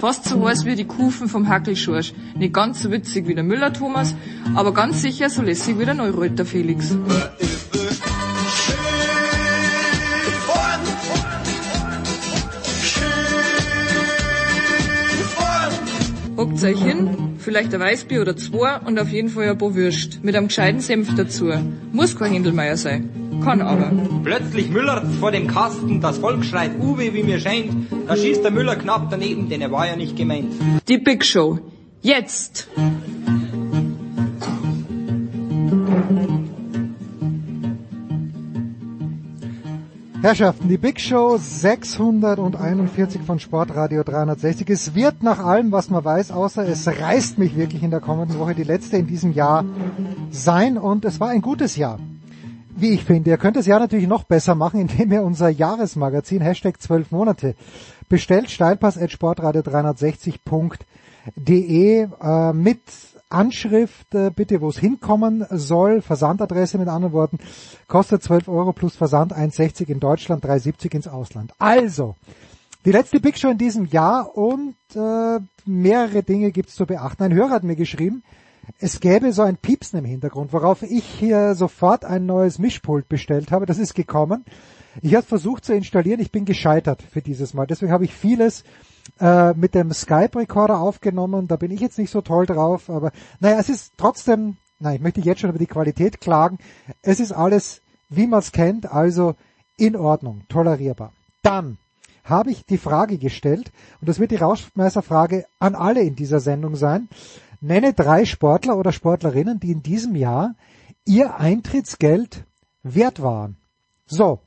Fast so heiß wie die Kufen vom Hackelschorsch. Nicht ganz so witzig wie der Müller Thomas, aber ganz sicher so lässig wie der Neureuter Felix. Hockt euch hin, vielleicht ein Weißbier oder zwei und auf jeden Fall ein paar Würst. Mit einem gescheiten Senf dazu. Muss kein Händelmeier sein. Kann aber. Plötzlich Müller vor dem Kasten, das Volk schreit Uwe, wie mir scheint. Da schießt der Müller knapp daneben, denn er war ja nicht gemeint. Die Big Show. Jetzt! Herrschaften, die Big Show 641 von Sportradio 360. Es wird nach allem, was man weiß, außer es reißt mich wirklich in der kommenden Woche die letzte in diesem Jahr sein und es war ein gutes Jahr. Wie ich finde, ihr könnt das Jahr natürlich noch besser machen, indem ihr unser Jahresmagazin Hashtag 12 Monate bestellt, steilpass at sportradio360.de äh, mit Anschrift, äh, bitte, wo es hinkommen soll, Versandadresse mit anderen Worten, kostet 12 Euro plus Versand 1,60 in Deutschland, 3,70 ins Ausland. Also, die letzte Big Show in diesem Jahr und äh, mehrere Dinge gibt's zu beachten. Ein Hörer hat mir geschrieben, es gäbe so ein Piepsen im Hintergrund, worauf ich hier sofort ein neues Mischpult bestellt habe. Das ist gekommen. Ich habe versucht zu installieren, ich bin gescheitert für dieses Mal. Deswegen habe ich vieles äh, mit dem Skype-Recorder aufgenommen. Da bin ich jetzt nicht so toll drauf, aber naja, es ist trotzdem, nein, ich möchte jetzt schon über die Qualität klagen. Es ist alles, wie man es kennt, also in Ordnung, tolerierbar. Dann habe ich die Frage gestellt, und das wird die Rauschmeißerfrage an alle in dieser Sendung sein. Nenne drei Sportler oder Sportlerinnen, die in diesem Jahr ihr Eintrittsgeld wert waren. So.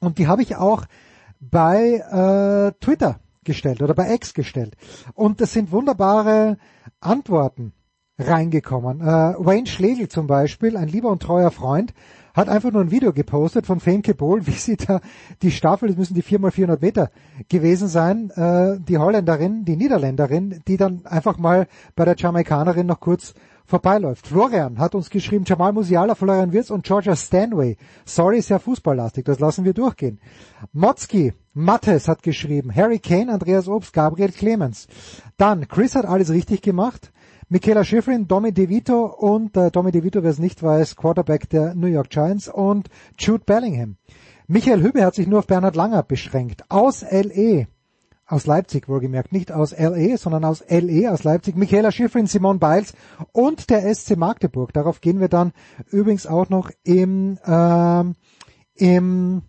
Und die habe ich auch bei äh, Twitter gestellt oder bei X gestellt. Und es sind wunderbare Antworten reingekommen. Äh, Wayne Schlegel zum Beispiel, ein lieber und treuer Freund, hat einfach nur ein Video gepostet von Femke Bohl, wie sie da die Staffel, das müssen die 4x400 Meter gewesen sein, äh, die Holländerin, die Niederländerin, die dann einfach mal bei der Jamaikanerin noch kurz vorbeiläuft. Florian hat uns geschrieben, Jamal Musiala, Florian Wirtz und Georgia Stanway. Sorry, sehr fußballlastig, das lassen wir durchgehen. Motzki, Mattes hat geschrieben, Harry Kane, Andreas Obst, Gabriel Clemens. Dann, Chris hat alles richtig gemacht. Michaela Schifrin, Domi DeVito und äh, Domi DeVito, wer es nicht weiß, Quarterback der New York Giants und Jude Bellingham. Michael Hübe hat sich nur auf Bernhard Langer beschränkt. Aus LE, aus Leipzig wohlgemerkt, nicht aus LE, sondern aus LE, aus Leipzig. Michaela Schifrin, Simon Biles und der SC Magdeburg. Darauf gehen wir dann übrigens auch noch im, ähm, im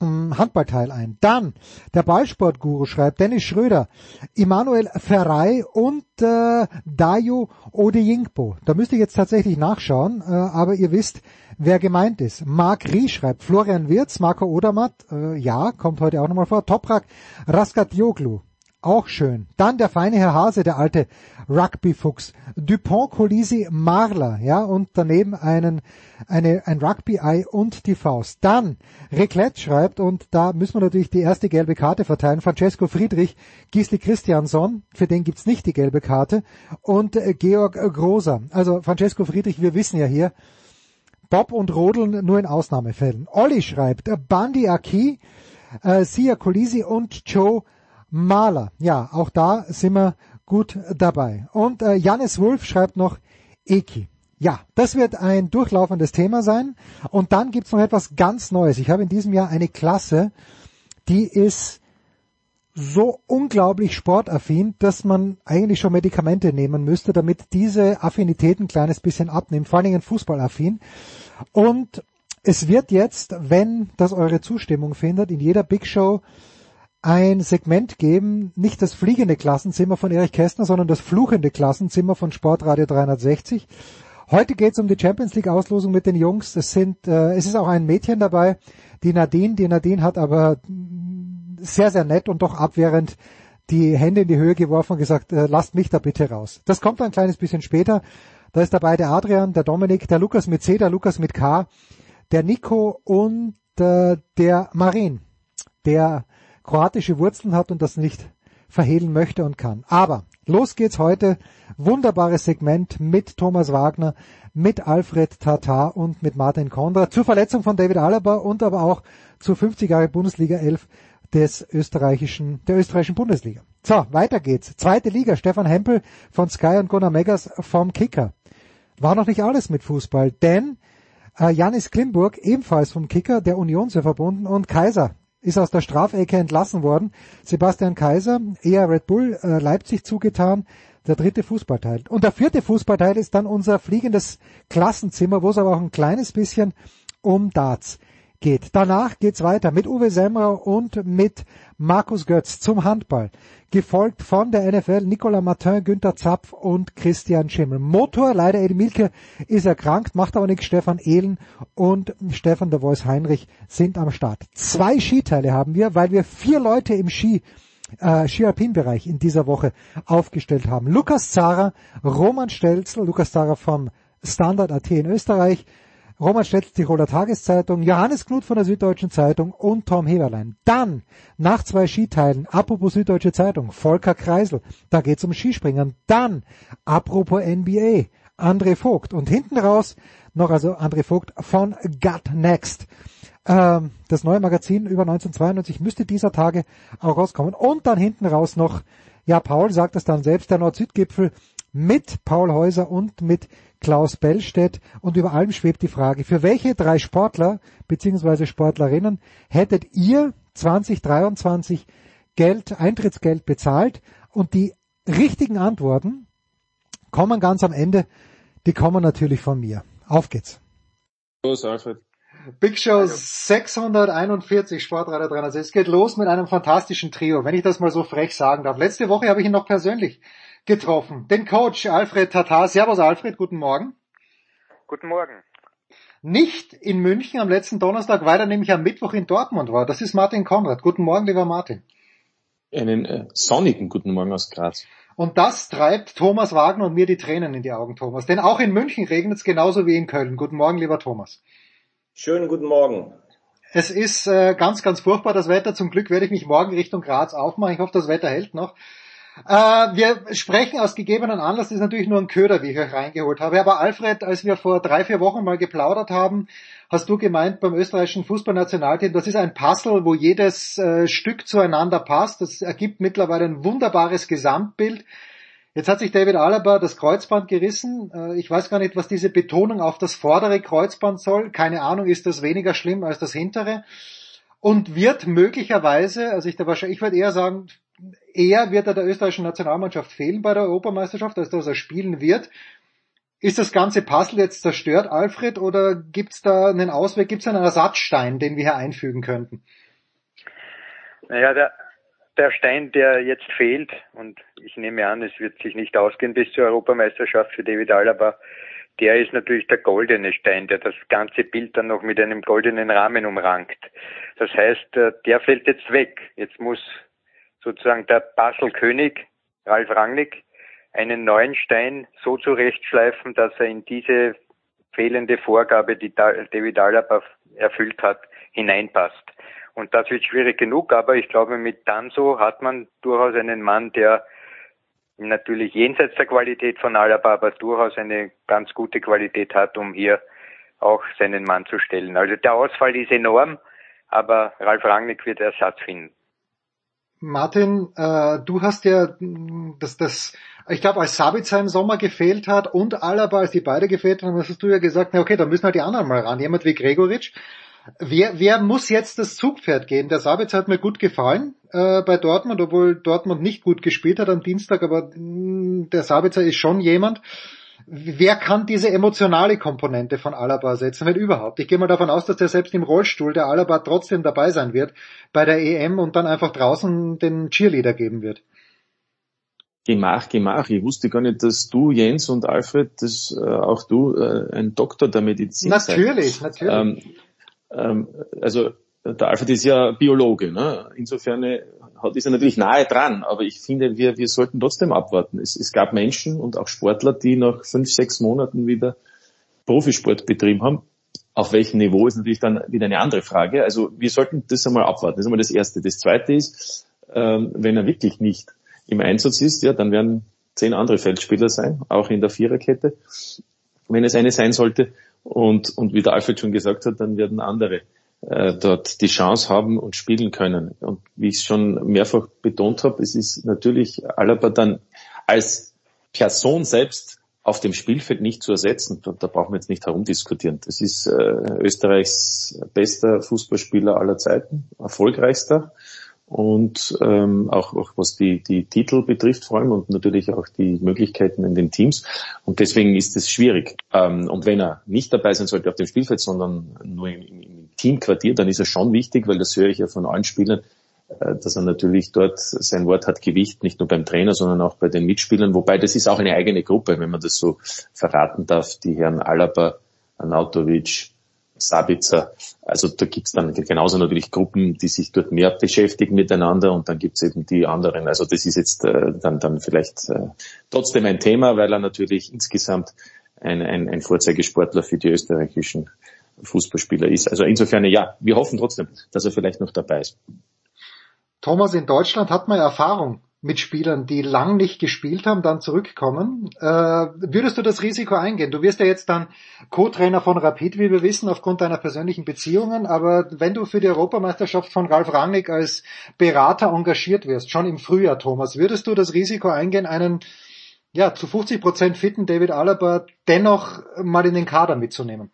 Handballteil ein. Dann der Ballsportguru schreibt Dennis Schröder, Immanuel Ferrei und äh, Dayo Odeyingbo. Da müsst ihr jetzt tatsächlich nachschauen, äh, aber ihr wisst, wer gemeint ist. Marc Rie schreibt Florian Wirz, Marco Odermatt, äh, ja, kommt heute auch nochmal vor. Toprak Raskatjoglu, auch schön. Dann der feine Herr Hase, der alte Rugby-Fuchs. Dupont, Colisi, Marler, ja, und daneben einen, eine, ein Rugby-Ei und die Faust. Dann, Reclette schreibt, und da müssen wir natürlich die erste gelbe Karte verteilen. Francesco Friedrich, Gisli Christiansson, für den gibt's nicht die gelbe Karte, und äh, Georg Groser. Also Francesco Friedrich, wir wissen ja hier, Bob und Rodeln nur in Ausnahmefällen. Olli schreibt, Bandi Aki, äh, Sia Colisi und Joe Maler. Ja, auch da sind wir gut dabei. Und äh, Janis Wolf schreibt noch Eki. Ja, das wird ein durchlaufendes Thema sein. Und dann gibt's noch etwas ganz Neues. Ich habe in diesem Jahr eine Klasse, die ist so unglaublich sportaffin, dass man eigentlich schon Medikamente nehmen müsste, damit diese Affinität ein kleines bisschen abnimmt, vor allen Dingen fußballaffin. Und es wird jetzt, wenn das eure Zustimmung findet, in jeder Big Show ein Segment geben, nicht das fliegende Klassenzimmer von Erich Kästner, sondern das fluchende Klassenzimmer von Sportradio 360. Heute geht es um die Champions League Auslosung mit den Jungs. Es sind, äh, es ist auch ein Mädchen dabei, die Nadine. Die Nadine hat aber sehr, sehr nett und doch abwehrend die Hände in die Höhe geworfen und gesagt, äh, lasst mich da bitte raus. Das kommt ein kleines bisschen später. Da ist dabei der Adrian, der Dominik, der Lukas mit C, der Lukas mit K, der Nico und äh, der Marin, der kroatische Wurzeln hat und das nicht verhehlen möchte und kann. Aber los geht's heute. Wunderbares Segment mit Thomas Wagner, mit Alfred Tatar und mit Martin Kondra zur Verletzung von David Alaba und aber auch zur 50 Jahre Bundesliga 11 des österreichischen, der österreichischen Bundesliga. So, weiter geht's. Zweite Liga, Stefan Hempel von Sky und Gunnar Meggers vom Kicker. War noch nicht alles mit Fußball, denn äh, Janis Klimburg, ebenfalls vom Kicker, der Union sehr verbunden und Kaiser ist aus der Strafecke entlassen worden. Sebastian Kaiser, eher Red Bull äh, Leipzig zugetan, der dritte Fußballteil. Und der vierte Fußballteil ist dann unser fliegendes Klassenzimmer, wo es aber auch ein kleines bisschen um Darts geht. Danach geht's weiter mit Uwe Semmer und mit Markus Götz zum Handball. Gefolgt von der NFL Nicolas Martin, Günther Zapf und Christian Schimmel. Motor, leider Eddie Milke ist erkrankt, macht aber nichts. Stefan Ehlen und Stefan der Voice Heinrich sind am Start. Zwei Skiteile haben wir, weil wir vier Leute im Ski äh, Ski-Alpin-Bereich in dieser Woche aufgestellt haben. Lukas Zara, Roman Stelzel, Lukas Zara vom Standard AT in Österreich, Roman Stetz, Tiroler Tageszeitung, Johannes Knut von der Süddeutschen Zeitung und Tom Heberlein. Dann, nach zwei Skiteilen, apropos Süddeutsche Zeitung, Volker Kreisel, da geht's um Skispringen. Dann, apropos NBA, André Vogt. Und hinten raus noch also André Vogt von Gut Next. Ähm, das neue Magazin über 1992 müsste dieser Tage auch rauskommen. Und dann hinten raus noch, ja, Paul sagt es dann selbst, der Nord-Süd-Gipfel mit Paul Häuser und mit Klaus Bellstedt und über allem schwebt die Frage, für welche drei Sportler bzw. Sportlerinnen hättet ihr 2023 Geld, Eintrittsgeld bezahlt? Und die richtigen Antworten kommen ganz am Ende, die kommen natürlich von mir. Auf geht's. Los, Alfred. Big Show 641 Sportradar 306. Es geht los mit einem fantastischen Trio, wenn ich das mal so frech sagen darf. Letzte Woche habe ich ihn noch persönlich getroffen. Den Coach Alfred Tatar. Servus Alfred, guten Morgen. Guten Morgen. Nicht in München am letzten Donnerstag, weil er nämlich am Mittwoch in Dortmund war. Das ist Martin Konrad. Guten Morgen, lieber Martin. Einen äh, sonnigen guten Morgen aus Graz. Und das treibt Thomas Wagner und mir die Tränen in die Augen, Thomas. Denn auch in München regnet es genauso wie in Köln. Guten Morgen, lieber Thomas. Schönen guten Morgen. Es ist äh, ganz, ganz furchtbar das Wetter. Zum Glück werde ich mich morgen Richtung Graz aufmachen. Ich hoffe, das Wetter hält noch. Äh, wir sprechen aus gegebenen Anlass, das ist natürlich nur ein Köder, wie ich euch reingeholt habe. Aber Alfred, als wir vor drei, vier Wochen mal geplaudert haben, hast du gemeint beim österreichischen Fußballnationalteam, das ist ein Puzzle, wo jedes äh, Stück zueinander passt. Das ergibt mittlerweile ein wunderbares Gesamtbild. Jetzt hat sich David Alaba das Kreuzband gerissen. Äh, ich weiß gar nicht, was diese Betonung auf das vordere Kreuzband soll. Keine Ahnung, ist das weniger schlimm als das hintere? Und wird möglicherweise, also ich, da wahrscheinlich, ich würde eher sagen, eher wird er der österreichischen Nationalmannschaft fehlen bei der Europameisterschaft, als dass er spielen wird. Ist das ganze Puzzle jetzt zerstört, Alfred, oder gibt es da einen Ausweg, gibt es einen Ersatzstein, den wir hier einfügen könnten? Naja, der, der Stein, der jetzt fehlt, und ich nehme an, es wird sich nicht ausgehen bis zur Europameisterschaft für David Alaba, der ist natürlich der goldene Stein, der das ganze Bild dann noch mit einem goldenen Rahmen umrankt. Das heißt, äh, der fällt jetzt weg. Jetzt muss sozusagen der Basel-König, Ralf Rangnick, einen neuen Stein so zurechtschleifen, dass er in diese fehlende Vorgabe, die David Alaba erfüllt hat, hineinpasst. Und das wird schwierig genug, aber ich glaube, mit Danso hat man durchaus einen Mann, der natürlich jenseits der Qualität von Alaba, aber durchaus eine ganz gute Qualität hat, um hier auch seinen Mann zu stellen. Also der Ausfall ist enorm, aber Ralf Rangnick wird Ersatz finden. Martin, äh, du hast ja das, das, ich glaube, als Sabitzer im Sommer gefehlt hat und Alaba, als die beide gefehlt haben, hast du ja gesagt, na okay, da müssen halt die anderen mal ran. Jemand wie Gregoritsch. Wer, wer muss jetzt das Zugpferd gehen? Der Sabitzer hat mir gut gefallen äh, bei Dortmund, obwohl Dortmund nicht gut gespielt hat am Dienstag, aber mh, mm, der Sabitzer ist schon jemand, wer kann diese emotionale Komponente von Alaba setzen, wenn überhaupt? Ich gehe mal davon aus, dass der selbst im Rollstuhl, der Alaba trotzdem dabei sein wird bei der EM und dann einfach draußen den Cheerleader geben wird. Gemach, Gemach. Ich wusste gar nicht, dass du, Jens und Alfred, dass äh, auch du äh, ein Doktor der Medizin Natürlich, seid. natürlich. Ähm, ähm, also der Alfred ist ja Biologe. Ne? Insofern hat, ist er natürlich nahe dran, aber ich finde, wir, wir sollten trotzdem abwarten. Es, es gab Menschen und auch Sportler, die nach fünf, sechs Monaten wieder Profisport betrieben haben. Auf welchem Niveau ist natürlich dann wieder eine andere Frage. Also wir sollten das einmal abwarten. Das ist einmal das Erste. Das Zweite ist, ähm, wenn er wirklich nicht im Einsatz ist, ja, dann werden zehn andere Feldspieler sein, auch in der Viererkette, wenn es eine sein sollte. Und, und wie der Alfred schon gesagt hat, dann werden andere äh, dort die Chance haben und spielen können. Und wie ich es schon mehrfach betont habe, es ist natürlich Alaba dann als Person selbst auf dem Spielfeld nicht zu ersetzen. Da, da brauchen wir jetzt nicht herumdiskutieren. Das ist äh, Österreichs bester Fußballspieler aller Zeiten, erfolgreichster und ähm, auch, auch was die, die Titel betrifft vor allem und natürlich auch die Möglichkeiten in den Teams. Und deswegen ist es schwierig. Ähm, und wenn er nicht dabei sein sollte auf dem Spielfeld, sondern nur im, im Teamquartier, dann ist er schon wichtig, weil das höre ich ja von allen Spielern, äh, dass er natürlich dort sein Wort hat Gewicht, nicht nur beim Trainer, sondern auch bei den Mitspielern. Wobei das ist auch eine eigene Gruppe, wenn man das so verraten darf. Die Herren Alaba, Anautovic, Sabitzer. Also da gibt's dann genauso natürlich Gruppen, die sich dort mehr beschäftigen miteinander und dann gibt's eben die anderen. Also das ist jetzt äh, dann, dann vielleicht äh, trotzdem ein Thema, weil er natürlich insgesamt ein, ein, ein Vorzeigesportler für die österreichischen Fußballspieler ist. Also insofern ja, wir hoffen trotzdem, dass er vielleicht noch dabei ist. Thomas, in Deutschland hat man Erfahrung mit Spielern, die lang nicht gespielt haben, dann zurückkommen. Äh, würdest du das Risiko eingehen? Du wirst ja jetzt dann Co-Trainer von Rapid, wie wir wissen, aufgrund deiner persönlichen Beziehungen. Aber wenn du für die Europameisterschaft von Ralf Rangnick als Berater engagiert wirst, schon im Frühjahr, Thomas, würdest du das Risiko eingehen, einen ja, zu 50 Prozent fitten David Alaba dennoch mal in den Kader mitzunehmen?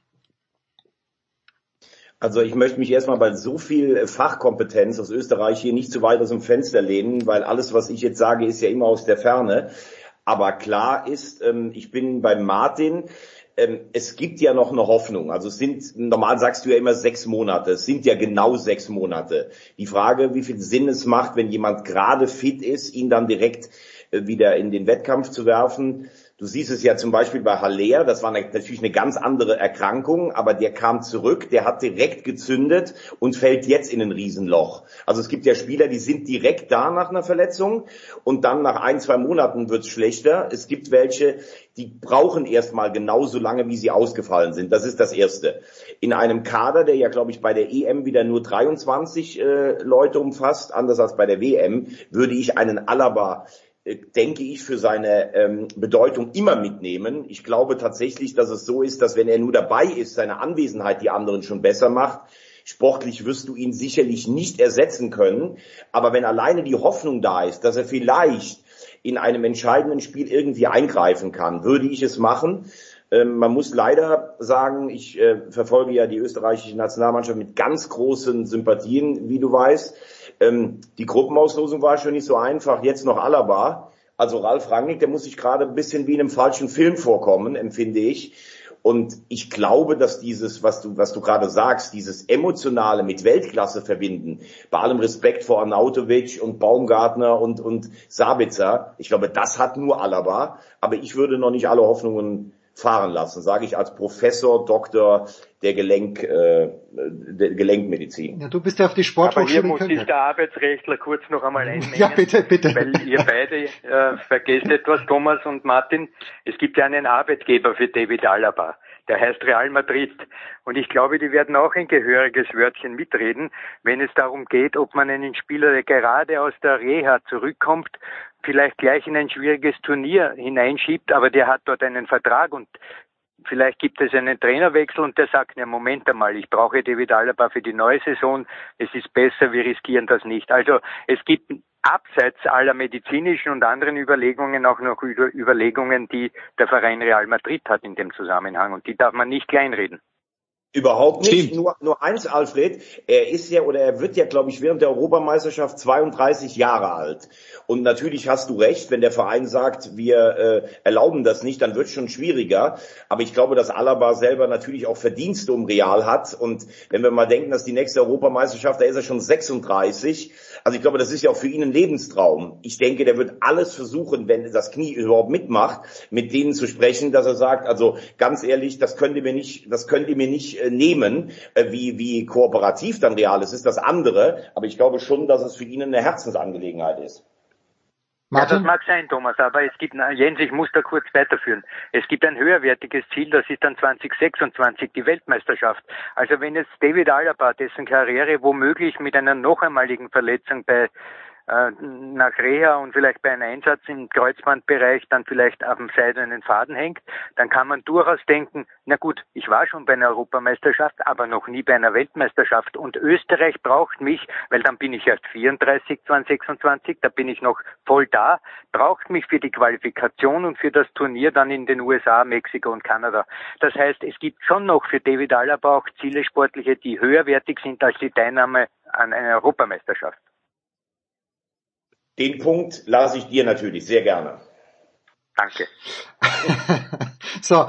Also ich möchte mich erstmal bei so viel Fachkompetenz aus Österreich hier nicht zu weit aus dem Fenster lehnen, weil alles, was ich jetzt sage, ist ja immer aus der Ferne. Aber klar ist, ähm, ich bin bei Martin, ähm, es gibt ja noch eine Hoffnung. Also es sind, normal sagst du ja immer sechs Monate. Es sind ja genau sechs Monate. Die Frage, wie viel Sinn es macht, wenn jemand gerade fit ist, ihn dann direkt äh, wieder in den Wettkampf zu werfen. Du siehst es ja zum Beispiel bei Haller, das war natürlich eine ganz andere Erkrankung, aber der kam zurück, der hat direkt gezündet und fällt jetzt in ein Riesenloch. Also es gibt ja Spieler, die sind direkt da nach einer Verletzung und dann nach ein, zwei Monaten wird's schlechter. Es gibt welche, die brauchen erstmal genauso lange, wie sie ausgefallen sind. Das ist das Erste. In einem Kader, der ja, glaube ich, bei der EM wieder nur 23 äh, Leute umfasst, anders als bei der WM, würde ich einen Alaba denke ich, für seine ähm, Bedeutung immer mitnehmen. Ich glaube tatsächlich, dass es so ist, dass wenn er nur dabei ist, seine Anwesenheit die anderen schon besser macht. Sportlich wirst du ihn sicherlich nicht ersetzen können, aber wenn alleine die Hoffnung da ist, dass er vielleicht in einem entscheidenden Spiel irgendwie eingreifen kann, würde ich es machen. Ähm, man muss leider sagen, ich äh, verfolge ja die österreichische Nationalmannschaft mit ganz großen Sympathien, wie du weißt. Ähm, die Gruppenauslosung war schon nicht so einfach, jetzt noch Alaba. Also Ralf Rangnick, der muss sich gerade ein bisschen wie in einem falschen Film vorkommen, empfinde ich. Und ich glaube, dass dieses, was du, was du gerade sagst, dieses emotionale mit Weltklasse verbinden, bei allem Respekt vor Arnautovic und Baumgartner und, und Sabitzer, ich glaube, das hat nur Alaba. Aber ich würde noch nicht alle Hoffnungen fahren lassen, sage ich als Professor, Doktor der Gelenk, äh, der Gelenkmedizin. Ja, du bist ja auf die Sporthochschule. Aber hier muss sich der Arbeitsrechtler kurz noch einmal einmengen. Ja, bitte, bitte. Weil ihr beide äh, vergesst etwas, Thomas und Martin. Es gibt ja einen Arbeitgeber für David Alaba. Der heißt Real Madrid. Und ich glaube, die werden auch ein gehöriges Wörtchen mitreden, wenn es darum geht, ob man einen Spieler, der gerade aus der Reha zurückkommt, vielleicht gleich in ein schwieriges Turnier hineinschiebt, aber der hat dort einen Vertrag und vielleicht gibt es einen Trainerwechsel und der sagt, ja Moment einmal, ich brauche David Alaba für die neue Saison, es ist besser, wir riskieren das nicht. Also es gibt abseits aller medizinischen und anderen Überlegungen auch noch Überlegungen, die der Verein Real Madrid hat in dem Zusammenhang und die darf man nicht kleinreden. Überhaupt nicht. Nur, nur eins, Alfred. Er ist ja oder er wird ja, glaube ich, während der Europameisterschaft 32 Jahre alt. Und natürlich hast du recht, wenn der Verein sagt, wir äh, erlauben das nicht, dann wird es schon schwieriger. Aber ich glaube, dass Alaba selber natürlich auch Verdienste um Real hat. Und wenn wir mal denken, dass die nächste Europameisterschaft, da ist er schon 36. Also ich glaube, das ist ja auch für ihn ein Lebenstraum. Ich denke, der wird alles versuchen, wenn das Knie überhaupt mitmacht, mit denen zu sprechen, dass er sagt, also ganz ehrlich, das könnt ihr mir nicht, das könnt ihr mir nicht äh, nehmen, äh, wie, wie kooperativ dann real ist, ist das andere. Aber ich glaube schon, dass es für ihn eine Herzensangelegenheit ist. Ja, das mag sein, Thomas, aber es gibt, Jens, ich muss da kurz weiterführen. Es gibt ein höherwertiges Ziel, das ist dann 2026 die Weltmeisterschaft. Also wenn jetzt David Alaba, dessen Karriere womöglich mit einer noch einmaligen Verletzung bei äh, nach Reha und vielleicht bei einem Einsatz im Kreuzbandbereich dann vielleicht auf dem seidenen Faden hängt, dann kann man durchaus denken, na gut, ich war schon bei einer Europameisterschaft, aber noch nie bei einer Weltmeisterschaft und Österreich braucht mich, weil dann bin ich erst 34, 2026, da bin ich noch voll da, braucht mich für die Qualifikation und für das Turnier dann in den USA, Mexiko und Kanada. Das heißt, es gibt schon noch für David Alaba auch Ziele sportliche, die höherwertig sind als die Teilnahme an einer Europameisterschaft. Den Punkt lasse ich dir natürlich sehr gerne. Danke. so,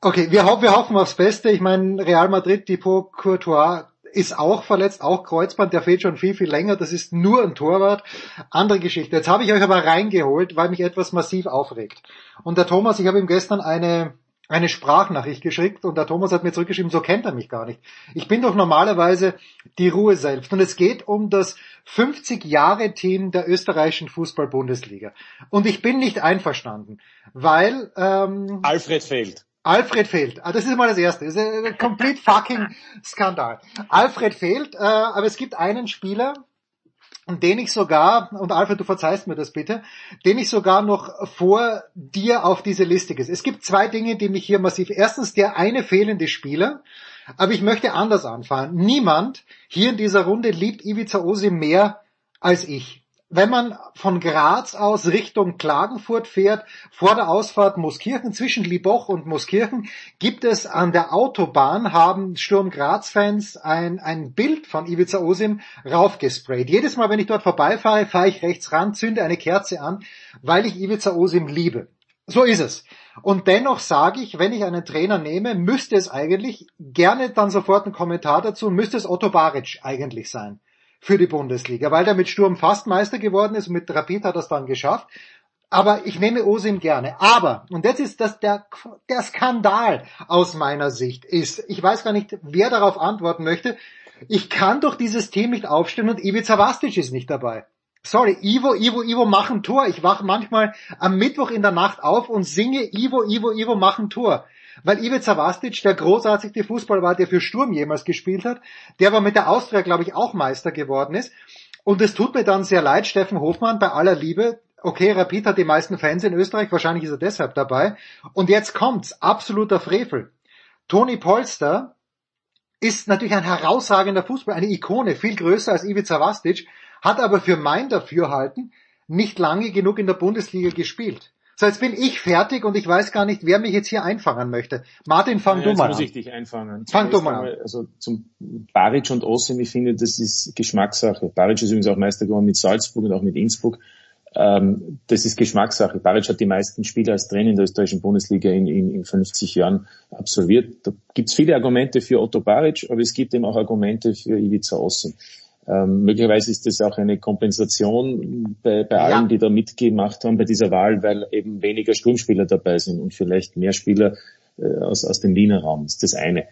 okay, wir, ho wir hoffen aufs Beste. Ich meine, Real Madrid, Depot Courtois ist auch verletzt, auch Kreuzband, der fehlt schon viel, viel länger. Das ist nur ein Torwart. Andere Geschichte. Jetzt habe ich euch aber reingeholt, weil mich etwas massiv aufregt. Und der Thomas, ich habe ihm gestern eine eine Sprachnachricht geschickt und der Thomas hat mir zurückgeschrieben, so kennt er mich gar nicht. Ich bin doch normalerweise die Ruhe selbst. Und es geht um das 50-Jahre-Team der österreichischen Fußball-Bundesliga. Und ich bin nicht einverstanden, weil... Ähm, Alfred fehlt. Alfred fehlt. Ah, das ist mal das Erste. Das ist ein complete fucking Skandal. Alfred fehlt, äh, aber es gibt einen Spieler, und den ich sogar, und Alfred, du verzeihst mir das bitte, den ich sogar noch vor dir auf diese Liste gesetzt. Es gibt zwei Dinge, die mich hier massiv, erstens der eine fehlende Spieler, aber ich möchte anders anfangen. Niemand hier in dieser Runde liebt Ivica Osim mehr als ich wenn man von Graz aus Richtung Klagenfurt fährt, vor der Ausfahrt Moskirchen, zwischen Liboch und Moskirchen, gibt es an der Autobahn, haben Sturm Graz-Fans ein, ein Bild von Ivica Osim raufgesprayt. Jedes Mal, wenn ich dort vorbeifahre, fahre ich rechts ran, zünde eine Kerze an, weil ich Ivica Osim liebe. So ist es. Und dennoch sage ich, wenn ich einen Trainer nehme, müsste es eigentlich, gerne dann sofort ein Kommentar dazu, müsste es Otto Baric eigentlich sein für die Bundesliga, weil der mit Sturm fast Meister geworden ist und mit Rapid hat er es dann geschafft. Aber ich nehme Osim gerne. Aber, und das ist das, der, der Skandal aus meiner Sicht ist, ich weiß gar nicht, wer darauf antworten möchte, ich kann doch dieses Team nicht aufstellen und Ivica Vastic ist nicht dabei. Sorry, Ivo, Ivo, Ivo, mach ein Tor. Ich wache manchmal am Mittwoch in der Nacht auf und singe Ivo, Ivo, Ivo, mach ein Tor weil Ivica Vastic der großartigste Fußball war, der für Sturm jemals gespielt hat, der aber mit der Austria, glaube ich, auch Meister geworden ist. Und es tut mir dann sehr leid, Steffen Hofmann, bei aller Liebe, okay, Rapid hat die meisten Fans in Österreich, wahrscheinlich ist er deshalb dabei. Und jetzt kommt's, absoluter Frevel. Toni Polster ist natürlich ein herausragender Fußball, eine Ikone, viel größer als Ivica Vastic, hat aber für mein Dafürhalten nicht lange genug in der Bundesliga gespielt. So, jetzt bin ich fertig und ich weiß gar nicht, wer mich jetzt hier einfangen möchte. Martin, fang ja, du mal an. Jetzt muss ich dich einfangen. Fang du mal an. Also zum Baric und Osim, ich finde, das ist Geschmackssache. Baric ist übrigens auch Meister geworden mit Salzburg und auch mit Innsbruck. Ähm, das ist Geschmackssache. Baric hat die meisten Spiele als Trainer in der österreichischen Bundesliga in, in, in 50 Jahren absolviert. Da gibt es viele Argumente für Otto Baric, aber es gibt eben auch Argumente für Ivica Osim. Ähm, möglicherweise ist das auch eine Kompensation bei, bei allen, ja. die da mitgemacht haben bei dieser Wahl, weil eben weniger Sturmspieler dabei sind und vielleicht mehr Spieler äh, aus, aus dem Wiener Raum. Das ist das eine.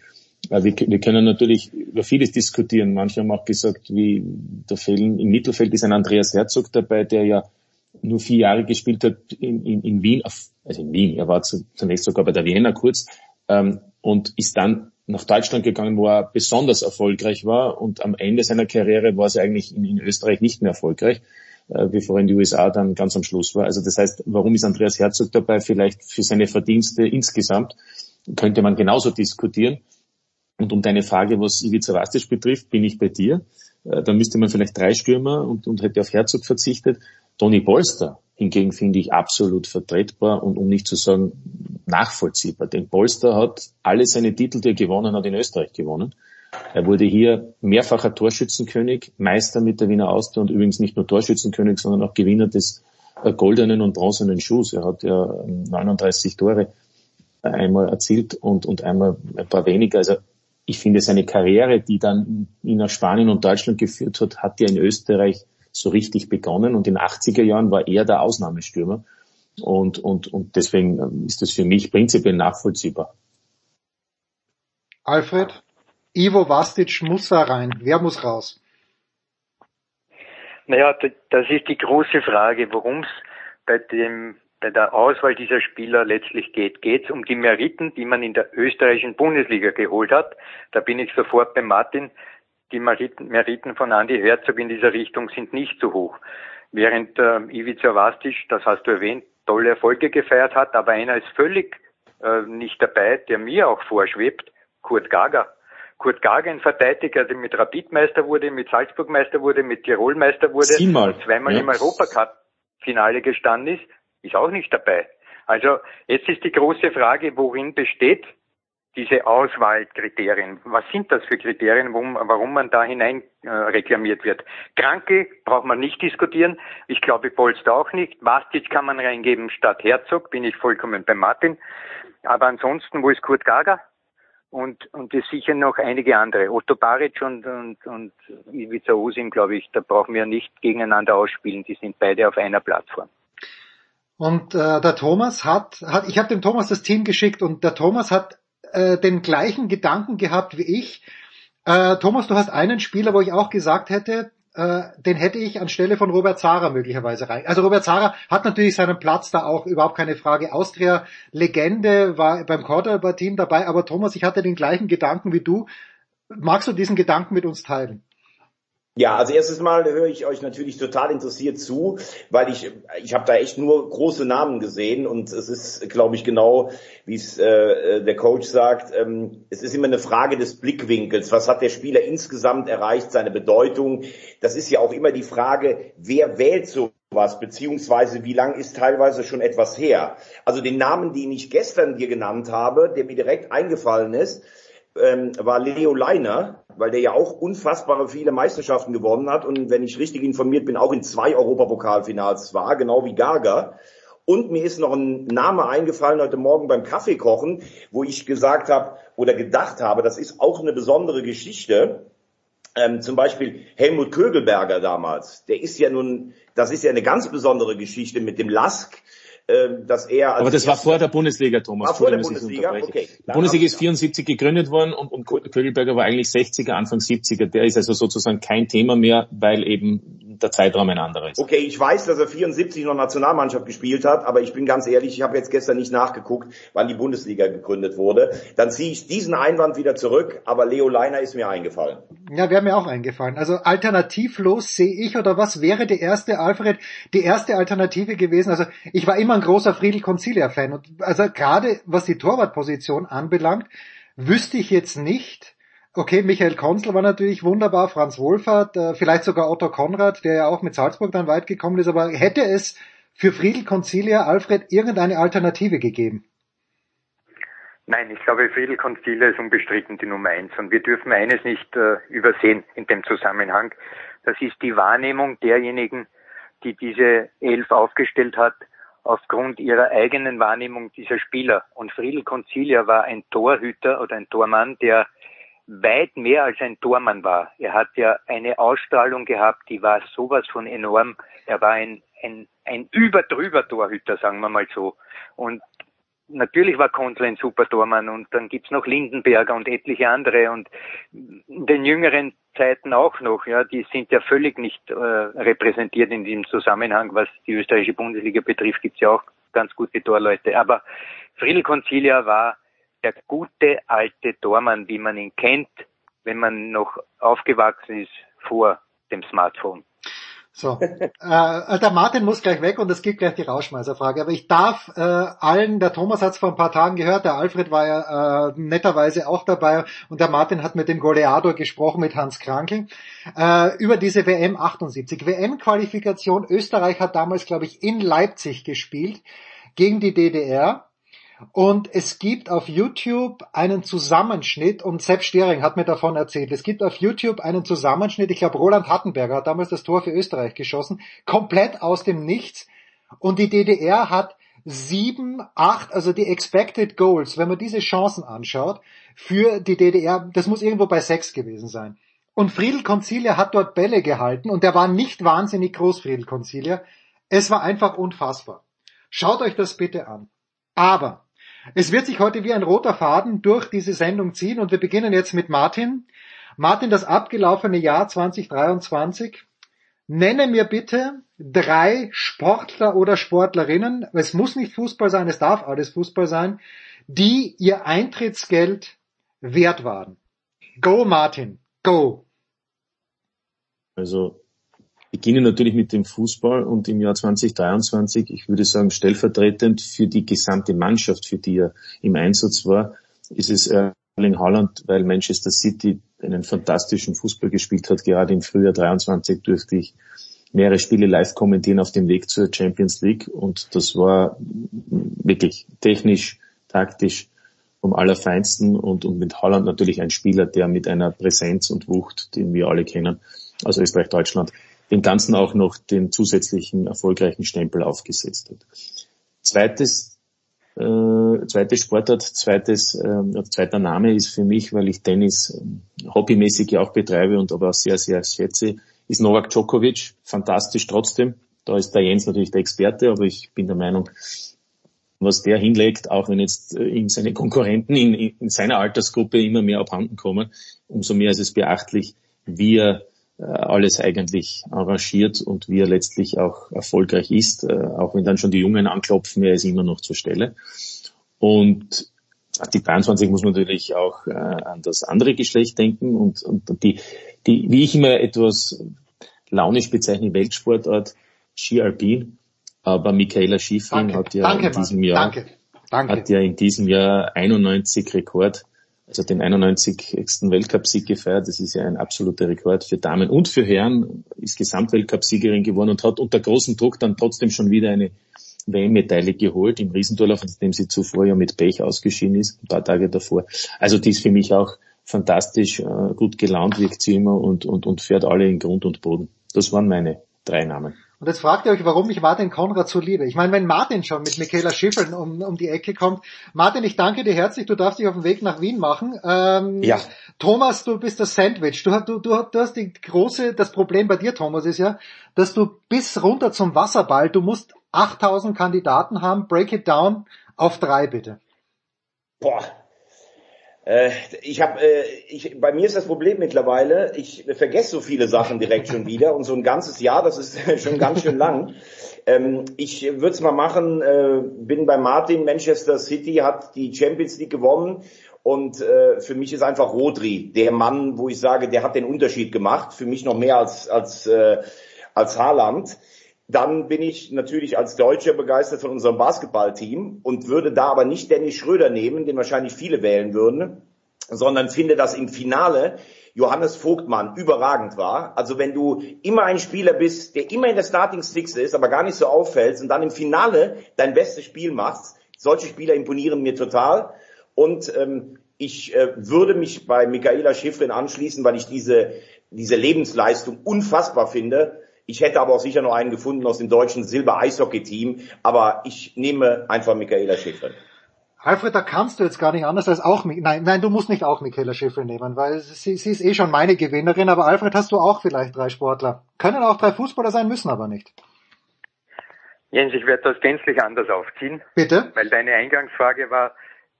Wir, wir können natürlich über vieles diskutieren. Manche haben auch gesagt, wie da fehlen im Mittelfeld ist ein Andreas Herzog dabei, der ja nur vier Jahre gespielt hat in, in, in Wien, also in Wien, er war zunächst sogar bei der Vienna kurz ähm, und ist dann nach Deutschland gegangen, wo er besonders erfolgreich war und am Ende seiner Karriere war es eigentlich in, in Österreich nicht mehr erfolgreich, äh, bevor er in die USA dann ganz am Schluss war. Also das heißt, warum ist Andreas Herzog dabei? Vielleicht für seine Verdienste insgesamt könnte man genauso diskutieren. Und um deine Frage, was Ivica Vastic betrifft, bin ich bei dir. Äh, da müsste man vielleicht drei Stürmer und, und hätte auf Herzog verzichtet. Toni Polster hingegen finde ich absolut vertretbar und um nicht zu sagen nachvollziehbar. Denn Polster hat alle seine Titel, die er gewonnen hat, in Österreich gewonnen. Er wurde hier mehrfacher Torschützenkönig, Meister mit der Wiener Austria und übrigens nicht nur Torschützenkönig, sondern auch Gewinner des äh, goldenen und bronzenen Schuhs. Er hat ja 39 ähm, Tore einmal erzielt und, und einmal ein paar weniger. Also ich finde seine Karriere, die dann ihn nach Spanien und Deutschland geführt hat, hat ja in Österreich so richtig begonnen und in den 80er Jahren war er der Ausnahmestürmer. Und, und, und deswegen ist das für mich prinzipiell nachvollziehbar. Alfred, Ivo Vastic muss da rein. Wer muss raus? Naja, das ist die große Frage, worum es bei dem bei der Auswahl dieser Spieler letztlich geht. Geht es um die Meriten, die man in der österreichischen Bundesliga geholt hat? Da bin ich sofort bei Martin. Die Meriten, von Andy Herzog in dieser Richtung sind nicht so hoch. Während äh, Ivica Vastic, das hast du erwähnt, tolle Erfolge gefeiert hat, aber einer ist völlig äh, nicht dabei, der mir auch vorschwebt, Kurt Gager. Kurt Gager, ein Verteidiger, der mit Rapid Meister wurde, mit Salzburg Meister wurde, mit Tirol Meister wurde, Siebenmal. zweimal ja. im Europacup-Finale gestanden ist, ist auch nicht dabei. Also jetzt ist die große Frage, worin besteht diese Auswahlkriterien. Was sind das für Kriterien, warum, warum man da hinein äh, reklamiert wird? Kranke braucht man nicht diskutieren. Ich glaube, Polster auch nicht. Vastic kann man reingeben statt Herzog, bin ich vollkommen bei Martin. Aber ansonsten, wo ist Kurt Gager? Und, und es sicher noch einige andere. Otto Baric und, und, und Ivica Osim, glaube ich, da brauchen wir nicht gegeneinander ausspielen. Die sind beide auf einer Plattform. Und äh, der Thomas hat, hat ich habe dem Thomas das Team geschickt und der Thomas hat äh, den gleichen Gedanken gehabt wie ich. Äh, Thomas, du hast einen Spieler, wo ich auch gesagt hätte, äh, den hätte ich anstelle von Robert Zara möglicherweise rein. Also Robert Zara hat natürlich seinen Platz da auch, überhaupt keine Frage. Austria Legende war beim Cordoba-Team dabei, aber Thomas, ich hatte den gleichen Gedanken wie du. Magst du diesen Gedanken mit uns teilen? Ja, also erstes Mal höre ich euch natürlich total interessiert zu, weil ich ich habe da echt nur große Namen gesehen und es ist, glaube ich, genau wie es äh, der Coach sagt, ähm, es ist immer eine Frage des Blickwinkels. Was hat der Spieler insgesamt erreicht, seine Bedeutung? Das ist ja auch immer die Frage, wer wählt sowas, beziehungsweise wie lang ist teilweise schon etwas her. Also den Namen, den ich gestern dir genannt habe, der mir direkt eingefallen ist, ähm, war Leo Leiner, weil der ja auch unfassbare viele Meisterschaften gewonnen hat und wenn ich richtig informiert bin, auch in zwei Europapokalfinals war, genau wie Gaga. Und mir ist noch ein Name eingefallen heute Morgen beim Kaffeekochen, wo ich gesagt habe oder gedacht habe, das ist auch eine besondere Geschichte. Ähm, zum Beispiel Helmut Kögelberger damals. Der ist ja nun, das ist ja eine ganz besondere Geschichte mit dem Lask dass er Aber das war vor der Bundesliga, Thomas. War vor der Bundesliga? Okay. Die Bundesliga ist 74 gegründet worden und, und Kögelberger war eigentlich 60er, Anfang 70er. Der ist also sozusagen kein Thema mehr, weil eben der Zeitraum ein anderer ist. Okay, ich weiß, dass er 74 noch Nationalmannschaft gespielt hat, aber ich bin ganz ehrlich, ich habe jetzt gestern nicht nachgeguckt, wann die Bundesliga gegründet wurde. Dann ziehe ich diesen Einwand wieder zurück, aber Leo Leiner ist mir eingefallen. Ja, wäre mir auch eingefallen. Also alternativlos sehe ich, oder was wäre der erste, Alfred, die erste Alternative gewesen? Also ich war immer ein großer Friedel Concilia-Fan und also gerade was die Torwartposition anbelangt, wüsste ich jetzt nicht, Okay, Michael Konzel war natürlich wunderbar, Franz Wohlfahrt, äh, vielleicht sogar Otto Konrad, der ja auch mit Salzburg dann weit gekommen ist, aber hätte es für Friedel Concilia, Alfred, irgendeine Alternative gegeben? Nein, ich glaube, Friedel Concilia ist unbestritten die Nummer eins. Und wir dürfen eines nicht äh, übersehen in dem Zusammenhang. Das ist die Wahrnehmung derjenigen, die diese Elf aufgestellt hat, aufgrund ihrer eigenen Wahrnehmung dieser Spieler. Und Friedel Concilia war ein Torhüter oder ein Tormann, der weit mehr als ein Tormann war. Er hat ja eine Ausstrahlung gehabt, die war sowas von enorm. Er war ein, ein, ein überdrüber Torhüter, sagen wir mal so. Und natürlich war Konzel ein super Tormann und dann gibt's noch Lindenberger und etliche andere und in den jüngeren Zeiten auch noch, ja, die sind ja völlig nicht äh, repräsentiert in diesem Zusammenhang, was die österreichische Bundesliga betrifft, gibt's ja auch ganz gute Torleute. Aber Friedel Concilia war der gute alte Dormann, wie man ihn kennt, wenn man noch aufgewachsen ist vor dem Smartphone. So, äh, der Martin muss gleich weg und es gibt gleich die Rauschmeißerfrage. Aber ich darf äh, allen, der Thomas hat es vor ein paar Tagen gehört, der Alfred war ja äh, netterweise auch dabei und der Martin hat mit dem Goleador gesprochen, mit Hans Krankel, äh, über diese WM 78. WM-Qualifikation, Österreich hat damals, glaube ich, in Leipzig gespielt gegen die DDR. Und es gibt auf YouTube einen Zusammenschnitt, und Sepp Stering hat mir davon erzählt, es gibt auf YouTube einen Zusammenschnitt, ich glaube Roland Hattenberger hat damals das Tor für Österreich geschossen, komplett aus dem Nichts. Und die DDR hat sieben, acht, also die Expected Goals, wenn man diese Chancen anschaut, für die DDR, das muss irgendwo bei sechs gewesen sein. und Friedel Concilia hat dort Bälle gehalten und der war nicht wahnsinnig groß, Friedel Concilia. Es war einfach unfassbar. Schaut euch das bitte an. Aber es wird sich heute wie ein roter Faden durch diese Sendung ziehen und wir beginnen jetzt mit Martin. Martin, das abgelaufene Jahr 2023. Nenne mir bitte drei Sportler oder Sportlerinnen, es muss nicht Fußball sein, es darf alles Fußball sein, die ihr Eintrittsgeld wert waren. Go Martin, go. Also beginne natürlich mit dem Fußball und im Jahr 2023, ich würde sagen, stellvertretend für die gesamte Mannschaft, für die er im Einsatz war, ist es Erling Haaland, weil Manchester City einen fantastischen Fußball gespielt hat. Gerade im Frühjahr 23 durfte ich mehrere Spiele live kommentieren auf dem Weg zur Champions League und das war wirklich technisch, taktisch vom Allerfeinsten und, und mit Holland natürlich ein Spieler, der mit einer Präsenz und Wucht, den wir alle kennen, aus Österreich, Deutschland, dem Ganzen auch noch den zusätzlichen erfolgreichen Stempel aufgesetzt hat. Zweites, äh, zweites Sportart, zweites, äh, zweiter Name ist für mich, weil ich Tennis äh, hobbymäßig ja auch betreibe und aber auch sehr, sehr schätze, ist Novak Djokovic. Fantastisch trotzdem. Da ist der Jens natürlich der Experte, aber ich bin der Meinung, was der hinlegt, auch wenn jetzt äh, ihm seine Konkurrenten in, in seiner Altersgruppe immer mehr abhanden kommen, umso mehr ist es beachtlich, wie er alles eigentlich arrangiert und wie er letztlich auch erfolgreich ist, äh, auch wenn dann schon die Jungen anklopfen, er ist immer noch zur Stelle. Und die 23 muss man natürlich auch äh, an das andere Geschlecht denken und, und die, die, wie ich immer etwas launisch bezeichne, Weltsportart, Ski Alpin, aber Michaela Schifrin hat ja danke, in diesem Jahr, danke, danke. hat ja in diesem Jahr 91 Rekord, also den 91. Weltcupsieg gefeiert. Das ist ja ein absoluter Rekord für Damen und für Herren, ist Gesamtweltcupsiegerin geworden und hat unter großem Druck dann trotzdem schon wieder eine WM-Medaille geholt im Riesendurlauf, dem sie zuvor ja mit Pech ausgeschieden ist, ein paar Tage davor. Also die ist für mich auch fantastisch, äh, gut gelaunt wirkt sie immer und, und, und fährt alle in Grund und Boden. Das waren meine drei Namen. Und jetzt fragt ihr euch, warum ich Martin Konrad so liebe. Ich meine, wenn Martin schon mit Michaela Schiffeln um, um die Ecke kommt. Martin, ich danke dir herzlich. Du darfst dich auf den Weg nach Wien machen. Ähm, Ja. Thomas, du bist das Sandwich. Du, du, du, du hast die große, das Problem bei dir, Thomas, ist ja, dass du bis runter zum Wasserball, du musst 8000 Kandidaten haben. Break it down auf drei, bitte. Boah. Äh, ich habe, äh, ich, bei mir ist das Problem mittlerweile, ich vergesse so viele Sachen direkt schon wieder und so ein ganzes Jahr, das ist schon ganz schön lang. Ähm, ich würde es mal machen, äh, bin bei Martin, Manchester City hat die Champions League gewonnen und äh, für mich ist einfach Rodri der Mann, wo ich sage, der hat den Unterschied gemacht, für mich noch mehr als, als, äh, als Haaland. Dann bin ich natürlich als Deutscher begeistert von unserem Basketballteam und würde da aber nicht Dennis Schröder nehmen, den wahrscheinlich viele wählen würden, sondern finde, dass im Finale Johannes Vogtmann überragend war. Also wenn du immer ein Spieler bist, der immer in der Starting Six ist, aber gar nicht so auffällst und dann im Finale dein bestes Spiel machst, solche Spieler imponieren mir total. Und ähm, ich äh, würde mich bei Michaela Schifrin anschließen, weil ich diese, diese Lebensleistung unfassbar finde. Ich hätte aber auch sicher noch einen gefunden aus dem deutschen Silber-Eishockey-Team, aber ich nehme einfach Michaela Schifrin. Alfred, da kannst du jetzt gar nicht anders als auch, nein, nein, du musst nicht auch Michaela Schifrin nehmen, weil sie, sie ist eh schon meine Gewinnerin, aber Alfred, hast du auch vielleicht drei Sportler? Können auch drei Fußballer sein, müssen aber nicht. Jens, ich werde das gänzlich anders aufziehen, Bitte? weil deine Eingangsfrage war,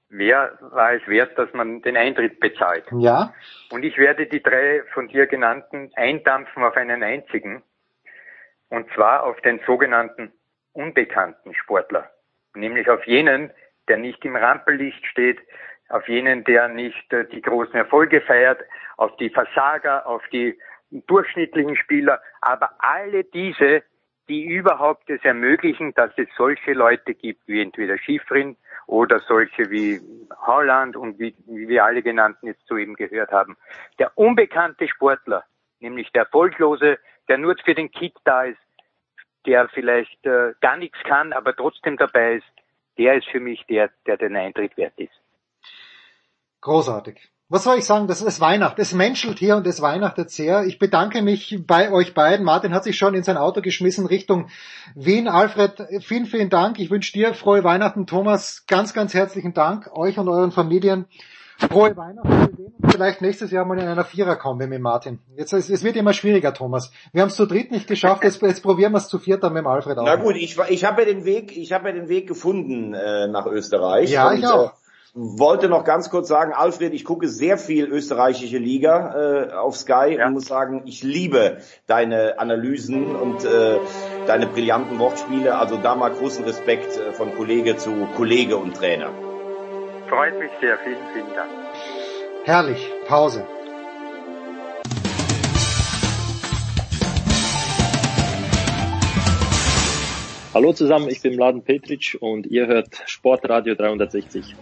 wer war es wert, dass man den Eintritt bezahlt? Ja? Und ich werde die drei von dir genannten eindampfen auf einen einzigen. Und zwar auf den sogenannten unbekannten Sportler. Nämlich auf jenen, der nicht im Rampenlicht steht, auf jenen, der nicht äh, die großen Erfolge feiert, auf die Versager, auf die durchschnittlichen Spieler, aber alle diese, die überhaupt es ermöglichen, dass es solche Leute gibt, wie entweder Schifrin oder solche wie Holland und wie, wie wir alle genannten jetzt soeben gehört haben. Der unbekannte Sportler, nämlich der Erfolglose, der nur für den Kick da ist, der vielleicht äh, gar nichts kann, aber trotzdem dabei ist, der ist für mich der, der den Eintritt wert ist. Großartig. Was soll ich sagen? Das ist Weihnacht. Es menschelt hier und es weihnachtet sehr. Ich bedanke mich bei euch beiden. Martin hat sich schon in sein Auto geschmissen Richtung Wien. Alfred, vielen, vielen Dank. Ich wünsche dir frohe Weihnachten. Thomas, ganz, ganz herzlichen Dank euch und euren Familien. Frohe Weihnachten. Wir sehen uns vielleicht nächstes Jahr mal in einer Viererkombi mit Martin. Jetzt, es, es wird immer schwieriger, Thomas. Wir haben es zu dritt nicht geschafft, jetzt, jetzt probieren wir es zu viert dann mit dem Alfred auch. Na gut, ich, ich habe ja den Weg, ich habe ja den Weg gefunden äh, nach Österreich. Ja, ich auch. Äh, wollte noch ganz kurz sagen, Alfred, ich gucke sehr viel österreichische Liga äh, auf Sky Ja. und muss sagen, ich liebe deine Analysen und äh, deine brillanten Wortspiele. Also da mal großen Respekt äh, von Kollege zu Kollege und Trainer. Freut mich sehr. Vielen, vielen Dank. Herrlich. Pause. Hallo zusammen, ich bin Mladen Petric und ihr hört Sportradio 360.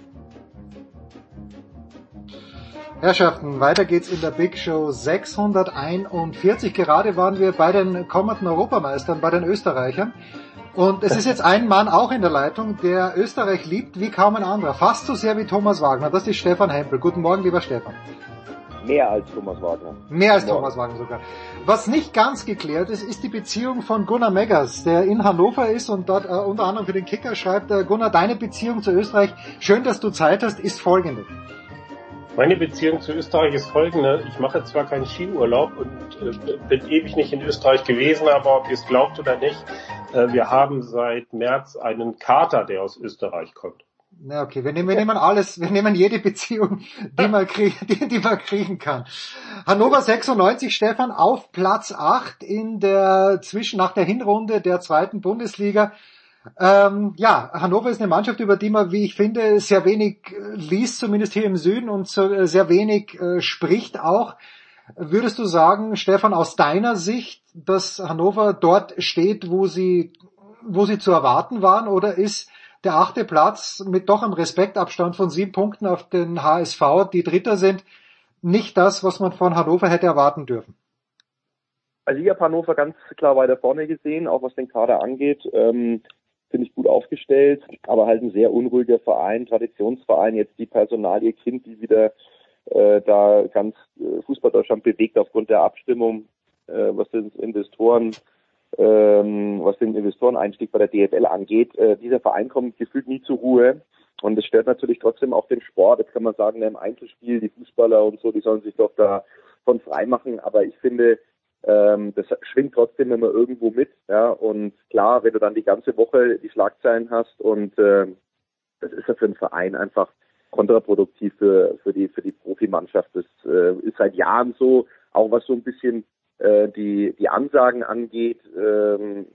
Herrschaften, weiter geht's in der Big Show 641. Gerade waren wir bei den kommenden Europameistern, bei den Österreichern. Und es ist jetzt ein Mann auch in der Leitung, der Österreich liebt wie kaum ein anderer. Fast so sehr wie Thomas Wagner. Das ist Stefan Hempel. Guten Morgen, lieber Stefan. Mehr als Thomas Wagner. Mehr als. Thomas Wagner sogar. Was nicht ganz geklärt ist, ist die Beziehung von Gunnar Meggers, der in Hannover ist und dort äh, unter anderem für den Kicker schreibt, äh, Gunnar, deine Beziehung zu Österreich, schön, dass du Zeit hast, ist folgende. Meine Beziehung zu Österreich ist folgende. Ich mache zwar keinen Skiurlaub und äh, bin ewig nicht in Österreich gewesen, aber ob ihr es glaubt oder nicht, äh, wir haben seit März einen Kater, der aus Österreich kommt. Na okay, wir nehmen, wir nehmen alles, wir nehmen jede Beziehung, die man, krieg, die, die man kriegen kann. Hannover 96, Stefan, auf Platz 8 in der, zwischen, nach der Hinrunde der zweiten Bundesliga. Ähm, ja, Hannover ist eine Mannschaft, über die man, wie ich finde, sehr wenig äh, liest, zumindest hier im Süden, und so, äh, sehr wenig äh, spricht auch. Würdest du sagen, Stefan, aus deiner Sicht, dass Hannover dort steht, wo sie, wo sie zu erwarten waren, oder ist der achte Platz mit doch einem Respektabstand von sieben Punkten auf den HSV, die Dritter sind, nicht das, was man von Hannover hätte erwarten dürfen? Also ich habe Hannover ganz klar weiter vorne gesehen, auch was den Kader angeht. Ähm, Finde ich gut aufgestellt, aber halt ein sehr unruhiger Verein, Traditionsverein, jetzt die Personalie Kind, die wieder äh, da ganz äh, Fußball-Deutschland bewegt aufgrund der Abstimmung, äh, was den Investoren, ähm, was den Investoreneinstieg bei der DFL angeht. Äh, dieser Verein kommt gefühlt nie zur Ruhe. Und es stört natürlich trotzdem auch den Sport. Jetzt kann man sagen, im Einzelspiel, die Fußballer und so, die sollen sich doch davon freimachen. Aber ich finde, ähm, das schwingt trotzdem immer irgendwo mit. Ja, und klar, wenn du dann die ganze Woche die Schlagzeilen hast und äh, das ist ja für einen Verein einfach kontraproduktiv für, für die für die Profimannschaft. Das äh, ist seit Jahren so, auch was so ein bisschen äh, die die Ansagen angeht. Ähm,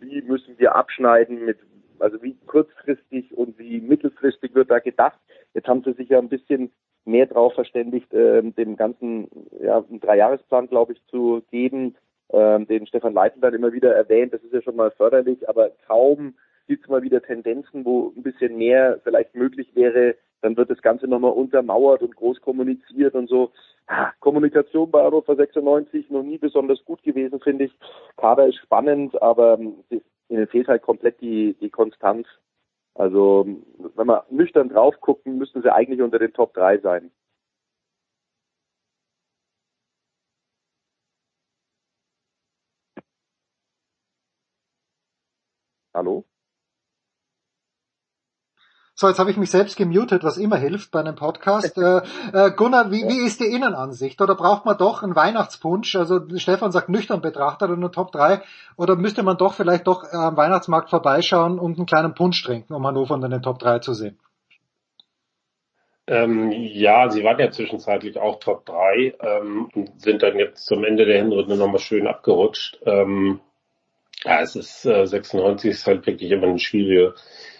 wie müssen wir abschneiden mit also wie kurzfristig und wie mittelfristig wird da gedacht. Jetzt haben sie sich ja ein bisschen mehr drauf verständigt, ähm, dem ganzen ja, einen Dreijahresplan, glaube ich, zu geben, ähm, den Stefan Leitl dann immer wieder erwähnt. Das ist ja schon mal förderlich, aber kaum gibt es mal wieder Tendenzen, wo ein bisschen mehr vielleicht möglich wäre. Dann wird das Ganze nochmal untermauert und groß kommuniziert und so. Ah, Kommunikation bei Hannover 96 noch nie besonders gut gewesen, finde ich. Kader ist spannend, aber ähm, ihnen fehlt halt komplett die, die Konstanz. Also, wenn wir nüchtern drauf gucken, müssten sie eigentlich unter den Top 3 sein. Hallo? So, jetzt habe ich mich selbst gemutet, was immer hilft bei einem Podcast. äh, äh, Gunnar, wie, wie ist die Innenansicht? Oder braucht man doch einen Weihnachtspunsch? Also Stefan sagt nüchtern betrachtet oder nur Top 3. Oder müsste man doch vielleicht doch äh, am Weihnachtsmarkt vorbeischauen und einen kleinen Punsch trinken, um Hannover unter den Top 3 zu sehen? Ähm, ja, sie waren ja zwischenzeitlich auch Top 3 ähm, und sind dann jetzt zum Ende der Hinrunde nochmal schön abgerutscht. Ähm, ja, es ist äh, 96 ist halt wirklich immer eine schwierige,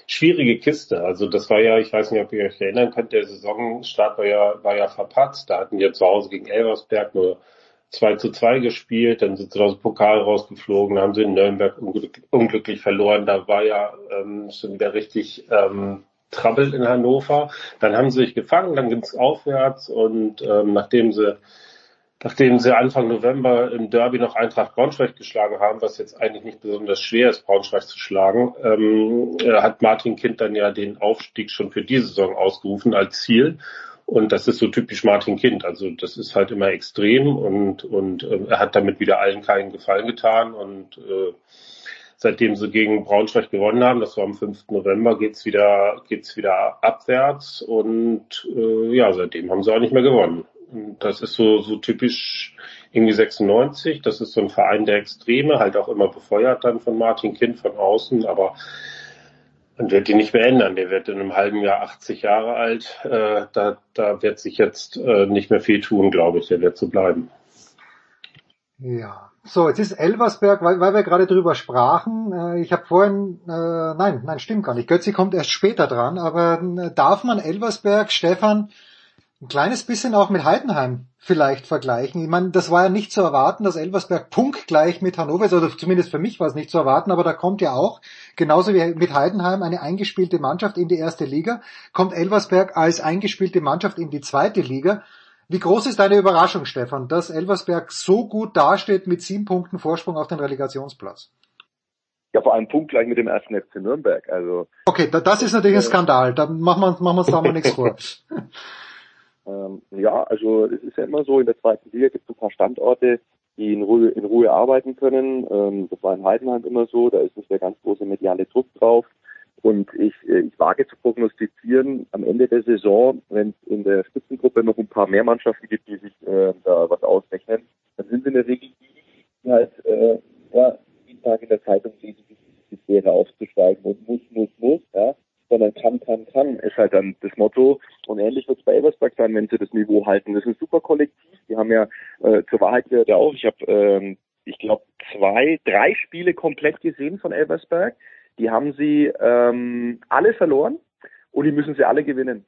schwierige Kiste. Also das war ja, ich weiß nicht, ob ihr euch erinnern könnt, der Saisonstart war ja, war ja verpatzt. Da hatten wir zu Hause gegen Elversberg nur 2 zu 2 gespielt, dann sind sie aus dem Pokal rausgeflogen, haben sie in Nürnberg unglück, unglücklich verloren. Da war ja ähm, schon wieder richtig ähm, Trouble in Hannover. Dann haben sie sich gefangen, dann ging es aufwärts und ähm, nachdem sie nachdem sie Anfang November im Derby noch Eintracht Braunschweig geschlagen haben, was jetzt eigentlich nicht besonders schwer ist, Braunschweig zu schlagen, ähm, äh, hat Martin Kind dann ja den Aufstieg schon für diese Saison ausgerufen als Ziel. Und das ist so typisch Martin Kind. Also das ist halt immer extrem und, und äh, er hat damit wieder allen keinen Gefallen getan und äh, seitdem sie gegen Braunschweig gewonnen haben, das war am 5. November, geht's wieder, geht's wieder abwärts und äh, ja, seitdem haben sie auch nicht mehr gewonnen. Das ist so, so typisch irgendwie 96, das ist so ein Verein der Extreme, halt auch immer befeuert dann von Martin Kind von außen, aber man wird die nicht mehr ändern. Der wird in einem halben Jahr 80 Jahre alt. Äh, da, da wird sich jetzt äh, nicht mehr viel tun, glaube ich. Der wird so bleiben. Ja. So, jetzt ist Elversberg, weil, weil wir gerade drüber sprachen. Äh, ich habe vorhin, äh, nein, nein, stimmt gar nicht. Götzi kommt erst später dran. Aber äh, darf man Elversberg, Stefan, ein kleines bisschen auch mit Heidenheim vielleicht vergleichen. Ich meine, das war ja nicht zu erwarten, dass Elversberg punktgleich mit Hannover ist, oder zumindest für mich war es nicht zu erwarten, aber da kommt ja auch, genauso wie mit Heidenheim, eine eingespielte Mannschaft in die erste Liga, kommt Elversberg als eingespielte Mannschaft in die zweite Liga. Wie groß ist deine Überraschung, Stefan, dass Elversberg so gut dasteht mit sieben Punkten Vorsprung auf den Relegationsplatz? Ja, vor allem punktgleich mit dem ersten FC Nürnberg. Also Okay, das ist natürlich ein Skandal. Da machen wir, machen wir uns da mal nichts vor. Ähm, ja, also es ist ja immer so, in der zweiten Liga gibt es ein paar Standorte, die in Ruhe, in Ruhe arbeiten können. Ähm, das war in Heidenheim immer so, da ist nicht der ganz große mediale Druck drauf. Und ich, äh, ich wage zu prognostizieren, am Ende der Saison, wenn es in der Spitzengruppe noch ein paar mehr Mannschaften gibt, die sich äh, da was ausrechnen, dann sind sie in der Regel die, die halt äh, ja, jeden Tag in der Zeitung lesen, es wäre aufzusteigen und muss, muss, muss, ja sondern kann, kann, kann, ist halt dann das Motto. Und ähnlich wird es bei Elversberg sein, wenn sie das Niveau halten. Das ist ein super Kollektiv. Die haben ja äh, zur Wahrheit gehört ja auch, ich habe, ähm, ich glaube, zwei, drei Spiele komplett gesehen von Elversberg. Die haben sie ähm, alle verloren und die müssen sie alle gewinnen.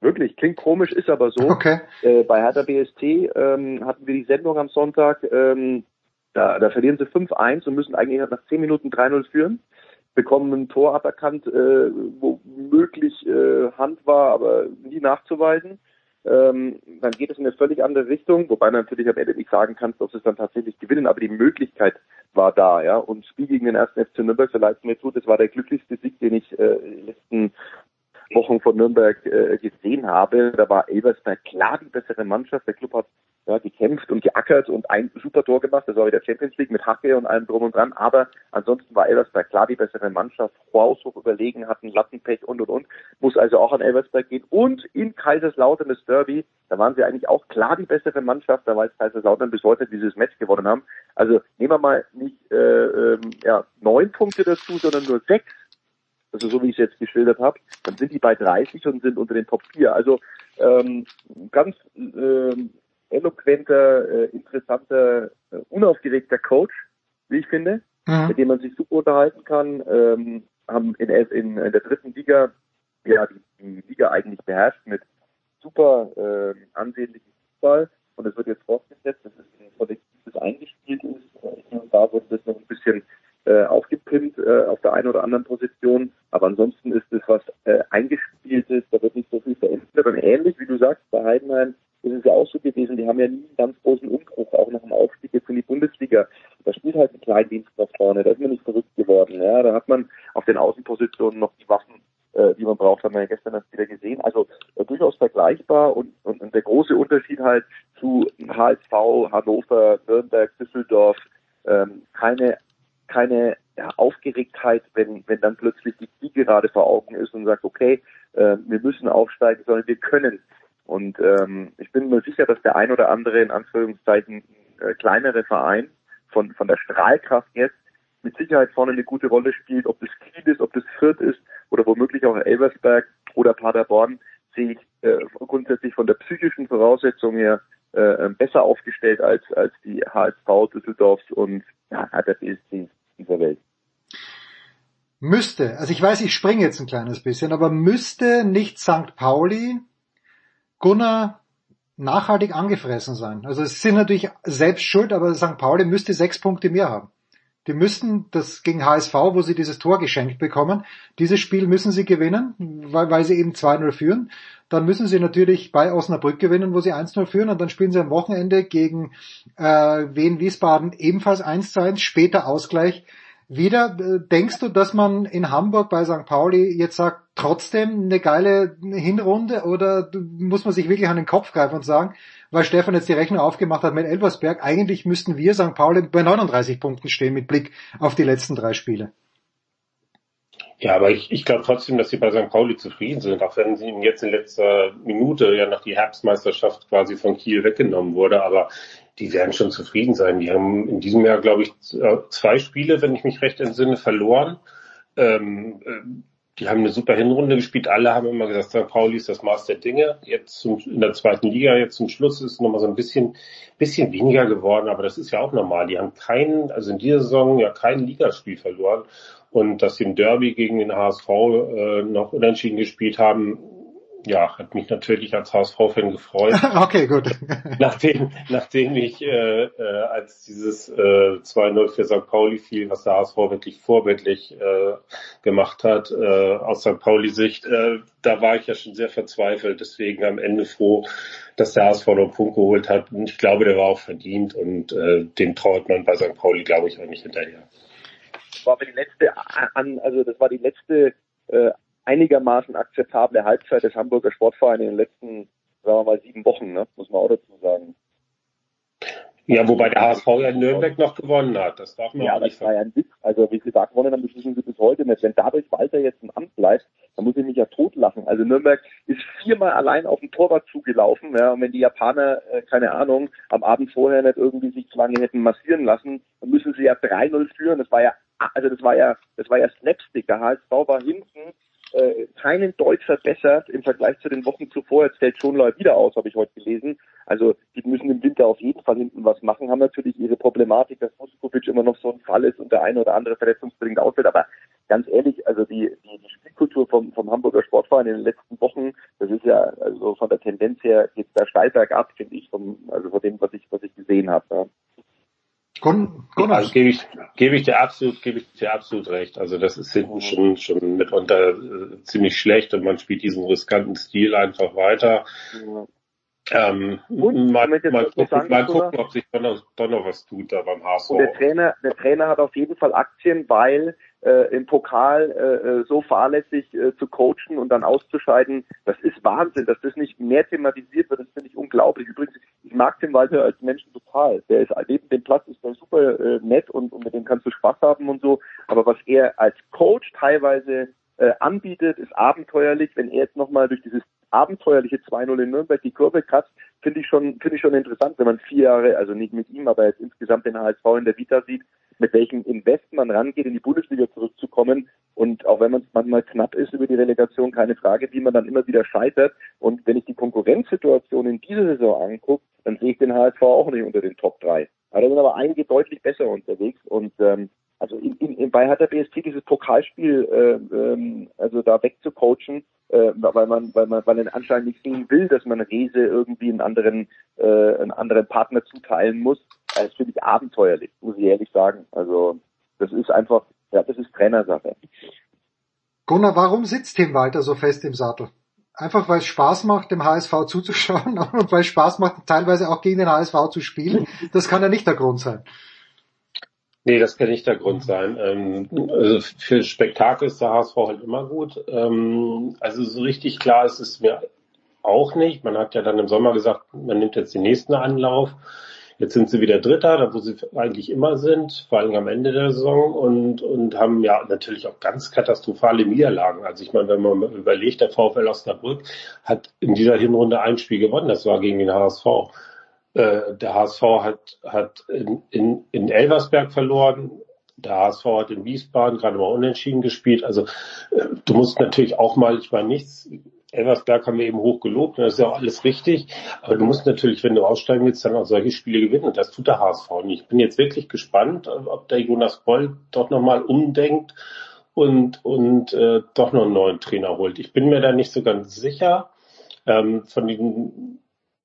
Wirklich, klingt komisch, ist aber so. Okay. Äh, bei Hertha BST ähm, hatten wir die Sendung am Sonntag, ähm, da, da verlieren sie 5-1 und müssen eigentlich nach 10 Minuten 3-0 führen bekommen ein Tor aberkannt, äh, wo möglich äh, Hand war, aber nie nachzuweisen. Ähm, dann geht es in eine völlig andere Richtung, wobei man natürlich am Ende nicht sagen kannst, ob sie es dann tatsächlich gewinnen, aber die Möglichkeit war da, ja. Und Spiel gegen den ersten FC Nürnberg, leid mir tut, das war der glücklichste Sieg, den ich äh, in den letzten Wochen von Nürnberg äh, gesehen habe. Da war Elversberg klar die bessere Mannschaft. Der Club hat ja, gekämpft und geackert und ein super Tor gemacht. Das war wieder Champions League mit Hacke und allem drum und dran. Aber ansonsten war Elversberg klar die bessere Mannschaft. Haushoch überlegen, hatten Lattenpech und und und. Muss also auch an Elversberg gehen. Und in Kaiserslautern das Derby, da waren sie eigentlich auch klar die bessere Mannschaft. Da weiß Kaiserslautern bis heute dieses Match gewonnen haben. Also nehmen wir mal nicht äh, ähm, ja, neun Punkte dazu, sondern nur sechs also so wie ich es jetzt geschildert habe, dann sind die bei 30 und sind unter den Top 4. Also ähm, ganz ähm, eloquenter, äh, interessanter, äh, unaufgeregter Coach, wie ich finde, mhm. mit dem man sich super unterhalten kann. Ähm, haben in, in, in der dritten Liga ja die, die Liga eigentlich beherrscht mit super äh, ansehnlichem Fußball und es wird jetzt fortgesetzt, dass es ein Kollektiv, das eingespielt ist. Und da wird das noch ein bisschen äh, aufgepimpt äh, auf der einen oder anderen Position. Aber ansonsten ist es was äh, eingespieltes, da wird nicht so viel verändert. Und ähnlich, wie du sagst, bei Heidenheim ist es ja auch so gewesen, die haben ja nie einen ganz großen Umbruch, auch nach dem Aufstieg jetzt in die Bundesliga. Da spielt halt ein Kleindienst nach vorne, da ist man nicht verrückt geworden. Ja, da hat man auf den Außenpositionen noch die Waffen, äh, die man braucht, haben wir ja gestern erst wieder gesehen. Also äh, durchaus vergleichbar und, und, und der große Unterschied halt zu HSV, Hannover, Nürnberg, Düsseldorf, ähm, keine keine ja, Aufgeregtheit, wenn, wenn dann plötzlich die Zielgerade vor Augen ist und sagt, okay, äh, wir müssen aufsteigen, sondern wir können. Und ähm, ich bin mir sicher, dass der ein oder andere in Anführungszeichen äh, kleinere Verein von, von der Strahlkraft jetzt mit Sicherheit vorne eine gute Rolle spielt, ob das Kiel ist, ob das Fürth ist oder womöglich auch Elversberg oder Paderborn, sehe ich äh, grundsätzlich von der psychischen Voraussetzung her äh, besser aufgestellt als, als die HSV Düsseldorfs und ja, der BSC dieser Welt. Müsste, also ich weiß, ich springe jetzt ein kleines bisschen, aber müsste nicht St. Pauli Gunnar nachhaltig angefressen sein? Also es sind natürlich selbst schuld, aber St. Pauli müsste sechs Punkte mehr haben. Die müssten das gegen HSV, wo sie dieses Tor geschenkt bekommen, dieses Spiel müssen sie gewinnen, weil, weil sie eben 2-0 führen. Dann müssen sie natürlich bei Osnabrück gewinnen, wo sie 1-0 führen und dann spielen sie am Wochenende gegen äh, Wien Wiesbaden ebenfalls 1-1, später Ausgleich wieder. Äh, Denkst du, dass man in Hamburg bei St. Pauli jetzt sagt, trotzdem eine geile Hinrunde oder muss man sich wirklich an den Kopf greifen und sagen, weil Stefan jetzt die Rechnung aufgemacht hat mit Elversberg, eigentlich müssten wir St. Pauli bei 39 Punkten stehen mit Blick auf die letzten drei Spiele. Ja, aber ich, ich glaube trotzdem, dass sie bei St. Pauli zufrieden sind, auch wenn sie ihm jetzt in letzter Minute ja noch die Herbstmeisterschaft quasi von Kiel weggenommen wurde. Aber die werden schon zufrieden sein. Die haben in diesem Jahr, glaube ich, zwei Spiele, wenn ich mich recht entsinne, verloren. Ähm, äh, die haben eine super Hinrunde gespielt. Alle haben immer gesagt, St. Pauli ist das Maß der Dinge. Jetzt zum, in der zweiten Liga, jetzt zum Schluss ist es nochmal so ein bisschen, bisschen weniger geworden, aber das ist ja auch normal. Die haben keinen, also in dieser Saison ja kein Ligaspiel verloren. Und dass sie im Derby gegen den HSV äh, noch unentschieden gespielt haben, ja, hat mich natürlich als HSV-Fan gefreut. okay, gut. nachdem, nachdem ich, äh, äh, als dieses äh, 2-0 für St. Pauli fiel, was der HSV wirklich vorbildlich äh, gemacht hat, äh, aus St. Pauli-Sicht, äh, da war ich ja schon sehr verzweifelt. Deswegen am Ende froh, dass der HSV noch einen Punkt geholt hat. Und ich glaube, der war auch verdient und äh, dem trauert man bei St. Pauli, glaube ich, auch nicht hinterher. Das war die letzte, also das war die letzte äh, einigermaßen akzeptable Halbzeit des Hamburger Sportvereins in den letzten, sagen wir mal, sieben Wochen, ne? muss man auch dazu sagen. Ja, wobei der HSV ja in Nürnberg noch gewonnen hat. Das darf man ja, auch nicht das war ja ein Witz. Also wie sie da gewonnen haben, das wissen sie bis heute nicht. Wenn dadurch Walter jetzt im Amt bleibt, dann muss ich mich ja totlachen. Also Nürnberg ist viermal allein auf dem Torwart zugelaufen. Ja, und wenn die Japaner, äh, keine Ahnung, am Abend vorher nicht irgendwie sich zu lange hätten massieren lassen, dann müssen sie ja 3-0 führen. Das war ja, also das war ja, das war ja Slapstick. Der HSV war hinten äh, keinen Deutsch verbessert im Vergleich zu den Wochen zuvor. Jetzt fällt Schonlau wieder aus, habe ich heute gelesen. Also die müssen im Winter auf jeden Fall hinten was machen, haben natürlich ihre Problematik, dass Vuskovic immer noch so ein Fall ist und der eine oder andere verletzungsbedingt ausfällt. Aber ganz ehrlich, also die, die, die Spielkultur vom, vom Hamburger Sportverein in den letzten Wochen, das ist ja also von der Tendenz her jetzt da steil bergab, finde ich, vom, also von dem, was ich, was ich gesehen habe. Ja. Gun also gebe ich, gebe ich dir absolut, gebe ich dir absolut recht. Also das ist hinten schon, schon mitunter äh, ziemlich schlecht und man spielt diesen riskanten Stil einfach weiter. Ja. Ähm, und, mal, mal, gucken, sagen, mal gucken, ob sich doch noch, doch noch was tut da beim HSV. Und der Trainer, der Trainer hat auf jeden Fall Aktien, weil äh, im Pokal äh, äh, so fahrlässig äh, zu coachen und dann auszuscheiden, das ist Wahnsinn, dass das nicht mehr thematisiert wird, das finde ich unglaublich. Übrigens, ich mag Tim Walter als Menschen total. Der ist neben dem Platz ist der super äh, nett und, und mit dem kannst du Spaß haben und so. Aber was er als Coach teilweise äh, anbietet, ist abenteuerlich. Wenn er jetzt nochmal durch dieses abenteuerliche 2-0 in Nürnberg die Kurve kratzt, finde ich schon, finde ich schon interessant, wenn man vier Jahre, also nicht mit ihm, aber jetzt insgesamt den HSV in der Vita sieht, mit welchem Invest man rangeht, in die Bundesliga zurückzukommen. Und auch wenn man es manchmal knapp ist über die Relegation, keine Frage, wie man dann immer wieder scheitert. Und wenn ich die Konkurrenzsituation in dieser Saison angucke, dann sehe ich den HSV auch nicht unter den Top 3. Aber da sind aber einige deutlich besser unterwegs und ähm, also in, in, bei Hertha BSC dieses Pokalspiel äh, ähm, also da wegzucoachen, äh, weil man weil man weil man anscheinend nicht sehen will, dass man Rese irgendwie einen anderen äh, einen anderen Partner zuteilen muss. Das finde ich abenteuerlich, muss ich ehrlich sagen. Also das ist einfach, ja, das ist Trainersache. Gunnar, warum sitzt Tim Walter so fest im Sattel? Einfach weil es Spaß macht, dem HSV zuzuschauen und weil es Spaß macht, teilweise auch gegen den HSV zu spielen. Das kann ja nicht der Grund sein. Nee, das kann nicht der Grund sein. Ähm, also für Spektakel ist der HSV halt immer gut. Ähm, also so richtig klar ist es mir auch nicht. Man hat ja dann im Sommer gesagt, man nimmt jetzt den nächsten Anlauf. Jetzt sind sie wieder Dritter, da wo sie eigentlich immer sind, vor allem am Ende der Saison und, und haben ja natürlich auch ganz katastrophale Niederlagen. Also ich meine, wenn man überlegt, der VfL Osnabrück hat in dieser Hinrunde ein Spiel gewonnen, das war gegen den HSV. Äh, der HSV hat, hat in, in, in Elversberg verloren. Der HSV hat in Wiesbaden gerade mal unentschieden gespielt. Also äh, du musst natürlich auch mal, ich meine nichts, Elversberg haben wir eben hoch gelobt, das ist ja auch alles richtig. Aber du musst natürlich, wenn du aussteigen willst, dann auch solche Spiele gewinnen. Und das tut der HSV nicht. Ich bin jetzt wirklich gespannt, ob der Jonas Boll doch nochmal umdenkt und, und äh, doch noch einen neuen Trainer holt. Ich bin mir da nicht so ganz sicher. Ähm, von den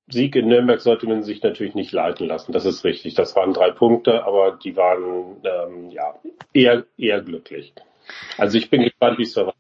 Sieg in Nürnberg sollte man sich natürlich nicht leiten lassen. Das ist richtig. Das waren drei Punkte, aber die waren ähm, ja eher eher glücklich. Also ich bin gespannt, wie es so weitergeht.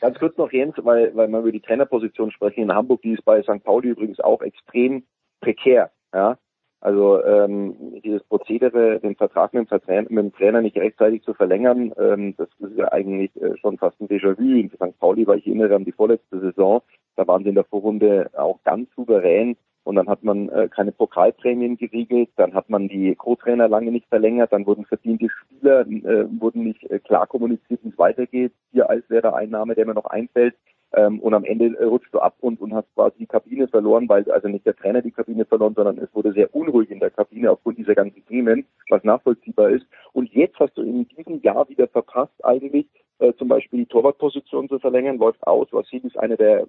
Ganz kurz noch Jens, weil weil wir über die Trainerposition sprechen in Hamburg, die ist bei St. Pauli übrigens auch extrem prekär. Ja, Also ähm, dieses Prozedere, den Vertrag mit dem, Trainer, nicht rechtzeitig zu verlängern, ähm, das ist ja eigentlich äh, schon fast ein Déjà-vu. In St. Pauli war ich erinnere an die vorletzte Saison, da waren sie in der Vorrunde auch ganz souverän und dann hat man äh, keine Pokalprämien geregelt, dann hat man die Co-Trainer lange nicht verlängert, dann wurden verdiente Spieler, äh, wurden nicht äh, klar kommuniziert, wie es weitergeht. Hier als wäre der Einnahme, der mir noch einfällt. Ähm, und am Ende äh, rutscht du ab und, und hast quasi die Kabine verloren, weil also nicht der Trainer die Kabine verloren, sondern es wurde sehr unruhig in der Kabine aufgrund dieser ganzen Themen, was nachvollziehbar ist. Und jetzt hast du in diesem Jahr wieder verpasst, eigentlich äh, zum Beispiel die Torwartposition zu verlängern, läuft aus. Vasil ist eine der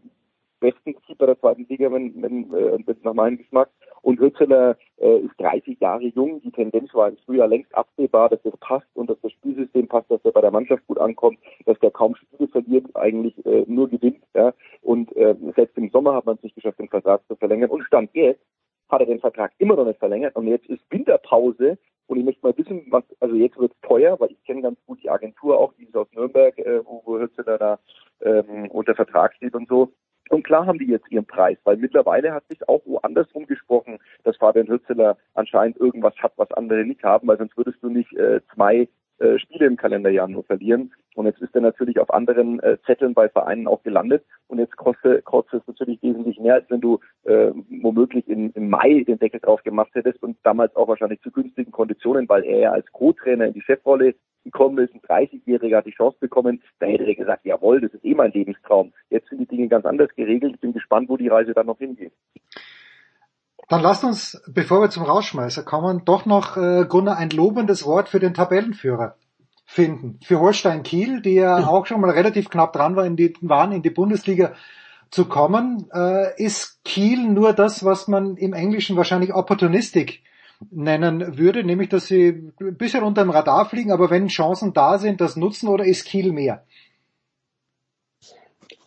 besten Keeper der zweiten Liga, wenn, wenn, äh, nach meinem Geschmack. Und Hützeler äh, ist 30 Jahre jung. Die Tendenz war im Frühjahr längst absehbar, dass das passt und dass das Spielsystem passt, dass er bei der Mannschaft gut ankommt, dass der kaum Spiele verliert, eigentlich äh, nur gewinnt. Ja. Und äh, selbst im Sommer hat man es nicht geschafft, den Vertrag zu verlängern. Und Stand jetzt hat er den Vertrag immer noch nicht verlängert. Und jetzt ist Winterpause. Und ich möchte mal wissen, was, also jetzt wird es teuer, weil ich kenne ganz gut die Agentur auch, die ist aus Nürnberg, äh, wo, wo Hützeler da ähm, unter Vertrag steht und so. Und klar haben die jetzt ihren Preis, weil mittlerweile hat sich auch woanders rumgesprochen, dass Fabian Hürzeler anscheinend irgendwas hat, was andere nicht haben, weil sonst würdest du nicht äh, zwei äh, Spiele im Kalenderjahr nur verlieren. Und jetzt ist er natürlich auf anderen äh, Zetteln bei Vereinen auch gelandet. Und jetzt kostet, kostet es natürlich wesentlich mehr, als wenn du äh, womöglich in, im Mai den Deckel drauf gemacht hättest und damals auch wahrscheinlich zu günstigen Konditionen, weil er ja als Co-Trainer in die Chefrolle gekommen ist, ein 30-Jähriger hat die Chance bekommen, da hätte er gesagt, jawohl, das ist eh mein Lebenstraum. Jetzt sind die Dinge ganz anders geregelt. Ich bin gespannt, wo die Reise dann noch hingeht. Dann lasst uns, bevor wir zum Rausschmeißer kommen, doch noch, äh, Gunnar, ein lobendes Wort für den Tabellenführer finden. Für Holstein Kiel, die ja auch schon mal relativ knapp dran war, in die, waren, in die Bundesliga zu kommen. Äh, ist Kiel nur das, was man im Englischen wahrscheinlich Opportunistik nennen würde, nämlich dass sie ein bisschen unter dem Radar fliegen, aber wenn Chancen da sind, das nutzen oder ist Kiel mehr?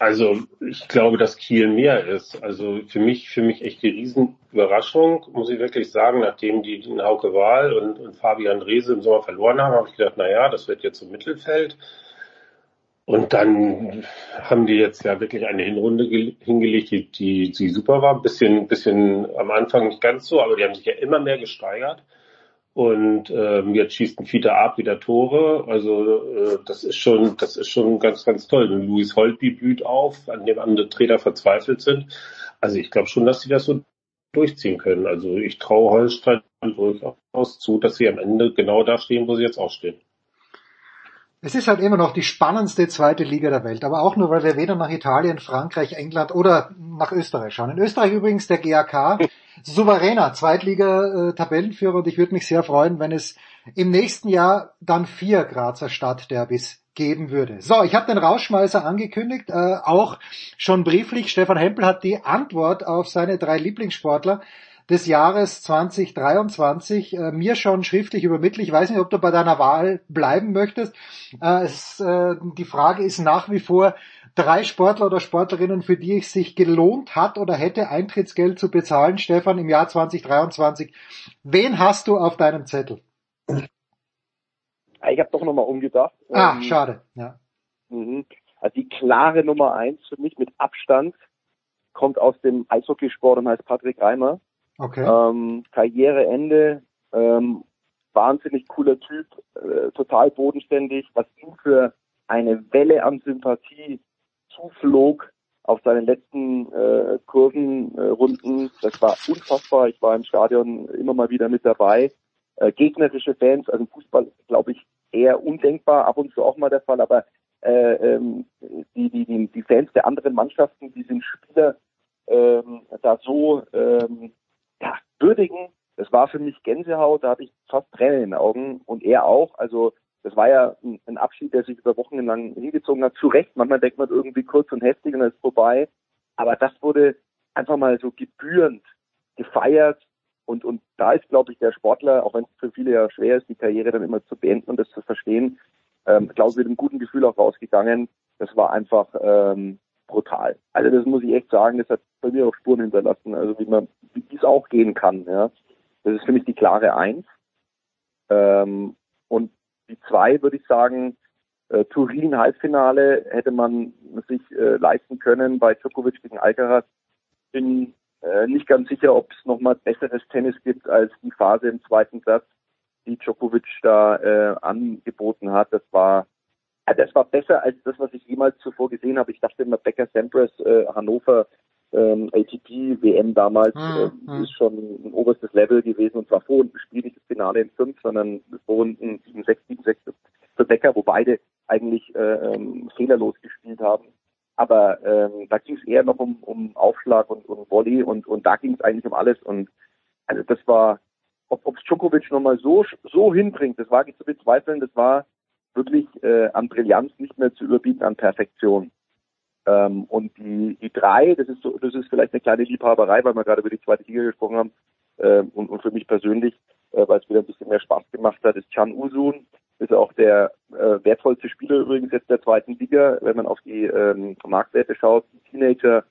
Also ich glaube, dass Kiel mehr ist. Also für mich, für mich echt die Riesenüberraschung, muss ich wirklich sagen, nachdem die den Hauke Wahl und, und Fabian Rehse im Sommer verloren haben, habe ich gedacht, na ja, das wird jetzt im Mittelfeld. Und dann haben die jetzt ja wirklich eine Hinrunde hingelegt, die, die, die super war. Bisschen, bisschen am Anfang nicht ganz so, aber die haben sich ja immer mehr gesteigert. Und ähm, jetzt schießt ein Fiete Ab wieder Tore. Also äh, das ist schon, das ist schon ganz, ganz toll. Und Luis Holtby blüht auf, an dem andere Trainer verzweifelt sind. Also ich glaube schon, dass sie das so durchziehen können. Also ich traue Holstein durchaus zu, dass sie am Ende genau da stehen, wo sie jetzt auch stehen. Es ist halt immer noch die spannendste zweite Liga der Welt, aber auch nur, weil wir weder nach Italien, Frankreich, England oder nach Österreich schauen. In Österreich übrigens der GAK, souveräner Zweitliga-Tabellenführer und ich würde mich sehr freuen, wenn es im nächsten Jahr dann vier Grazer Stadtderbys geben würde. So, ich habe den Rauschmeißer angekündigt, äh, auch schon brieflich. Stefan Hempel hat die Antwort auf seine drei Lieblingssportler des Jahres 2023 äh, mir schon schriftlich übermittelt. Ich weiß nicht, ob du bei deiner Wahl bleiben möchtest. Äh, es, äh, die Frage ist nach wie vor drei Sportler oder Sportlerinnen, für die es sich gelohnt hat oder hätte Eintrittsgeld zu bezahlen, Stefan, im Jahr 2023. Wen hast du auf deinem Zettel? Ich habe doch nochmal umgedacht. Ah, ähm, schade. Ja. Mhm. Also die klare Nummer eins für mich mit Abstand kommt aus dem Eishockeysport und heißt Patrick Reimer. Okay. Ähm, Karriereende, ähm, wahnsinnig cooler Typ, äh, total bodenständig, was ihm für eine Welle an Sympathie zuflog auf seinen letzten äh, Kurvenrunden. Äh, das war unfassbar. Ich war im Stadion immer mal wieder mit dabei. Äh, gegnerische Fans, also Fußball glaube ich eher undenkbar, ab und zu auch mal der Fall, aber äh, ähm, die, die, die, die Fans der anderen Mannschaften, die sind Spieler ähm, da so ähm, ja, würdigen. Das war für mich Gänsehaut, da hatte ich fast Tränen in den Augen und er auch. Also das war ja ein, ein Abschied, der sich über Wochen lang hingezogen hat. Zu Recht, manchmal denkt man irgendwie kurz und heftig und dann ist vorbei. Aber das wurde einfach mal so gebührend gefeiert. Und, und da ist, glaube ich, der Sportler, auch wenn es für viele ja schwer ist, die Karriere dann immer zu beenden und das zu verstehen, ähm, glaube ich, mit einem guten Gefühl auch rausgegangen. Das war einfach ähm, brutal. Also das muss ich echt sagen, das hat bei mir auch Spuren hinterlassen, also wie man, wie es auch gehen kann, ja. Das ist für mich die klare Eins. Ähm, und die zwei würde ich sagen, äh, Turin Halbfinale hätte man sich äh, leisten können bei Djokovic gegen Alcaraz. Bin äh, nicht ganz sicher, ob es nochmal besseres Tennis gibt als die Phase im zweiten Satz, die Djokovic da äh, angeboten hat. Das war ja, das war besser als das, was ich jemals zuvor gesehen habe. Ich dachte immer, Becker Sampras, äh, Hannover, ähm, ATP, WM damals, Mhm. äh, ist schon ein oberstes Level gewesen und zwar Vorrundenspiel, nicht das Finale in fünf, sondern Vorrunden 7-6, 7-6 für Becker, wo beide eigentlich äh, ähm, fehlerlos gespielt haben. Aber ähm, da ging es eher noch um, um Aufschlag und, und Volley und, und da ging es eigentlich um alles. Und also das war, ob es Djokovic nochmal so, so hinbringt, das ich zu bezweifeln, das war wirklich äh, an Brillanz nicht mehr zu überbieten an Perfektion. Ähm, und die, die drei, das ist so, das ist vielleicht eine kleine Liebhaberei, weil wir gerade über die zweite Liga gesprochen haben, ähm, und, und für mich persönlich, äh, weil es wieder ein bisschen mehr Spaß gemacht hat, ist Chan Usun, ist auch der äh, wertvollste Spieler übrigens jetzt der zweiten Liga, wenn man auf die ähm, Marktwerte schaut. Teenager,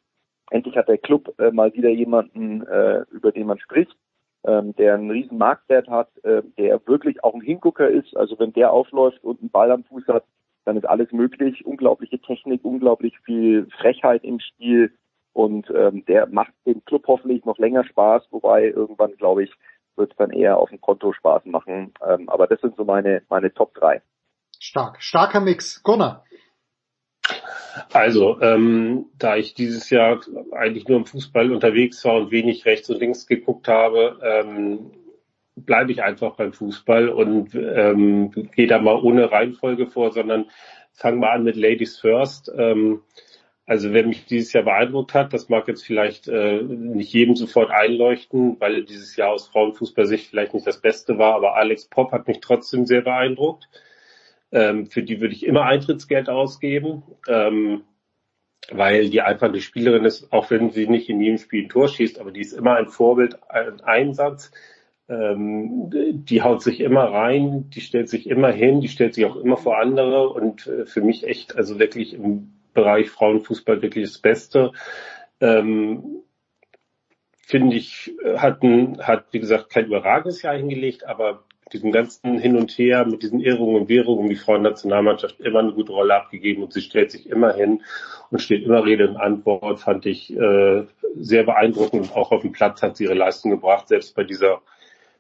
endlich hat der Club äh, mal wieder jemanden, äh, über den man spricht, ähm, der einen riesen Marktwert hat, äh, der wirklich auch ein Hingucker ist. Also wenn der aufläuft und einen Ball am Fuß hat, dann ist alles möglich. Unglaubliche Technik, unglaublich viel Frechheit im Spiel und ähm, der macht dem Club hoffentlich noch länger Spaß, wobei irgendwann, glaube ich, wird es dann eher auf dem Konto Spaß machen. Ähm, aber das sind so meine, meine Top 3. Stark. Starker Mix. Gunnar. Also, ähm, da ich dieses Jahr eigentlich nur im Fußball unterwegs war und wenig rechts und links geguckt habe, ähm, bleibe ich einfach beim Fußball und ähm, gehe da mal ohne Reihenfolge vor, sondern fange mal an mit Ladies First. Ähm, also wer mich dieses Jahr beeindruckt hat, das mag jetzt vielleicht äh, nicht jedem sofort einleuchten, weil dieses Jahr aus Frauenfußballsicht vielleicht nicht das Beste war, aber Alex Popp hat mich trotzdem sehr beeindruckt. Ähm, für die würde ich immer Eintrittsgeld ausgeben, ähm, weil die einfach eine Spielerin ist, auch wenn sie nicht in jedem Spiel ein Tor schießt, aber die ist immer ein Vorbild, ein Einsatz. Ähm, die haut sich immer rein, die stellt sich immer hin, die stellt sich auch immer vor andere und äh, für mich echt, also wirklich im Bereich Frauenfußball wirklich das Beste. Ähm, Finde ich, hat, ein, hat, wie gesagt, kein überragendes Jahr hingelegt, aber diesem ganzen Hin und Her, mit diesen Irrungen und Währungen, die Frauennationalmannschaft immer eine gute Rolle abgegeben und sie stellt sich immer hin und steht immer Rede und Antwort, fand ich äh, sehr beeindruckend. Und auch auf dem Platz hat sie ihre Leistung gebracht, selbst bei dieser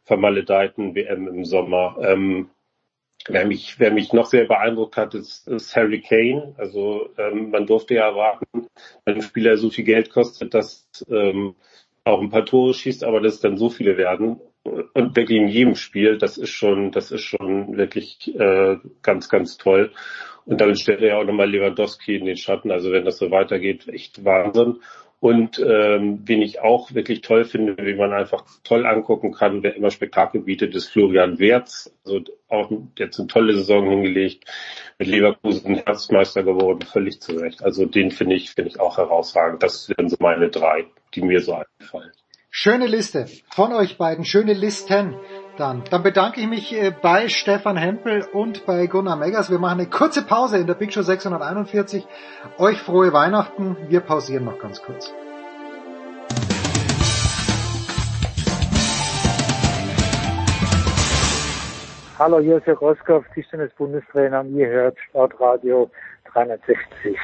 vermaledeiten WM im Sommer. Ähm, wer mich, wer mich noch sehr beeindruckt hat, ist, ist Harry Kane. Also ähm, man durfte ja erwarten, wenn ein Spieler so viel Geld kostet, dass ähm, auch ein paar Tore schießt, aber dass es dann so viele werden und wirklich in jedem Spiel, das ist schon, das ist schon wirklich äh, ganz, ganz toll. Und dann stellt er ja auch nochmal Lewandowski in den Schatten. Also wenn das so weitergeht, echt Wahnsinn. Und ähm, wen ich auch wirklich toll finde, wie man einfach toll angucken kann, wer immer Spektakel bietet, ist Florian Wertz. Also auch jetzt eine tolle Saison hingelegt, mit Leverkusen Herbstmeister geworden, völlig zu Recht. Also den finde ich, finde ich auch herausragend. Das wären so meine drei, die mir so einfallen. Schöne Liste von euch beiden, schöne Listen. Dann, dann bedanke ich mich äh, bei Stefan Hempel und bei Gunnar Meggers. Wir machen eine kurze Pause in der Big Show 641. Euch frohe Weihnachten. Wir pausieren noch ganz kurz. Hallo, hier ist Herr Roskopf, Tischtennis-Bundestrainer und ihr hört Sportradio 360.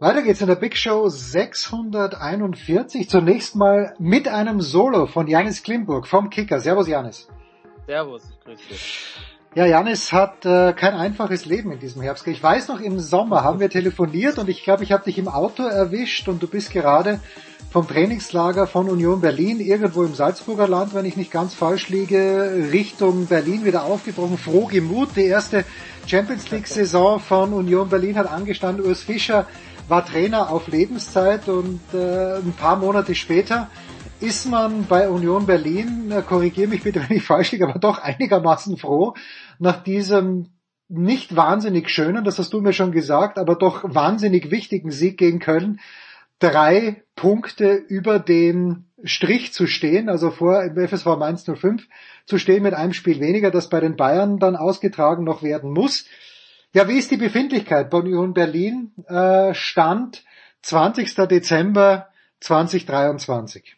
Weiter geht's in der Big Show 641. Zunächst mal mit einem Solo von Janis Klimburg vom Kicker. Servus Janis. Servus, ich grüße dich. Ja, Janis hat äh, kein einfaches Leben in diesem Herbst. Ich weiß noch, im Sommer haben wir telefoniert und ich glaube, ich habe dich im Auto erwischt und du bist gerade vom Trainingslager von Union Berlin irgendwo im Salzburger Land, wenn ich nicht ganz falsch liege, Richtung Berlin wieder aufgebrochen. Froh gemut. Die erste Champions League Saison von Union Berlin hat angestanden. Urs Fischer war Trainer auf Lebenszeit und äh, ein paar Monate später ist man bei Union Berlin, korrigiere mich bitte, wenn ich falsch liege, aber doch einigermaßen froh, nach diesem nicht wahnsinnig schönen, das hast du mir schon gesagt, aber doch wahnsinnig wichtigen Sieg gegen Köln, drei Punkte über den Strich zu stehen, also vor FSV Mainz 05 zu stehen mit einem Spiel weniger, das bei den Bayern dann ausgetragen noch werden muss. Ja, wie ist die Befindlichkeit bei Union Berlin? Äh, Stand 20. Dezember 2023.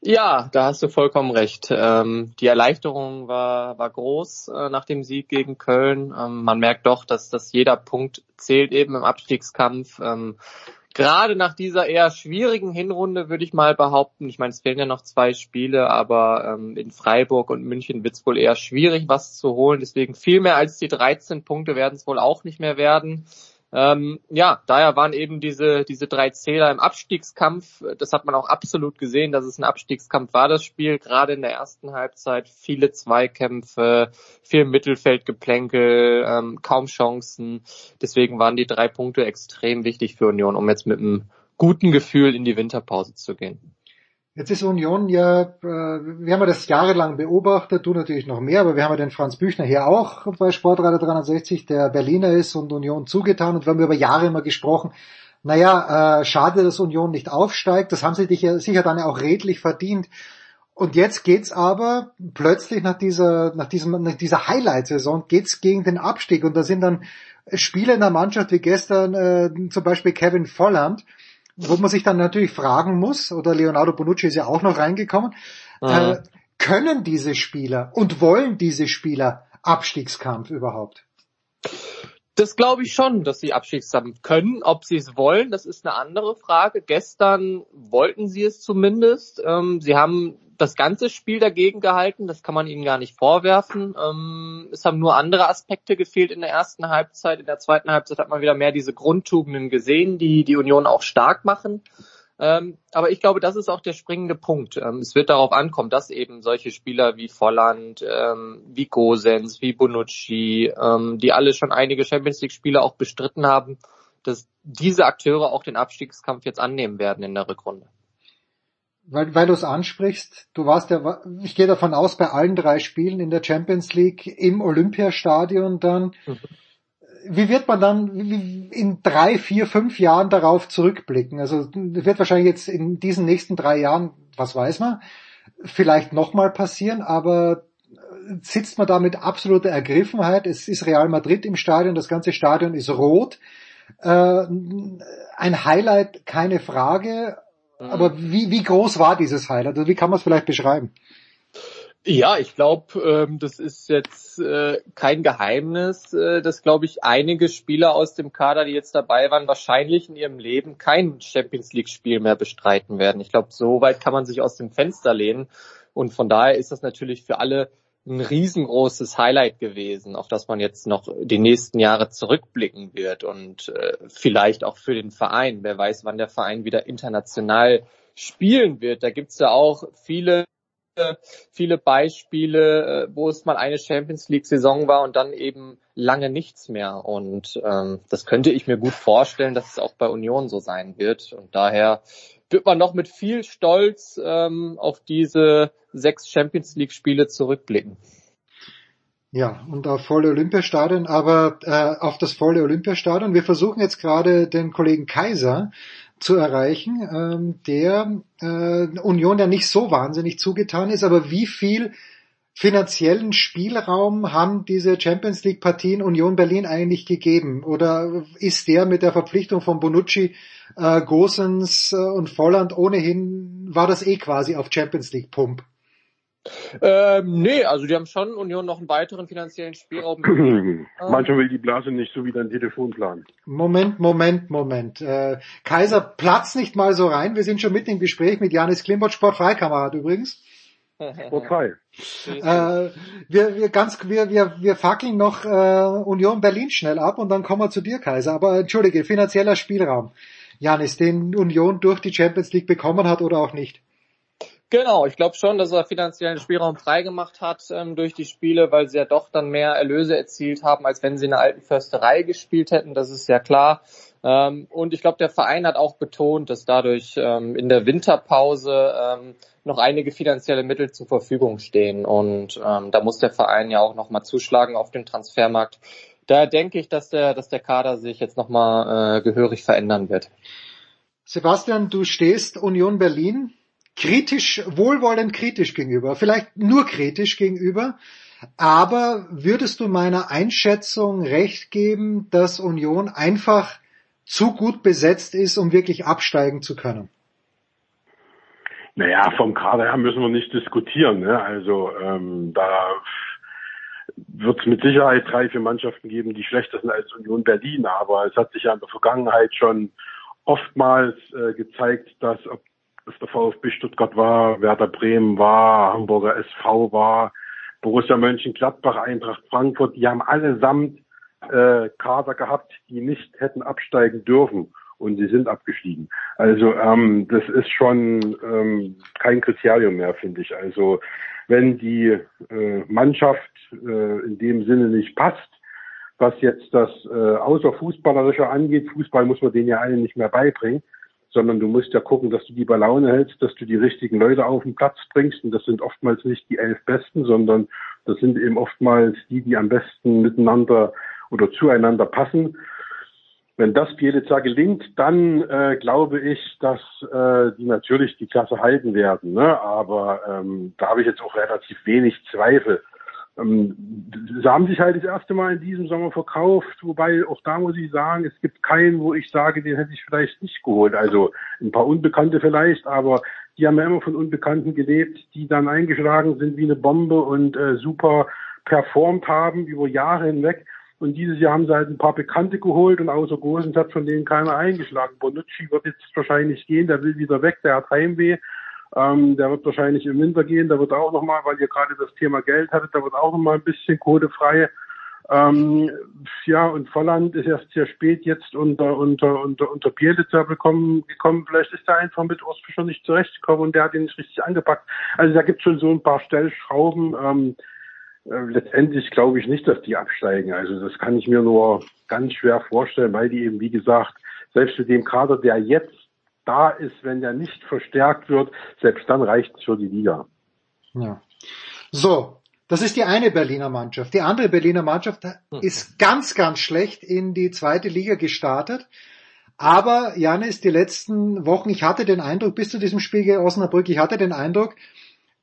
Ja, da hast du vollkommen recht. Ähm, die Erleichterung war, war groß äh, nach dem Sieg gegen Köln. Ähm, man merkt doch, dass, dass jeder Punkt zählt eben im Abstiegskampf. Ähm, gerade nach dieser eher schwierigen Hinrunde würde ich mal behaupten, ich meine, es fehlen ja noch zwei Spiele, aber ähm, in Freiburg und München wird es wohl eher schwierig, was zu holen. Deswegen viel mehr als die 13 Punkte werden es wohl auch nicht mehr werden. Ähm, ja, daher waren eben diese, diese drei Zähler im Abstiegskampf. Das hat man auch absolut gesehen, dass es ein Abstiegskampf war, das Spiel. Gerade in der ersten Halbzeit viele Zweikämpfe, viel Mittelfeldgeplänkel, ähm, kaum Chancen. Deswegen waren die drei Punkte extrem wichtig für Union, um jetzt mit einem guten Gefühl in die Winterpause zu gehen. Jetzt ist Union ja, äh, wir haben ja das jahrelang beobachtet, du natürlich noch mehr, aber wir haben ja den Franz Büchner hier auch bei Sportradio 360, der Berliner ist und Union zugetan und wir haben über Jahre immer gesprochen, naja, äh, schade, dass Union nicht aufsteigt, das haben sie sicher dann auch redlich verdient. Und jetzt geht's aber plötzlich nach dieser, nach diesem, nach dieser Highlight-Saison geht's gegen den Abstieg und da sind dann Spieler in der Mannschaft wie gestern äh, zum Beispiel Kevin Volland, wo man sich dann natürlich fragen muss, oder Leonardo Bonucci ist ja auch noch reingekommen, mhm. äh, können diese Spieler und wollen diese Spieler Abstiegskampf überhaupt? Das glaube ich schon, dass sie Abstiegskampf können. Ob sie es wollen, das ist eine andere Frage. Gestern wollten sie es zumindest. Ähm, sie haben das ganze Spiel dagegen gehalten, das kann man ihnen gar nicht vorwerfen. Ähm, es haben nur andere Aspekte gefehlt in der ersten Halbzeit. In der zweiten Halbzeit hat man wieder mehr diese Grundtugenden gesehen, die die Union auch stark machen. Ähm, aber ich glaube, das ist auch der springende Punkt. Ähm, es wird darauf ankommen, dass eben solche Spieler wie Volland, ähm, wie Gosens, wie Bonucci, ähm, die alle schon einige Champions League Spiele auch bestritten haben, dass diese Akteure auch den Abstiegskampf jetzt annehmen werden in der Rückrunde weil, weil du es ansprichst, du warst ja, ich gehe davon aus, bei allen drei Spielen in der Champions League im Olympiastadion dann. Mhm. Wie wird man dann in drei, vier, fünf Jahren darauf zurückblicken? Also wird wahrscheinlich jetzt in diesen nächsten drei Jahren, was weiß man, vielleicht nochmal passieren, aber sitzt man da mit absoluter Ergriffenheit. Es ist Real Madrid im Stadion, das ganze Stadion ist rot. Äh, ein Highlight, keine Frage, aber wie, wie groß war dieses Highlight? Also wie kann man es vielleicht beschreiben? Ja, ich glaube, ähm, das ist jetzt äh, kein Geheimnis, äh, dass, glaube ich, einige Spieler aus dem Kader, die jetzt dabei waren, wahrscheinlich in ihrem Leben kein Champions League-Spiel mehr bestreiten werden. Ich glaube, so weit kann man sich aus dem Fenster lehnen. Und von daher ist das natürlich für alle ein riesengroßes Highlight gewesen, auf das man jetzt noch die nächsten Jahre zurückblicken wird und äh, vielleicht auch für den Verein. Wer weiß, wann der Verein wieder international spielen wird. Da gibt's ja auch viele viele Beispiele, äh, wo es mal eine Champions League Saison war und dann eben lange nichts mehr. Und ähm, das könnte ich mir gut vorstellen, dass es auch bei Union so sein wird. Und daher wird man noch mit viel Stolz ähm, auf diese sechs Champions League Spiele zurückblicken. Ja, und auf volle Olympiastadion, aber äh, auf das volle Olympiastadion. Wir versuchen jetzt gerade den Kollegen Kaiser zu erreichen, ähm, der äh, Union ja nicht so wahnsinnig zugetan ist, aber wie viel finanziellen Spielraum haben diese Champions League Partien Union Berlin eigentlich gegeben? Oder ist der mit der Verpflichtung von Bonucci, äh, Gosens äh, und Volland ohnehin, war das eh quasi auf Champions League Pump? Ähm, nee, also die haben schon Union noch einen weiteren finanziellen Spielraum. Manchmal will die Blase nicht so wie dein Telefonplan. Moment, Moment, Moment. Äh, Kaiser, platz nicht mal so rein. Wir sind schon mitten im Gespräch mit Janis Klimbot, Sportfreikamerad übrigens. Sportfrei. Äh, wir, wir, ganz, wir, wir, wir fackeln noch äh, Union Berlin schnell ab und dann kommen wir zu dir, Kaiser. Aber entschuldige, finanzieller Spielraum. Janis, den Union durch die Champions League bekommen hat oder auch nicht? Genau, ich glaube schon, dass er finanziellen Spielraum freigemacht hat ähm, durch die Spiele, weil sie ja doch dann mehr Erlöse erzielt haben, als wenn sie in der alten Försterei gespielt hätten. Das ist ja klar. Ähm, und ich glaube, der Verein hat auch betont, dass dadurch ähm, in der Winterpause ähm, noch einige finanzielle Mittel zur Verfügung stehen. Und ähm, da muss der Verein ja auch nochmal zuschlagen auf dem Transfermarkt. Da denke ich, dass der, dass der Kader sich jetzt nochmal äh, gehörig verändern wird. Sebastian, du stehst Union Berlin kritisch, wohlwollend kritisch gegenüber, vielleicht nur kritisch gegenüber. Aber würdest du meiner Einschätzung recht geben, dass Union einfach zu gut besetzt ist, um wirklich absteigen zu können? Naja, vom Kader her müssen wir nicht diskutieren. Ne? Also ähm, da wird es mit Sicherheit drei, vier Mannschaften geben, die schlechter sind als Union Berlin. Aber es hat sich ja in der Vergangenheit schon oftmals äh, gezeigt, dass ob es der VfB Stuttgart war, Werder Bremen war, Hamburger SV war, Borussia Mönchengladbach, Eintracht Frankfurt, die haben allesamt äh, Kader gehabt, die nicht hätten absteigen dürfen und sie sind abgestiegen. Also ähm, das ist schon ähm, kein Kriterium mehr, finde ich. Also wenn die äh, Mannschaft äh, in dem Sinne nicht passt, was jetzt das äh, außer Fußballerische angeht, Fußball muss man denen ja allen nicht mehr beibringen, sondern du musst ja gucken, dass du die bei Laune hältst, dass du die richtigen Leute auf den Platz bringst. Und das sind oftmals nicht die elf Besten, sondern das sind eben oftmals die, die am besten miteinander oder zueinander passen. Wenn das Bielitzer gelingt, dann äh, glaube ich, dass äh, die natürlich die Klasse halten werden. Ne? Aber ähm, da habe ich jetzt auch relativ wenig Zweifel. Ähm, sie haben sich halt das erste Mal in diesem Sommer verkauft, wobei auch da muss ich sagen, es gibt keinen, wo ich sage, den hätte ich vielleicht nicht geholt. Also ein paar Unbekannte vielleicht, aber die haben ja immer von Unbekannten gelebt, die dann eingeschlagen sind wie eine Bombe und äh, super performt haben über Jahre hinweg. Und dieses Jahr haben sie halt ein paar Bekannte geholt und außer Gosens hat von denen keiner eingeschlagen. Bonucci wird jetzt wahrscheinlich gehen, der will wieder weg, der hat Heimweh. Ähm, der wird wahrscheinlich im Winter gehen, da wird auch nochmal, weil ihr gerade das Thema Geld hattet, da wird auch nochmal ein bisschen Kohle frei. Ähm, ja, und Volland ist erst sehr spät jetzt unter, unter, unter, unter Bielitzer bekommen, gekommen. Vielleicht ist er einfach mit Ostfischer nicht zurechtgekommen und der hat ihn nicht richtig angepackt. Also da gibt es schon so ein paar Stellschrauben. Ähm, äh, letztendlich glaube ich nicht, dass die absteigen. Also das kann ich mir nur ganz schwer vorstellen, weil die eben, wie gesagt, selbst mit dem Kader, der jetzt da ist, wenn der nicht verstärkt wird, selbst dann reicht es für die Liga. Ja. So, das ist die eine Berliner Mannschaft. Die andere Berliner Mannschaft ist ganz, ganz schlecht in die zweite Liga gestartet. Aber Janis, die letzten Wochen, ich hatte den Eindruck, bis zu diesem Spiel gegen Osnabrück, ich hatte den Eindruck,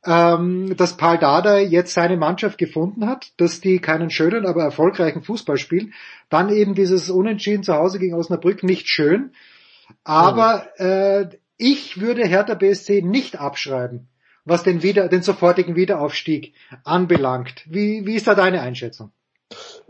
ähm, dass Paul Dada jetzt seine Mannschaft gefunden hat, dass die keinen schönen, aber erfolgreichen Fußball spielen. Dann eben dieses Unentschieden zu Hause gegen Osnabrück nicht schön. Aber äh, ich würde Hertha BSC nicht abschreiben, was den, wieder, den sofortigen Wiederaufstieg anbelangt. Wie, wie ist da deine Einschätzung?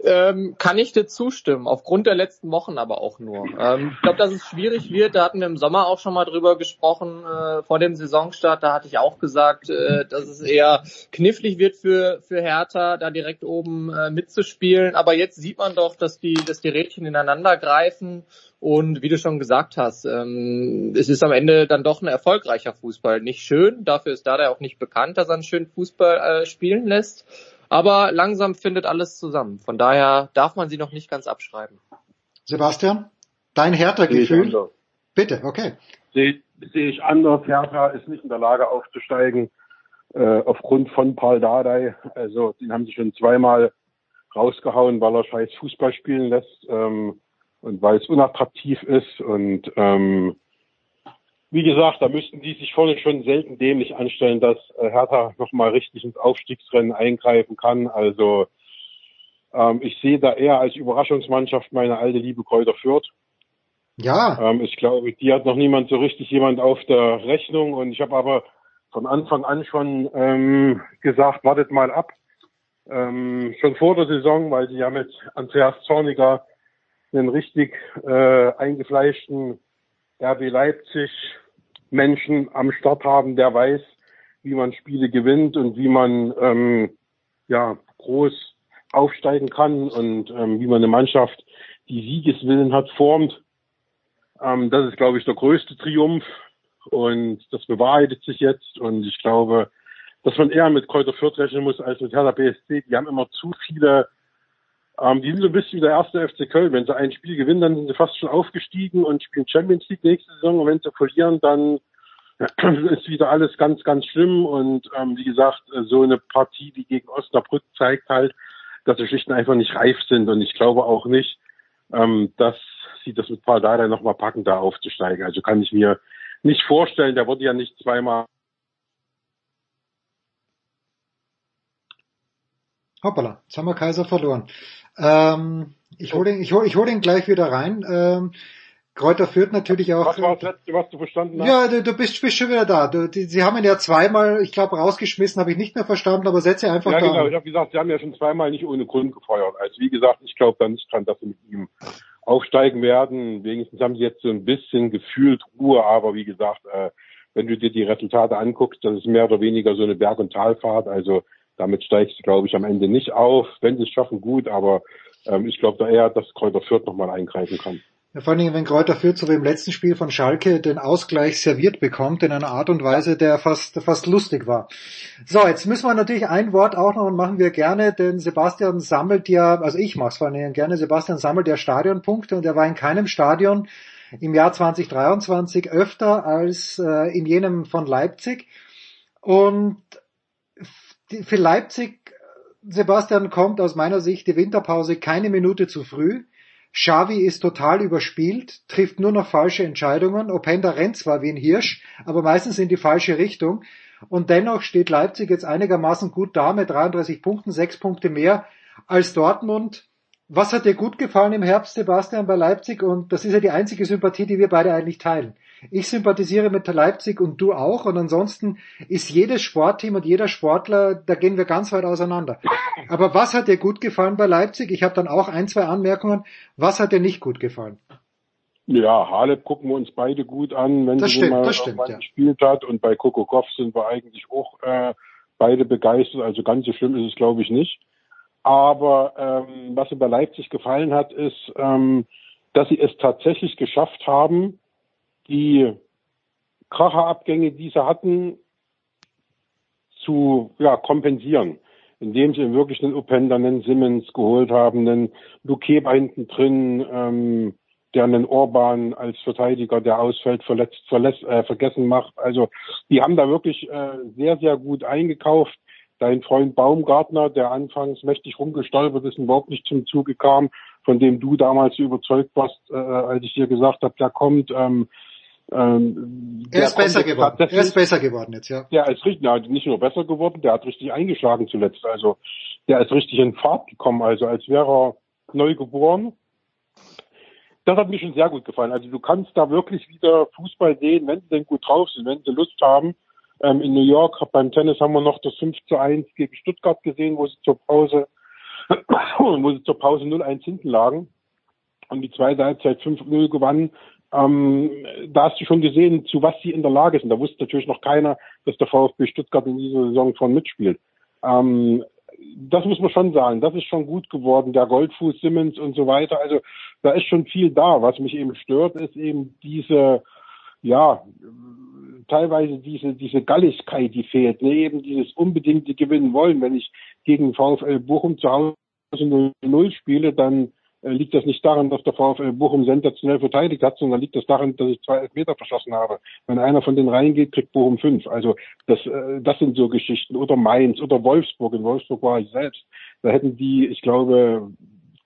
Ähm, kann ich dir zustimmen, aufgrund der letzten Wochen aber auch nur. Ähm, ich glaube, dass es schwierig wird, da hatten wir im Sommer auch schon mal drüber gesprochen, äh, vor dem Saisonstart, da hatte ich auch gesagt, äh, dass es eher knifflig wird für, für Hertha, da direkt oben äh, mitzuspielen. Aber jetzt sieht man doch, dass die, dass die Rädchen ineinander greifen und wie du schon gesagt hast, ähm, es ist am Ende dann doch ein erfolgreicher Fußball. Nicht schön, dafür ist Dada auch nicht bekannt, dass er einen schönen Fußball äh, spielen lässt. Aber langsam findet alles zusammen. Von daher darf man sie noch nicht ganz abschreiben. Sebastian, dein Hertha-Gefühl? Bitte, okay. Sehe seh ich anders. Hertha ist nicht in der Lage aufzusteigen äh, aufgrund von Paul Dardai. Also den haben sie schon zweimal rausgehauen, weil er scheiß Fußball spielen lässt ähm, und weil es unattraktiv ist und ähm, wie gesagt, da müssten die sich vorne schon selten dämlich anstellen, dass äh, Hertha nochmal richtig ins Aufstiegsrennen eingreifen kann. Also ähm, ich sehe da eher als Überraschungsmannschaft meine alte liebe Kräuter Fürth. Ja. Ähm, ich glaube, die hat noch niemand so richtig jemand auf der Rechnung und ich habe aber von Anfang an schon ähm, gesagt, wartet mal ab. Ähm, schon vor der Saison, weil sie ja mit Andreas Zorniger einen richtig äh, eingefleischten RB Leipzig Menschen am Start haben, der weiß, wie man Spiele gewinnt und wie man ähm, ja groß aufsteigen kann und ähm, wie man eine Mannschaft, die Siegeswillen hat, formt. Ähm, das ist, glaube ich, der größte Triumph und das bewahrheitet sich jetzt und ich glaube, dass man eher mit Kräuter Fürth rechnen muss als mit Hertha BSC. Die haben immer zu viele ähm, die sind so ein bisschen wie der erste FC Köln. Wenn sie ein Spiel gewinnen, dann sind sie fast schon aufgestiegen und spielen Champions League nächste Saison. Und wenn sie verlieren, dann ist wieder alles ganz, ganz schlimm. Und ähm, wie gesagt, so eine Partie wie gegen Osnabrück zeigt halt, dass sie schlicht und einfach nicht reif sind. Und ich glaube auch nicht, ähm, dass sie das mit Paul Dardai nochmal packen, da aufzusteigen. Also kann ich mir nicht vorstellen. Der wurde ja nicht zweimal Hoppala, jetzt haben wir Kaiser verloren. Ähm, ich hole ihn, ich hol, ich hol ihn gleich wieder rein. Ähm, Kräuter führt natürlich auch. Was war das letzte, was du verstanden hast? Ja, du, du bist, bist schon wieder da. Du, die, sie haben ihn ja zweimal, ich glaube, rausgeschmissen, habe ich nicht mehr verstanden, aber setze einfach Ja, da. genau. Ich habe gesagt, sie haben ja schon zweimal nicht ohne Grund gefeuert. Also wie gesagt, ich glaube da nicht dran, dass sie mit ihm aufsteigen werden. Wenigstens haben sie jetzt so ein bisschen gefühlt Ruhe, aber wie gesagt, äh, wenn du dir die Resultate anguckst, das ist mehr oder weniger so eine Berg- und Talfahrt. Also damit steigst du, glaube ich, am Ende nicht auf. Wenn sie es schaffen, gut, aber ähm, ich glaube da eher, dass Kräuter Fürth nochmal eingreifen kann. Ja, vor allen Dingen, wenn Kräuter Fürth so wie im letzten Spiel von Schalke den Ausgleich serviert bekommt in einer Art und Weise, der fast, fast lustig war. So, jetzt müssen wir natürlich ein Wort auch noch und machen wir gerne, denn Sebastian sammelt ja, also ich mache es vor allen Dingen gerne, Sebastian sammelt ja Stadionpunkte und er war in keinem Stadion im Jahr 2023 öfter als äh, in jenem von Leipzig. Und für Leipzig, Sebastian, kommt aus meiner Sicht die Winterpause keine Minute zu früh. Xavi ist total überspielt, trifft nur noch falsche Entscheidungen. Openda rennt zwar wie ein Hirsch, aber meistens in die falsche Richtung. Und dennoch steht Leipzig jetzt einigermaßen gut da mit 33 Punkten, sechs Punkte mehr als Dortmund. Was hat dir gut gefallen im Herbst, Sebastian, bei Leipzig? Und das ist ja die einzige Sympathie, die wir beide eigentlich teilen. Ich sympathisiere mit Leipzig und du auch. Und ansonsten ist jedes Sportteam und jeder Sportler, da gehen wir ganz weit auseinander. Aber was hat dir gut gefallen bei Leipzig? Ich habe dann auch ein, zwei Anmerkungen. Was hat dir nicht gut gefallen? Ja, Halep gucken wir uns beide gut an, wenn Das sie stimmt, mal stimmt, ja. gespielt hat. Und bei Goff sind wir eigentlich auch äh, beide begeistert. Also ganz so schlimm ist es, glaube ich, nicht. Aber ähm, was mir bei Leipzig gefallen hat, ist, ähm, dass sie es tatsächlich geschafft haben, die Kracherabgänge, die sie hatten, zu ja, kompensieren, indem sie wirklich einen Openda, einen Simmons geholt haben, einen Lukeba hinten drin, ähm, der einen Orban als Verteidiger, der ausfällt, verletzt, verlässt, äh, vergessen macht. Also die haben da wirklich äh, sehr, sehr gut eingekauft. Dein Freund Baumgartner, der anfangs mächtig rumgestolpert ist und überhaupt nicht zum Zuge kam, von dem du damals überzeugt warst, äh, als ich dir gesagt habe, der kommt. Ähm, ähm, Er ist besser geworden. Er ist besser geworden jetzt, ja. der ist richtig, ja, nicht nur besser geworden, der hat richtig eingeschlagen zuletzt. Also der ist richtig in Fahrt gekommen, also als wäre er neu geboren. Das hat mir schon sehr gut gefallen. Also du kannst da wirklich wieder Fußball sehen, wenn sie denn gut drauf sind, wenn sie Lust haben. Ähm, in New York beim Tennis haben wir noch das 5 zu 1 gegen Stuttgart gesehen, wo sie zur Pause, wo sie zur Pause 0-1 hinten lagen und die zweite Halbzeit 5-0 gewannen. Ähm, da hast du schon gesehen, zu was sie in der Lage sind. Da wusste natürlich noch keiner, dass der VfB Stuttgart in dieser Saison von mitspielt. Ähm, das muss man schon sagen. Das ist schon gut geworden. Der Goldfuß Simmons und so weiter. Also da ist schon viel da. Was mich eben stört, ist eben diese, ja, teilweise diese, diese Galligkeit, die fehlt. Ne? Eben dieses unbedingte Gewinnen wollen. Wenn ich gegen VfL Bochum zu Hause 0 spiele, dann liegt das nicht daran, dass der VfL Bochum sensationell verteidigt hat, sondern liegt das daran, dass ich zwei Elfmeter verschossen habe. Wenn einer von denen reingeht, kriegt Bochum fünf. Also das, äh, das sind so Geschichten. Oder Mainz oder Wolfsburg. In Wolfsburg war ich selbst. Da hätten die, ich glaube,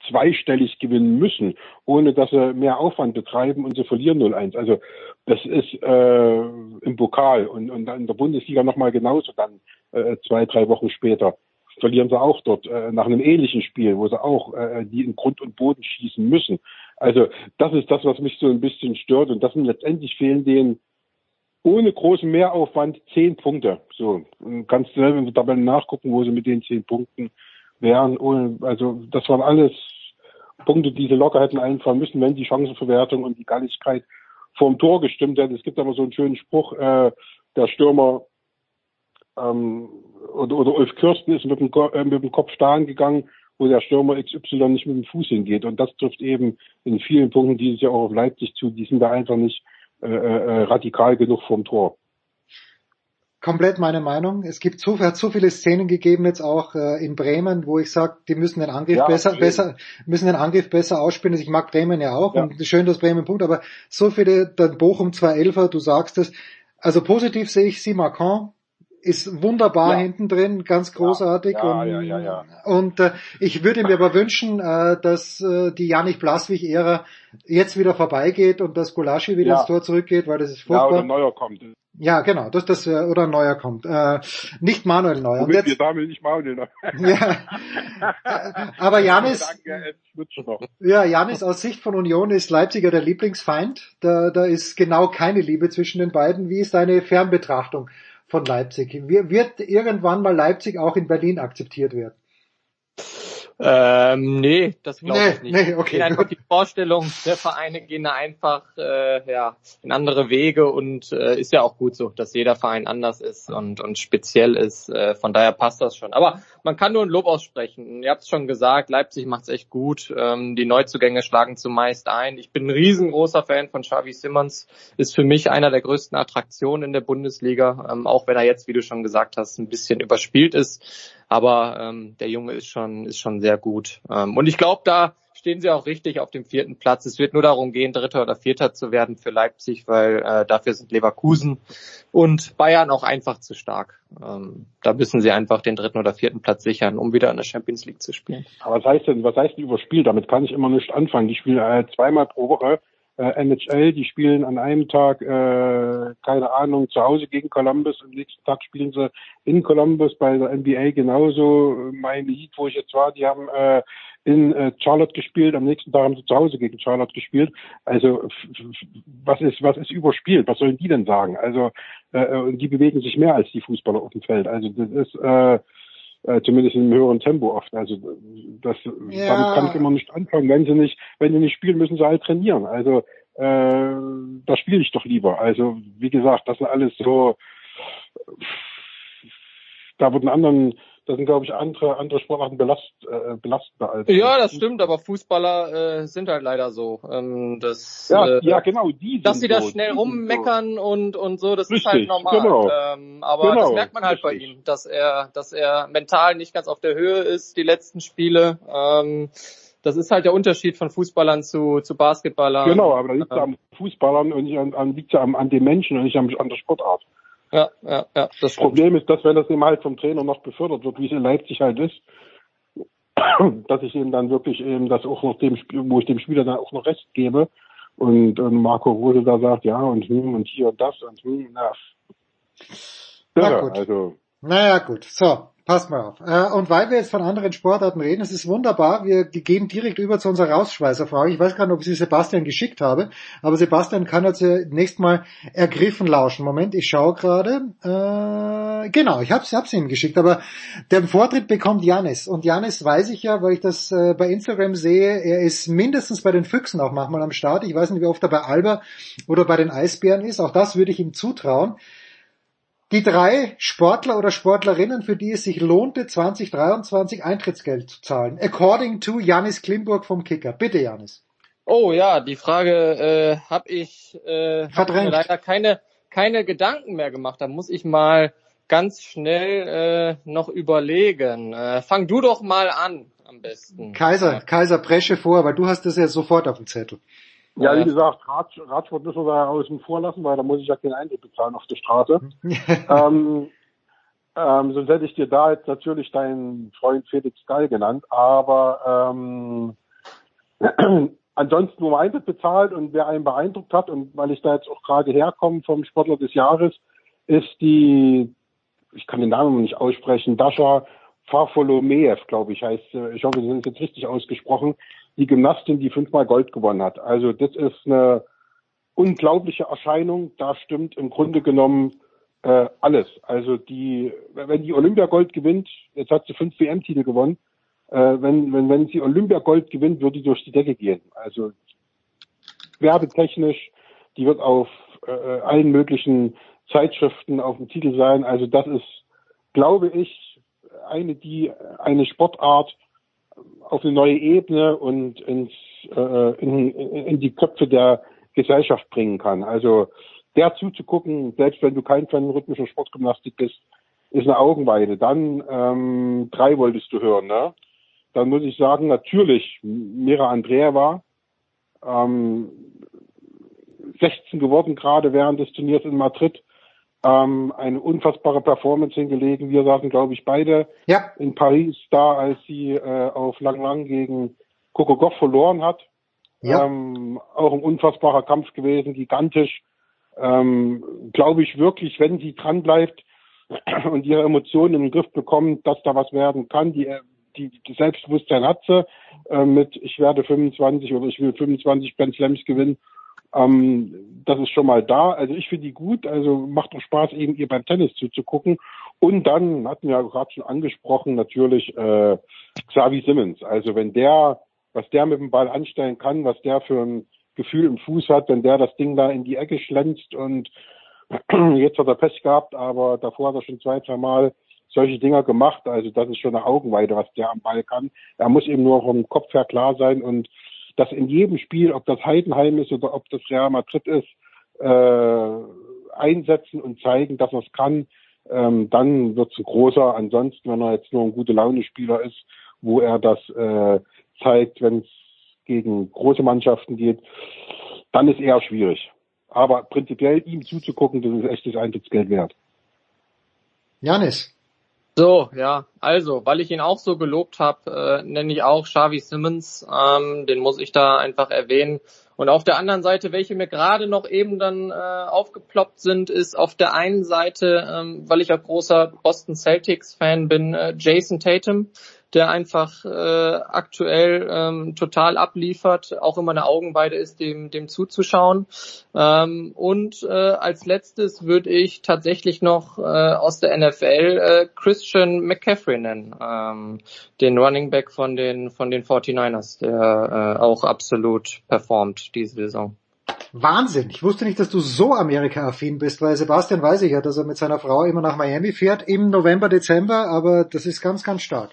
zweistellig gewinnen müssen, ohne dass sie mehr Aufwand betreiben und sie verlieren 0-1. Also das ist äh, im Pokal und, und in der Bundesliga nochmal genauso dann äh, zwei, drei Wochen später verlieren sie auch dort äh, nach einem ähnlichen Spiel, wo sie auch äh, die in Grund und Boden schießen müssen. Also das ist das, was mich so ein bisschen stört und das sind letztendlich fehlen denen ohne großen Mehraufwand zehn Punkte. So, du selber in der Tabelle nachgucken, wo sie mit den zehn Punkten wären. Ohne, also das waren alles Punkte, die sie locker hätten einfahren müssen, wenn die Chancenverwertung und die Galligkeit vorm Tor gestimmt hätte. Es gibt aber so einen schönen Spruch, äh, der Stürmer ähm, oder, oder Ulf Kirsten ist mit dem, äh, mit dem Kopf starren gegangen, wo der Stürmer XY nicht mit dem Fuß hingeht. Und das trifft eben in vielen Punkten dieses Jahr auch auf Leipzig zu. Die sind da einfach nicht äh, äh, radikal genug vom Tor. Komplett meine Meinung. Es gibt so, hat so viele Szenen gegeben jetzt auch äh, in Bremen, wo ich sage, die müssen den Angriff Ja, besser, besser, müssen den Angriff besser ausspielen. Also ich mag Bremen ja auch Ja. und schön, dass Bremen Punkt, aber so viele, dann Bochum 2-11er, du sagst es. Also positiv sehe ich sie, Macron ist wunderbar Ja. hinten drin, ganz großartig Ja, und, ja, ja, ja. und äh, ich würde mir aber wünschen, äh, dass äh, die Jannik Blaswig-Ära jetzt wieder vorbeigeht und dass Gulaschi wieder Ja. ins Tor zurückgeht, weil das ist Ja, furchtbar. oder Neuer kommt. Ja, genau, dass das äh, oder neuer kommt. Äh, nicht Manuel Neuer. Und Womit wir jetzt, damit nicht Manuel noch. ja, aber Janis, ja, Janis aus Sicht von Union ist Leipziger der Lieblingsfeind. Da, da ist genau keine Liebe zwischen den beiden. Wie ist deine Fernbetrachtung von Leipzig? Wir- Wird irgendwann mal Leipzig auch in Berlin akzeptiert werden? Ähm, nee, das glaube Nee, ich nicht. nee, okay, Gehen einfach die Vorstellung der Vereine gehen da einfach äh, ja, in andere Wege und äh, ist ja auch gut so, dass jeder Verein anders ist und, und speziell ist. Äh, von daher passt das schon. Aber man kann nur ein Lob aussprechen. Ihr habt es schon gesagt, Leipzig macht es echt gut. Ähm, die Neuzugänge schlagen zumeist ein. Ich bin ein riesengroßer Fan von Xavi Simmons. Ist für mich einer der größten Attraktionen in der Bundesliga, ähm, auch wenn er jetzt, wie du schon gesagt hast, ein bisschen überspielt ist. Aber ähm, der Junge ist schon, ist schon sehr gut. Ähm, und ich glaube, da stehen sie auch richtig auf dem vierten Platz. Es wird nur darum gehen, Dritter oder Vierter zu werden für Leipzig, weil äh, dafür sind Leverkusen und Bayern auch einfach zu stark. Ähm, da müssen sie einfach den dritten oder vierten Platz sichern, um wieder in der Champions League zu spielen. Aber was heißt denn, was heißt denn überspielt? Damit kann ich immer nicht anfangen. Die spielen äh, zweimal pro Woche äh, NHL, die spielen an einem Tag, äh, keine Ahnung, zu Hause gegen Columbus, am nächsten Tag spielen sie in Columbus bei der NBA genauso. Mein Lied, wo ich jetzt war, die haben äh, in äh, Charlotte gespielt, am nächsten Tag haben sie zu Hause gegen Charlotte gespielt. Also was ist, was ist überspielt? Was sollen die denn sagen? Also äh, und die bewegen sich mehr als die Fußballer auf dem Feld. Also das ist äh, äh, zumindest in einem höheren Tempo oft. Also das Ja. damit kann ich immer nicht anfangen. Wenn sie nicht, wenn sie nicht spielen, müssen sie halt trainieren. Also äh, da spiele ich doch lieber. Also wie gesagt, das sind alles so da wurden anderen, da sind glaube ich andere andere Sportarten belast, äh, belastender als Ja, das stimmt, aber Fußballer äh, sind halt leider so. Ähm, das, Ja, äh, ja, genau, die dass sie sind da so, schnell rummeckern und und so, das ist Richtig, halt normal. genau. Ähm, aber Genau, das merkt man halt bei richtig. ihm, dass er, dass er mental nicht ganz auf der Höhe ist die letzten Spiele. Ähm, das ist halt der Unterschied von Fußballern zu zu Basketballern. Genau, aber da liegt es am Fußballern und nicht an, an, liegt's ja am, an dem Menschen und nicht an der Sportart. Ja, ja, ja. Das Problem ist, dass wenn das eben halt vom Trainer noch befördert wird, wie es in Leipzig halt ist, dass ich eben dann wirklich eben das auch noch dem Spiel, wo ich dem Spieler dann auch noch Recht gebe und, und Marco Rose da sagt, ja und hm, und hier und das und hm, na. Na Irre, gut. Also Naja, gut. So, passt mal auf. Äh, und weil wir jetzt von anderen Sportarten reden, es ist wunderbar, wir gehen direkt über zu unserer Rausschweißerfrage. Ich weiß gar nicht, ob ich sie Sebastian geschickt habe, aber Sebastian kann jetzt äh, nächstes Mal ergriffen lauschen. Moment, ich schaue gerade. Äh, genau, ich habe es ihm geschickt, aber den Vortritt bekommt Janis. Und Janis weiß ich ja, weil ich das äh, bei Instagram sehe, er ist mindestens bei den Füchsen auch manchmal am Start. Ich weiß nicht, wie oft er bei Alba oder bei den Eisbären ist. Auch das würde ich ihm zutrauen. Die drei Sportler oder Sportlerinnen, für die es sich lohnte, 2023 Eintrittsgeld zu zahlen. According to Janis Klimburg vom Kicker. Bitte, Janis. Oh ja, die Frage äh, habe ich, äh, hab Verdrängt. mir leider keine keine Gedanken mehr gemacht. Da muss ich mal ganz schnell äh, noch überlegen. Äh, fang du doch mal an am besten. Kaiser, Kaiser Presche vor, weil du hast das ja sofort auf dem Zettel. Ja, wie gesagt, Rad, Radsport müssen wir da außen vor lassen, weil da muss ich ja keinen Eintritt bezahlen auf der Straße. ähm, ähm, sonst hätte ich dir da jetzt natürlich deinen Freund Felix Gall genannt, aber ähm, ansonsten, wo man Eintritt bezahlt und wer einen beeindruckt hat und weil ich da jetzt auch gerade herkomme vom Sportler des Jahres, ist die, ich kann den Namen nicht aussprechen, Dasha Farfolomeev, glaube ich, heißt, äh, ich hoffe, das ist jetzt richtig ausgesprochen, die Gymnastin, die fünfmal Gold gewonnen hat. Also das ist eine unglaubliche Erscheinung. Da stimmt im Grunde genommen äh, alles. Also die, wenn die Olympiagold gewinnt, jetzt hat sie fünf WM-Titel gewonnen, äh, wenn, wenn, wenn sie Olympiagold gewinnt, wird die durch die Decke gehen. Also werbetechnisch, die wird auf äh, allen möglichen Zeitschriften auf dem Titel sein. Also das ist, glaube ich, eine, die eine Sportart auf eine neue Ebene und ins, äh, in, in die Köpfe der Gesellschaft bringen kann. Also der zuzugucken, selbst wenn du kein Fan rhythmischer Sportgymnastik bist, ist eine Augenweide. Dann ähm, drei wolltest du hören, ne? Dann muss ich sagen, natürlich, Mira Andrea war ähm, 16 geworden, gerade während des Turniers in Madrid. Ähm, eine unfassbare Performance hingelegen. Wir saßen, glaube ich, beide ja. in Paris da, als sie äh, auf Lang Lang gegen Coco Goff verloren hat. Ja. Ähm, auch ein unfassbarer Kampf gewesen, gigantisch. Ähm, glaube ich wirklich, wenn sie dran bleibt und ihre Emotionen in den Griff bekommt, dass da was werden kann. Die, die, die Selbstbewusstsein hat sie äh, mit ich werde 25 oder ich will 25 Ben Slams gewinnen. Ähm, das ist schon mal da. Also ich finde die gut. Also macht doch Spaß, eben ihr beim Tennis zuzugucken. Und dann hatten wir ja gerade schon angesprochen, natürlich äh, Xavi Simmons. Also wenn der, was der mit dem Ball anstellen kann, was der für ein Gefühl im Fuß hat, wenn der das Ding da in die Ecke schlänzt und jetzt hat er Pech gehabt, aber davor hat er schon zwei, zwei Mal solche Dinger gemacht. Also das ist schon eine Augenweide, was der am Ball kann. Er muss eben nur vom Kopf her klar sein und das in jedem Spiel, ob das Heidenheim ist oder ob das Real Madrid ist, äh, einsetzen und zeigen, dass er es kann. Ähm, dann wird es großer. Ansonsten, wenn er jetzt nur ein gute Laune-Spieler ist, wo er das äh, zeigt, wenn es gegen große Mannschaften geht, dann ist eher schwierig. Aber prinzipiell ihm zuzugucken, das ist echtes Eintrittsgeld wert. Janis. So, ja, also, weil ich ihn auch so gelobt habe, äh, nenne ich auch Xavi Simmons. Ähm, den muss ich da einfach erwähnen. Und auf der anderen Seite, welche mir gerade noch eben dann äh, aufgeploppt sind, ist auf der einen Seite, ähm, weil ich auch großer Boston Celtics Fan bin, äh, Jason Tatum der einfach äh, aktuell ähm, total abliefert, auch immer eine Augenweide ist, dem, dem zuzuschauen. Ähm, und äh, als letztes würde ich tatsächlich noch äh, aus der NFL äh, Christian McCaffrey nennen, ähm, den Running Back von den von den 49ers, der äh, auch absolut performt diese Saison. Wahnsinn. Ich wusste nicht, dass du so Amerika-affin bist, weil Sebastian weiß ich ja, dass er mit seiner Frau immer nach Miami fährt im November, Dezember, aber das ist ganz, ganz stark.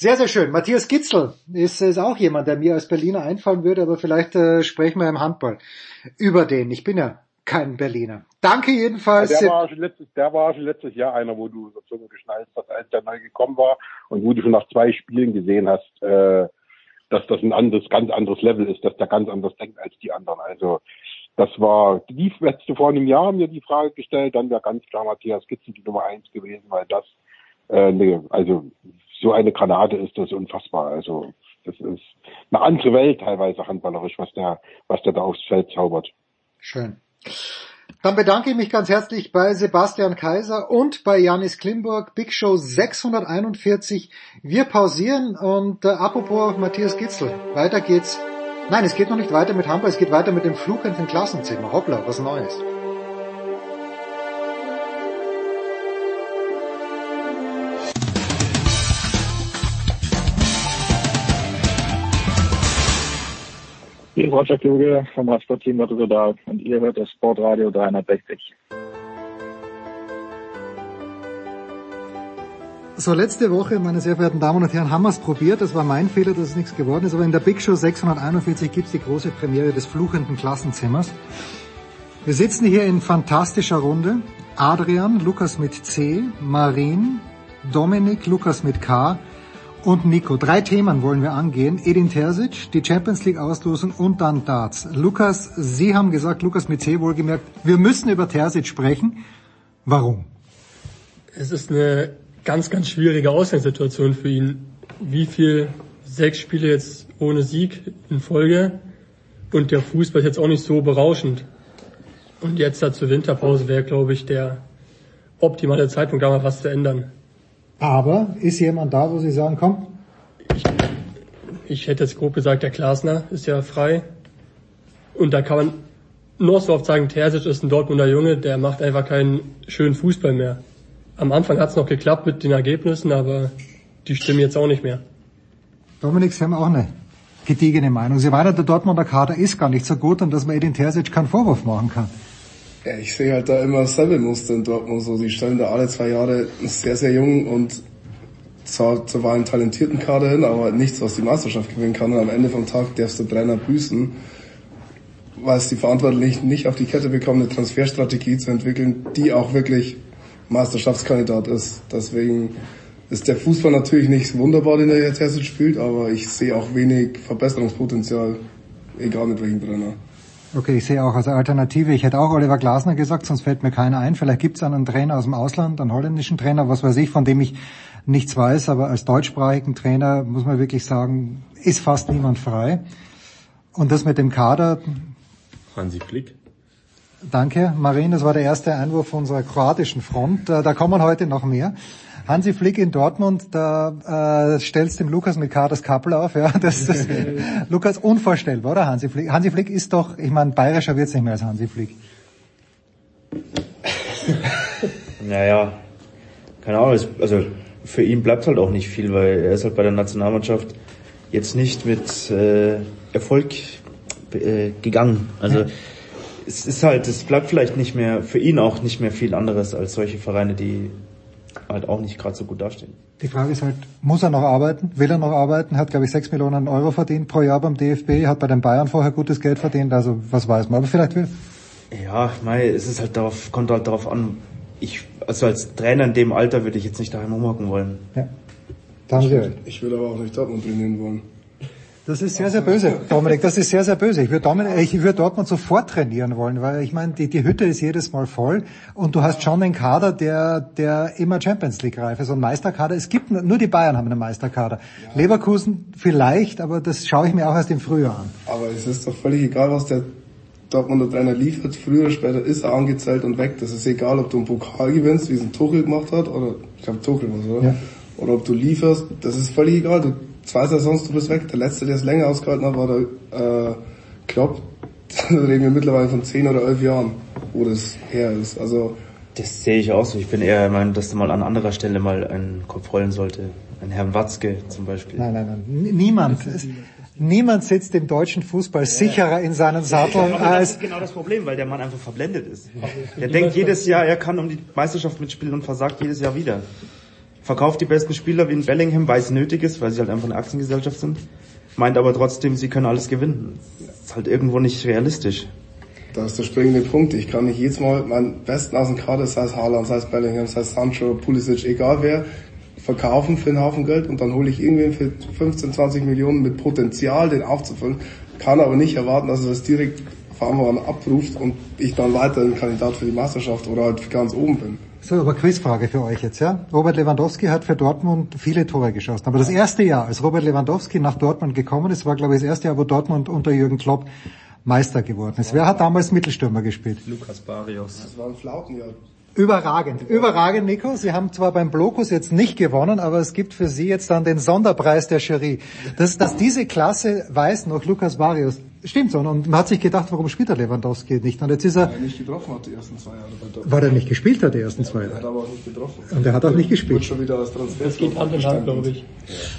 Sehr, sehr schön. Matthias Gitzel ist, ist auch jemand, der mir als Berliner einfallen würde, aber vielleicht äh, sprechen wir im Handball über den. Ich bin ja kein Berliner. Danke jedenfalls. Ja, der, war schon letztes, der war schon letztes Jahr einer, wo du so Zunge geschnallt hast, als der neu gekommen war und wo du schon nach zwei Spielen gesehen hast, äh, dass das ein anderes, ganz anderes Level ist, dass der ganz anders denkt als die anderen. Also das war, die letzte vor einem Jahr mir die Frage gestellt, dann wäre ganz klar Matthias Gitzel die Nummer eins gewesen, weil das äh, ne, also so eine Granate ist das unfassbar. Also das ist eine andere Welt teilweise handballerisch, was der, was der da aufs Feld zaubert. Schön. Dann bedanke ich mich ganz herzlich bei Sebastian Kaiser und bei Janis Klimburg. Big Show 641. Wir pausieren und äh, apropos Matthias Gitzel, weiter geht's. Nein, es geht noch nicht weiter mit Hamburg, es geht weiter mit dem Flug Klassenzimmer. Hoppla, was Neues. Hier ist Roger Kluge vom Radsportteam Rotterdam und ihr hört das Sportradio 360. So, letzte Woche, meine sehr verehrten Damen und Herren, haben wir es probiert. Das war mein Fehler, dass es nichts geworden ist. Aber in der Big Show 641 gibt es die große Premiere des fluchenden Klassenzimmers. Wir sitzen hier in fantastischer Runde. Adrian, Lukas mit C, Marin, Dominik, Lukas mit K und Nico. Drei Themen wollen wir angehen. Edin Terzic, die Champions League Auslosung und dann Darts. Lukas, Sie haben gesagt, Lukas mit C wohlgemerkt, wir müssen über Terzic sprechen. Warum? Es ist eine ganz, ganz schwierige Ausgangssituation für ihn. Wie viel sechs Spiele jetzt ohne Sieg in Folge und der Fußball ist jetzt auch nicht so berauschend. Und jetzt da zur Winterpause wäre, glaube ich, der optimale Zeitpunkt, da mal was zu ändern. Aber ist jemand da, wo Sie sagen, komm? Ich, ich hätte jetzt grob gesagt, der Klasner ist ja frei. Und da kann man noch so oft sagen, Terzic ist ein Dortmunder Junge, der macht einfach keinen schönen Fußball mehr. Am Anfang hat es noch geklappt mit den Ergebnissen, aber die stimmen jetzt auch nicht mehr. Dominik, Sie haben auch eine gediegene Meinung. Sie meinen, der Dortmunder Kader ist gar nicht so gut und dass man Edin Terzic keinen Vorwurf machen kann. Ja, ich sehe halt da immer dasselbe Muster in Dortmund. So, die stellen da alle zwei Jahre sehr, sehr jung und zwar, zwar einen talentierten Kader hin, aber nichts, was die Meisterschaft gewinnen kann. Und am Ende vom Tag darfst du Brenner büßen, weil es die Verantwortlichen nicht auf die Kette bekommen, eine Transferstrategie zu entwickeln, die auch wirklich Meisterschaftskandidat ist. Deswegen ist der Fußball natürlich nicht wunderbar, den er jetzt erst spielt, aber ich sehe auch wenig Verbesserungspotenzial, egal mit welchem Trainer. Okay, ich sehe auch als Alternative, ich hätte auch Oliver Glasner gesagt, sonst fällt mir keiner ein. Vielleicht gibt es einen Trainer aus dem Ausland, einen holländischen Trainer, was weiß ich, von dem ich nichts weiß, aber als deutschsprachigen Trainer muss man wirklich sagen, ist fast niemand frei. Und das mit dem Kader. Hansi Flick. Danke, Marin. Das war der erste Einwurf unserer kroatischen Front. Äh, Da kommen heute noch mehr. Hansi Flick in Dortmund, da äh, stellst dem Lukas mit K das Kappel auf. Ja, das, das Lukas unvorstellbar, oder Hansi Flick? Hansi Flick ist doch, ich meine, bayerischer wird's nicht mehr als Hansi Flick. Naja, keine Ahnung, es- also für ihn bleibt halt auch nicht viel, weil er ist halt bei der Nationalmannschaft jetzt nicht mit äh, Erfolg äh, gegangen. Also es ist halt, es bleibt vielleicht nicht mehr, für ihn auch nicht mehr viel anderes als solche Vereine, die halt auch nicht gerade so gut dastehen. Die Frage ist halt, muss er noch arbeiten? Will er noch arbeiten? Hat, glaube ich, sechs Millionen Euro verdient pro Jahr beim DFB, hat bei den Bayern vorher gutes Geld verdient, also was weiß man. Aber vielleicht will. Ja, mei, es ist halt darauf, kommt halt darauf an. Ich, also als Trainer in dem Alter würde ich jetzt nicht daheim rumhocken wollen. Ja. Da haben Sie recht. Ich will aber auch nicht Dortmund trainieren wollen. Das ist sehr, sehr böse, Dominik. Das ist sehr, sehr böse. Ich würde Dominik, ich würde Dortmund sofort trainieren wollen, weil ich meine, die, die Hütte ist jedes Mal voll und du hast schon einen Kader, der, der immer Champions League reif ist und Meisterkader. Es gibt nur die Bayern haben einen Meisterkader. Leverkusen vielleicht, aber das schaue ich mir auch erst im Frühjahr an. Aber es ist doch völlig egal, was der Dortmunder Trainer liefert. Früher oder später ist er angezählt und weg. Das ist egal, ob du einen Pokal gewinnst, wie es ein Tuchel gemacht hat, oder ich glaube Tuchel was, oder? Ja. Oder ob du lieferst. Das ist völlig egal. Du zwei Saisons, du bist weg. Der letzte, der es länger ausgehalten hat, war der äh, Klopp. Da reden wir mittlerweile von zehn oder elf Jahren, wo das her ist. Also Das sehe ich auch so. Ich bin eher der Meinung, dass da mal an anderer Stelle mal ein Kopf rollen sollte. Ein Herrn Watzke zum Beispiel. Nein, nein, nein. Niemand. Niemand sitzt im deutschen Fußball sicherer in seinen Satteln das als ist genau das Problem, weil der Mann einfach verblendet ist. Der denkt jedes Jahr, er kann um die Meisterschaft mitspielen und versagt jedes Jahr wieder. Verkauft die besten Spieler wie in Bellingham, weil es nötig ist, weil sie halt einfach eine Aktiengesellschaft sind. Meint aber trotzdem, sie können alles gewinnen. Das ist halt irgendwo nicht realistisch. Da ist der springende Punkt. Ich kann nicht jedes Mal meinen Besten aus dem Kader, sei es Haaland, sei es Bellingham, sei es Sancho, Pulisic, egal wer, verkaufen für einen Haufen Geld und dann hole ich irgendwen für 15, 20 Millionen mit Potenzial, den aufzufüllen. Kann aber nicht erwarten, dass er das direkt von Anfang an abruft und ich dann weiter ein Kandidat für die Meisterschaft oder halt ganz oben bin. So, aber Quizfrage für euch jetzt, ja? Robert Lewandowski hat für Dortmund viele Tore geschossen. Aber das erste Jahr, als Robert Lewandowski nach Dortmund gekommen ist, war, glaube ich, das erste Jahr, wo Dortmund unter Jürgen Klopp Meister geworden ist. Wer hat damals Mittelstürmer gespielt? Lukas Barrios. Das war ein Flautenjahr. Überragend, überragend, Nico. Sie haben zwar beim Blokus jetzt nicht gewonnen, aber es gibt für Sie jetzt dann den Sonderpreis der Jury. Dass, dass diese Klasse weiß noch Lukas Barrios. Stimmt so. Und man hat sich gedacht, warum spielt der Lewandowski nicht? Und jetzt ist er, Weil er nicht getroffen hat die ersten zwei Jahre weil er nicht gespielt hat, die ersten zwei Er hat Jahre. aber auch nicht getroffen. Und er hat auch nicht gespielt. Wird schon wieder als Transfer. Das geht Hand in Hand, glaube ich.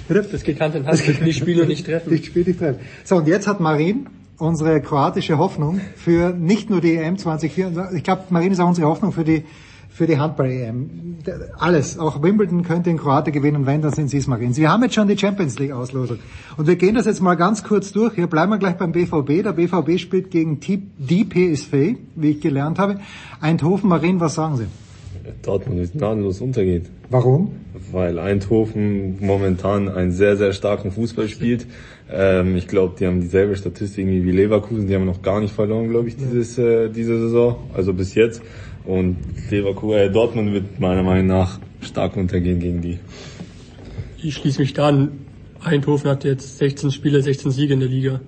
Das geht Hand in Hand. Nicht spielen und nicht treffen. Nicht spielen, nicht treffen. So, und jetzt hat Marin unsere kroatische Hoffnung für nicht nur die EM 2024, ich glaube, Marin ist auch unsere Hoffnung für die für die Handball-EM. Alles, auch Wimbledon könnte in Kroatien gewinnen, wenn, dann sind Sie es, Marin. Sie haben jetzt schon die Champions League-Auslosung. Und wir gehen das jetzt mal ganz kurz durch. Hier bleiben wir gleich beim BVB. Der BVB spielt gegen die PSV, wie ich gelernt habe. Eindhoven, Marin, was sagen Sie? Dortmund ist gnadenlos untergeht. Warum? Weil Eindhoven momentan einen sehr, sehr starken Fußball spielt. Ähm, ich glaube, die haben dieselbe Statistik wie Leverkusen. Die haben noch gar nicht verloren, glaube ich, dieses, äh, diese Saison. Also bis jetzt. Und Leverkusen, äh, Dortmund wird meiner Meinung nach stark untergehen gegen die. Ich schließe mich da an. Eindhoven hat jetzt 16 Spiele, 16 Siege in der Liga.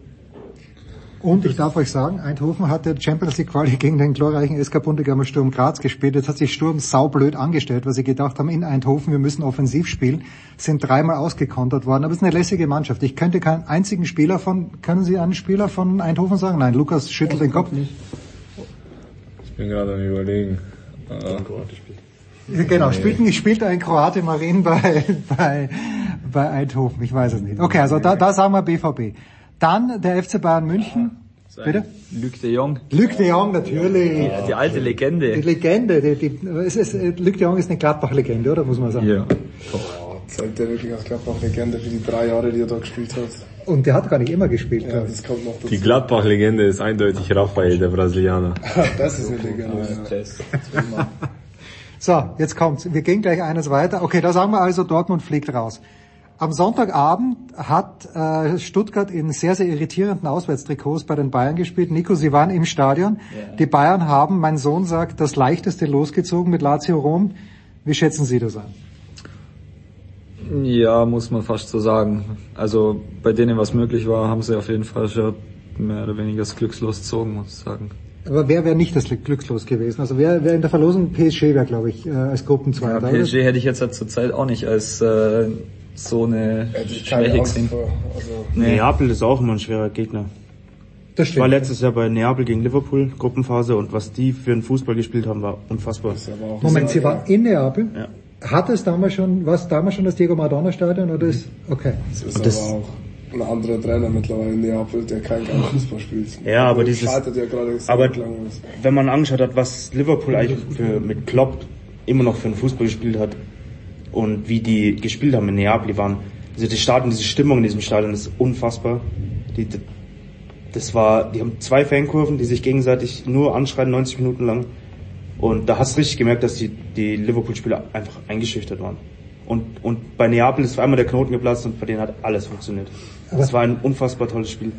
Und ich darf euch sagen, Eindhoven hat der Champions League Quali gegen den glorreichen SK Bundegammer Sturm Graz gespielt. Jetzt hat sich Sturm saublöd angestellt, weil sie gedacht haben, in Eindhoven, wir müssen offensiv spielen, sind dreimal ausgekontert worden. Aber es ist eine lässige Mannschaft. Ich könnte keinen einzigen Spieler von, können Sie einen Spieler von Eindhoven sagen? Nein, Lukas schüttelt den Kopf. Ich bin gerade am überlegen. Äh, Genau, spielt, spielt ein Kroate Marin bei, bei, bei Eindhoven. Ich weiß es nicht. Okay, also da, da sagen wir BVB. Dann der FC Bayern München. Bitte? Luc de Jong. Luc de Jong, natürlich. Ja, die alte Legende. Die Legende, die, die, es ist, Luc de Jong ist eine Gladbach-Legende, oder muss man sagen? Ja. Zählt der wirklich als Gladbach-Legende für die drei Jahre, die er da gespielt hat. Und der hat gar nicht immer gespielt. Ja, das kommt noch dazu. die Gladbach-Legende ist eindeutig Raphael, der Brasilianer. das ist eine Legende. ja. So, jetzt kommt's. Wir gehen gleich eines weiter. Okay, da sagen wir also, Dortmund fliegt raus. Am Sonntagabend hat äh, Stuttgart in sehr, sehr irritierenden Auswärtstrikots bei den Bayern gespielt. Nico, Sie waren im Stadion. Die Bayern haben, mein Sohn sagt, das leichteste losgezogen mit Lazio Rom. Wie schätzen Sie das ein? Ja, muss man fast so sagen. Also bei denen was möglich war, haben sie auf jeden Fall schon mehr oder weniger das Glückslos gezogen, muss ich sagen. Aber wer wäre nicht das glückslos gewesen? Also wer, wer in der Verlosung PSG wäre, glaube ich, äh, als Gruppenzweiter. Ja, PSG hätte ich jetzt halt zur Zeit auch nicht als äh, so eine Schwäche gesehen. Nee. Neapel ist auch immer ein schwerer Gegner. Das Ich war letztes Jahr bei Neapel gegen Liverpool, Gruppenphase, und was die für einen Fußball gespielt haben, war unfassbar. Moment, Sie waren in Neapel? Hat es damals schon, war es damals schon das Diego Maradona Stadion oder ist, okay. Es ist das- aber auch ein anderer Trainer mittlerweile in Neapel, der kein geiler Fußball spielt. Ja, aber dieses, ja aber wenn man angeschaut hat, was Liverpool eigentlich für, mit Klopp immer noch für einen Fußball gespielt hat und wie die gespielt haben in Neapel, die waren, also die Stadion, diese Stimmung in diesem Stadion ist unfassbar. Die, das war, die haben zwei Fankurven, die sich gegenseitig nur anschreien, 90 Minuten lang. Und da hast du richtig gemerkt, dass die, die Liverpool-Spieler einfach eingeschüchtert waren. Und, und bei Neapel ist auf einmal der Knoten geplatzt und bei denen hat alles funktioniert. Das war ein unfassbar tolles Spiel.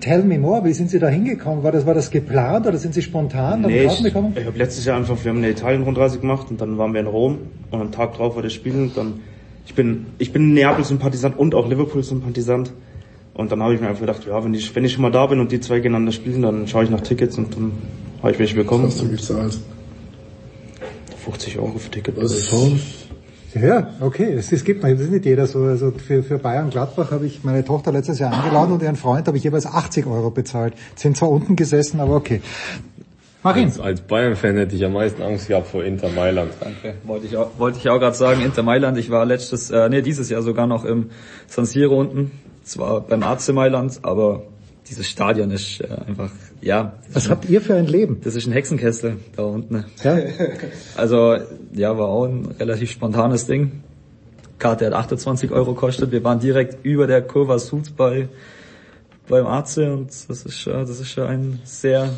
Tell me more, wie sind Sie da hingekommen? War das, war das geplant oder sind Sie spontan Nee, ich, ich habe letztes Jahr einfach, wir haben eine Italien-Rundreise gemacht und dann waren wir in Rom und am Tag drauf war das Spiel und dann, ich bin, ich bin Neapel-Sympathisant und auch Liverpool-Sympathisant und dann habe ich mir einfach gedacht, ja, wenn ich, wenn ich schon mal da bin und die zwei gegeneinander spielen, dann schaue ich nach Tickets und dann habe ich welche bekommen. Was hast du gezahlt? 50 Euro für Ticket. Ja, okay, es, es gibt noch, das ist nicht jeder so. Also für, für Bayern Gladbach habe ich meine Tochter letztes Jahr eingeladen und ihren Freund habe ich jeweils 80 Euro bezahlt. Sind zwar unten gesessen, aber okay. Marin. Als, als Bayern-Fan hätte ich am meisten Angst gehabt vor Inter Mailand. Danke. Wollte ich auch, wollte ich auch gerade sagen, Inter Mailand, ich war letztes, äh, nee, dieses Jahr sogar noch im San Siro unten. Zwar beim AC Mailand, aber dieses Stadion ist äh, einfach, ja. Was habt ihr für ein Leben? Das ist ein Hexenkessel da unten. Ja? Also, ja, war auch ein relativ spontanes Ding. Karte hat 28 Euro gekostet. Wir waren direkt über der Kurva Sud bei, beim AC und das ist, das ist schon ein sehr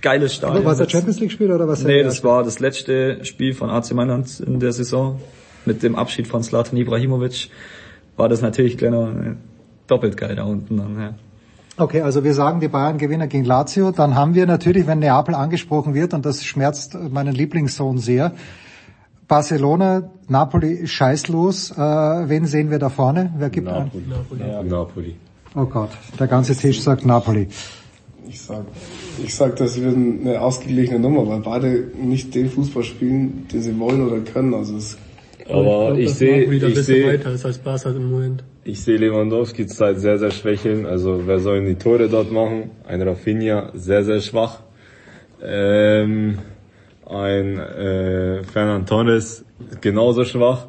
geiles Stadion. Aber war es ein Champions League Spiel oder was? Nee, das war das letzte Spiel von AC Mailand in der Saison. Mit dem Abschied von Zlatan Ibrahimovic war das natürlich noch äh, doppelt geil da unten. Dann, ja. Okay, also wir sagen, die Bayern gewinnen gegen Lazio. Dann haben wir natürlich, wenn Neapel angesprochen wird, und das schmerzt meinen Lieblingssohn sehr, Barcelona, Napoli scheißlos. Äh, wen sehen wir da vorne? Wer gibt Napoli. Napoli. Napoli. Oh Gott, der ganze Tisch sagt Napoli. Ich sag, ich sag, das wird eine ausgeglichene Nummer, weil beide nicht den Fußball spielen, den sie wollen oder können. Also es Aber ich dass sehe, Napoli da ich sehe, weiter ist als Barca im Moment. Ich sehe Lewandowski zurzeit sehr, sehr schwächeln. Also wer soll die Tore dort machen? Ein Rafinha, sehr, sehr schwach. Ähm, ein äh, Fernand Torres, genauso schwach.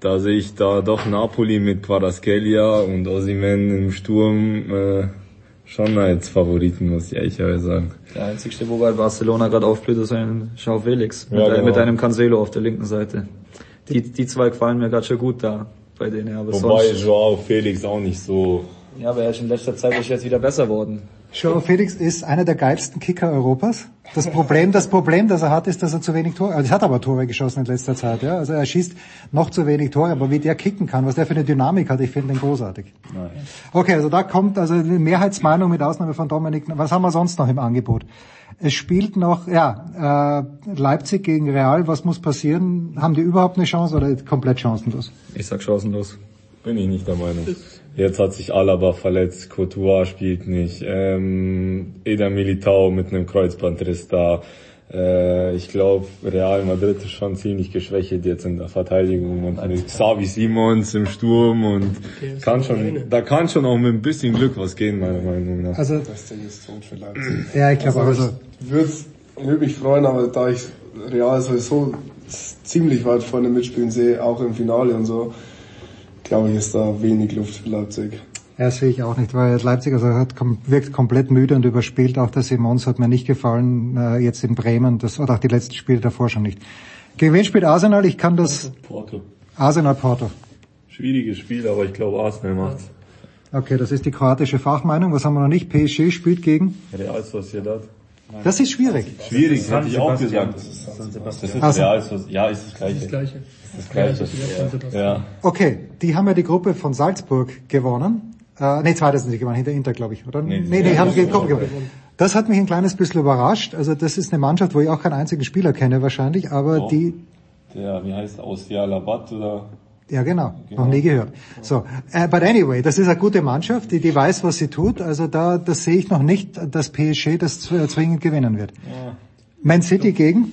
Da sehe ich da doch Napoli mit Quaraskelia und Osimhen im Sturm äh, schon als Favoriten, muss ich ehrlicherweise sagen. Der einzigste, wo bei Barcelona gerade aufblüht, ist ein Schau Felix. Mit, Ja, genau. mit einem Cancelo auf der linken Seite. Die, die zwei gefallen mir gerade schon gut da bei denen. Aber Wobei sonst, Joao Felix auch nicht so ja, aber er ist in letzter Zeit ist jetzt wieder besser worden. Joao Felix ist einer der geilsten Kicker Europas. Das Problem, das Problem, das er hat, ist, dass er zu wenig Tore, also er hat aber Tore geschossen in letzter Zeit, ja. Also er schießt noch zu wenig Tore, aber wie der kicken kann, was der für eine Dynamik hat, ich finde den großartig. Okay, also da kommt also die Mehrheitsmeinung mit Ausnahme von Dominik. Was haben wir sonst noch im Angebot? Es spielt noch, ja, äh, Leipzig gegen Real. Was muss passieren? Haben die überhaupt eine Chance oder komplett chancenlos? Ich sag chancenlos. Bin ich nicht der Meinung. Jetzt hat sich Alaba verletzt, Courtois spielt nicht, ähm, Eder Militao mit einem Kreuzbandriss da. Äh, ich glaube, Real Madrid ist schon ziemlich geschwächelt jetzt in der Verteidigung und mit Xavi Simons im Sturm und kann schon, da kann schon auch mit ein bisschen Glück was gehen, meiner Meinung nach. Also, das Ding ist tot für Leipzig. Ja, ich glaube auch so. Ich würde würde mich freuen, aber da ich Real sowieso ziemlich weit vorne mitspielen sehe, auch im Finale und so, glaube ich, ist da wenig Luft für Leipzig. Ja, das sehe ich auch nicht, weil Leipzig also hat, wirkt komplett müde und überspielt. Auch der Simons hat mir nicht gefallen, äh, jetzt in Bremen, das, oder auch die letzten Spiele davor schon nicht. Gegen wen spielt Arsenal? Ich kann das... Porto. Arsenal Porto. Schwieriges Spiel, aber ich glaube Arsenal macht's. Okay, das ist die kroatische Fachmeinung. Was haben wir noch nicht? PSG spielt gegen... Real Sociedad. Das ist schwierig. Schwierig, San hätte ich auch gesagt. Das ist. Das ist Also- Real Sociedad. Ja, ist das gleiche. Das Gleiche. Das gleiche. Ja. Okay, die haben ja die Gruppe von Salzburg gewonnen. Äh, nee, zweite sind sie gewonnen, hinter Inter, glaube ich, oder? Nee, nee, nee, haben gewonnen. Das hat mich ein kleines bisschen überrascht. Also das ist eine Mannschaft, wo ich auch keinen einzigen Spieler kenne wahrscheinlich, aber Doch. die... Der, wie heißt der, Ostia Labat oder? Ja, genau. Noch nie gehört. So, äh, but anyway, das ist eine gute Mannschaft, die, die weiß, was sie tut. Also da, das sehe ich noch nicht, dass PSG das zw- zwingend gewinnen wird. Ja. Man City gegen?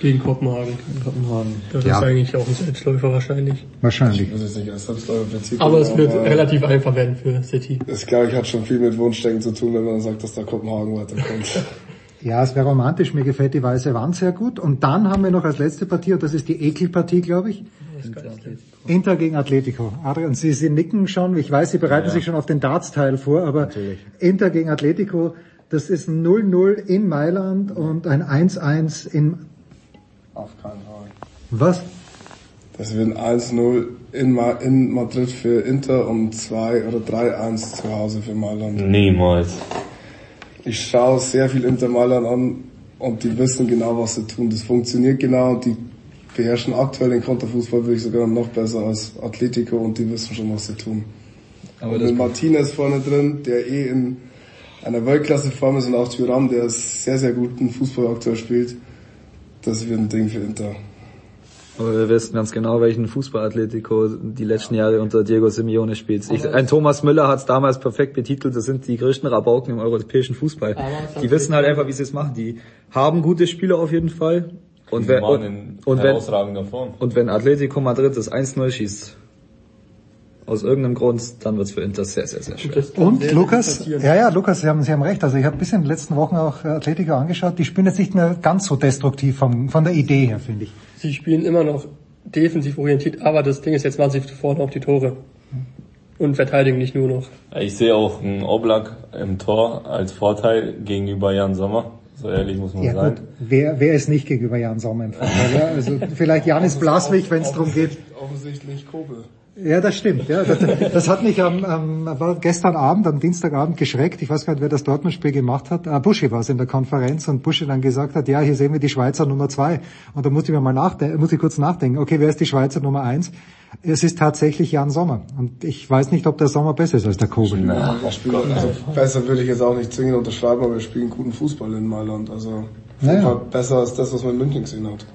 Gegen Kopenhagen. Kopenhagen. Das Ja. ist eigentlich auch ein Selbstläufer wahrscheinlich. Wahrscheinlich. Das ist nicht als Selbstläuferprinzip. Aber es wird aber relativ einfach werden für City. Das glaube ich hat schon viel mit Wunschdenken zu tun, wenn man sagt, dass da Kopenhagen weiterkommt. Ja, es wäre romantisch. Mir gefällt die weiße Wand sehr gut. Und dann haben wir noch als letzte Partie, und das ist die Ekelpartie, glaube ich. Inter gegen Atletico. Adrian, Sie, Sie nicken schon. Ich weiß, Sie bereiten Ja. sich schon auf den Darts-Teil vor, aber Inter gegen Atletico, das ist ein 0-0 in Mailand und ein 1-1 in, Auf keinen Fall. was? Das wird ein 1-0 in, Ma in Madrid für Inter und 2 oder 3-1 zu Hause für Mailand. Niemals. Ich schaue sehr viel Inter Mailand an und die wissen genau, was sie tun. Das funktioniert genau und die beherrschen aktuell den Konterfußball, würde ich sogar noch besser als Atletico und die wissen schon, was sie tun. Aber und das- mit Martinez vorne drin, der eh in einer Weltklasse-Form ist und auch Thuram, der sehr, sehr guten Fußball aktuell spielt, das wird ein Ding für Inter. Aber wir wissen ganz genau, welchen Fußball Atletico die letzten Jahre unter Diego Simeone spielt. Ich, ein Thomas Müller hat es damals perfekt betitelt, das sind die größten Rabauken im europäischen Fußball. Die wissen halt einfach, wie sie es machen. Die haben gute Spieler auf jeden Fall. Und, waren und, und, wenn, herausragender Form. und wenn Atletico Madrid das 1-0 schießt, aus irgendeinem Grund, dann wird's für Inter sehr, sehr, sehr schwer. Und Lukas, ja, ja, Lukas, Sie haben, Sie haben recht. Also ich habe bis in den letzten Wochen auch Atletico angeschaut. Die spielen jetzt nicht mehr ganz so destruktiv vom, von der Idee her, finde ich. Sie spielen immer noch defensiv orientiert, aber das Ding ist, jetzt machen sie vorne auch die Tore. Und verteidigen nicht nur noch. Ich sehe auch einen Oblak im Tor als Vorteil gegenüber Jan Sommer. So ehrlich muss man Ja sein. gut, wer, wer ist nicht gegenüber Jan Sommer im Vorteil? Also vielleicht Janis Blaswig, wenn es darum geht. Offensichtlich Kobel. Ja, das stimmt. Ja, das, das hat mich am, am war gestern Abend, am Dienstagabend geschreckt. Ich weiß gar nicht, wer das Dortmund-Spiel gemacht hat. Ah, Buschi war es in der Konferenz und Buschi dann gesagt hat, ja, hier sehen wir die Schweizer Nummer zwei. Und da musste ich mir mal nachdenken, muss ich kurz nachdenken. Okay, wer ist die Schweizer Nummer eins? Es ist tatsächlich Jan Sommer. Und ich weiß nicht, ob der Sommer besser ist als der Kobel. Wir spielen, also besser würde ich jetzt auch nicht zwingend unterschreiben, aber wir spielen guten Fußball in Mailand. Also Naja. Besser als das, was man in München gesehen hat.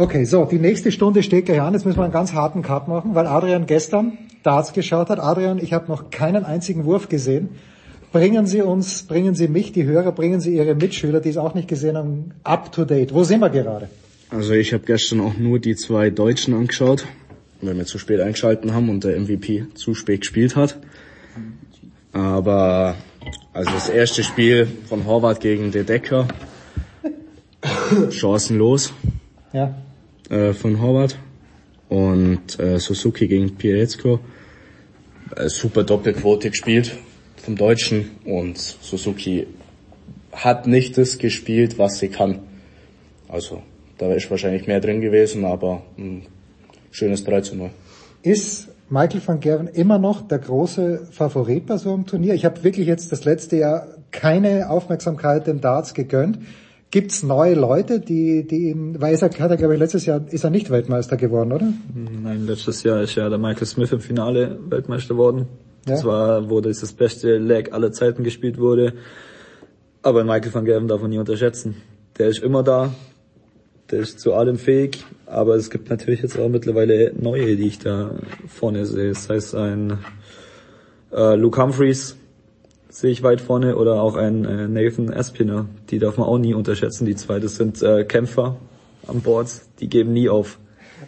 Okay, so, die nächste Stunde steht gleich an. Jetzt müssen wir einen ganz harten Cut machen, weil Adrian gestern Darts geschaut hat. Adrian, ich habe noch keinen einzigen Wurf gesehen. Bringen Sie uns, bringen Sie mich, die Hörer, bringen Sie Ihre Mitschüler, die es auch nicht gesehen haben, up to date. Wo sind wir gerade? Also ich habe gestern auch nur die zwei Deutschen angeschaut, weil wir zu spät eingeschalten haben und der MVP zu spät gespielt hat. Aber also das erste Spiel von Horvath gegen De Decker, chancenlos Ja. Äh, von Horvath und äh, Suzuki gegen Pierezco, äh, super Doppelquote gespielt vom Deutschen und Suzuki hat nicht das gespielt, was sie kann. Also da ist wahrscheinlich mehr drin gewesen, aber ein schönes 3 zu 0. Ist Michael van Gerven immer noch der große Favorit bei so einem Turnier? Ich habe wirklich jetzt das letzte Jahr keine Aufmerksamkeit dem Darts gegönnt. Gibt's neue Leute, die, die ihm, weil er hat er, glaube ich, letztes Jahr ist er nicht Weltmeister geworden, oder? Nein, letztes Jahr ist ja der Michael Smith im Finale Weltmeister geworden. Das Ja. war, wo das das beste Leg aller Zeiten gespielt wurde. Aber Michael van Gerven darf man nie unterschätzen. Der ist immer da. Der ist zu allem fähig. Aber es gibt natürlich jetzt auch mittlerweile neue, die ich da vorne sehe. Das heißt ein äh, Luke Humphreys sehe ich weit vorne oder auch ein äh, Nathan Espiner. Die darf man auch nie unterschätzen. Die zwei, das sind äh, Kämpfer an Bord. Die geben nie auf.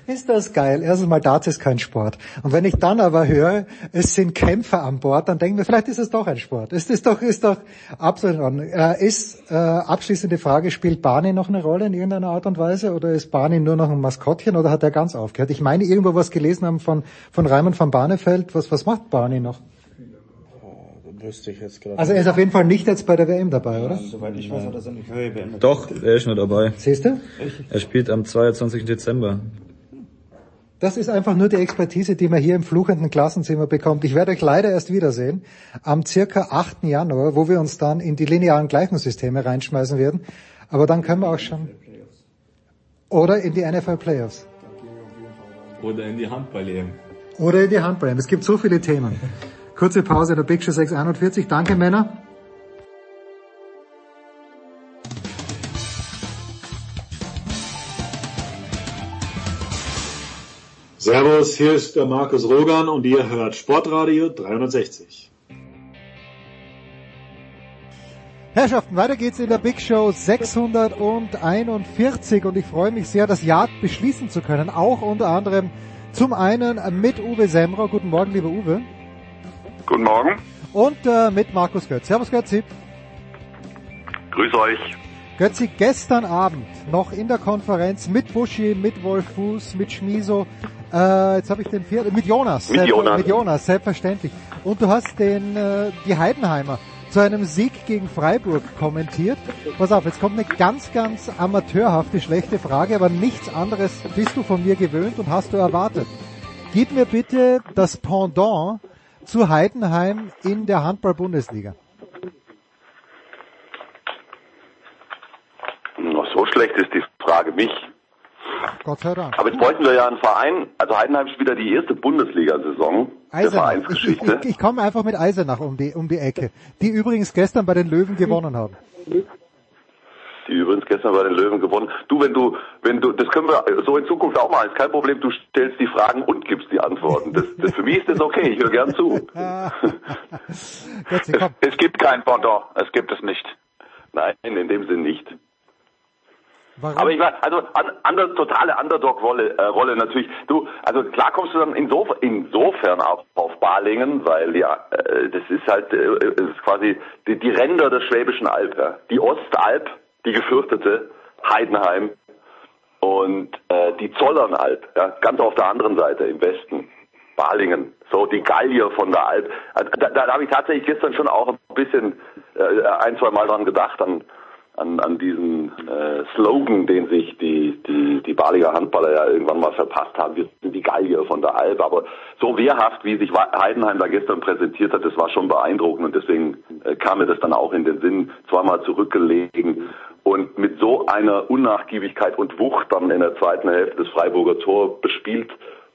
Ist das geil? Erstens mal, Darts ist kein Sport. Und wenn ich dann aber höre, es sind Kämpfer an Bord, dann denken wir, vielleicht ist es doch ein Sport. Ist ist doch, ist doch absolut. Äh, ist, äh, abschließende Frage, spielt Barney noch eine Rolle in irgendeiner Art und Weise? Oder ist Barney nur noch ein Maskottchen oder hat er ganz aufgehört? Ich meine, irgendwo was gelesen haben von, von Raimund van Barneveld. Was, was macht Barney noch? Wüsste ich jetzt gerade. Also er ist auf jeden Fall nicht jetzt bei der WM dabei, oder? Soweit ich weiß, hat er seine Karriere beendet. Doch, er ist nur dabei. Siehst du? Er spielt am 22. Dezember. Das ist einfach nur die Expertise, die man hier im fluchenden Klassenzimmer bekommt. Ich werde euch leider erst wiedersehen am circa 8. Januar, wo wir uns dann in die linearen Gleichungssysteme reinschmeißen werden. Aber dann können wir auch schon. Oder in die NFL Playoffs. Oder in die Handball-EM. Oder in die Handball. Es gibt so viele Themen. Kurze Pause der Big Show 641. Danke Männer. Servus, hier ist der Markus Rogan und ihr hört Sportradio 360. Herrschaften, weiter geht's in der Big Show 641 und ich freue mich sehr, das Jahr beschließen zu können. Auch unter anderem zum einen mit Uwe Semmer. Guten Morgen, lieber Uwe. Guten Morgen. Und äh, mit Markus Götz. Servus Götzi. Grüß euch. Götzi, gestern Abend noch in der Konferenz mit Buschi, mit Wolf Fuß, mit Schmiso, äh, jetzt habe ich den vierten, mit Jonas. Mit Jonas. Mit Jonas, selbstverständlich. Und du hast den, äh, die Heidenheimer zu einem Sieg gegen Freiburg kommentiert. Pass auf, jetzt kommt eine ganz, ganz amateurhafte, schlechte Frage, aber nichts anderes bist du von mir gewöhnt und hast du erwartet. Gib mir bitte das Pendant zu Heidenheim in der Handball-Bundesliga. So schlecht ist die Frage mich. Gott sei Dank. Aber jetzt bräuchten wir ja einen Verein, also Heidenheim spielt wieder die erste Bundesliga-Saison der Eisenach. Ich, ich, Vereinsgeschichte. ich, ich komme einfach mit Eisenach um die, um die Ecke, die übrigens gestern bei den Löwen gewonnen haben. Die übrigens gestern bei den Löwen gewonnen. Du, wenn du, wenn du, das können wir so in Zukunft auch machen, ist kein Problem, du stellst die Fragen und gibst die Antworten. Das, das für mich ist das okay, ich höre gern zu. Götzi, komm. Es gibt kein Pendant, es gibt es nicht. Nein, in dem Sinn nicht. Warum? Aber ich war, also an, under, totale Underdog-Rolle äh, Rolle natürlich. Du, also klar kommst du dann insof insofern auf, auf Balingen, weil ja, äh, das ist halt, äh, es ist quasi die, die Ränder der Schwäbischen Alb, ja. Die Ostalb, die gefürchtete, Heidenheim und äh, die Zollernalb, ja, ganz auf der anderen Seite im Westen. Balingen, so die Gallier von der Alp. Also, da, da, da habe ich tatsächlich gestern schon auch ein bisschen äh, ein, zwei Mal dran gedacht, an, an, an diesen äh, Slogan, den sich die, die, die Baliger Handballer ja irgendwann mal verpasst haben. Wir sind die Gallier von der Alp. Aber so wehrhaft, wie sich Heidenheim da gestern präsentiert hat, das war schon beeindruckend und deswegen äh, kam mir das dann auch in den Sinn, zweimal zurückgelegen und mit so einer Unnachgiebigkeit und Wucht dann in der zweiten Hälfte des Freiburger Tor bespielt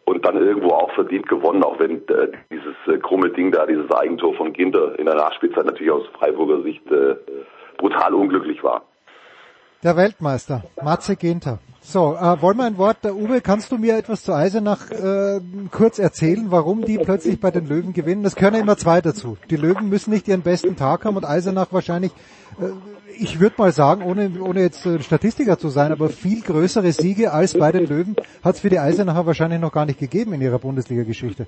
und dann irgendwo auch verdient gewonnen, auch wenn äh, dieses äh, krumme Ding da, dieses Eigentor von Ginter in der Nachspielzeit natürlich aus Freiburger Sicht äh, brutal unglücklich war. Der Weltmeister, Matze Ginter. So, äh, wollen wir ein Wort, der Uwe, kannst du mir etwas zu Eisenach äh, kurz erzählen, warum die plötzlich bei den Löwen gewinnen? Das können immer zwei dazu. Die Löwen müssen nicht ihren besten Tag haben und Eisenach wahrscheinlich, äh, ich würde mal sagen, ohne, ohne jetzt äh, Statistiker zu sein, aber viel größere Siege als bei den Löwen hat es für die Eisenacher wahrscheinlich noch gar nicht gegeben in ihrer Bundesliga-Geschichte.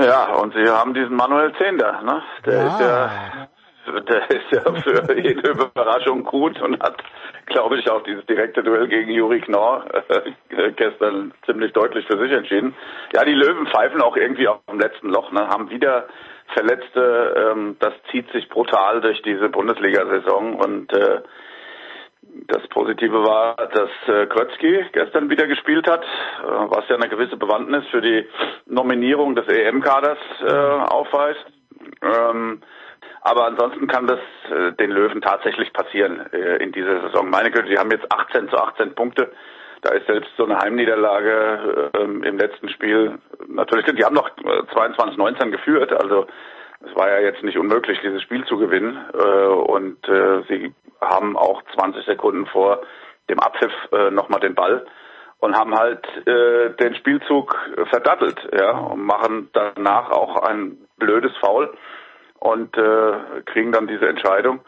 Ja, und sie haben diesen Manuel Zehnder, ne? Der Ja. ist ja, der ist ja für jede Überraschung gut und hat, glaube ich, auch dieses direkte Duell gegen Juri Knorr äh, gestern ziemlich deutlich für sich entschieden. Ja, die Löwen pfeifen auch irgendwie auf dem letzten Loch, ne? Haben wieder Verletzte, ähm, das zieht sich brutal durch diese Bundesliga-Saison und äh, das Positive war, dass äh, Krötzky gestern wieder gespielt hat, äh, was ja eine gewisse Bewandtnis für die Nominierung des EM-Kaders äh, aufweist. Ähm, aber ansonsten kann das äh, den Löwen tatsächlich passieren äh, in dieser Saison. Meine Güte, sie haben jetzt 18 zu 18 Punkte. Da ist selbst so eine Heimniederlage äh, im letzten Spiel natürlich. Die haben noch äh, 22-19 geführt, also es war ja jetzt nicht unmöglich, dieses Spiel zu gewinnen. Äh, und äh, sie haben auch 20 Sekunden vor dem Abpfiff äh, nochmal den Ball und haben halt äh, den Spielzug verdattelt, ja, und machen danach auch ein blödes Foul und äh, kriegen dann diese Entscheidung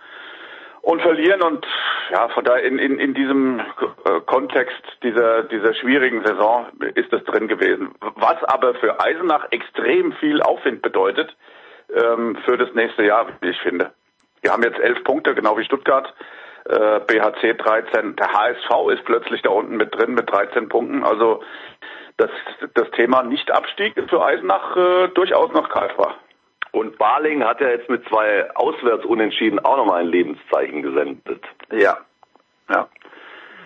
und verlieren und ja, von daher in, in, in diesem äh, Kontext dieser, dieser schwierigen Saison ist das drin gewesen. Was aber für Eisenach extrem viel Aufwind bedeutet ähm, für das nächste Jahr, wie ich finde. Wir haben jetzt elf Punkte, genau wie Stuttgart. Äh, BHC 13. Der HSV ist plötzlich da unten mit drin mit 13 Punkten. Also das, das Thema Nicht-Abstieg ist für Eisenach äh, durchaus noch greifbar. Und Barling hat ja jetzt mit zwei Auswärtsunentschieden auch nochmal ein Lebenszeichen gesendet. Ja. Ja.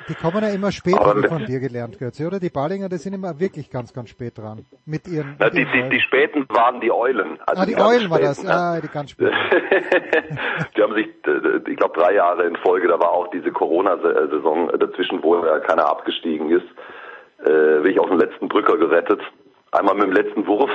Die kommen ja immer spät, Aber von dir gelernt, Götze, oder? Die Balinger, die sind immer wirklich ganz, ganz spät dran. Mit ihren, Na, mit die, die, die Späten waren die Eulen. Also ah, die, ganz Eulen war das. Ja. Ah, die ganz spät. die haben sich, äh, ich glaube, drei Jahre in Folge, da war auch diese Corona-Saison dazwischen, wo ja keiner abgestiegen ist, äh, bin ich aus dem letzten Brücker gerettet. Einmal mit dem letzten Wurf.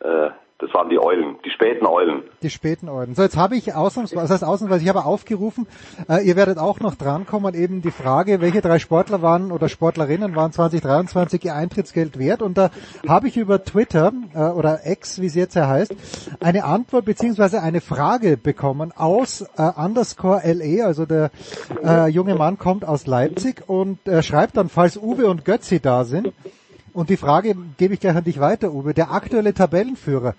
Äh, Das waren die Eulen, die späten Eulen. Die späten Eulen. So, jetzt habe ich ausnahmsweise, das heißt ausnahmsweise, ich habe aufgerufen, äh, ihr werdet auch noch drankommen, eben die Frage, welche drei Sportler waren oder Sportlerinnen waren 2023 ihr Eintrittsgeld wert und da habe ich über Twitter äh, oder X, wie es jetzt ja heißt, eine Antwort beziehungsweise eine Frage bekommen aus äh, underscore LE, also der äh, junge Mann kommt aus Leipzig und äh, schreibt dann, falls Uwe und Götzi da sind, und die Frage gebe ich gleich an dich weiter, Uwe. Der aktuelle Tabellenführer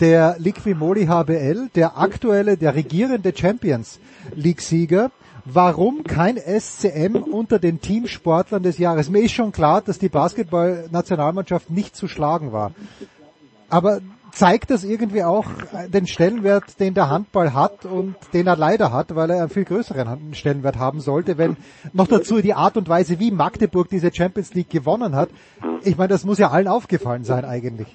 der Liquimoli HBL, der aktuelle, der regierende Champions League-Sieger, warum kein SCM unter den Teamsportlern des Jahres? Mir ist schon klar, dass die Basketball-Nationalmannschaft nicht zu schlagen war. Aber zeigt das irgendwie auch den Stellenwert, den der Handball hat und den er leider hat, weil er einen viel größeren Stellenwert haben sollte, wenn noch dazu die Art und Weise, wie Magdeburg diese Champions League gewonnen hat. Ich meine, das muss ja allen aufgefallen sein eigentlich.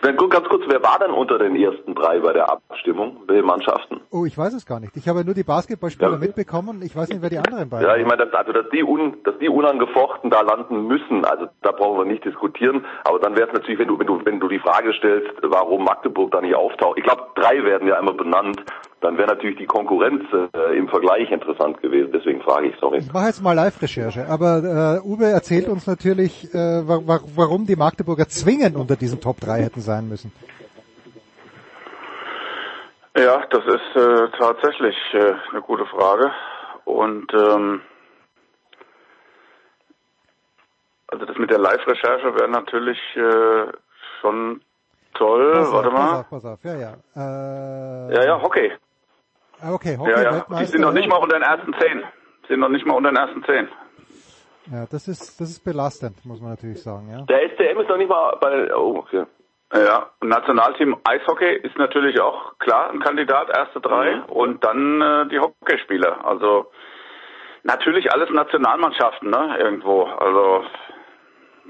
Ganz kurz, wer war denn unter den ersten drei bei der Abstimmung, welche Mannschaften? Oh, ich weiß es gar nicht. Ich habe nur die Basketballspieler ja. mitbekommen. Ich weiß nicht, wer die anderen beiden Ja, ich meine, dass, also, dass die, un, dass die unangefochten da landen müssen, also da brauchen wir nicht diskutieren. Aber dann wäre es natürlich, wenn du, wenn du, wenn du die Frage stellst, warum Magdeburg da nicht auftaucht. Ich glaube, drei werden ja immer benannt. Dann wäre natürlich die Konkurrenz äh, im Vergleich interessant gewesen. Deswegen frage ich, sorry. Ich mache jetzt mal Live-Recherche. Aber äh, Uwe erzählt uns natürlich, äh, wa warum die Magdeburger zwingend unter diesen Top 3 hätten sein müssen. Ja, das ist äh, tatsächlich äh, eine gute Frage. Und ähm, also das mit der Live-Recherche wäre natürlich äh, schon toll. Pass Warte auf, mal. Pass auf, pass auf. Ja, ja. Äh, Ja, ja, Hockey. Okay, Hockey Ja, ja. Die Weltmeister, sind noch nicht mal unter den ersten zehn. Sind noch nicht mal unter den ersten zehn. Ja, das ist, das ist belastend, muss man natürlich sagen, ja. Der SCM ist noch nicht mal bei, oh, okay. Ja, und Nationalteam Eishockey ist natürlich auch klar ein Kandidat, erste drei. Mhm. Und dann äh, die Hockeyspieler. Also natürlich alles Nationalmannschaften, ne, irgendwo. Also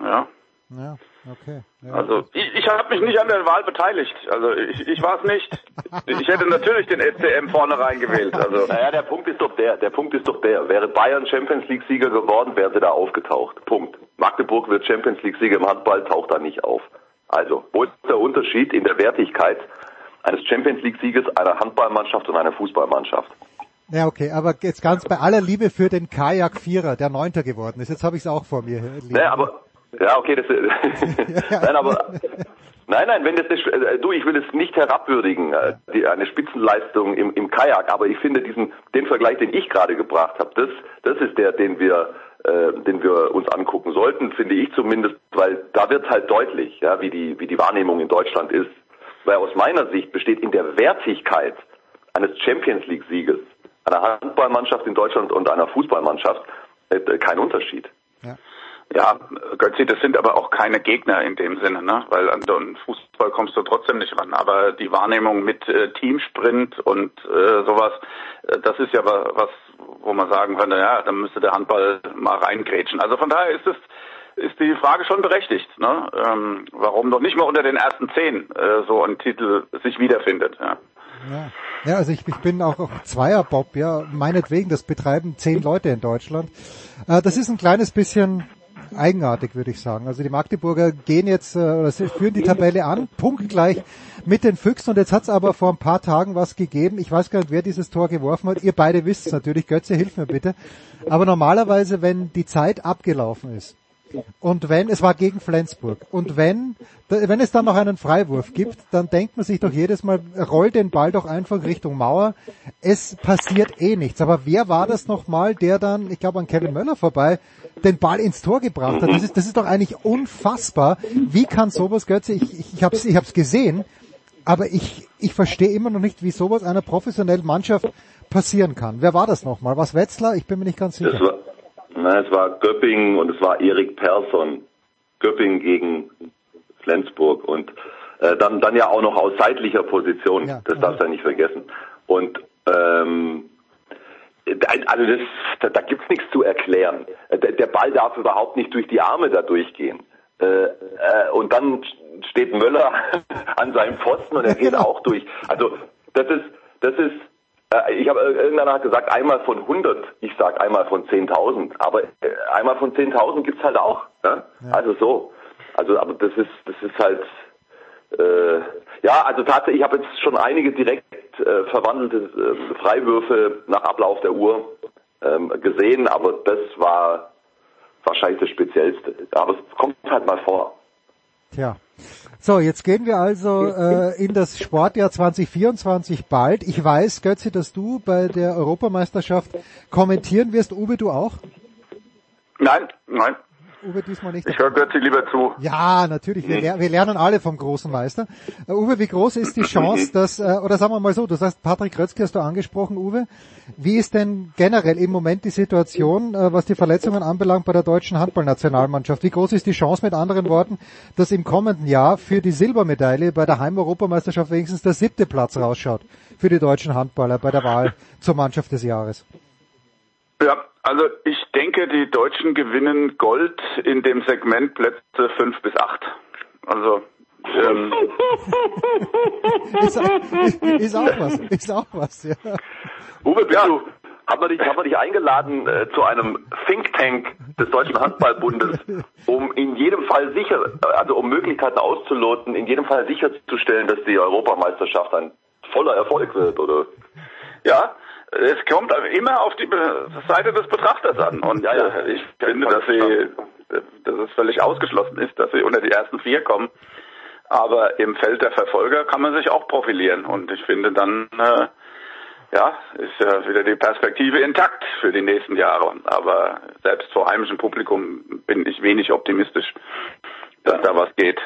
ja. Ja, okay. Ja. Also ich, ich habe mich nicht an der Wahl beteiligt. Also ich, ich war es nicht. Ich hätte natürlich den SCM vorne reingewählt. Also Naja, der Punkt ist doch der, der Punkt ist doch der. Wäre Bayern Champions League Sieger geworden, wären sie da aufgetaucht. Punkt. Magdeburg wird Champions League Sieger im Handball, taucht da nicht auf. Also, wo ist der Unterschied in der Wertigkeit eines Champions League Sieges einer Handballmannschaft und einer Fußballmannschaft? Ja, okay, aber jetzt ganz bei aller Liebe für den Kajak-Vierer, der Neunter geworden ist. Jetzt habe ich es auch vor mir. Ne, aber ja, okay, das nein, aber nein, nein, wenn das nicht, äh, du, ich will es nicht herabwürdigen, äh, die, eine Spitzenleistung im, im Kajak, aber ich finde diesen den Vergleich, den ich gerade gebracht habe, das das ist der, den wir äh, den wir uns angucken sollten, finde ich zumindest, weil da wird halt deutlich, ja, wie die wie die Wahrnehmung in Deutschland ist, weil aus meiner Sicht besteht in der Wertigkeit eines Champions League Sieges einer Handballmannschaft in Deutschland und einer Fußballmannschaft äh, kein Unterschied. Ja, Götzi, das sind aber auch keine Gegner in dem Sinne, ne? Weil an den Fußball kommst du trotzdem nicht ran. Aber die Wahrnehmung mit äh, Teamsprint und äh, sowas, äh, das ist ja wa- was, wo man sagen könnte, ja, da müsste der Handball mal reingrätschen. Also von daher ist es ist die Frage schon berechtigt, ne? Ähm, warum noch nicht mal unter den ersten zehn äh, so ein Titel sich wiederfindet. Ja. Ja. ja, also ich, ich bin auch, auch Zweierbob, ja, meinetwegen, das betreiben zehn Leute in Deutschland. Äh, das ist ein kleines bisschen eigenartig, würde ich sagen. Also die Magdeburger gehen jetzt äh, oder führen die Tabelle an, punktgleich mit den Füchsen und jetzt hat es aber vor ein paar Tagen was gegeben. Ich weiß gar nicht, wer dieses Tor geworfen hat. Ihr beide wisst es natürlich. Götze, hilf mir bitte. Aber normalerweise, wenn die Zeit abgelaufen ist, und wenn, es war gegen Flensburg, und wenn, wenn es dann noch einen Freiwurf gibt, dann denkt man sich doch jedes Mal, roll den Ball doch einfach Richtung Mauer. Es passiert eh nichts. Aber wer war das nochmal, der dann, ich glaube an Kevin Möller vorbei, den Ball ins Tor gebracht hat? Das ist, das ist doch eigentlich unfassbar. Wie kann sowas, Götze, ich, ich, ich habe es ich hab's gesehen, aber ich, ich verstehe immer noch nicht, wie sowas einer professionellen Mannschaft passieren kann. Wer war das nochmal? Was Wetzlar? Ich bin mir nicht ganz sicher. Das war, na, es war Göppingen und es war Erik Persson. Göppingen gegen Flensburg und äh, dann dann ja auch noch aus seitlicher Position. Ja, das darfst du ja nicht vergessen. Und ähm, also das, da, da gibt's nichts zu erklären. Äh, Der, der Ball darf überhaupt nicht durch die Arme da durchgehen. Äh, äh, und dann steht Möller an seinem Pfosten und er geht auch durch. Also das ist, das ist, äh, ich habe irgendeiner hat gesagt, einmal von 100, ich sag einmal von 10.000, aber äh, einmal von 10.000 gibt's halt auch. Ne? Also so. Also aber das ist, das ist halt, Äh, ja, also tatsächlich, ich habe jetzt schon einige direkt äh, verwandelte äh, Freiwürfe nach Ablauf der Uhr ähm, gesehen, aber das war wahrscheinlich das Speziellste. Aber es kommt halt mal vor. Tja. So, jetzt gehen wir also äh, in das Sportjahr 2024 bald. Ich weiß, Götze, dass du bei der Europameisterschaft kommentieren wirst. Uwe, du auch? Nein, nein. Uwe diesmal nicht. Ich höre Götzi lieber zu. Ja, natürlich. Wir, ler wir, lernen alle vom großen Meister. Uh, Uwe, wie groß ist die Chance, dass, äh, oder sagen wir mal so, du sagst, Patrick Rötzke hast du angesprochen, Uwe. Wie ist denn generell im Moment die Situation, äh, was die Verletzungen anbelangt bei der deutschen Handballnationalmannschaft? Wie groß ist die Chance, mit anderen Worten, dass im kommenden Jahr für die Silbermedaille bei der Heimeuropameisterschaft wenigstens der siebte Platz rausschaut für die deutschen Handballer bei der Wahl zur Mannschaft des Jahres? Ja, also ich denke, die Deutschen gewinnen Gold in dem Segment Plätze 5 bis 8. Also ähm, ist, ist, ist auch was, ist auch was, ja. Uwe, bist du, haben wir dich, haben wir dich eingeladen äh, zu einem Think Tank des Deutschen Handballbundes, um in jedem Fall sicher, also um Möglichkeiten auszuloten, in jedem Fall sicherzustellen, dass die Europameisterschaft ein voller Erfolg wird, oder? Ja, es kommt immer auf die Seite des Betrachters an. Und ja, ja. ich finde, dass sie, dass es völlig ausgeschlossen ist, dass sie unter die ersten vier kommen. Aber im Feld der Verfolger kann man sich auch profilieren. Und ich finde dann, äh, ja, ist ja wieder die Perspektive intakt für die nächsten Jahre. Aber selbst vor heimischem Publikum bin ich wenig optimistisch, dass da was geht.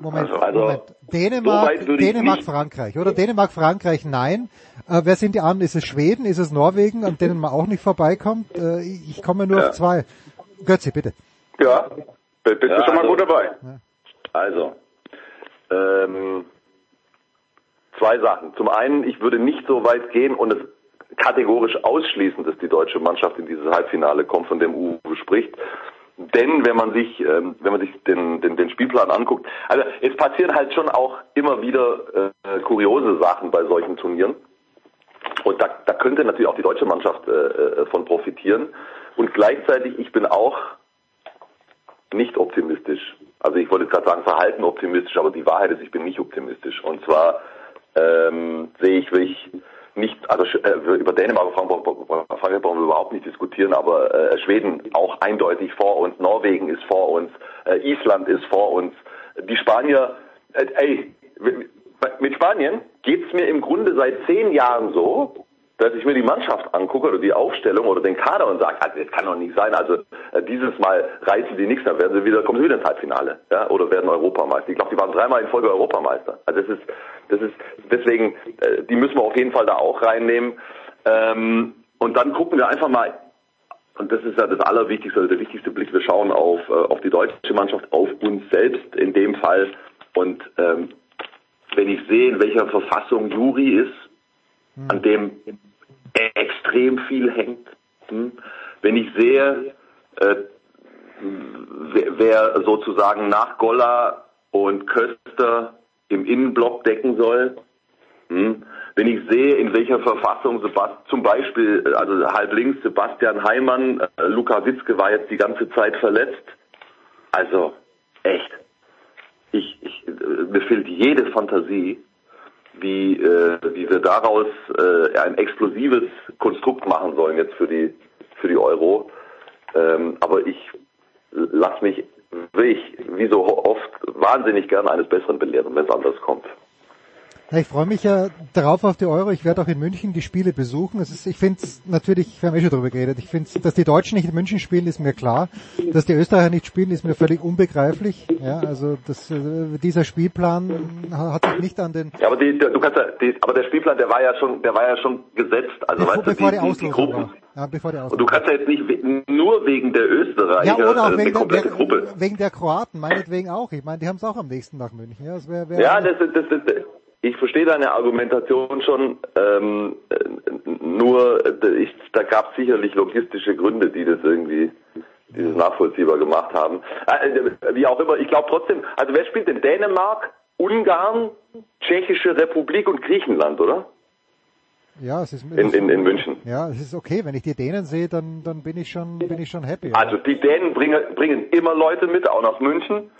Moment, also, Moment. Dänemark, so Dänemark, Frankreich, oder? Dänemark, Frankreich, nein. Äh, wer sind die anderen? Ist es Schweden? Ist es Norwegen, an denen man auch nicht vorbeikommt? Äh, ich komme nur ja. auf zwei. Götzi, bitte. Ja, bist du ja, schon mal also, gut dabei. Also, ähm, zwei Sachen. Zum einen, ich würde nicht so weit gehen und es kategorisch ausschließen, dass die deutsche Mannschaft in dieses Halbfinale kommt, von dem Uwe spricht. Denn wenn man sich, ähm, wenn man sich den, den, den Spielplan anguckt, also es passieren halt schon auch immer wieder äh, kuriose Sachen bei solchen Turnieren. Und da, da könnte natürlich auch die deutsche Mannschaft äh, äh, von profitieren. Und gleichzeitig, ich bin auch nicht optimistisch. Also ich wollte gerade sagen, verhalten optimistisch, aber die Wahrheit ist, ich bin nicht optimistisch. Und zwar ähm, sehe ich wirklich nicht, also äh, über Dänemark und Frankreich brauchen wir überhaupt nicht diskutieren, aber äh, Schweden auch eindeutig vor uns, Norwegen ist vor uns, äh, Island ist vor uns, die Spanier, ey, mit Spanien geht's mir im Grunde seit zehn Jahren so, dass ich mir die Mannschaft angucke oder die Aufstellung oder den Kader und sage, also das kann doch nicht sein, also äh, dieses Mal reißen die nichts, dann werden sie wieder, kommen sie wieder ins Halbfinale, ja, oder werden Europameister. Ich glaube, die waren dreimal in Folge Europameister. Also das ist, das ist deswegen, äh, die müssen wir auf jeden Fall da auch reinnehmen. Ähm, und dann gucken wir einfach mal, und das ist ja das Allerwichtigste, also der wichtigste Blick, wir schauen auf, äh, auf die deutsche Mannschaft, auf uns selbst in dem Fall. Und ähm, wenn ich sehe, in welcher Verfassung Juri ist, an dem extrem viel hängt, hm, wenn ich sehe, äh, wer, sozusagen nach Golla und Köster im Innenblock decken soll, hm, wenn ich sehe, in welcher Verfassung Sebast zum Beispiel, also halb links Sebastian Heimann, äh, Luka Witzke war jetzt die ganze Zeit verletzt. Also echt, ich, ich, mir fehlt jede Fantasie, wie, äh, wie wir daraus äh, ein explosives Konstrukt machen sollen jetzt für die für die Euro. Ähm, aber ich lasse mich wirklich, wie so oft, wahnsinnig gerne eines Besseren belehren, wenn es anders kommt. Ich freue mich ja darauf auf die Euro. Ich werde auch in München die Spiele besuchen. Es ist, ich finde es natürlich, wir haben eh schon drüber geredet, ich finde dass die Deutschen nicht in München spielen, ist mir klar. Dass die Österreicher nicht spielen, ist mir völlig unbegreiflich. Ja, also das, äh, dieser Spielplan hat sich nicht an den. Ja, aber die, du kannst ja, die, aber der Spielplan, der war ja schon, der war ja schon gesetzt. Also bevor, weißt du, bevor die, die Auslosung Gruppen, war. Ja, bevor die Auslosung Und du kannst ja jetzt nicht we- nur wegen der Österreicher Ja, oder auch äh, wegen eine komplette der, Gruppe. wegen der Kroaten, meinetwegen auch. Ich meine, die haben es auch am nächsten nach München. Ja, das wär, wär Ja, das, das, das, das, ich verstehe deine Argumentation schon, ähm, äh, nur ich, da gab es sicherlich logistische Gründe, die das irgendwie die das nachvollziehbar gemacht haben. Äh, wie auch immer, ich glaube trotzdem, also wer spielt denn Dänemark, Ungarn, Tschechische Republik und Griechenland, oder? Ja, es ist In, in, in München. Ja, es ist okay. Wenn ich die Dänen sehe, dann, dann bin ich schon, bin ich schon happy. Also die Dänen bringen, bringen immer Leute mit, auch nach München.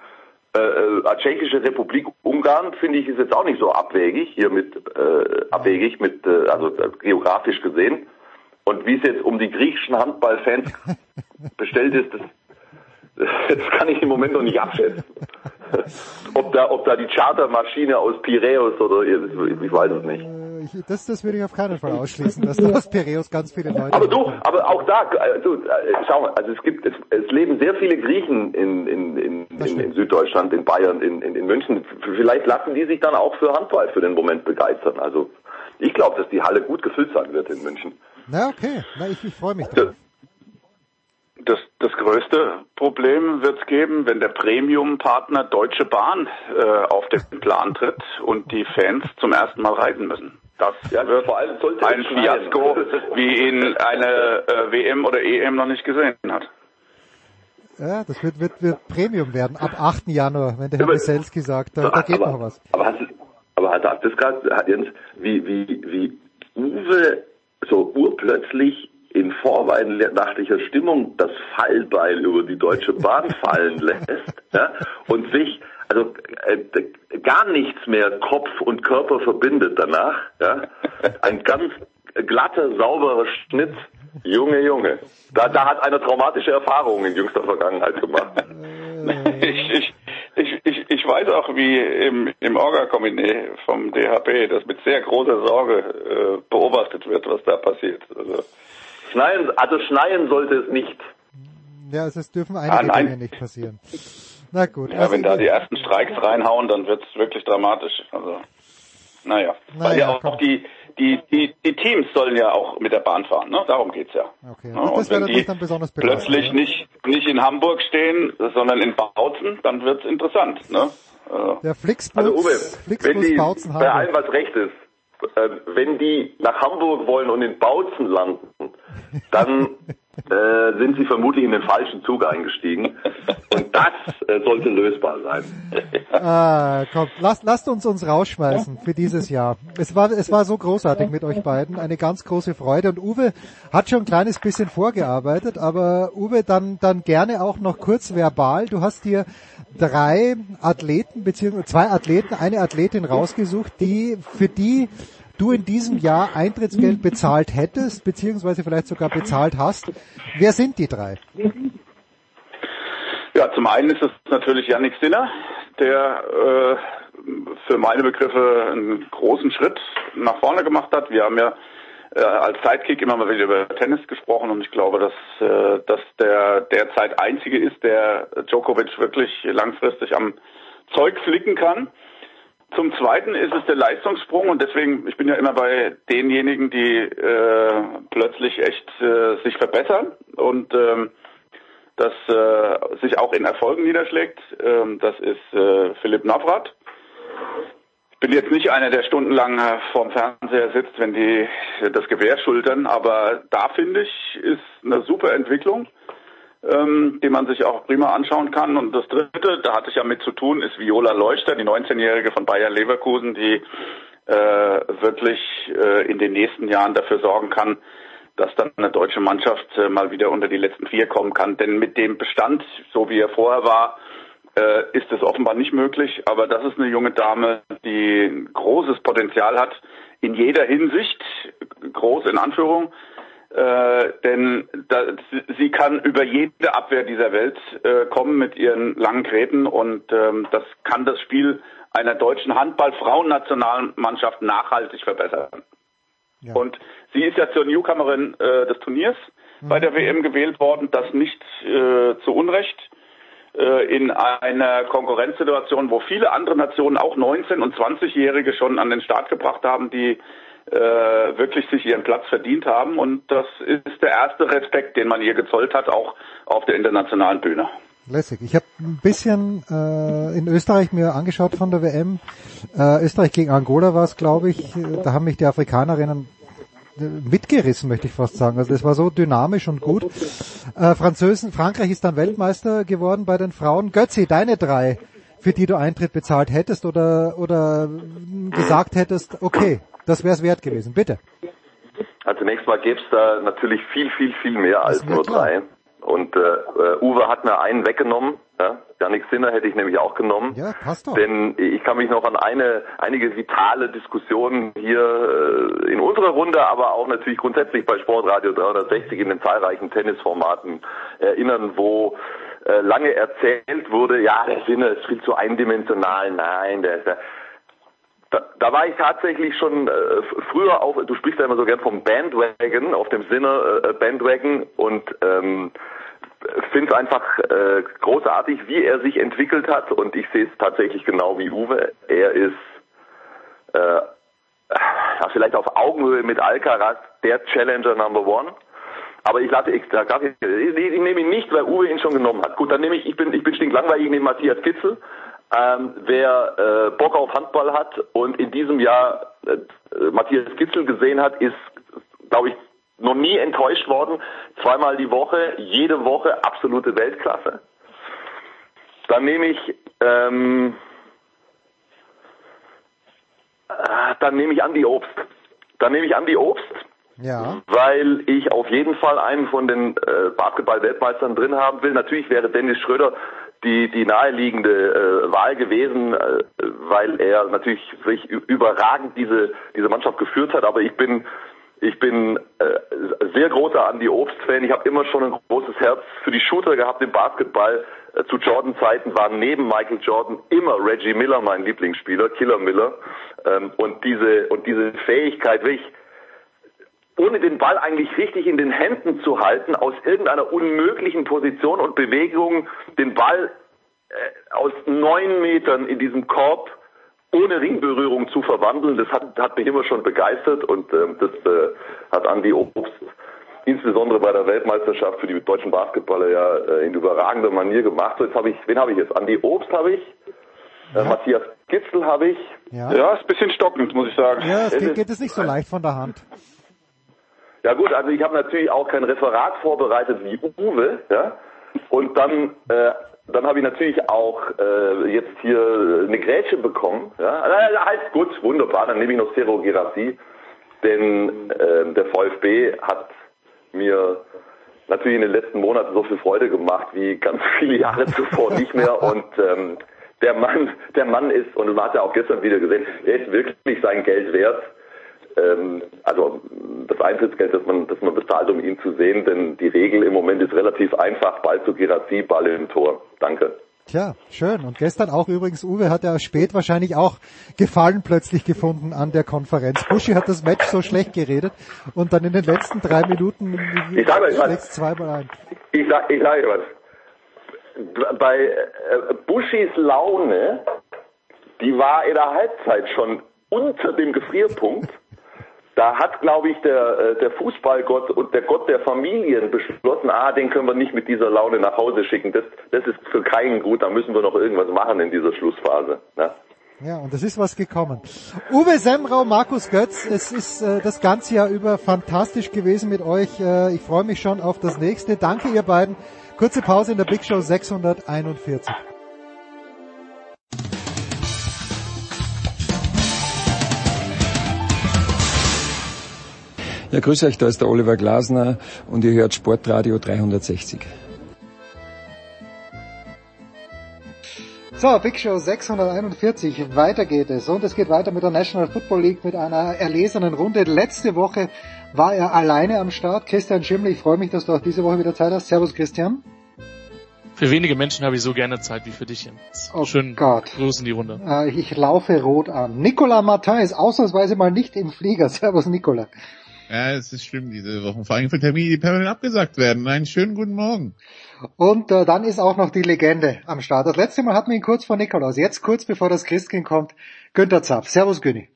Äh, äh, Tschechische Republik Ungarn finde ich ist jetzt auch nicht so abwegig hier mit äh, abwegig mit äh, also äh, geografisch gesehen. Und wie es jetzt um die griechischen Handballfans bestellt ist, das, das kann ich im Moment noch nicht abschätzen. ob da ob da die Chartermaschine aus Piräus oder ich, ich weiß es nicht. Ich, das, das würde ich auf keinen Fall ausschließen, dass da aus Piräus ganz viele Leute. Aber du, aber auch da, du, äh, schau mal, also es gibt, es, es leben sehr viele Griechen in, in, in, in, in Süddeutschland, in Bayern, in, in, in München. Vielleicht lassen die sich dann auch für Handball für den Moment begeistern. Also ich glaube, dass die Halle gut gefüllt sein wird in München. Na okay, Na, ich, ich freue mich drauf. Das, das größte Problem wird es geben, wenn der Premium-Partner Deutsche Bahn äh, auf den Plan tritt und die Fans zum ersten Mal reisen müssen. Das Ja, wird vor allem sollte ein. Fiasko, wie ihn eine äh, WM oder EM noch nicht gesehen hat. Ja, das wird, wird, wird Premium werden ab 8. Januar, wenn der Herr Weselski sagt, da, da geht aber, noch was. Aber hast aber hat er das gerade, hat Jens, wie, wie, wie Uwe so urplötzlich in vorweihnachtlicher Stimmung das Fallbeil über die Deutsche Bahn fallen lässt, ja, und sich, also, äh, gar nichts mehr Kopf und Körper verbindet danach, ja, ein ganz glatter, sauberer Schnitt, Junge, Junge. Da, da hat einer traumatische Erfahrungen in jüngster Vergangenheit gemacht. Ich, ich, ich, ich, ich weiß auch, wie im, im Orga-Komitee vom DHB das mit sehr großer Sorge äh, beobachtet wird, was da passiert. Also, Schneien, also schneien sollte es nicht. Ja, also es dürfen Ah, einige nein. Dinge nicht passieren. Na gut. ja, also wenn da die ersten Streiks reinhauen, dann wird's wirklich dramatisch. Also, naja. Weil Naja, ja auch komm. die, die, die, die Teams sollen ja auch mit der Bahn fahren, ne? Darum geht's ja. Okay. Ja, Und das wäre wenn natürlich die dann besonders belastend. plötzlich nicht, nicht in Hamburg stehen, sondern in Bautzen, dann wird's interessant, ne? Also, Der Flixbus, Also Uwe, wenn Flixbus die Bautzen bei allem was recht ist, äh, wenn die nach Hamburg wollen und in Bautzen landen, dann äh, sind sie vermutlich in den falschen Zug eingestiegen. Und das äh, sollte lösbar sein. Ah, komm, lasst, lasst uns uns rausschmeißen für dieses Jahr. Es war, es war so großartig mit euch beiden, eine ganz große Freude. Und Uwe hat schon ein kleines bisschen vorgearbeitet, aber Uwe, dann, dann gerne auch noch kurz verbal. Du hast dir drei Athleten, beziehungsweise zwei Athleten, eine Athletin rausgesucht, die, für die du in diesem Jahr Eintrittsgeld bezahlt hättest, beziehungsweise vielleicht sogar bezahlt hast. Wer sind die drei? Ja, zum einen ist es natürlich Yannick Sinner, der äh, für meine Begriffe einen großen Schritt nach vorne gemacht hat. Wir haben ja äh, als Sidekick immer mal wieder über Tennis gesprochen und ich glaube, dass, äh, dass der derzeit einzige ist, der Djokovic wirklich langfristig am Zeug flicken kann. Zum Zweiten ist es der Leistungssprung und deswegen, ich bin ja immer bei denjenigen, die äh, plötzlich echt äh, sich verbessern und ähm, das äh, sich auch in Erfolgen niederschlägt. Ähm, das ist äh, Philipp Navrat. Ich bin jetzt nicht einer, der stundenlang äh, vorm Fernseher sitzt, wenn die das Gewehr schultern, aber da finde ich, ist eine super Entwicklung, ähm, die man sich auch prima anschauen kann. Und das Dritte, da hatte ich ja mit zu tun, ist Viola Leuchter, die 19-Jährige von Bayer Leverkusen, die äh, wirklich äh, in den nächsten Jahren dafür sorgen kann, dass dann eine deutsche Mannschaft äh, mal wieder unter die letzten vier kommen kann. Denn mit dem Bestand, so wie er vorher war, äh, ist es offenbar nicht möglich. Aber das ist eine junge Dame, die großes Potenzial hat, in jeder Hinsicht, groß in Anführung. Äh, denn da, sie- kann über jede Abwehr dieser Welt äh, kommen mit ihren langen Gräten und ähm, das kann das Spiel einer deutschen Handball-Frauennationalmannschaft nachhaltig verbessern. Und sie ist ja zur Newcomerin äh, des Turniers bei der WM gewählt worden, das nicht äh, zu Unrecht. Äh, in einer Konkurrenzsituation, wo viele andere Nationen auch 19- und 20-Jährige schon an den Start gebracht haben, die äh, wirklich sich ihren Platz verdient haben. Und das ist der erste Respekt, den man ihr gezollt hat, auch auf der internationalen Bühne. Lässig. Ich habe ein bisschen äh, in Österreich mir angeschaut von der WM. Äh, Österreich gegen Angola war es, glaube ich. Äh, Da haben mich die Afrikanerinnen äh, mitgerissen, möchte ich fast sagen. Also das war so dynamisch und gut. Äh, Französen, Frankreich ist dann Weltmeister geworden bei den Frauen. Götzi, deine drei, für die du Eintritt bezahlt hättest oder oder gesagt hättest, okay, das wäre es wert gewesen. Bitte. Also zunächst mal gäbe es da natürlich viel, viel, viel mehr als nur drei. Und äh, äh, Uwe hat mir einen weggenommen. Ja? Janik Sinner hätte ich nämlich auch genommen. Ja, passt doch. Denn ich kann mich noch an eine, einige vitale Diskussionen hier äh, in unserer Runde, aber auch natürlich grundsätzlich bei Sportradio 360 in den zahlreichen Tennisformaten erinnern, wo äh, lange erzählt wurde, ja, der Sinner ist viel zu eindimensional, nein, der ist ja da, war ich tatsächlich schon äh, früher auf, du sprichst ja immer so gern vom Bandwagon, auf dem Sinne äh, Bandwagon und ähm, finde es einfach äh, großartig, wie er sich entwickelt hat und ich sehe es tatsächlich genau wie Uwe. Er ist äh, vielleicht auf Augenhöhe mit Alcaraz der Challenger Number One. Aber ich lasse, ich, ich, ich nehme ihn nicht, weil Uwe ihn schon genommen hat. Gut, dann nehme ich, ich bin, ich bin stinklangweilig, ich nehme Matthias Kitzel. Ähm, wer äh, Bock auf Handball hat und in diesem Jahr äh, Matthias Kitzel gesehen hat, ist, glaube ich, noch nie enttäuscht worden. Zweimal die Woche, jede Woche absolute Weltklasse. Dann nehme ich, ähm, äh, dann nehme ich Andi Obst. Dann nehme ich Andi Obst, Ja. weil ich auf jeden Fall einen von den äh, Basketball-Weltmeistern drin haben will. Natürlich wäre Dennis Schröder die, die naheliegende äh, Wahl gewesen, äh, weil er natürlich sich überragend diese, diese Mannschaft geführt hat. Aber ich bin, ich bin äh, sehr großer Andy Obst-Fan. Ich habe immer schon ein großes Herz für die Shooter gehabt im Basketball. Äh, zu Jordan-Zeiten war neben Michael Jordan immer Reggie Miller mein Lieblingsspieler, Killer Miller. Ähm, und diese und diese Fähigkeit, wirklich ohne den Ball eigentlich richtig in den Händen zu halten, aus irgendeiner unmöglichen Position und Bewegung den Ball äh, aus neun Metern in diesem Korb ohne Ringberührung zu verwandeln, das hat, hat mich immer schon begeistert und ähm, das äh, hat Andy Obst insbesondere bei der Weltmeisterschaft für die deutschen Basketballer ja äh, in überragender Manier gemacht. So, jetzt habe ich, wen habe ich jetzt? Andy Obst habe ich, äh, Matthias Gitzel habe ich. Ja. ja, ist ein bisschen stockend, muss ich sagen. Ja, es geht, geht es nicht so leicht von der Hand. Ja gut, also ich habe natürlich auch kein Referat vorbereitet wie Uwe, ja. Und dann, äh, dann habe ich natürlich auch äh, jetzt hier eine Grätsche bekommen. Ja, also, heißt gut, wunderbar, dann nehme ich noch Zero Gerassi, denn äh, der VfB hat mir natürlich in den letzten Monaten so viel Freude gemacht wie ganz viele Jahre zuvor nicht mehr und ähm, der Mann, der Mann ist, und man hat ja auch gestern wieder gesehen, er ist wirklich sein Geld wert ähm, also das Eintrittsgeld, das man, das man bezahlt, um ihn zu sehen, denn die Regel im Moment ist relativ einfach, Ball zu Gerassi, Ball im Tor. Danke. Tja, schön. Und gestern auch übrigens, Uwe hat ja spät wahrscheinlich auch Gefallen plötzlich gefunden an der Konferenz. Buschi hat das Match so schlecht geredet und dann in den letzten drei Minuten Ich sag euch was. schlägt's zweimal ein. Ich sag, ich sage was. Bei äh, Buschis Laune, die war in der Halbzeit schon unter dem Gefrierpunkt. Da hat, glaube ich, der, äh, der Fußballgott und der Gott der Familien beschlossen, ah, den können wir nicht mit dieser Laune nach Hause schicken. Das, das ist für keinen gut, da müssen wir noch irgendwas machen in dieser Schlussphase. Ne? Ja, und es ist was gekommen. Uwe Semrau, Markus Götz, es ist äh, das ganze Jahr über fantastisch gewesen mit euch. Äh, ich freue mich schon auf das nächste. Danke ihr beiden. Kurze Pause in der Big Show 641. Ja, grüß euch, da ist der Oliver Glasner und ihr hört Sportradio 360. So, Big Show 641, weiter geht es. Und es geht weiter mit der National Football League mit einer erlesenen Runde. Letzte Woche war er alleine am Start. Christian Schimmel, ich freue mich, dass du auch diese Woche wieder Zeit hast. Servus Christian. Für wenige Menschen habe ich so gerne Zeit wie für dich, Jens. Oh Schön Gott. Gruß in die Runde. Äh, ich laufe rot an. Nicolas Martin ist ausnahmsweise mal nicht im Flieger. Servus Nicolas. Ja, es ist schlimm diese Wochen, vor allem für Termine, die permanent abgesagt werden. Einen schönen guten Morgen. Und äh, dann ist auch noch die Legende am Start. Das letzte Mal hatten wir ihn kurz vor Nikolaus. Jetzt kurz bevor das Christkind kommt, Günther Zapf. Servus Günni.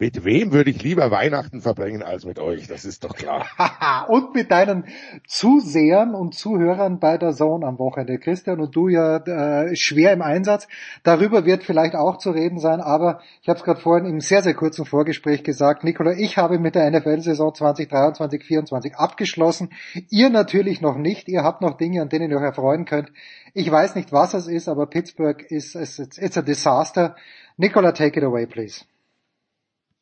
Mit wem würde ich lieber Weihnachten verbringen als mit euch? Das ist doch klar. Und mit deinen Zusehern und Zuhörern bei der Zone am Wochenende. Christian und du ja äh, schwer im Einsatz. Darüber wird vielleicht auch zu reden sein, aber ich habe es gerade vorhin im sehr, sehr kurzen Vorgespräch gesagt. Nikola, ich habe mit der NFL-Saison 2023-24 abgeschlossen. Ihr natürlich noch nicht. Ihr habt noch Dinge, an denen ihr euch erfreuen könnt. Ich weiß nicht, was es ist, aber Pittsburgh ist it's, it's a disaster. Nikola, take it away, please.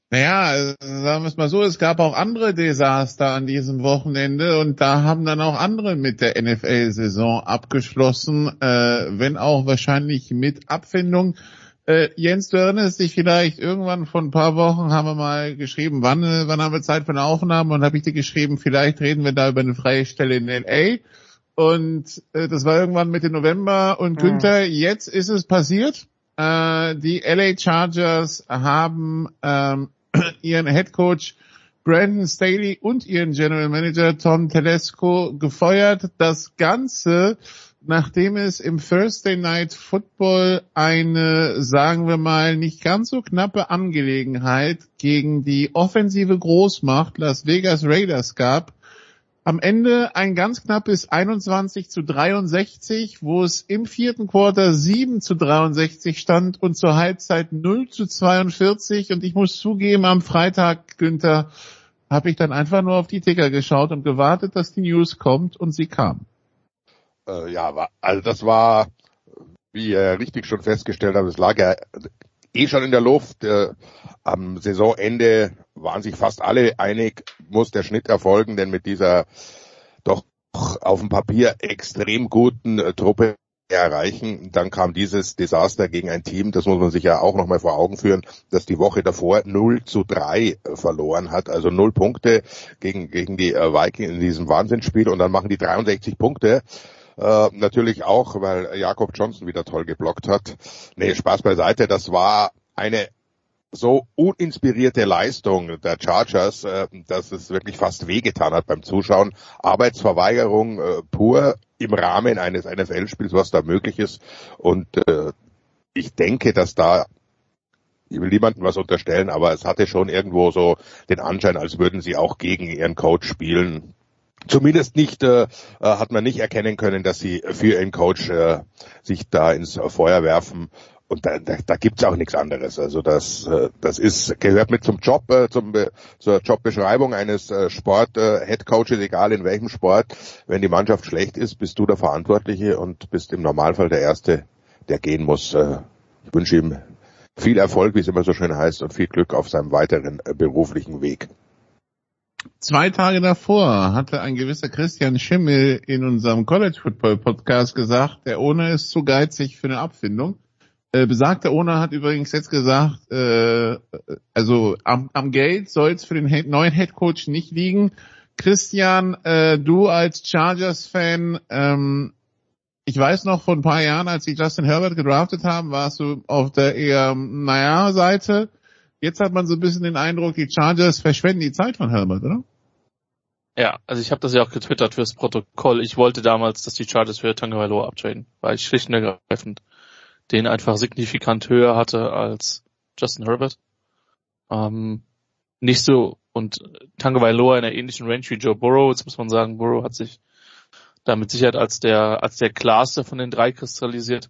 Naja, äh, sagen wir es mal so, es gab auch andere Desaster an diesem Wochenende und da haben dann auch andere mit der NFL-Saison abgeschlossen, äh, wenn auch wahrscheinlich mit Abfindung. Äh, Jens, du erinnerst dich vielleicht, irgendwann vor ein paar Wochen haben wir mal geschrieben, wann, wann haben wir Zeit für eine Aufnahme und habe ich dir geschrieben, vielleicht reden wir da über eine freie Stelle in L.A. Und äh, das war irgendwann Mitte November und Günther, jetzt ist es passiert. Äh, die LA Chargers haben ähm, ihren Head Coach Brandon Staley und ihren General Manager Tom Telesco gefeuert. Das Ganze, nachdem es im Thursday Night Football eine, sagen wir mal, nicht ganz so knappe Angelegenheit gegen die offensive Großmacht Las Vegas Raiders gab, am Ende ein ganz knappes 21 zu 63, wo es im vierten Quarter 7 zu 63 stand und zur Halbzeit 0 zu 42. Und ich muss zugeben, am Freitag, Günther, habe ich dann einfach nur auf die Ticker geschaut und gewartet, dass die News kommt und sie kam. Äh, ja, also das war, wie er richtig schon festgestellt hat, es lag ja eh schon in der Luft. Äh, am Saisonende waren sich fast alle einig, muss der Schnitt erfolgen, denn mit dieser doch auf dem Papier extrem guten äh, Truppe erreichen. Dann kam dieses Desaster gegen ein Team, das muss man sich ja auch nochmal vor Augen führen, das die Woche davor 0 zu 3 äh, verloren hat, also 0 Punkte gegen, gegen die äh, Vikings in diesem Wahnsinnsspiel und dann machen die 63 Punkte. Äh, natürlich auch, weil Jakob Johnson wieder toll geblockt hat. Nee, Spaß beiseite, das war eine so uninspirierte Leistung der Chargers, äh, dass es wirklich fast wehgetan hat beim Zuschauen. Arbeitsverweigerung äh, pur im Rahmen eines NFL-Spiels, was da möglich ist. Und äh, ich denke, dass da ich will niemandem was unterstellen, aber es hatte schon irgendwo so den Anschein, als würden sie auch gegen ihren Coach spielen. Zumindest nicht äh, äh hat man nicht erkennen können, dass sie für ihren Coach äh, sich da ins Feuer werfen und da, da, da gibt's auch nichts anderes. Also das, äh, das ist gehört mit zum Job, äh, zum zur Jobbeschreibung eines äh, Sport Head Coaches, egal in welchem Sport. Wenn die Mannschaft schlecht ist, bist du der Verantwortliche und bist im Normalfall der Erste, der gehen muss. Ich wünsche ihm viel Erfolg, wie es immer so schön heißt, und viel Glück auf seinem weiteren beruflichen Weg. Zwei Tage davor hatte ein gewisser Christian Schimmel in unserem College Football Podcast gesagt, der ohne ist zu geizig für eine Abfindung. Äh, besagter Owner hat übrigens jetzt gesagt, äh, also am, am Geld soll es für den neuen Head Coach nicht liegen. Christian, äh, du als Chargers-Fan, ähm, ich weiß noch vor ein paar Jahren, als sie Justin Herbert gedraftet haben, warst du auf der eher, naja, Seite. Jetzt hat man so ein bisschen den Eindruck, die Chargers verschwenden die Zeit von Herbert, oder? Ja, also ich habe das ja auch getwittert fürs Protokoll. Ich wollte damals, dass die Chargers für Tagovailoa abtraden, weil ich schlicht und ergreifend den einfach signifikant höher hatte als Justin Herbert. Ähm, nicht so, und Tango Vailoa in einer ähnlichen Range wie Joe Burrow. Jetzt muss man sagen, Burrow hat sich da mit Sicherheit als der, als der klarste von den drei kristallisiert.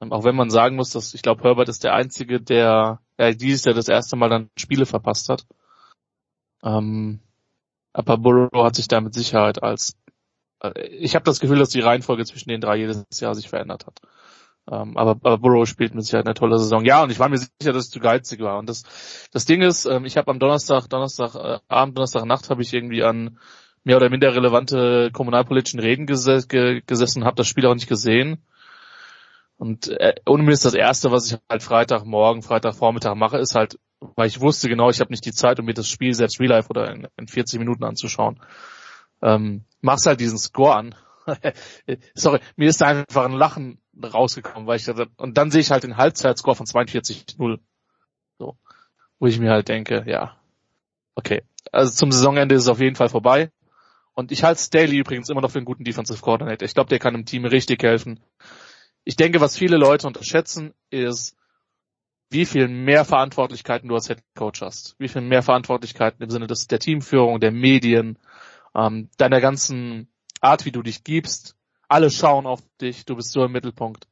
Ähm, auch wenn man sagen muss, dass ich glaube, Herbert ist der einzige, der ja, dieses Jahr das erste Mal dann Spiele verpasst hat. Ähm, aber Burrow hat sich da mit Sicherheit als äh, ich habe das Gefühl, dass die Reihenfolge zwischen den drei jedes Jahr sich verändert hat. Ähm, aber, aber Burrow spielt mit Sicherheit eine tolle Saison. Ja, und ich war mir sicher, dass es zu geizig war. Und das, das Ding ist, ähm, ich habe am Donnerstag, Donnerstag äh, Abend, Donnerstag Nacht habe ich irgendwie an mehr oder minder relevante kommunalpolitischen Reden ges ge gesessen, habe das Spiel auch nicht gesehen. Und äh, ist das Erste, was ich halt Freitagmorgen, Freitagvormittag mache, ist halt, weil ich wusste genau, ich habe nicht die Zeit, um mir das Spiel selbst real life oder in, in 40 Minuten anzuschauen. Ähm, machst halt diesen Score an. Sorry, mir ist da einfach ein Lachen rausgekommen, weil ich dachte, und dann sehe ich halt den Halbzeitscore von 42-0. So. Wo ich mir halt denke, ja, okay. Also zum Saisonende ist es auf jeden Fall vorbei. Und ich halte Staley übrigens immer noch für einen guten Defensive Coordinator. Ich glaube, der kann dem Team richtig helfen. Ich denke, was viele Leute unterschätzen, ist, wie viel mehr Verantwortlichkeiten du als Head Coach hast. Wie viel mehr Verantwortlichkeiten im Sinne des, der Teamführung, der Medien, ähm, deiner ganzen Art, wie du dich gibst, alle schauen auf dich, du bist so im Mittelpunkt.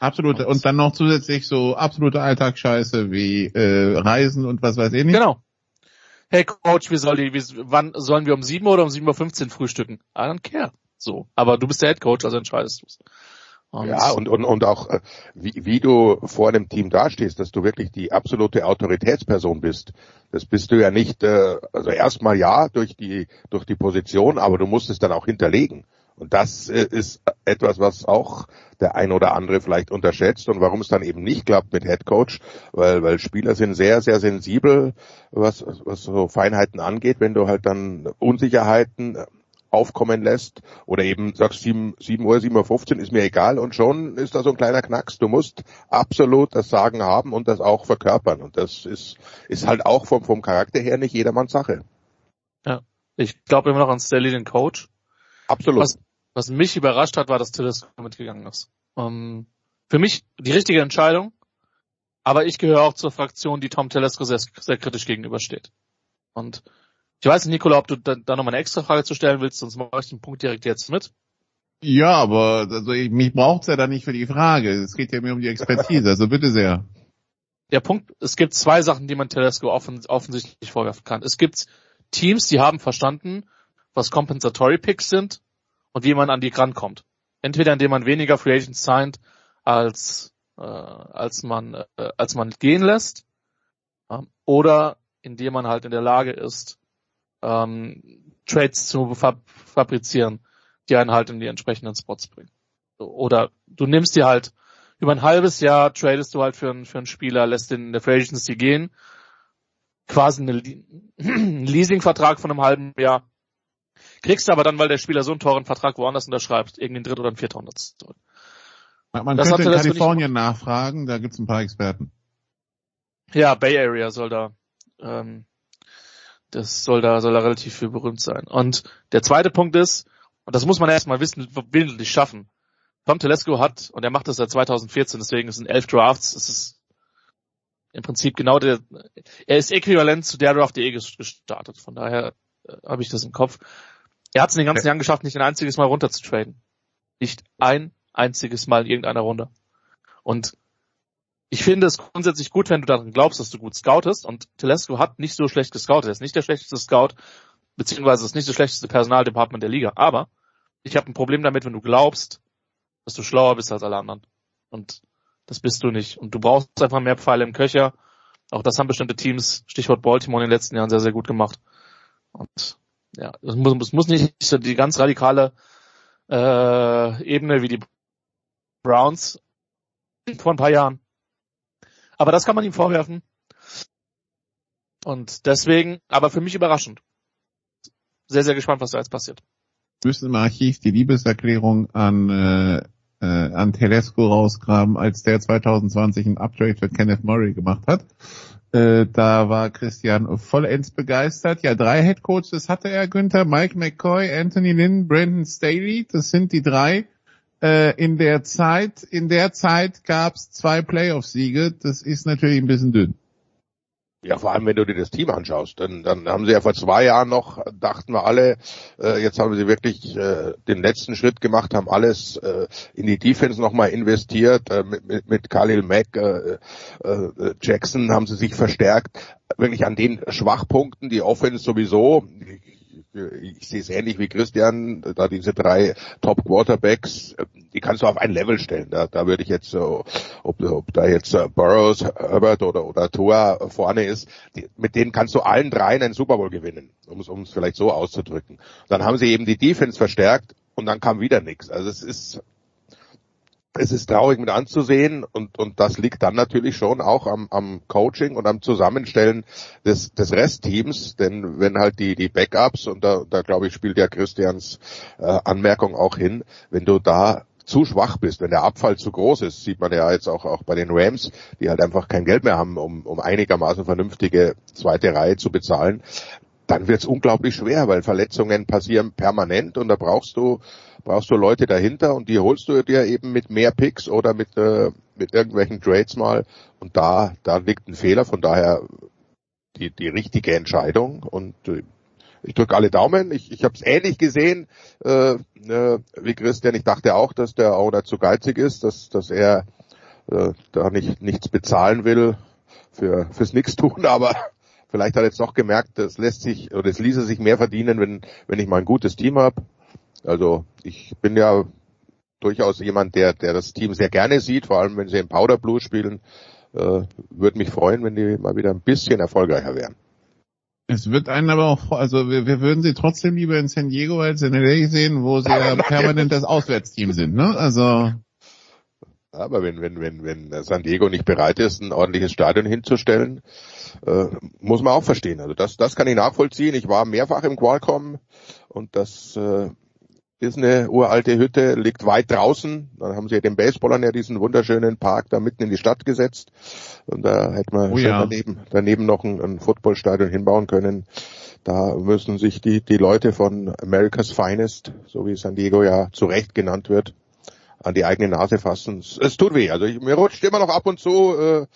Absolut. Und dann noch zusätzlich so absolute Alltagsscheiße wie äh, Reisen und was weiß ich nicht. Genau. Hey Coach, wie soll die, wie, wann sollen wir um 7 oder um 7.15 Uhr frühstücken? I don't care. So. Aber du bist der Head Coach, also entscheidest du's. Und ja, und, und, und auch, äh, wie, wie du vor einem Team dastehst, dass du wirklich die absolute Autoritätsperson bist. Das bist du ja nicht, äh, also erstmal ja durch die, durch die Position, aber du musst es dann auch hinterlegen. Und das äh, ist etwas, was auch der ein oder andere vielleicht unterschätzt und warum es dann eben nicht klappt mit Head Coach, weil, weil Spieler sind sehr, sehr sensibel, was, was so Feinheiten angeht, wenn du halt dann Unsicherheiten aufkommen lässt oder eben sagst 7, 7 Uhr, 7.15 Uhr ist mir egal und schon ist da so ein kleiner Knacks. Du musst absolut das Sagen haben und das auch verkörpern und das ist, ist halt auch vom, vom Charakter her nicht jedermanns Sache. Ja, ich glaube immer noch an Staley, den Coach. Absolut. Was, was mich überrascht hat, war, dass Telesco mitgegangen ist. Um, ähm, für mich die richtige Entscheidung, aber ich gehöre auch zur Fraktion, die Tom Telesco sehr, sehr kritisch gegenübersteht. Und ich weiß nicht, Nikola, ob du da, da nochmal eine extra Frage zu stellen willst, sonst mache ich den Punkt direkt jetzt mit. Ja, aber also ich, mich braucht's ja da nicht für die Frage. Es geht ja mir um die Expertise, also bitte sehr. Der Punkt, es gibt zwei Sachen, die man Telesco offen, offensichtlich vorwerfen kann. Es gibt Teams, die haben verstanden, was Compensatory Picks sind und wie man an die rankommt. Entweder indem man weniger Free Agents signed, als, äh, als man, äh, als man gehen lässt, äh, oder indem man halt in der Lage ist, ähm, Trades zu fab fabrizieren, die einen halt in die entsprechenden Spots bringen. Oder du nimmst dir halt über ein halbes Jahr tradest du halt für einen, für einen Spieler, lässt den in der Free Agency gehen, quasi eine, einen Leasingvertrag von einem halben Jahr, kriegst aber dann, weil der Spieler so einen teuren Vertrag woanders unterschreibt, irgendwie einen Dritt- oder einen Vierthundert zurück. Man das könnte in Kalifornien nachfragen, da gibt's ein paar Experten. Ja, Bay Area soll da ähm, das soll da, soll da relativ viel berühmt sein. Und der zweite Punkt ist, und das muss man erstmal wissen, willentlich schaffen. Tom Telesco hat, und er macht das seit 2014, deswegen sind elf Drafts, es ist im Prinzip genau der, er ist äquivalent zu der Draft, die eh gestartet. Von daher äh, habe ich das im Kopf. Er hat es in den ganzen Jahren geschafft, nicht ein einziges Mal runter zu traden. Nicht ein einziges Mal in irgendeiner Runde. Und ich finde es grundsätzlich gut, wenn du daran glaubst, dass du gut scoutest. Und Telesco hat nicht so schlecht gescoutet. Er ist nicht der schlechteste Scout, beziehungsweise ist nicht das schlechteste Personaldepartment der Liga. Aber ich habe ein Problem damit, wenn du glaubst, dass du schlauer bist als alle anderen. Und das bist du nicht. Und du brauchst einfach mehr Pfeile im Köcher. Auch das haben bestimmte Teams, Stichwort Baltimore in den letzten Jahren sehr, sehr gut gemacht. Und ja, es muss, es muss nicht so die ganz radikale äh, Ebene wie die Browns vor ein paar Jahren. Aber das kann man ihm vorwerfen. Und deswegen, aber für mich überraschend. Sehr, sehr gespannt, was da jetzt passiert. Müssen im Archiv die Liebeserklärung an, äh, äh, an Telesco rausgraben, als der 2020 ein Upgrade für Kenneth Murray gemacht hat. Äh, da war Christian vollends begeistert. Ja, drei Headcoaches hatte er, Günther, Mike McCoy, Anthony Lynn, Brandon Staley. Das sind die drei, äh, in der Zeit, in der Zeit gab es zwei Playoff-Siege. Das ist natürlich ein bisschen dünn. Ja, vor allem wenn du dir das Team anschaust, dann, dann haben sie ja vor zwei Jahren noch, dachten wir alle, äh, jetzt haben sie wirklich äh, den letzten Schritt gemacht, haben alles äh, in die Defense nochmal investiert, äh, mit, mit, mit Khalil Mack, äh, äh, Jackson haben sie sich verstärkt, wirklich an den Schwachpunkten, die Offense sowieso, ich sehe es ähnlich wie Christian, da diese drei Top Quarterbacks, die kannst du auf ein Level stellen. Da, da würde ich jetzt, ob, ob da jetzt uh, Burroughs, Herbert oder, oder Tua vorne ist, die, mit denen kannst du allen dreien einen Super Bowl gewinnen, um es um es vielleicht so auszudrücken. Dann haben sie eben die Defense verstärkt und dann kam wieder nichts. Also es ist es ist traurig mit anzusehen und, und das liegt dann natürlich schon auch am, am Coaching und am Zusammenstellen des, des Restteams, denn wenn halt die, die Backups, und da, da glaube ich spielt ja Christians äh, Anmerkung auch hin, wenn du da zu schwach bist, wenn der Abfall zu groß ist, sieht man ja jetzt auch, auch bei den Rams, die halt einfach kein Geld mehr haben, um, um einigermaßen vernünftige zweite Reihe zu bezahlen, dann wird's unglaublich schwer, weil Verletzungen passieren permanent und da brauchst du brauchst du Leute dahinter und die holst du dir eben mit mehr Picks oder mit äh, mit irgendwelchen Trades mal. Und da da liegt ein Fehler, von daher die die richtige Entscheidung. Und äh, ich drücke alle Daumen. Ich, ich habe es ähnlich gesehen äh, äh, wie Christian. Ich dachte auch, dass der Owner zu geizig ist, dass dass er äh, da nicht nichts bezahlen will für fürs Nix tun, aber vielleicht hat er jetzt noch gemerkt, das lässt sich oder es ließe sich mehr verdienen, wenn wenn ich mal ein gutes Team habe also ich bin ja durchaus jemand, der, der das Team sehr gerne sieht, vor allem wenn sie im Powder Blue spielen. Äh, Würde mich freuen, wenn die mal wieder ein bisschen erfolgreicher wären. Es wird einen aber auch, also wir, wir würden sie trotzdem lieber in San Diego als in LA sehen, wo sie ja permanent das Auswärtsteam sind, ne? Also. Aber wenn, wenn, wenn, wenn San Diego nicht bereit ist, ein ordentliches Stadion hinzustellen, äh, muss man auch verstehen. Also das, das kann ich nachvollziehen. Ich war mehrfach im Qualcomm und das äh, ist eine uralte Hütte, liegt weit draußen. Dann haben sie den Baseballern ja diesen wunderschönen Park da mitten in die Stadt gesetzt. Und da hätte man Oh schön ja. daneben, daneben noch ein, ein Footballstadion hinbauen können. Da müssen sich die, die Leute von America's Finest, so wie San Diego ja zu Recht genannt wird, an die eigene Nase fassen. Es, es tut weh. Also ich, mir rutscht immer noch ab und zu. Äh,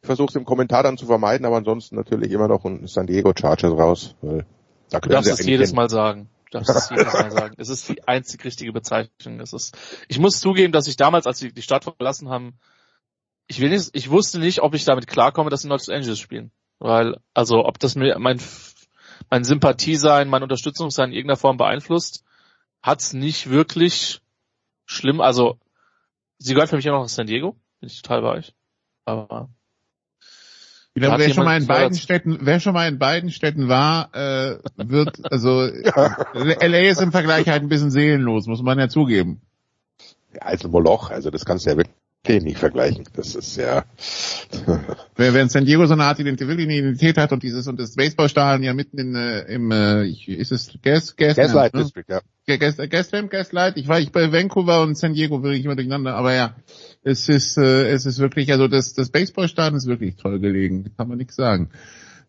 ich versuche es im Kommentar dann zu vermeiden, aber ansonsten natürlich immer noch ein San Diego Chargers raus. Weil da Du darfst es jedes Mal sagen. Du darfst es jedes Mal sagen. Es ist die einzig richtige Bezeichnung. Es ist, ich muss zugeben, dass ich damals, als sie die Stadt verlassen haben, ich will nicht, ich wusste nicht, ob ich damit klarkomme, dass sie Los Angeles spielen. Weil, also, ob das mir mein, mein Sympathie sein, mein Unterstützung sein in irgendeiner Form beeinflusst, hat's nicht wirklich schlimm. Also, sie gehören für mich immer noch nach San Diego. Bin ich total bei euch. Aber, glaube, wer schon mal in beiden? Städten, wer schon mal in beiden Städten war, äh, wird, also LA ist im Vergleich halt ein bisschen seelenlos, muss man ja zugeben. Ja, also Moloch, also das kannst du ja wirklich nicht vergleichen. Das ist ja Wer, wer in San Diego so eine Art Identität, hat und dieses und das Baseballstadion ja mitten in äh, im äh, ich- ist es Gas Gas Gaslight ne? District, ja. Gas, Gaslamp, Gaslight. Ich war ich bei Vancouver und San Diego wirklich immer durcheinander, aber ja, es ist äh, es ist wirklich also das das Baseballstadion ist wirklich toll gelegen, kann man nichts sagen.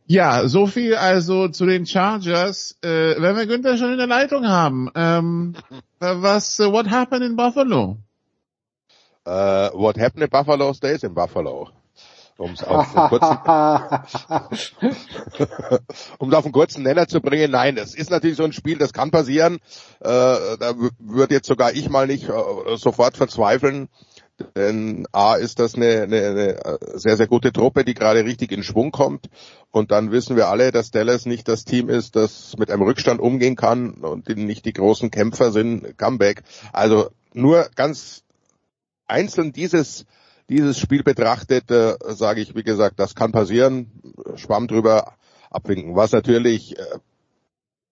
Ja, so viel also zu den Chargers. Äh, wenn wir Günther schon in der Leitung haben, ähm, was uh, what happened in Buffalo? Uh, what happened in Buffalo stays in Buffalo. Um es auf einen kurzen, um auf einen kurzen Nenner zu bringen, nein, das ist natürlich so ein Spiel, das kann passieren. Äh, da würde jetzt sogar ich mal nicht äh, sofort verzweifeln. Denn A ist das eine, eine, eine sehr, sehr gute Truppe, die gerade richtig in Schwung kommt. Und dann wissen wir alle, dass Dallas nicht das Team ist, das mit einem Rückstand umgehen kann und nicht die großen Kämpfer sind. Comeback. Also nur ganz einzeln dieses dieses Spiel betrachtet, äh, sage ich, wie gesagt, das kann passieren. Schwamm drüber abwinken. Was natürlich äh,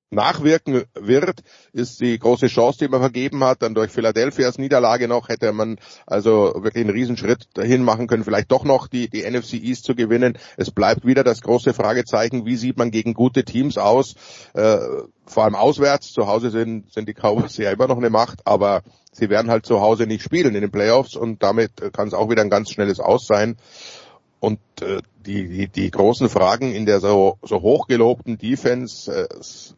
nachwirken wird, ist die große Chance, die man vergeben hat. Dann durch Philadelphias Niederlage noch hätte man also wirklich einen Riesenschritt dahin machen können, vielleicht doch noch die, die NFC East zu gewinnen. Es bleibt wieder das große Fragezeichen, wie sieht man gegen gute Teams aus, äh, vor allem auswärts. Zu Hause sind, sind die Cowboys ja immer noch eine Macht, aber sie werden halt zu Hause nicht spielen in den Playoffs und damit kann es auch wieder ein ganz schnelles Aus sein. Und äh, die, die, die großen Fragen in der so, so hochgelobten Defense äh,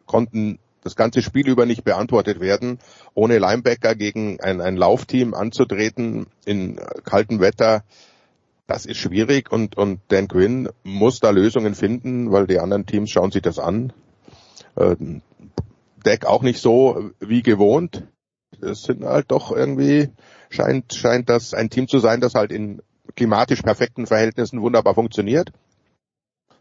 konnten das ganze Spiel über nicht beantwortet werden. Ohne Linebacker gegen ein, ein Laufteam anzutreten in kaltem Wetter, das ist schwierig und, und Dan Quinn muss da Lösungen finden, weil die anderen Teams schauen sich das an. Äh, Deck auch nicht so wie gewohnt. Es sind halt doch irgendwie, scheint, scheint das ein Team zu sein, das halt in klimatisch perfekten Verhältnissen wunderbar funktioniert.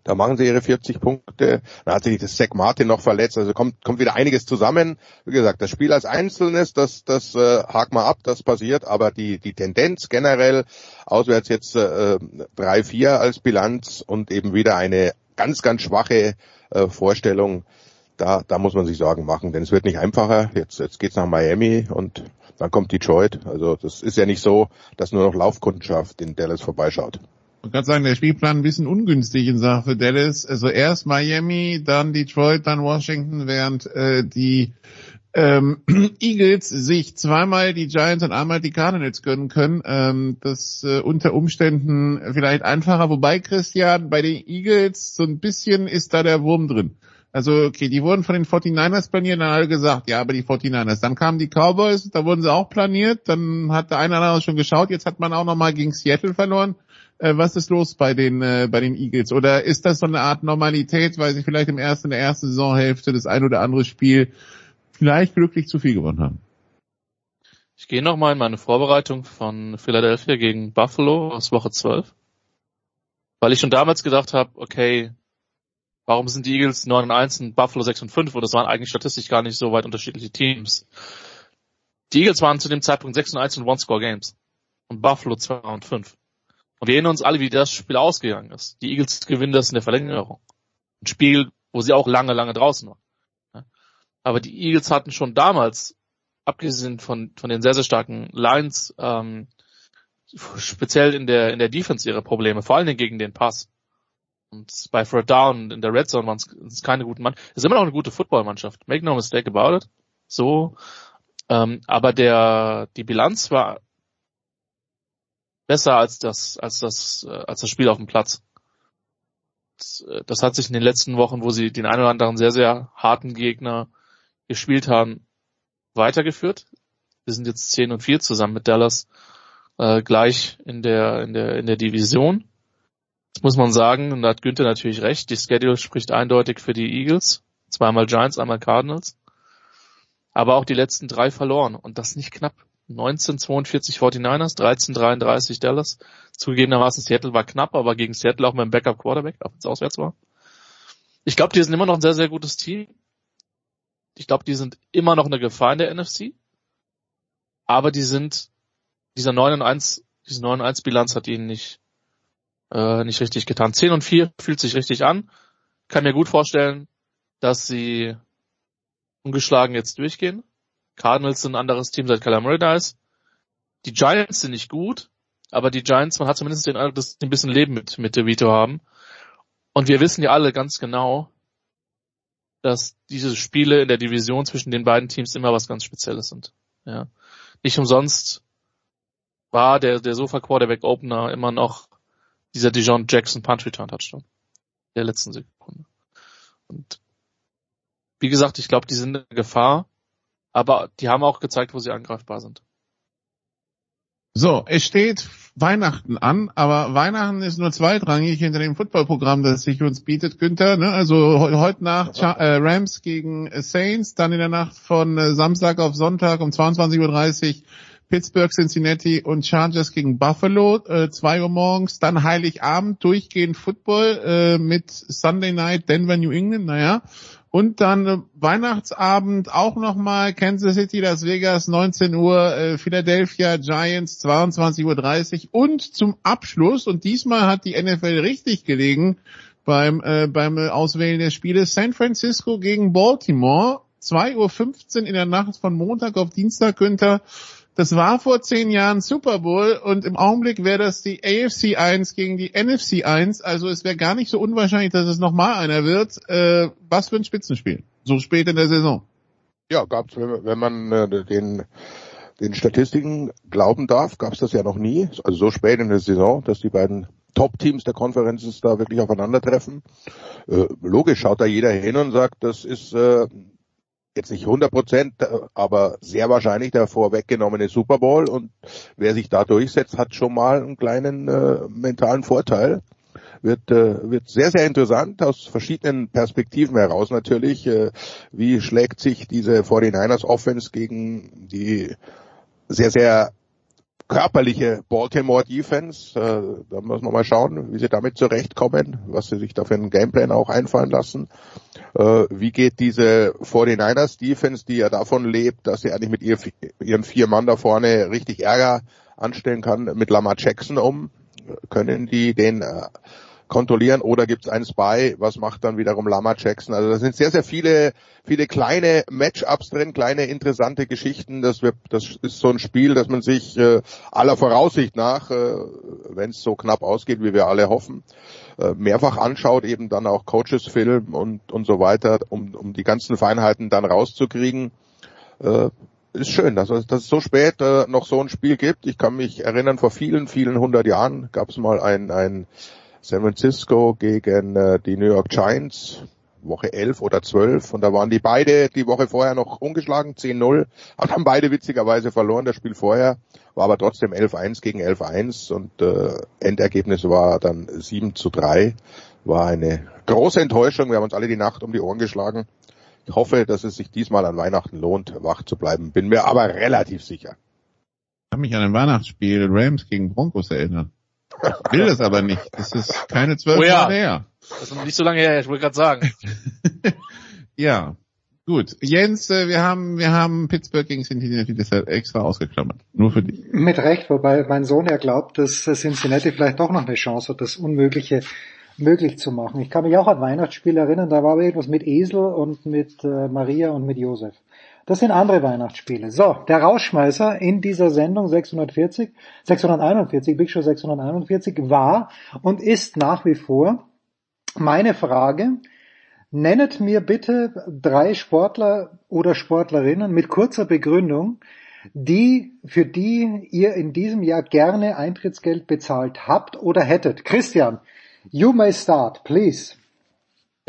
Da machen sie ihre 40 Punkte. Dann hat sich das Zach Martin noch verletzt. Also kommt, kommt wieder einiges zusammen. Wie gesagt, das Spiel als Einzelnes, das, das äh, hakt mal ab, das passiert. Aber die, die Tendenz generell, auswärts jetzt äh, 3-4 als Bilanz und eben wieder eine ganz, ganz schwache äh, Vorstellung. Da, da muss man sich Sorgen machen, denn es wird nicht einfacher. Jetzt, jetzt geht's nach Miami und dann kommt Detroit. Also das ist ja nicht so, dass nur noch Laufkundenschaft in Dallas vorbeischaut. Ich kann sagen, der Spielplan ein bisschen ungünstig in Sachen für Dallas. Also erst Miami, dann Detroit, dann Washington, während äh, die ähm, Eagles sich zweimal die Giants und einmal die Cardinals gönnen können. Ähm, das äh, unter Umständen vielleicht einfacher. Wobei, Christian, bei den Eagles so ein bisschen ist da der Wurm drin. Also, okay, die wurden von den 49ers planiert, dann alle gesagt, ja, aber die 49ers. Dann kamen die Cowboys, da wurden sie auch planiert, dann hat der eine oder andere schon geschaut, jetzt hat man auch nochmal gegen Seattle verloren. Äh, was ist los bei den, äh, bei den Eagles? Oder ist das so eine Art Normalität, weil sie vielleicht im ersten, in der ersten Saisonhälfte das ein oder andere Spiel vielleicht glücklich zu viel gewonnen haben? Ich gehe nochmal in meine Vorbereitung von Philadelphia gegen Buffalo aus Woche 12. Weil ich schon damals gedacht habe, okay, warum sind die Eagles 9 und 1 und Buffalo 6 und 5? Und das waren eigentlich statistisch gar nicht so weit unterschiedliche Teams. Die Eagles waren zu dem Zeitpunkt 6 und 1 und One-Score-Games. Und Buffalo 2 und 5. Und wir erinnern uns alle, wie das Spiel ausgegangen ist. Die Eagles gewinnen das in der Verlängerung. Ein Spiel, wo sie auch lange, lange draußen waren. Aber die Eagles hatten schon damals, abgesehen von, von den sehr, sehr starken Lines, ähm, speziell in der, in der Defense ihre Probleme, vor allen Dingen gegen den Pass. Und bei Third Down in der Red Zone waren es keine guten Mann. Es ist immer noch eine gute Footballmannschaft. Make no mistake about it. So. Ähm, aber der, die Bilanz war besser als das, als das, äh, als das Spiel auf dem Platz. Äh, das hat sich in den letzten Wochen, wo sie den einen oder anderen sehr, sehr harten Gegner gespielt haben, weitergeführt. Wir sind jetzt 10 und 4 zusammen mit Dallas äh, gleich in der, in der, in der Division. Das muss man sagen, und da hat Günther natürlich recht, die Schedule spricht eindeutig für die Eagles. Zweimal Giants, einmal Cardinals. Aber auch die letzten drei verloren und das nicht knapp. 1942 49ers, 1333 Dallas. Zugegebenermaßen Seattle war knapp, aber gegen Seattle auch mit dem Backup Quarterback, auch wenn es auswärts war. Ich glaube, die sind immer noch ein sehr, sehr gutes Team. Ich glaube, die sind immer noch eine Gefahr in der NFC. Aber die sind, dieser 9 und 1, diese 9 und 1 Bilanz hat ihnen nicht, äh, nicht richtig getan. 10 und 4 fühlt sich richtig an. Kann mir gut vorstellen, dass sie ungeschlagen jetzt durchgehen. Cardinals sind ein anderes Team seit Murray da ist. Die Giants sind nicht gut, aber die Giants, man hat zumindest den Eindruck, dass sie ein bisschen Leben mit, mit DeVito haben. Und wir wissen ja alle ganz genau, dass diese Spiele in der Division zwischen den beiden Teams immer was ganz Spezielles sind. Ja. Nicht umsonst war der, der Sofa Quarterback Opener immer noch dieser Dijon Jackson Punch Return Touchdown. Der letzten Sekunde. Und wie gesagt, ich glaube, die sind eine Gefahr. Aber die haben auch gezeigt, wo sie angreifbar sind. So, es steht Weihnachten an, aber Weihnachten ist nur zweitrangig hinter dem Footballprogramm, das sich uns bietet, Günther. Ne? Also heute Nacht äh, Rams gegen Saints, dann in der Nacht von äh, Samstag auf Sonntag um 22.30 Uhr Pittsburgh, Cincinnati und Chargers gegen Buffalo, äh, 2 Uhr morgens, dann Heiligabend durchgehend Football äh, mit Sunday Night Denver, New England, naja, und dann äh, Weihnachtsabend auch nochmal Kansas City, Las Vegas, 19 Uhr, äh, Philadelphia Giants, 22.30 Uhr. Und zum Abschluss, und diesmal hat die NFL richtig gelegen beim, äh, beim Auswählen des Spieles, San Francisco gegen Baltimore, 2.15 Uhr in der Nacht von Montag auf Dienstag, Günther. Das war vor zehn Jahren Super Bowl und im Augenblick wäre das die AFC 1 gegen die NFC 1. Also es wäre gar nicht so unwahrscheinlich, dass es nochmal einer wird. Äh, was für ein Spitzenspiel. So spät in der Saison. Ja, gab's, wenn man äh, den den Statistiken glauben darf, gab es das ja noch nie. Also so spät in der Saison, dass die beiden Top-Teams der Konferenz da wirklich aufeinandertreffen. Äh, logisch schaut da jeder hin und sagt, das ist äh, jetzt nicht 100 Prozent, aber sehr wahrscheinlich der vorweggenommene Super Bowl und wer sich da durchsetzt, hat schon mal einen kleinen äh, mentalen Vorteil. Wird, äh, wird sehr, sehr interessant aus verschiedenen Perspektiven heraus natürlich. Äh, wie schlägt sich diese 49ers Offense gegen die sehr, sehr körperliche Baltimore Defense. Äh, da muss man mal schauen, wie sie damit zurechtkommen, was sie sich da für einen Gameplan auch einfallen lassen. Äh, wie geht diese 49ers Defense, die ja davon lebt, dass sie eigentlich mit ihr, ihren vier Mann da vorne richtig Ärger anstellen kann, mit Lamar Jackson um? Können die den äh, kontrollieren oder gibt es einen Spy, was macht dann wiederum Lama Jackson. Also da sind sehr, sehr viele, viele kleine Matchups drin, kleine interessante Geschichten. Das, wird, das ist so ein Spiel, dass man sich äh, aller Voraussicht nach, äh, wenn es so knapp ausgeht, wie wir alle hoffen, äh, mehrfach anschaut, eben dann auch Coaches Film und, und so weiter, um, um die ganzen Feinheiten dann rauszukriegen. Äh, ist schön, dass, dass es so spät äh, noch so ein Spiel gibt. Ich kann mich erinnern, vor vielen, vielen hundert Jahren gab es mal ein, ein San Francisco gegen äh, die New York Giants, Woche 11 oder 12 und da waren die beide die Woche vorher noch ungeschlagen, 10-0, aber haben beide witzigerweise verloren, das Spiel vorher, war aber trotzdem 11-1 gegen 11-1 und äh, Endergebnis war dann 7 zu 3, war eine große Enttäuschung, wir haben uns alle die Nacht um die Ohren geschlagen. Ich hoffe, dass es sich diesmal an Weihnachten lohnt, wach zu bleiben, bin mir aber relativ sicher. Ich kann mich an ein Weihnachtsspiel Rams gegen Broncos erinnern. Ich will das aber nicht. Das ist keine zwölf oh ja. Jahre her. Das ist noch nicht so lange her, ich wollte gerade sagen. ja. Gut, Jens, äh, wir haben wir haben Pittsburgh gegen Cincinnati deshalb extra ausgeklammert. Nur für dich. Mit Recht, wobei mein Sohn ja glaubt, dass Cincinnati vielleicht doch noch eine Chance hat, das Unmögliche möglich zu machen. Ich kann mich auch an Weihnachtsspiele erinnern, da war aber irgendwas mit Esel und mit äh, Maria und mit Josef. Das sind andere Weihnachtsspiele. So, der Rausschmeißer in dieser Sendung 640, 641, Big Show 641 war und ist nach wie vor meine Frage, nennet mir bitte drei Sportler oder Sportlerinnen mit kurzer Begründung, die, für die ihr in diesem Jahr gerne Eintrittsgeld bezahlt habt oder hättet. Christian, you may start, please.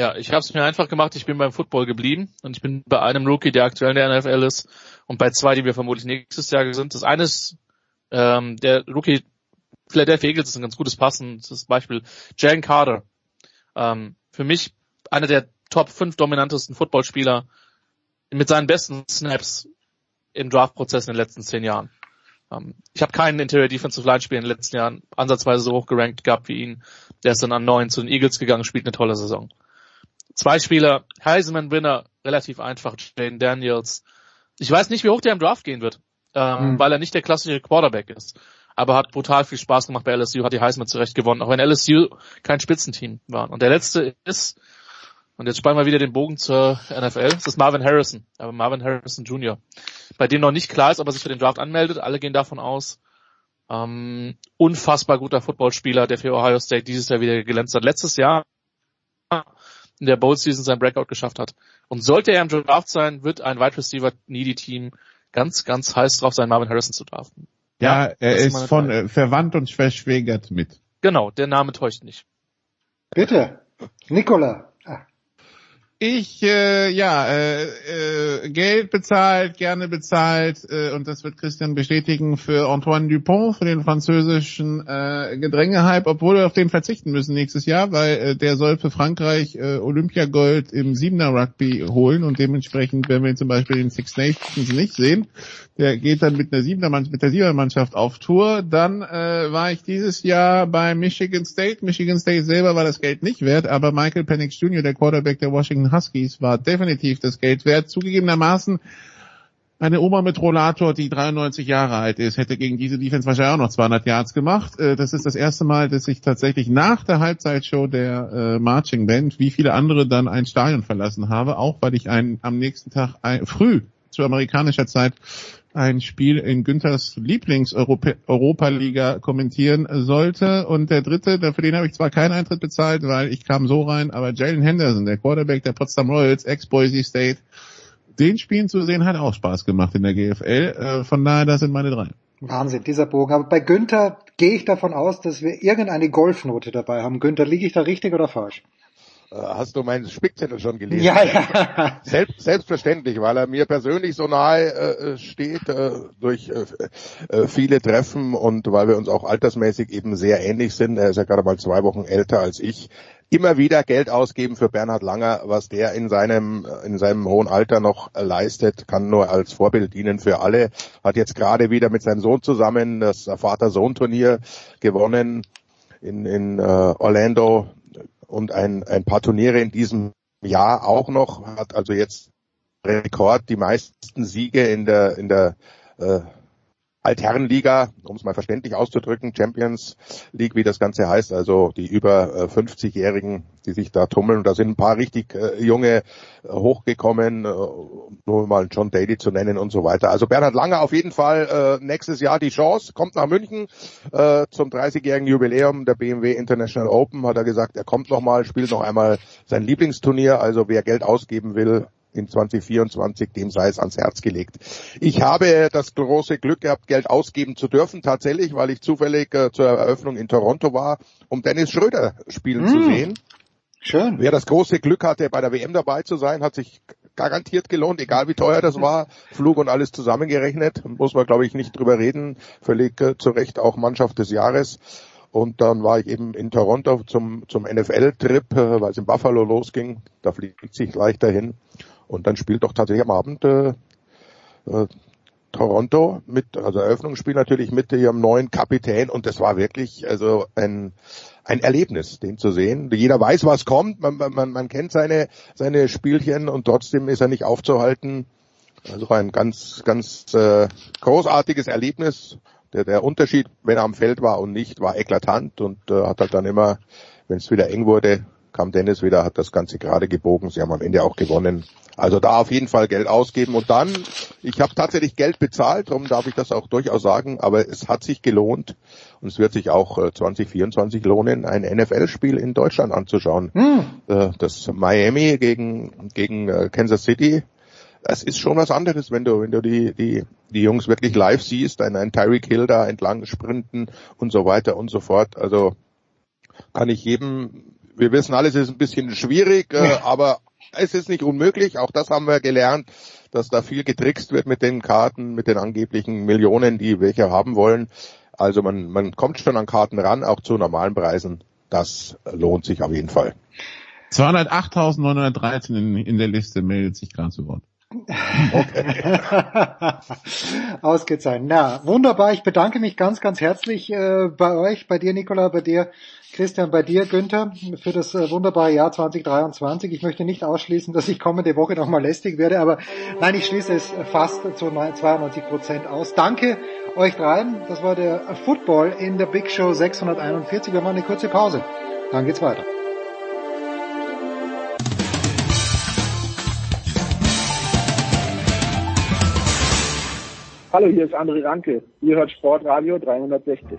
Ja, ich habe es mir einfach gemacht. Ich bin beim Football geblieben und ich bin bei einem Rookie, der aktuell in der NFL ist und bei zwei, die wir vermutlich nächstes Jahr sind. Das eine ist ähm, der Rookie Philadelphia Eagles ist ein ganz gutes passendes Beispiel. Jalen Carter. Ähm, für mich einer der Top 5 dominantesten Footballspieler mit seinen besten Snaps im Draftprozess in den letzten zehn Jahren. Ähm, ich habe keinen Interior Defensive Line Spieler in den letzten Jahren ansatzweise so hoch gerankt gehabt wie ihn. Der ist dann an neun zu den Eagles gegangen, spielt eine tolle Saison. Zwei Spieler, Heisman Winner, relativ einfach, Jane Daniels. Ich weiß nicht, wie hoch der im Draft gehen wird, ähm, mhm. weil er nicht der klassische Quarterback ist. Aber hat brutal viel Spaß gemacht bei LSU, hat die Heisman zurecht gewonnen, auch wenn LSU kein Spitzenteam war. Und der letzte ist, und jetzt spannen wir wieder den Bogen zur NFL, das ist Marvin Harrison, aber Marvin Harrison Jr., bei dem noch nicht klar ist, ob er sich für den Draft anmeldet. Alle gehen davon aus. Ähm, unfassbar guter Footballspieler, der für Ohio State dieses Jahr wieder geglänzt hat. Letztes Jahr in der Bowl Season sein Breakout geschafft hat. Und sollte er im Draft sein, wird ein Wide Receiver Needy Team ganz, ganz heiß drauf sein, Marvin Harrison zu draften. Ja, ja er ist, ist von äh, verwandt und verschwägert mit. Genau, der Name täuscht nicht. Bitte, Nicola. Ich, äh, ja, äh, äh, Geld bezahlt, gerne bezahlt, äh, und das wird Christian bestätigen, für Antoine Dupont, für den französischen äh, Gedrängehype, obwohl wir auf den verzichten müssen nächstes Jahr, weil äh, der soll für Frankreich äh, Olympiagold im Siebener Rugby holen und dementsprechend werden wir ihn zum Beispiel in Six Nations nicht sehen. Der geht dann mit, einer Siebener mit der Siebener Mannschaft auf Tour. Dann äh, war ich dieses Jahr bei Michigan State. Michigan State selber war das Geld nicht wert, aber Michael Penix Jr., der Quarterback der Washington Huskies, war definitiv das Geld wert. Zugegebenermaßen eine Oma mit Rollator, die 93 Jahre alt ist, hätte gegen diese Defense wahrscheinlich auch noch 200 Yards gemacht. Äh, das ist das erste Mal, dass ich tatsächlich nach der Halbzeitshow der äh, Marching Band, wie viele andere, dann ein Stadion verlassen habe, auch weil ich einen, am nächsten Tag früh zu amerikanischer Zeit ein Spiel in Günthers Lieblings-Europa-Liga kommentieren sollte. Und der dritte, für den habe ich zwar keinen Eintritt bezahlt, weil ich kam so rein, aber Jalen Henderson, der Quarterback der Potsdam Royals, ex-Boise State, den Spielen zu sehen hat auch Spaß gemacht in der GFL. Äh, von daher, das sind meine drei. Wahnsinn, dieser Bogen. Aber bei Günther gehe ich davon aus, dass wir irgendeine Golfnote dabei haben. Günther, liege ich da richtig oder falsch? Äh, hast du meinen Spickzettel schon gelesen? Ja, ja. Selbst, selbstverständlich, weil er mir persönlich so nahe äh, steht äh, durch äh, äh, viele Treffen und weil wir uns auch altersmäßig eben sehr ähnlich sind. Er ist ja gerade mal zwei Wochen älter als ich. Immer wieder Geld ausgeben für Bernhard Langer, was der in seinem in seinem hohen Alter noch leistet, kann nur als Vorbild dienen für alle. Hat jetzt gerade wieder mit seinem Sohn zusammen das Vater-Sohn-Turnier gewonnen in, in äh, Orlando und ein, ein paar Turniere in diesem Jahr auch noch, hat. Also jetzt Rekord die meisten Siege in der in der äh, Altherrenliga, um es mal verständlich auszudrücken, Champions League, wie das Ganze heißt, also die über äh, 50-Jährigen, die sich da tummeln. Und da sind ein paar richtig äh, junge äh, hochgekommen, äh, nur mal John Daly zu nennen und so weiter. Also Bernhard Lange auf jeden Fall äh, nächstes Jahr die Chance, kommt nach München äh, zum 30-jährigen Jubiläum der BMW International Open, hat er gesagt, er kommt nochmal, spielt noch einmal sein Lieblingsturnier. Also wer Geld ausgeben will, in 2024, dem sei es ans Herz gelegt. Ich habe das große Glück gehabt, Geld ausgeben zu dürfen, tatsächlich, weil ich zufällig äh, zur Eröffnung in Toronto war, um Dennis Schröder spielen mm. zu sehen. Schön. Wer das große Glück hatte, bei der WM dabei zu sein, hat sich garantiert gelohnt, egal wie teuer das war, Flug und alles zusammengerechnet, muss man glaube ich nicht drüber reden, völlig äh, zu Recht auch Mannschaft des Jahres. Und dann war ich eben in Toronto zum, zum NFL-Trip, äh, weil es in Buffalo losging. Da fliegt sich leicht dahin. Und dann spielt doch tatsächlich am Abend äh, äh, Toronto mit, also Eröffnungsspiel natürlich mit ihrem neuen Kapitän und das war wirklich also ein ein Erlebnis, den zu sehen. Jeder weiß, was kommt, man, man, man kennt seine seine Spielchen und trotzdem ist er nicht aufzuhalten. Also ein ganz ganz äh, großartiges Erlebnis. Der, der Unterschied, wenn er am Feld war und nicht, war eklatant und äh, hat halt dann immer, wenn es wieder eng wurde, kam Dennis wieder, hat das Ganze gerade gebogen. Sie haben am Ende auch gewonnen. Also da auf jeden Fall Geld ausgeben. Und dann, ich habe tatsächlich Geld bezahlt, darum darf ich das auch durchaus sagen, aber es hat sich gelohnt und es wird sich auch 2024 äh, lohnen, ein NFL-Spiel in Deutschland anzuschauen. Hm. Äh, das Miami gegen, gegen äh, Kansas City. Das ist schon was anderes, wenn du, wenn du die, die, die Jungs wirklich live siehst, ein, ein Tyreek Hill da entlang sprinten und so weiter und so fort. Also kann ich jedem wir wissen alles, es ist ein bisschen schwierig, äh, aber es ist nicht unmöglich. Auch das haben wir gelernt, dass da viel getrickst wird mit den Karten, mit den angeblichen Millionen, die welche haben wollen. Also man, man kommt schon an Karten ran, auch zu normalen Preisen. Das lohnt sich auf jeden Fall. 208.913 in, in der Liste meldet sich gerade zu Wort. Okay. Ausgezeichnet. Na, wunderbar. Ich bedanke mich ganz, ganz herzlich äh, bei euch, bei dir, Nicola, bei dir, Christian, bei dir, Günther, für das äh, wunderbare Jahr 2023. Ich möchte nicht ausschließen, dass ich kommende Woche nochmal lästig werde, aber nein, ich schließe es fast zu 92 Prozent aus. Danke euch dreien. Das war der Football in der Big Show 641. Wir machen eine kurze Pause. Dann geht's weiter. Hallo, hier ist André Ranke. Ihr hört Sportradio 360.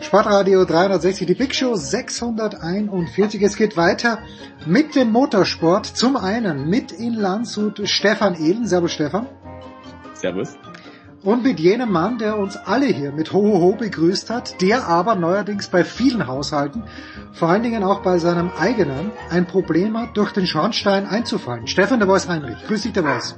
Sportradio 360, die Big Show 641. Es geht weiter mit dem Motorsport. Zum einen mit in Landshut Stefan Ehlen. Servus Stefan. Servus. Und mit jenem Mann, der uns alle hier mit Hohoho begrüßt hat, der aber neuerdings bei vielen Haushalten, vor allen Dingen auch bei seinem eigenen, ein Problem hat, durch den Schornstein einzufallen. Stefan der Voice Heinrich. Grüß dich, der Voice.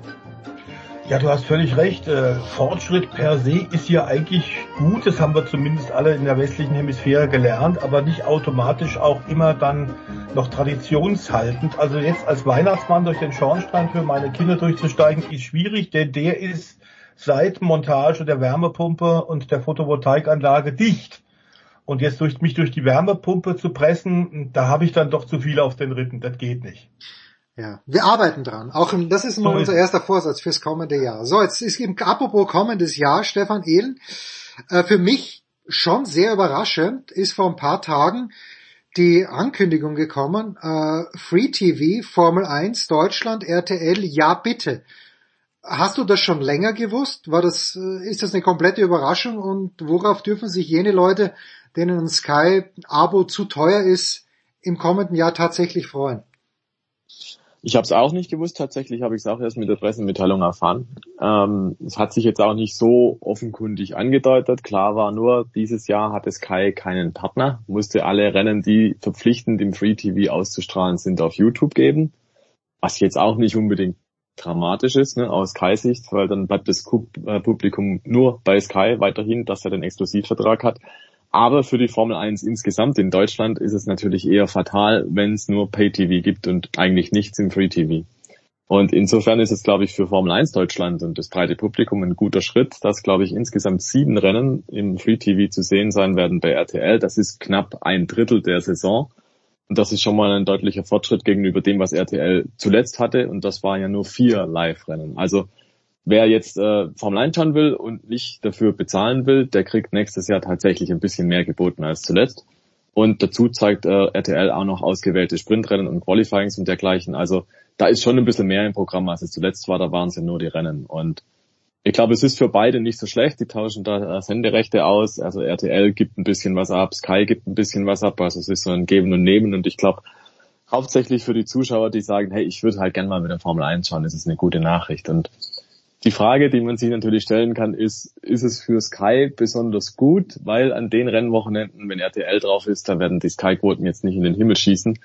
Ja, du hast völlig recht. Äh, Fortschritt per se ist ja eigentlich gut. Das haben wir zumindest alle in der westlichen Hemisphäre gelernt, aber nicht automatisch auch immer dann noch traditionshaltend. Also jetzt als Weihnachtsmann durch den Schornstein für meine Kinder durchzusteigen, ist schwierig, denn der ist seit Montage der Wärmepumpe und der Photovoltaikanlage dicht. Und jetzt durch mich durch die Wärmepumpe zu pressen, da habe ich dann doch zu viel auf den Rippen. Das geht nicht. Ja, wir arbeiten dran. Auch das ist so unser erster Vorsatz fürs kommende Jahr. So, jetzt ist eben apropos kommendes Jahr, Stefan Ehlen. Äh, für mich schon sehr überraschend ist vor ein paar Tagen die Ankündigung gekommen, äh, Free TV, Formel 1, Deutschland, RTL, ja bitte. Hast du das schon länger gewusst? War das, äh, ist das eine komplette Überraschung und worauf dürfen sich jene Leute, denen ein Sky-Abo zu teuer ist, im kommenden Jahr tatsächlich freuen? Ich habe es auch nicht gewusst, tatsächlich habe ich es auch erst mit der Pressemitteilung erfahren. Ähm, es hat sich jetzt auch nicht so offenkundig angedeutet. Klar war nur, dieses Jahr hatte Sky keinen Partner, musste alle Rennen, die verpflichtend im Free TV auszustrahlen sind, auf YouTube geben. Was jetzt auch nicht unbedingt dramatisch ist, ne, aus Sky-Sicht, weil dann bleibt das äh, Publikum nur bei Sky weiterhin, dass er den Exklusivvertrag hat. Aber für die Formel 1 insgesamt in Deutschland ist es natürlich eher fatal, wenn es nur Pay-TV gibt und eigentlich nichts im Free-TV. Und insofern ist es, glaube ich, für Formel 1 Deutschland und das breite Publikum ein guter Schritt, dass, glaube ich, insgesamt sieben Rennen im Free-TV zu sehen sein werden bei RTL. Das ist knapp ein Drittel der Saison. Und das ist schon mal ein deutlicher Fortschritt gegenüber dem, was RTL zuletzt hatte. Und das waren ja nur vier Live-Rennen. Also Wer jetzt äh, Formel 1 schauen will und nicht dafür bezahlen will, der kriegt nächstes Jahr tatsächlich ein bisschen mehr geboten als zuletzt. Und dazu zeigt äh, RTL auch noch ausgewählte Sprintrennen und Qualifyings und dergleichen. Also da ist schon ein bisschen mehr im Programm, als es zuletzt war. Da waren es ja nur die Rennen. Und ich glaube, es ist für beide nicht so schlecht. Die tauschen da äh, Senderechte aus. Also RTL gibt ein bisschen was ab, Sky gibt ein bisschen was ab. Also es ist so ein Geben und Nehmen. Und ich glaube, hauptsächlich für die Zuschauer, die sagen, hey, ich würde halt gerne mal mit der Formel 1 schauen, ist es eine gute Nachricht. Und die Frage, die man sich natürlich stellen kann, ist, ist es für Sky besonders gut? Weil an den Rennwochenenden, wenn RTL drauf ist, da werden die Sky-Quoten jetzt nicht in den Himmel schießen.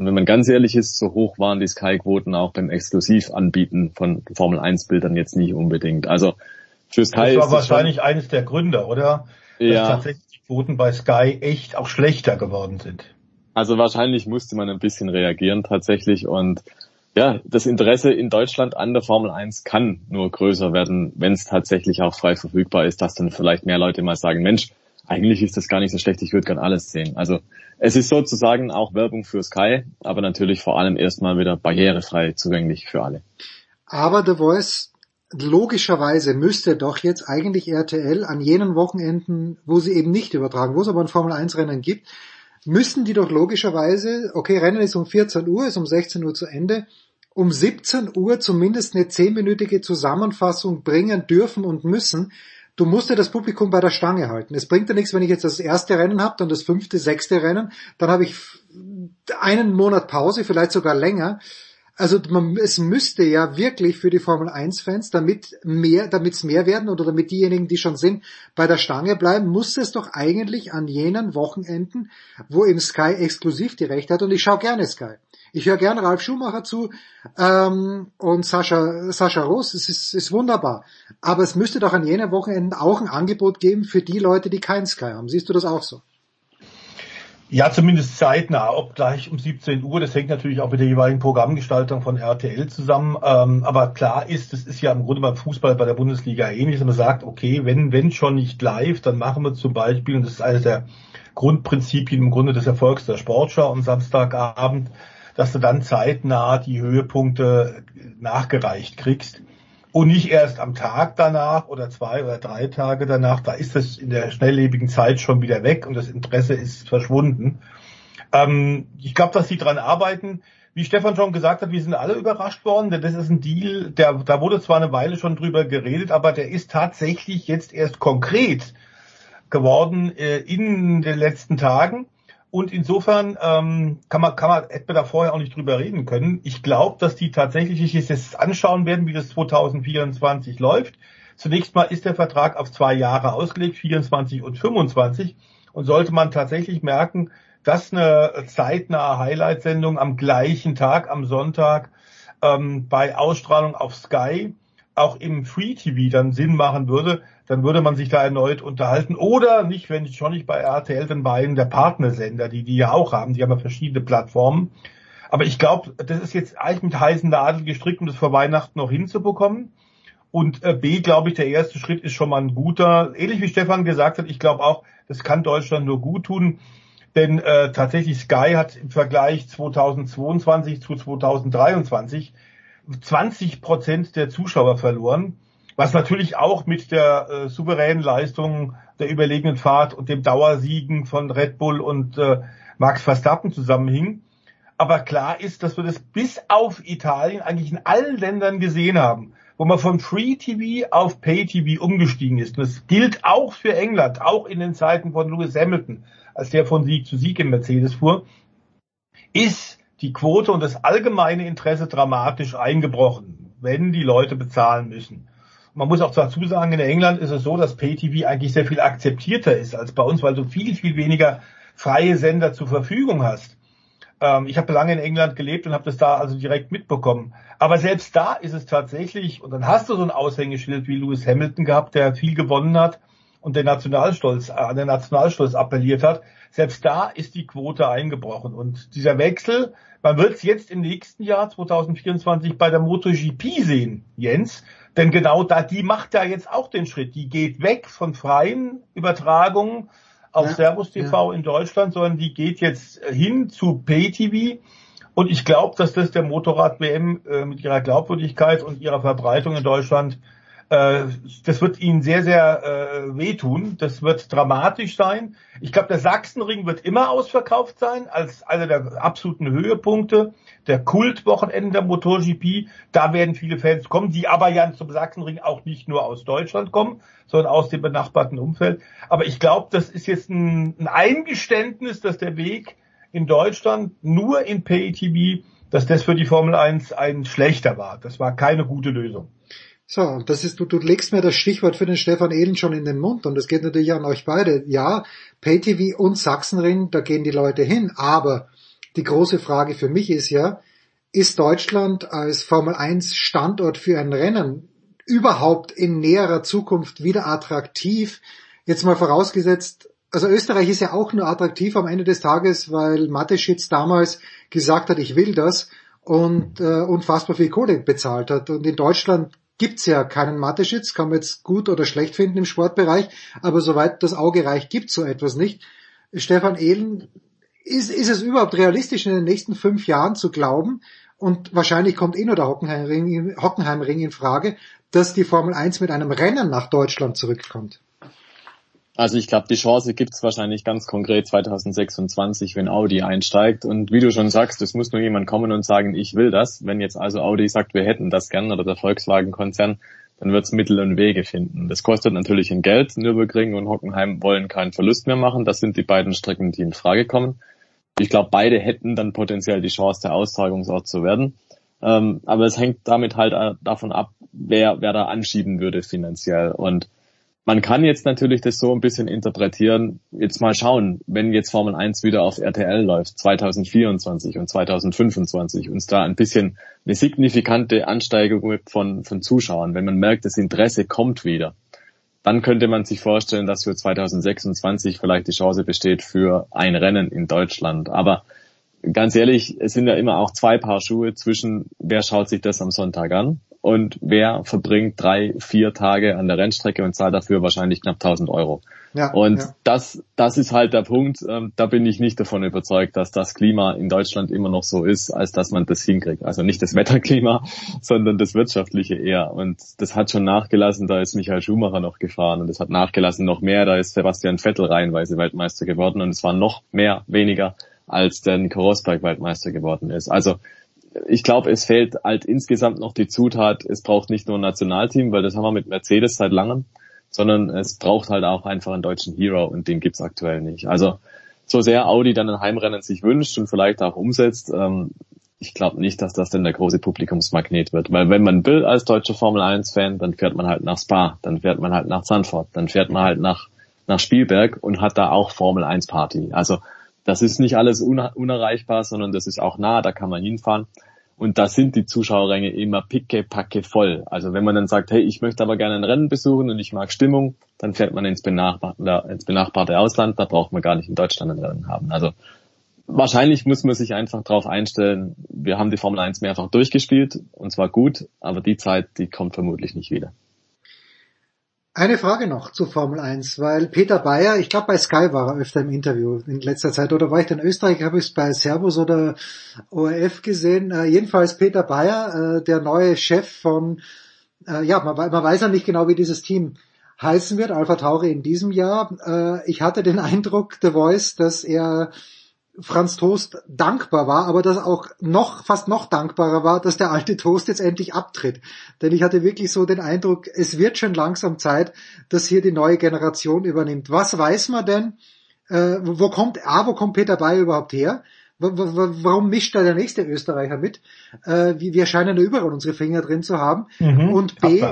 Und wenn man ganz ehrlich ist, so hoch waren die Sky-Quoten auch beim Exklusivanbieten von Formel-1-Bildern jetzt nicht unbedingt. Also für Sky das war ist wahrscheinlich schon, eines der Gründe, oder? Dass ja. tatsächlich die Quoten bei Sky echt auch schlechter geworden sind. Also wahrscheinlich musste man ein bisschen reagieren tatsächlich und ja, das Interesse in Deutschland an der Formel 1 kann nur größer werden, wenn es tatsächlich auch frei verfügbar ist, dass dann vielleicht mehr Leute mal sagen, Mensch, eigentlich ist das gar nicht so schlecht, ich würde gern alles sehen. Also es ist sozusagen auch Werbung für Sky, aber natürlich vor allem erstmal wieder barrierefrei zugänglich für alle. Aber The Voice, logischerweise müsste doch jetzt eigentlich RTL an jenen Wochenenden, wo sie eben nicht übertragen, wo es aber ein Formel 1 Rennen gibt, müssten die doch logischerweise, okay, Rennen ist um 14 Uhr, ist um 16 Uhr zu Ende, um 17 Uhr zumindest eine zehnminütige Zusammenfassung bringen dürfen und müssen. Du musst ja das Publikum bei der Stange halten. Es bringt ja nichts, wenn ich jetzt das erste Rennen habe, dann das fünfte, sechste Rennen, dann habe ich einen Monat Pause, vielleicht sogar länger. Also man, es müsste ja wirklich für die Formel 1 Fans, damit mehr, damit es mehr werden oder damit diejenigen, die schon sind, bei der Stange bleiben, muss es doch eigentlich an jenen Wochenenden, wo eben Sky exklusiv die Rechte hat und ich schaue gerne Sky. Ich höre gerne Ralf Schumacher zu ähm, und Sascha, Sascha Ross, es ist, ist wunderbar. Aber es müsste doch an jenen Wochenenden auch ein Angebot geben für die Leute, die kein Sky haben. Siehst du das auch so? Ja, zumindest zeitnah, ob gleich um 17 Uhr. Das hängt natürlich auch mit der jeweiligen Programmgestaltung von RTL zusammen. Ähm, aber klar ist, das ist ja im Grunde beim Fußball bei der Bundesliga ähnlich, dass man sagt, okay, wenn, wenn schon nicht live, dann machen wir zum Beispiel, und das ist eines der Grundprinzipien im Grunde des Erfolgs der Sportschau am Samstagabend, dass du dann zeitnah die Höhepunkte nachgereicht kriegst und nicht erst am Tag danach oder zwei oder drei Tage danach. Da ist es in der schnelllebigen Zeit schon wieder weg und das Interesse ist verschwunden. Ähm, ich glaube, dass sie dran arbeiten. Wie Stefan schon gesagt hat, wir sind alle überrascht worden, denn das ist ein Deal, der, da wurde zwar eine Weile schon drüber geredet, aber der ist tatsächlich jetzt erst konkret geworden äh, in den letzten Tagen. Und insofern ähm, kann man, kann man etwa da vorher auch nicht drüber reden können. Ich glaube, dass die tatsächlich sich jetzt anschauen werden, wie das 2024 läuft. Zunächst mal ist der Vertrag auf zwei Jahre ausgelegt, 24 und 25. Und sollte man tatsächlich merken, dass eine zeitnahe Highlight-Sendung am gleichen Tag, am Sonntag, ähm, bei Ausstrahlung auf Sky auch im Free TV dann Sinn machen würde, dann würde man sich da erneut unterhalten. Oder nicht, wenn schon nicht bei RTL, dann bei einem der Partnersender, die die ja auch haben. Die haben ja verschiedene Plattformen. Aber ich glaube, das ist jetzt eigentlich mit heißen Nadeln gestrickt, um das vor Weihnachten noch hinzubekommen. Und äh, B, glaube ich, der erste Schritt ist schon mal ein guter. Ähnlich wie Stefan gesagt hat, ich glaube auch, das kann Deutschland nur gut tun. Denn äh, tatsächlich Sky hat im Vergleich 2022 zu 2023 20 Prozent der Zuschauer verloren, was natürlich auch mit der äh, souveränen Leistung der überlegenen Fahrt und dem Dauersiegen von Red Bull und äh, Max Verstappen zusammenhing. Aber klar ist, dass wir das bis auf Italien eigentlich in allen Ländern gesehen haben, wo man von Free TV auf Pay TV umgestiegen ist. Und das gilt auch für England, auch in den Zeiten von Lewis Hamilton, als der von Sieg zu Sieg im Mercedes fuhr, ist die Quote und das allgemeine Interesse dramatisch eingebrochen, wenn die Leute bezahlen müssen. Man muss auch dazu sagen, in England ist es so, dass PayTV eigentlich sehr viel akzeptierter ist als bei uns, weil du viel, viel weniger freie Sender zur Verfügung hast. Ähm, ich habe lange in England gelebt und habe das da also direkt mitbekommen. Aber selbst da ist es tatsächlich, und dann hast du so ein Aushängeschild wie Lewis Hamilton gehabt, der viel gewonnen hat und der Nationalstolz, an den Nationalstolz appelliert hat. Selbst da ist die Quote eingebrochen. Und dieser Wechsel man wird es jetzt im nächsten Jahr 2024 bei der MotoGP sehen, Jens. Denn genau da, die macht ja jetzt auch den Schritt. Die geht weg von freien Übertragungen auf ja, Servus TV ja. in Deutschland, sondern die geht jetzt hin zu Pay-TV. Und ich glaube, dass das der Motorrad-WM äh, mit ihrer Glaubwürdigkeit und ihrer Verbreitung in Deutschland äh, das wird ihnen sehr, sehr äh, wehtun. Das wird dramatisch sein. Ich glaube, der Sachsenring wird immer ausverkauft sein, als einer der absoluten Höhepunkte. Der Kultwochenende der MotoGP, da werden viele Fans kommen, die aber ja zum Sachsenring auch nicht nur aus Deutschland kommen, sondern aus dem benachbarten Umfeld. Aber ich glaube, das ist jetzt ein, ein Eingeständnis, dass der Weg in Deutschland nur in Pay-TV, dass das für die Formel 1 ein schlechter war. Das war keine gute Lösung. So, und das ist, du, du legst mir das Stichwort für den Stefan Ehlen schon in den Mund und das geht natürlich an euch beide. Ja, PayTV und Sachsenring, da gehen die Leute hin, aber die große Frage für mich ist ja, ist Deutschland als Formel 1 Standort für ein Rennen überhaupt in näherer Zukunft wieder attraktiv? Jetzt mal vorausgesetzt, also Österreich ist ja auch nur attraktiv am Ende des Tages, weil Mateschitz damals gesagt hat, ich will das und äh, unfassbar viel Kohle bezahlt hat. Und in Deutschland gibt's ja keinen Mateschitz, kann man jetzt gut oder schlecht finden im Sportbereich, aber soweit das Auge reicht, gibt's so etwas nicht. Stefan Ehlen, ist, ist es überhaupt realistisch in den nächsten fünf Jahren zu glauben, und wahrscheinlich kommt eh nur der Hockenheimring, Hockenheimring in Frage, dass die Formel 1 mit einem Rennen nach Deutschland zurückkommt? Also ich glaube, die Chance gibt's wahrscheinlich ganz konkret 2026, wenn Audi einsteigt. Und wie du schon sagst, es muss nur jemand kommen und sagen, ich will das. Wenn jetzt also Audi sagt, wir hätten das gern oder der Volkswagen-Konzern, dann wird's Mittel und Wege finden. Das kostet natürlich ein Geld. Nürburgring und Hockenheim wollen keinen Verlust mehr machen. Das sind die beiden Strecken, die in Frage kommen. Ich glaube, beide hätten dann potenziell die Chance, der Austragungsort zu werden. Ähm, aber es hängt damit halt davon ab, wer, wer da anschieben würde finanziell. Und man kann jetzt natürlich das so ein bisschen interpretieren, jetzt mal schauen, wenn jetzt Formel 1 wieder auf RTL läuft, 2024 und 2025, uns da ein bisschen eine signifikante Ansteigerung von, von Zuschauern, wenn man merkt, das Interesse kommt wieder, dann könnte man sich vorstellen, dass für 2026 vielleicht die Chance besteht für ein Rennen in Deutschland. Aber ganz ehrlich, es sind ja immer auch zwei Paar Schuhe zwischen, wer schaut sich das am Sonntag an und wer verbringt drei, vier Tage an der Rennstrecke und zahlt dafür wahrscheinlich knapp 1000 Euro. Ja, und ja. das, das ist halt der Punkt. Ähm, da bin ich nicht davon überzeugt, dass das Klima in Deutschland immer noch so ist, als dass man das hinkriegt. Also nicht das Wetterklima, sondern das wirtschaftliche eher. Und das hat schon nachgelassen. Da ist Michael Schumacher noch gefahren und es hat nachgelassen noch mehr. Da ist Sebastian Vettel reihenweise Weltmeister geworden und es war noch mehr weniger als der Nico Rosberg Weltmeister geworden ist. Also ich glaube, es fehlt halt insgesamt noch die Zutat, es braucht nicht nur ein Nationalteam, weil das haben wir mit Mercedes seit langem, sondern es braucht halt auch einfach einen deutschen Hero und den gibt's aktuell nicht. Also so sehr Audi dann ein Heimrennen sich wünscht und vielleicht auch umsetzt, ähm, ich glaube nicht, dass das denn der große Publikumsmagnet wird. Weil wenn man will als deutscher Formel 1-Fan, dann fährt man halt nach Spa, dann fährt man halt nach Zandvoort, dann fährt man halt nach, nach Spielberg und hat da auch Formel 1 Party. Also das ist nicht alles unerreichbar, sondern das ist auch nah, da kann man hinfahren. Und da sind die Zuschauerränge immer picke, packe voll. Also wenn man dann sagt, hey, ich möchte aber gerne ein Rennen besuchen und ich mag Stimmung, dann fährt man ins benachbarte, ins benachbarte Ausland, da braucht man gar nicht in Deutschland ein Rennen haben. Also wahrscheinlich muss man sich einfach darauf einstellen, wir haben die Formel 1 mehrfach durchgespielt und zwar gut, aber die Zeit, die kommt vermutlich nicht wieder. Eine Frage noch zu Formel 1, weil Peter Bayer, ich glaube bei Sky war er öfter im Interview in letzter Zeit, oder war ich in Österreich, habe ich es bei Servus oder ORF gesehen. Äh, jedenfalls Peter Bayer, äh, der neue Chef von, äh, ja, man, man, weiß ja nicht genau, wie dieses Team heißen wird, Alpha Tauri in diesem Jahr. Äh, ich hatte den Eindruck, The Voice, dass er Franz Toast dankbar war, aber dass auch noch, fast noch dankbarer war, dass der alte Toast jetzt endlich abtritt. Denn ich hatte wirklich so den Eindruck, es wird schon langsam Zeit, dass hier die neue Generation übernimmt. Was weiß man denn? Äh, wo kommt, A, wo kommt Peter Bayer überhaupt her? Warum mischt da der nächste Österreicher mit? Äh, wir scheinen da überall unsere Finger drin zu haben. Mhm, und B,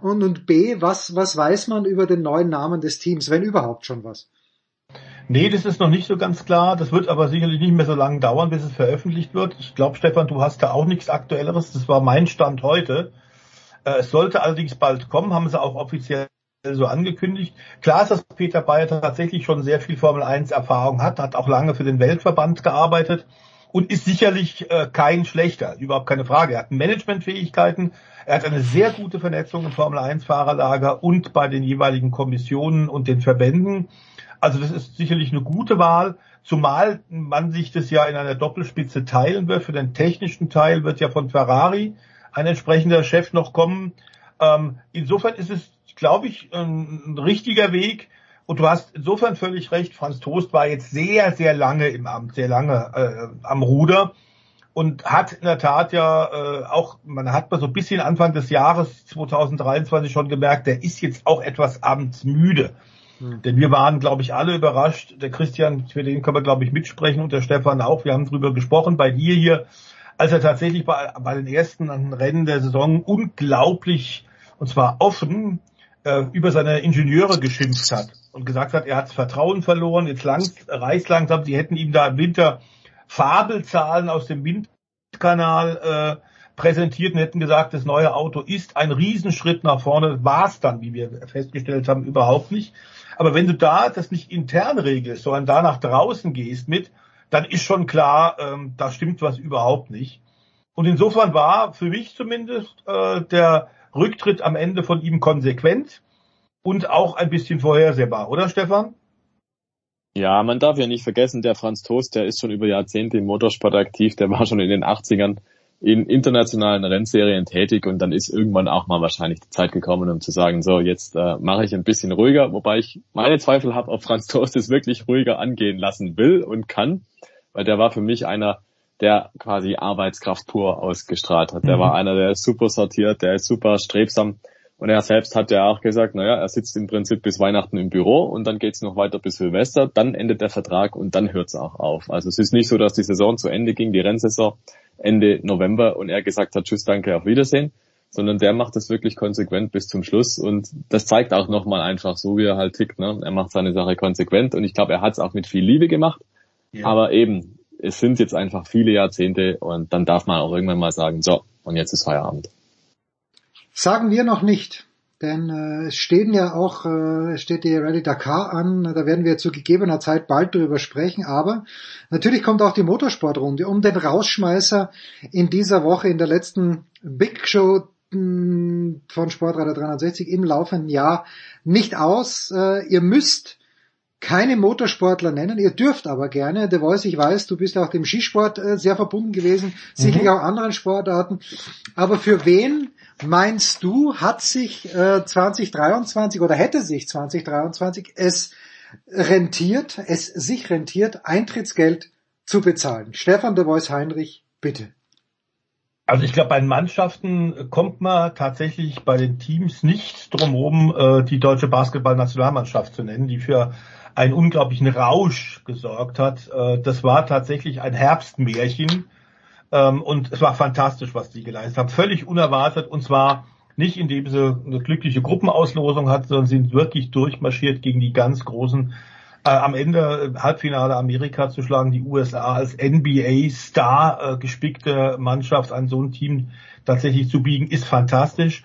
und, und B, was, was weiß man über den neuen Namen des Teams, wenn überhaupt schon was? Nee, das ist noch nicht so ganz klar. Das wird aber sicherlich nicht mehr so lange dauern, bis es veröffentlicht wird. Ich glaube, Stefan, du hast da auch nichts Aktuelleres. Das war mein Stand heute. Äh, es sollte allerdings bald kommen, haben sie auch offiziell so angekündigt. Klar ist, dass Peter Bayer tatsächlich schon sehr viel Formel 1 Erfahrung hat, hat auch lange für den Weltverband gearbeitet und ist sicherlich äh, kein schlechter, überhaupt keine Frage. Er hat Managementfähigkeiten, er hat eine sehr gute Vernetzung im Formel 1 Fahrerlager und bei den jeweiligen Kommissionen und den Verbänden. Also das ist sicherlich eine gute Wahl, zumal man sich das ja in einer Doppelspitze teilen wird. Für den technischen Teil wird ja von Ferrari ein entsprechender Chef noch kommen. Ähm, insofern ist es, glaube ich, ein richtiger Weg. Und du hast insofern völlig recht, Franz Toast war jetzt sehr, sehr lange im Amt, sehr lange äh, am Ruder und hat in der Tat ja äh, auch, man hat mal so ein bisschen Anfang des Jahres 2023 schon gemerkt, der ist jetzt auch etwas amtsmüde. Hm. Denn wir waren, glaube ich, alle überrascht. Der Christian, für den können wir, glaube ich, mitsprechen und der Stefan auch. Wir haben drüber gesprochen bei dir hier, als er tatsächlich bei, bei den ersten Rennen der Saison unglaublich, und zwar offen, äh, über seine Ingenieure geschimpft hat und gesagt hat, er hat Vertrauen verloren, jetzt lang, reicht langsam, sie hätten ihm da im Winter Fabelzahlen aus dem Windkanal äh, präsentiert und hätten gesagt, das neue Auto ist ein Riesenschritt nach vorne. War es dann, wie wir festgestellt haben, überhaupt nicht. Aber wenn du da das nicht intern regelst, sondern da nach draußen gehst mit, dann ist schon klar, ähm, da stimmt was überhaupt nicht. Und insofern war für mich zumindest äh, der Rücktritt am Ende von ihm konsequent und auch ein bisschen vorhersehbar, oder Stefan? Ja, man darf ja nicht vergessen, der Franz Toast, der ist schon über Jahrzehnte im Motorsport aktiv, der war schon in den 80ern in internationalen Rennserien tätig und dann ist irgendwann auch mal wahrscheinlich die Zeit gekommen, um zu sagen, so jetzt äh, mache ich ein bisschen ruhiger, wobei ich meine Zweifel habe, ob Franz Toast es wirklich ruhiger angehen lassen will und kann, weil der war für mich einer, der quasi Arbeitskraft pur ausgestrahlt hat. Der mhm. war einer, der ist super sortiert, der ist super strebsam und er selbst hat ja auch gesagt, naja, er sitzt im Prinzip bis Weihnachten im Büro und dann geht's noch weiter bis Silvester, dann endet der Vertrag und dann hört's auch auf. Also es ist nicht so, dass die Saison zu Ende ging, die Rennsaison Ende November und er gesagt hat, tschüss, danke, auf Wiedersehen, sondern der macht das wirklich konsequent bis zum Schluss und das zeigt auch nochmal einfach so, wie er halt tickt. Ne? Er macht seine Sache konsequent und ich glaube, er hat's auch mit viel Liebe gemacht, ja. aber eben, es sind jetzt einfach viele Jahrzehnte und dann darf man auch irgendwann mal sagen, so, und jetzt ist Feierabend. Sagen wir noch nicht. Denn äh, es stehen ja auch, äh, steht die Rallye Dakar an, da werden wir zu gegebener Zeit bald drüber sprechen, aber natürlich kommt auch die Motorsportrunde um den Rausschmeißer in dieser Woche, in der letzten Big Show von Sportradar 360 im laufenden Jahr nicht aus. Äh, ihr müsst keine Motorsportler nennen, ihr dürft aber gerne. The Voice, ich weiß, du bist auch dem Skisport äh, sehr verbunden gewesen, sicherlich mhm. auch anderen Sportarten. Aber für wen meinst du, hat sich äh, 2023 oder hätte sich 2023 es rentiert, es sich rentiert, Eintrittsgeld zu bezahlen? Stefan de Voice Heinrich, bitte. Also ich glaube, bei den Mannschaften kommt man tatsächlich bei den Teams nicht drum äh, die deutsche Basketballnationalmannschaft zu nennen, die für einen unglaublichen Rausch gesorgt hat. Äh, das war tatsächlich ein Herbstmärchen ähm, und es war fantastisch, was die geleistet haben. Völlig unerwartet und zwar nicht indem sie eine glückliche Gruppenauslosung hat, sondern sind wirklich durchmarschiert gegen die ganz großen äh, am Ende Halbfinale Amerika zu schlagen, die USA als NBA-Star äh, gespickte Mannschaft an so ein Team tatsächlich zu biegen, ist fantastisch.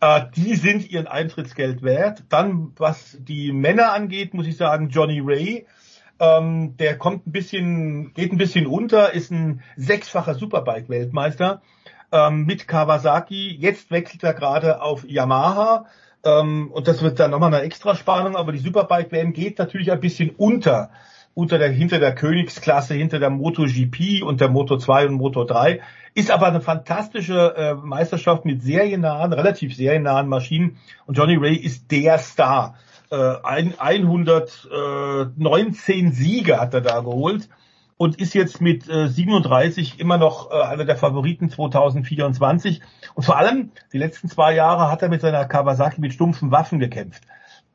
Äh, die sind ihren Eintrittsgeld wert. Dann, was die Männer angeht, muss ich sagen, Johnny Ray, ähm, der kommt ein bisschen, geht ein bisschen unter, ist ein sechsfacher Superbike-Weltmeister ähm, mit Kawasaki. Jetzt wechselt er gerade auf Yamaha. Ähm, und das wird dann nochmal eine Extraspannung, aber die Superbike-WM geht natürlich ein bisschen unter unter der, hinter der Königsklasse, hinter der MotoGP und der Moto 2 und Moto 3. Ist aber eine fantastische äh, Meisterschaft mit seriennahen, relativ seriennahen Maschinen. Und Johnny Ray ist der Star. Äh, ein, 119 Siege hat er da geholt und ist jetzt mit äh, 37 immer noch äh, einer der Favoriten 2024. Und vor allem die letzten zwei Jahre hat er mit seiner Kawasaki mit stumpfen Waffen gekämpft.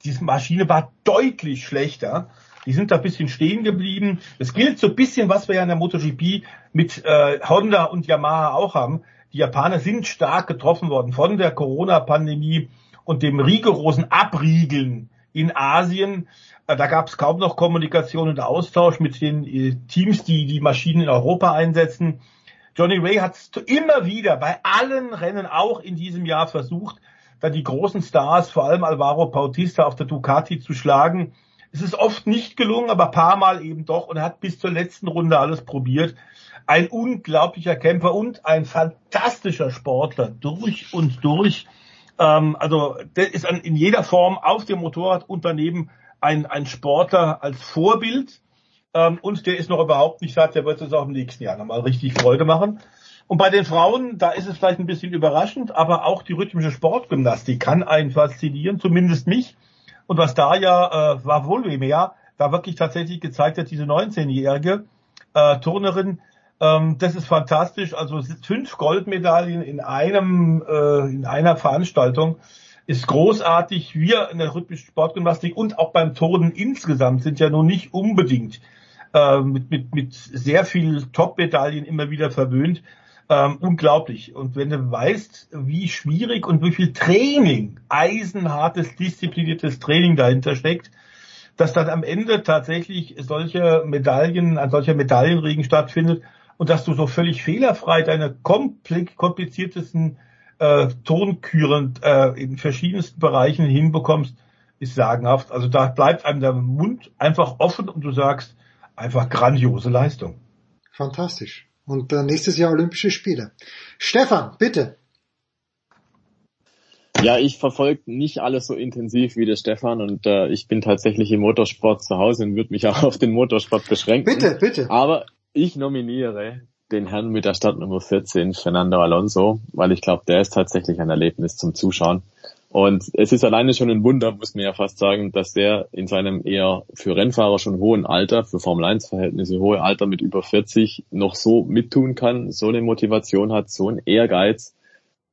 Diese Maschine war deutlich schlechter. Die sind da ein bisschen stehen geblieben. Es gilt so ein bisschen, was wir ja in der MotoGP mit äh, Honda und Yamaha auch haben. Die Japaner sind stark getroffen worden von der Corona-Pandemie und dem rigorosen Abriegeln in Asien. Äh, da gab es kaum noch Kommunikation und Austausch mit den äh, Teams, die die Maschinen in Europa einsetzen. Johnny Ray hat es immer wieder bei allen Rennen auch in diesem Jahr versucht, da die großen Stars, vor allem Alvaro Bautista auf der Ducati zu schlagen. Es ist oft nicht gelungen, aber paar Mal eben doch und er hat bis zur letzten Runde alles probiert. Ein unglaublicher Kämpfer und ein fantastischer Sportler durch und durch. Ähm, also der ist in jeder Form auf dem Motorrad und daneben ein, ein Sportler als Vorbild. Ähm, und der ist noch überhaupt nicht satt, der wird es auch im nächsten Jahr nochmal richtig Freude machen. Und bei den Frauen, da ist es vielleicht ein bisschen überraschend, aber auch die rhythmische Sportgymnastik kann einen faszinieren, zumindest mich. Und was da ja äh, war wohl mehr, da wirklich tatsächlich gezeigt hat, diese 19-jährige äh, Turnerin, ähm, das ist fantastisch. Also fünf Goldmedaillen in einem äh, in einer Veranstaltung ist großartig. Wir in der rhythmischen Sportgymnastik und auch beim Turnen insgesamt sind ja nun nicht unbedingt äh, mit, mit, mit sehr viel Top-Medaillen immer wieder verwöhnt. Ähm, unglaublich. Und wenn du weißt, wie schwierig und wie viel Training, eisenhartes, diszipliniertes Training dahinter steckt, dass dann am Ende tatsächlich solche Medaillen, ein solcher Medaillenregen stattfindet und dass du so völlig fehlerfrei deine kompliziertesten äh, Tonküren äh, in verschiedensten Bereichen hinbekommst, ist sagenhaft. Also da bleibt einem der Mund einfach offen und du sagst einfach grandiose Leistung. Fantastisch. Und äh, nächstes Jahr Olympische Spiele. Stefan, bitte. Ja, ich verfolge nicht alles so intensiv wie der Stefan und äh, ich bin tatsächlich im Motorsport zu Hause und würde mich auch auf den Motorsport beschränken. Bitte, bitte. Aber ich nominiere den Herrn mit der Startnummer 14, Fernando Alonso, weil ich glaube, der ist tatsächlich ein Erlebnis zum Zuschauen. Und es ist alleine schon ein Wunder, muss man ja fast sagen, dass der in seinem eher für Rennfahrer schon hohen Alter, für Formel 1 Verhältnisse hohe Alter mit über 40 noch so mittun kann, so eine Motivation hat, so ein Ehrgeiz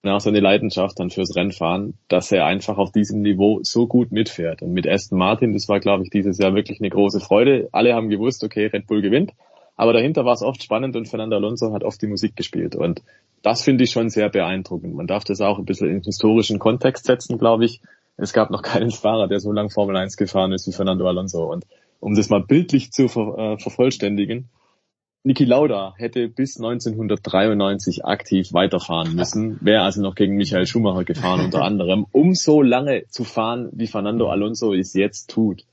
und auch so Leidenschaft dann fürs Rennfahren, dass er einfach auf diesem Niveau so gut mitfährt. Und mit Aston Martin, das war glaube ich dieses Jahr wirklich eine große Freude. Alle haben gewusst, okay, Red Bull gewinnt. Aber dahinter war es oft spannend und Fernando Alonso hat oft die Musik gespielt. Und das finde ich schon sehr beeindruckend. Man darf das auch ein bisschen in historischen Kontext setzen, glaube ich. Es gab noch keinen Fahrer, der so lang Formel 1 gefahren ist wie Fernando Alonso. Und um das mal bildlich zu ver äh, vervollständigen, Niki Lauda hätte bis 1993 aktiv weiterfahren müssen, wäre also noch gegen Michael Schumacher gefahren unter anderem, um so lange zu fahren, wie Fernando Alonso es jetzt tut.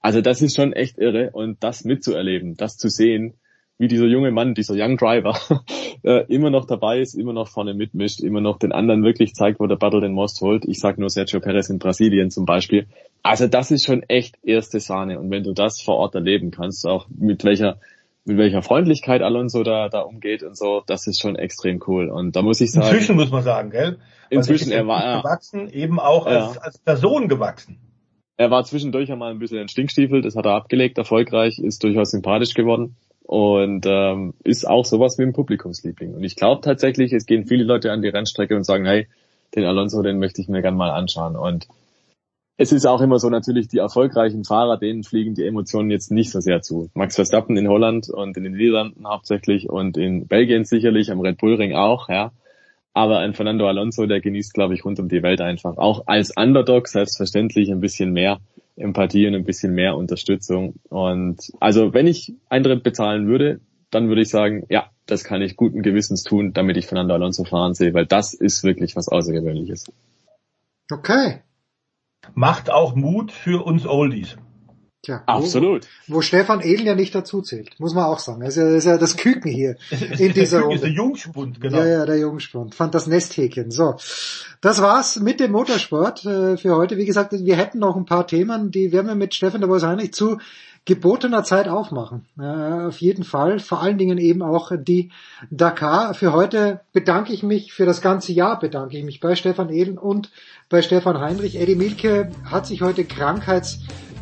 Also das ist schon echt irre und das mitzuerleben, das zu sehen, wie dieser junge Mann, dieser Young Driver, äh, immer noch dabei ist, immer noch vorne mitmischt, immer noch den anderen wirklich zeigt, wo der Battle den Most holt. Ich sag nur Sergio Perez in Brasilien zum Beispiel. Also das ist schon echt erste Sahne. Und wenn du das vor Ort erleben kannst, auch mit welcher mit welcher Freundlichkeit Alonso da, da umgeht und so, das ist schon extrem cool. Und da muss ich sagen. Inzwischen muss man sagen, gell? Inzwischen, er war ja, gewachsen, eben auch ja. als, als Person gewachsen. Er war zwischendurch einmal ein bisschen ein Stinkstiefel, das hat er abgelegt, erfolgreich, ist durchaus sympathisch geworden und ähm, ist auch sowas wie ein Publikumsliebling. Und ich glaube tatsächlich, es gehen viele Leute an die Rennstrecke und sagen, hey, den Alonso, den möchte ich mir gern mal anschauen. Und es ist auch immer so natürlich, die erfolgreichen Fahrer, denen fliegen die Emotionen jetzt nicht so sehr zu. Max Verstappen in Holland und in den Niederlanden hauptsächlich und in Belgien sicherlich, am Red Bull Ring auch, ja. Aber ein Fernando Alonso, der genießt, glaube ich, rund um die Welt einfach. Auch als Underdog selbstverständlich ein bisschen mehr Empathie und ein bisschen mehr Unterstützung. Und also wenn ich Eintritt bezahlen würde, dann würde ich sagen, ja, das kann ich guten Gewissens tun, damit ich Fernando Alonso fahren sehe, weil das ist wirklich was Außergewöhnliches. Okay. Macht auch Mut für uns Oldies. Tja, Absolut. Wo, wo Stefan Edel ja nicht dazu zählt, muss man auch sagen. Er ist ja, ist ja das Küken hier in dieser Runde. Der Jungspund, genau. Ja, ja, der Jungspund. Fand das Nesthäkchen. So, das war's mit dem Motorsport äh, für heute. Wie gesagt, wir hätten noch ein paar Themen, die werden wir mit Stefan der Bois Heinrich zu gebotener Zeit aufmachen. Äh, auf jeden Fall. Vor allen Dingen eben auch die Dakar. Für heute bedanke ich mich, für das ganze Jahr bedanke ich mich bei Stefan Edel und bei Stefan Heinrich. Eddie Milke hat sich heute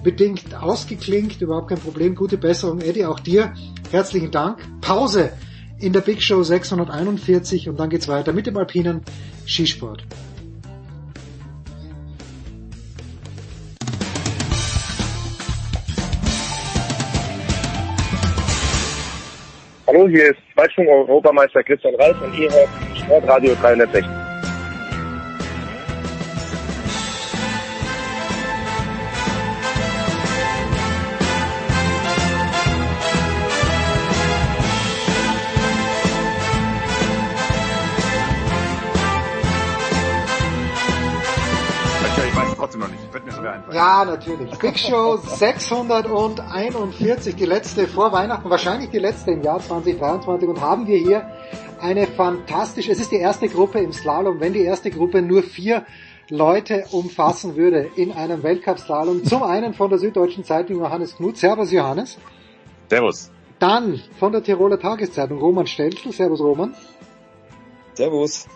krankheitsbedingt ausgeklinkt. Überhaupt kein Problem. Gute Besserung, Eddie. Auch dir herzlichen Dank. Pause in der Big Show 641 und dann geht's weiter mit dem alpinen Skisport. Hallo, hier ist Weitsprung-Europameister Christian Reif und ihr hört Sportradio 360. mir sogar einfallen. Ja, natürlich. Big Show 641, die letzte vor Weihnachten, wahrscheinlich die letzte im Jahr 2023 und haben wir hier eine fantastische, es ist die erste Gruppe im Slalom, wenn die erste Gruppe nur vier Leute umfassen würde in einem Weltcup-Slalom. Zum einen von der Süddeutschen Zeitung Johannes Knut. Servus Johannes. Servus. Dann von der Tiroler Tageszeitung Roman Stelzl. Servus Roman. Servus.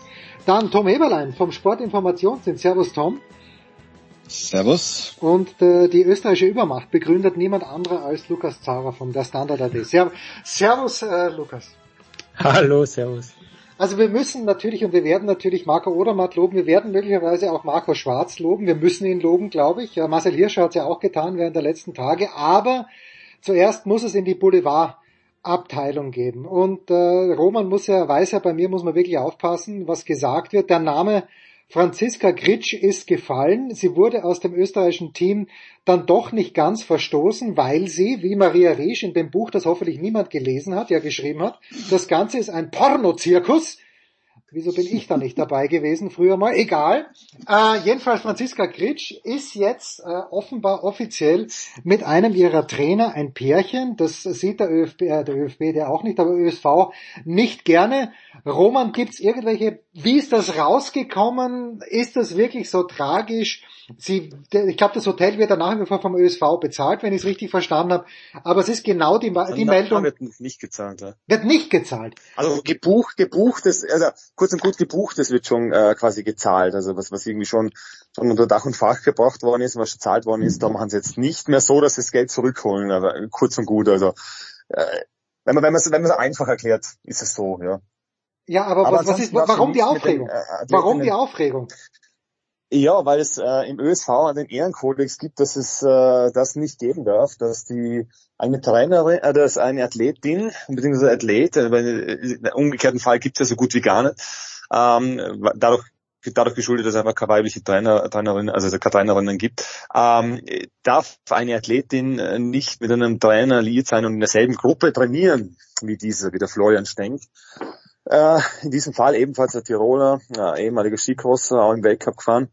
Dann Tom Eberlein vom Sportinformationsdienst. Servus Tom. Servus. Und äh, die österreichische Übermacht begründet niemand anderer als Lukas Zara vom Der Standard AD. Serv servus äh, Lukas. Hallo, servus. Also wir müssen natürlich und wir werden natürlich Marco Odermatt loben, wir werden möglicherweise auch Marco Schwarz loben, wir müssen ihn loben, glaube ich. Ja, Marcel Hirscher hat es ja auch getan während der letzten Tage, aber zuerst muss es in die Boulevard-Abteilung geben. Und äh, Roman muss ja, weiß ja, bei mir muss man wirklich aufpassen, was gesagt wird. Der Name Franziska Gritsch ist gefallen. Sie wurde aus dem österreichischen Team dann doch nicht ganz verstoßen, weil sie, wie Maria Riesch in dem Buch, das hoffentlich niemand gelesen hat, ja geschrieben hat, das Ganze ist ein Pornozirkus. Wieso bin ich da nicht dabei gewesen früher mal? Egal. Äh, jedenfalls Franziska Kritsch ist jetzt äh, offenbar offiziell mit einem ihrer Trainer ein Pärchen. Das sieht der ÖFB, äh, der ÖFB, der auch nicht, aber ÖSV nicht gerne. Roman, gibt's irgendwelche, wie ist das rausgekommen? Ist das wirklich so tragisch? Sie, ich glaube, das Hotel wird dann nach wie vor vom ÖSV bezahlt, wenn ich es richtig verstanden habe. Aber es ist genau die, die Meldung. Wird nicht gezahlt. Ja. Wird nicht gezahlt. Also gebucht, gebuchtes, also kurz und gut gebuchtes wird schon äh, quasi gezahlt. Also was, was irgendwie schon, schon unter Dach und Fach gebracht worden ist, was gezahlt worden ist, da machen sie jetzt nicht mehr so, dass sie das Geld zurückholen. Aber kurz und gut, also äh, wenn man wenn man wenn man es einfach erklärt, ist es so, ja. Ja, aber, aber was, was ist, warum die Aufregung? Den, äh, warum die Aufregung? Ja, weil es äh, im ÖSV den Ehrenkodex gibt, dass es äh, das nicht geben darf, dass die eine Trainerin, äh, dass eine Athletin bzw. Athlet, äh, im umgekehrten Fall gibt es ja so gut wie gar nicht, ähm, dadurch dadurch geschuldet, dass es einfach keine weibliche Trainer, Trainerin, also keine Trainerinnen gibt, ähm, darf eine Athletin nicht mit einem Trainer liiert sein und in derselben Gruppe trainieren wie dieser, wie der Florian Stenk. Äh, in diesem Fall ebenfalls der Tiroler, äh, ehemaliger Skicrosser, auch im Weltcup gefahren.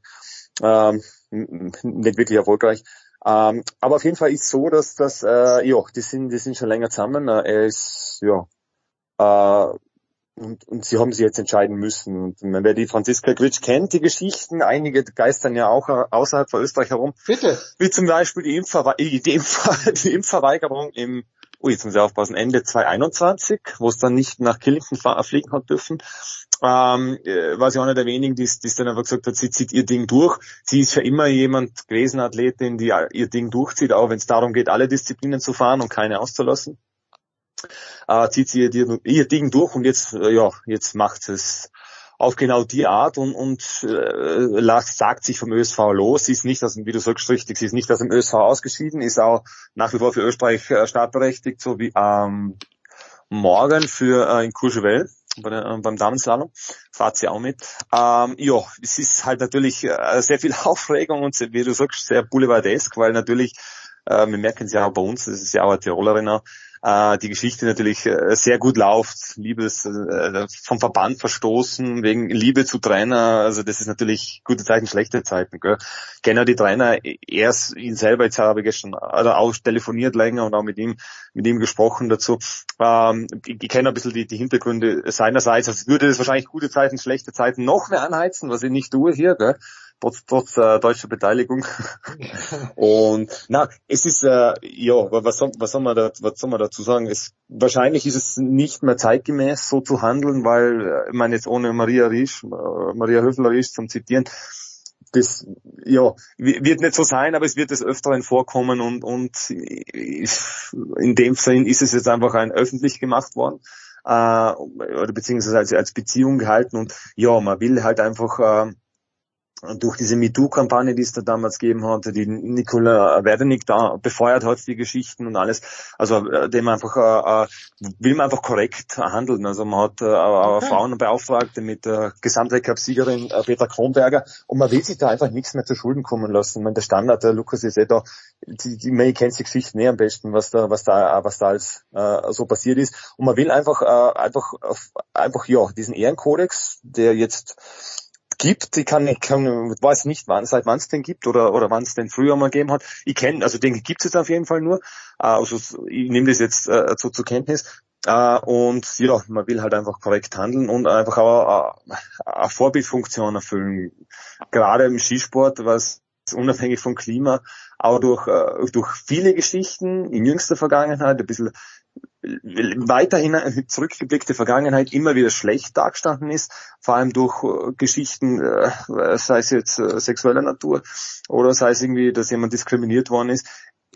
Ähm, nicht wirklich erfolgreich. Ähm, aber auf jeden Fall ist so, dass das, äh, ja, die sind, die sind schon länger zusammen. Äh, er ist, ja, äh, und, und sie haben sich jetzt entscheiden müssen. Und wer die Franziska Gritsch kennt, die Geschichten, einige geistern ja auch außerhalb von Österreich herum. Bitte. Wie zum Beispiel die, Impfverwe die, Impf die Impfverweigerung im oh, jetzt muss ich aufpassen, Ende 2021, wo es dann nicht nach Killington fliegen hat dürfen, ähm, äh, war sie einer der wenigen, die es dann einfach gesagt hat, sie zieht ihr Ding durch. Sie ist für immer jemand gewesen, Athletin, die ihr Ding durchzieht, auch wenn es darum geht, alle Disziplinen zu fahren und keine auszulassen. Äh, zieht sie ihr, ihr Ding durch und jetzt, äh, ja, jetzt macht es auf genau die Art und, und äh, sagt sich vom ÖSV los. Sie ist nicht dem, wie du sagst, richtig, sie ist nicht aus dem ÖSV ausgeschieden, ist auch nach wie vor für Österreich äh, startberechtigt, so wie ähm, morgen für äh, in Courchevel bei der, äh, beim Damenslalom. Fahrt sie auch mit. Ähm, ja, es ist halt natürlich äh, sehr viel Aufregung und wie du sagst, sehr boulevardesk, weil natürlich, äh, wir merken es ja auch bei uns, das ist ja auch eine Tirolerin äh, die Geschichte natürlich äh, sehr gut läuft, Liebes äh, vom Verband verstoßen, wegen Liebe zu Trainer, also das ist natürlich gute Zeiten, schlechte Zeiten. Gell? Ich kenne ja die Trainer, er ist ihn selber, jetzt habe ich gestern also auch telefoniert länger und auch mit ihm mit ihm gesprochen dazu. Ähm, ich, ich kenne ein bisschen die, die Hintergründe seinerseits, also würde das wahrscheinlich gute Zeiten, schlechte Zeiten noch mehr anheizen, was ich nicht tue hier. Gell? Trotz, trotz äh, deutscher Beteiligung. und na, es ist äh, ja, was soll, was soll man da, was soll man dazu sagen? Es, wahrscheinlich ist es nicht mehr zeitgemäß, so zu handeln, weil äh, ich meine jetzt ohne Maria Riesch, äh, Maria Höfler-Riesch zum Zitieren, das ja wird nicht so sein, aber es wird des Öfteren vorkommen und und in dem Sinn ist es jetzt einfach ein öffentlich gemacht worden äh, oder beziehungsweise als, als Beziehung gehalten und ja, man will halt einfach äh, durch diese MeToo-Kampagne, die es da damals gegeben hat, die Nicola Werdenig da befeuert hat, die Geschichten und alles. Also äh, dem einfach äh, äh, will man einfach korrekt handeln. Also man hat äh, okay. Frauenbeauftragte mit der Gesamtweltcup-Siegerin äh, Petra Kronberger und man will sich da einfach nichts mehr zu Schulden kommen lassen. Ich meine, der Standard, der Lukas ist eh da, die, die, man kennt die Geschichte näher am besten, was da, was da, was da alles äh, so passiert ist. Und man will einfach, äh, einfach, einfach ja diesen Ehrenkodex, der jetzt gibt. Ich kann, ich kann, weiß nicht, wann, seit wann es den gibt oder, oder wann es den früher mal gegeben hat. Ich kenne, also den gibt es auf jeden Fall nur. Äh, also ich nehme das jetzt äh, so zur Kenntnis. Uh, und ja, man will halt einfach korrekt handeln und einfach auch uh, eine Vorbildfunktion erfüllen. Gerade im Skisport, was unabhängig vom Klima, auch durch, uh, durch viele Geschichten in jüngster Vergangenheit, ein bisschen weiterhin zurückgeblickte Vergangenheit immer wieder schlecht dargestanden ist, vor allem durch äh, Geschichten, äh, sei es jetzt äh, sexueller Natur oder sei es irgendwie, dass jemand diskriminiert worden ist,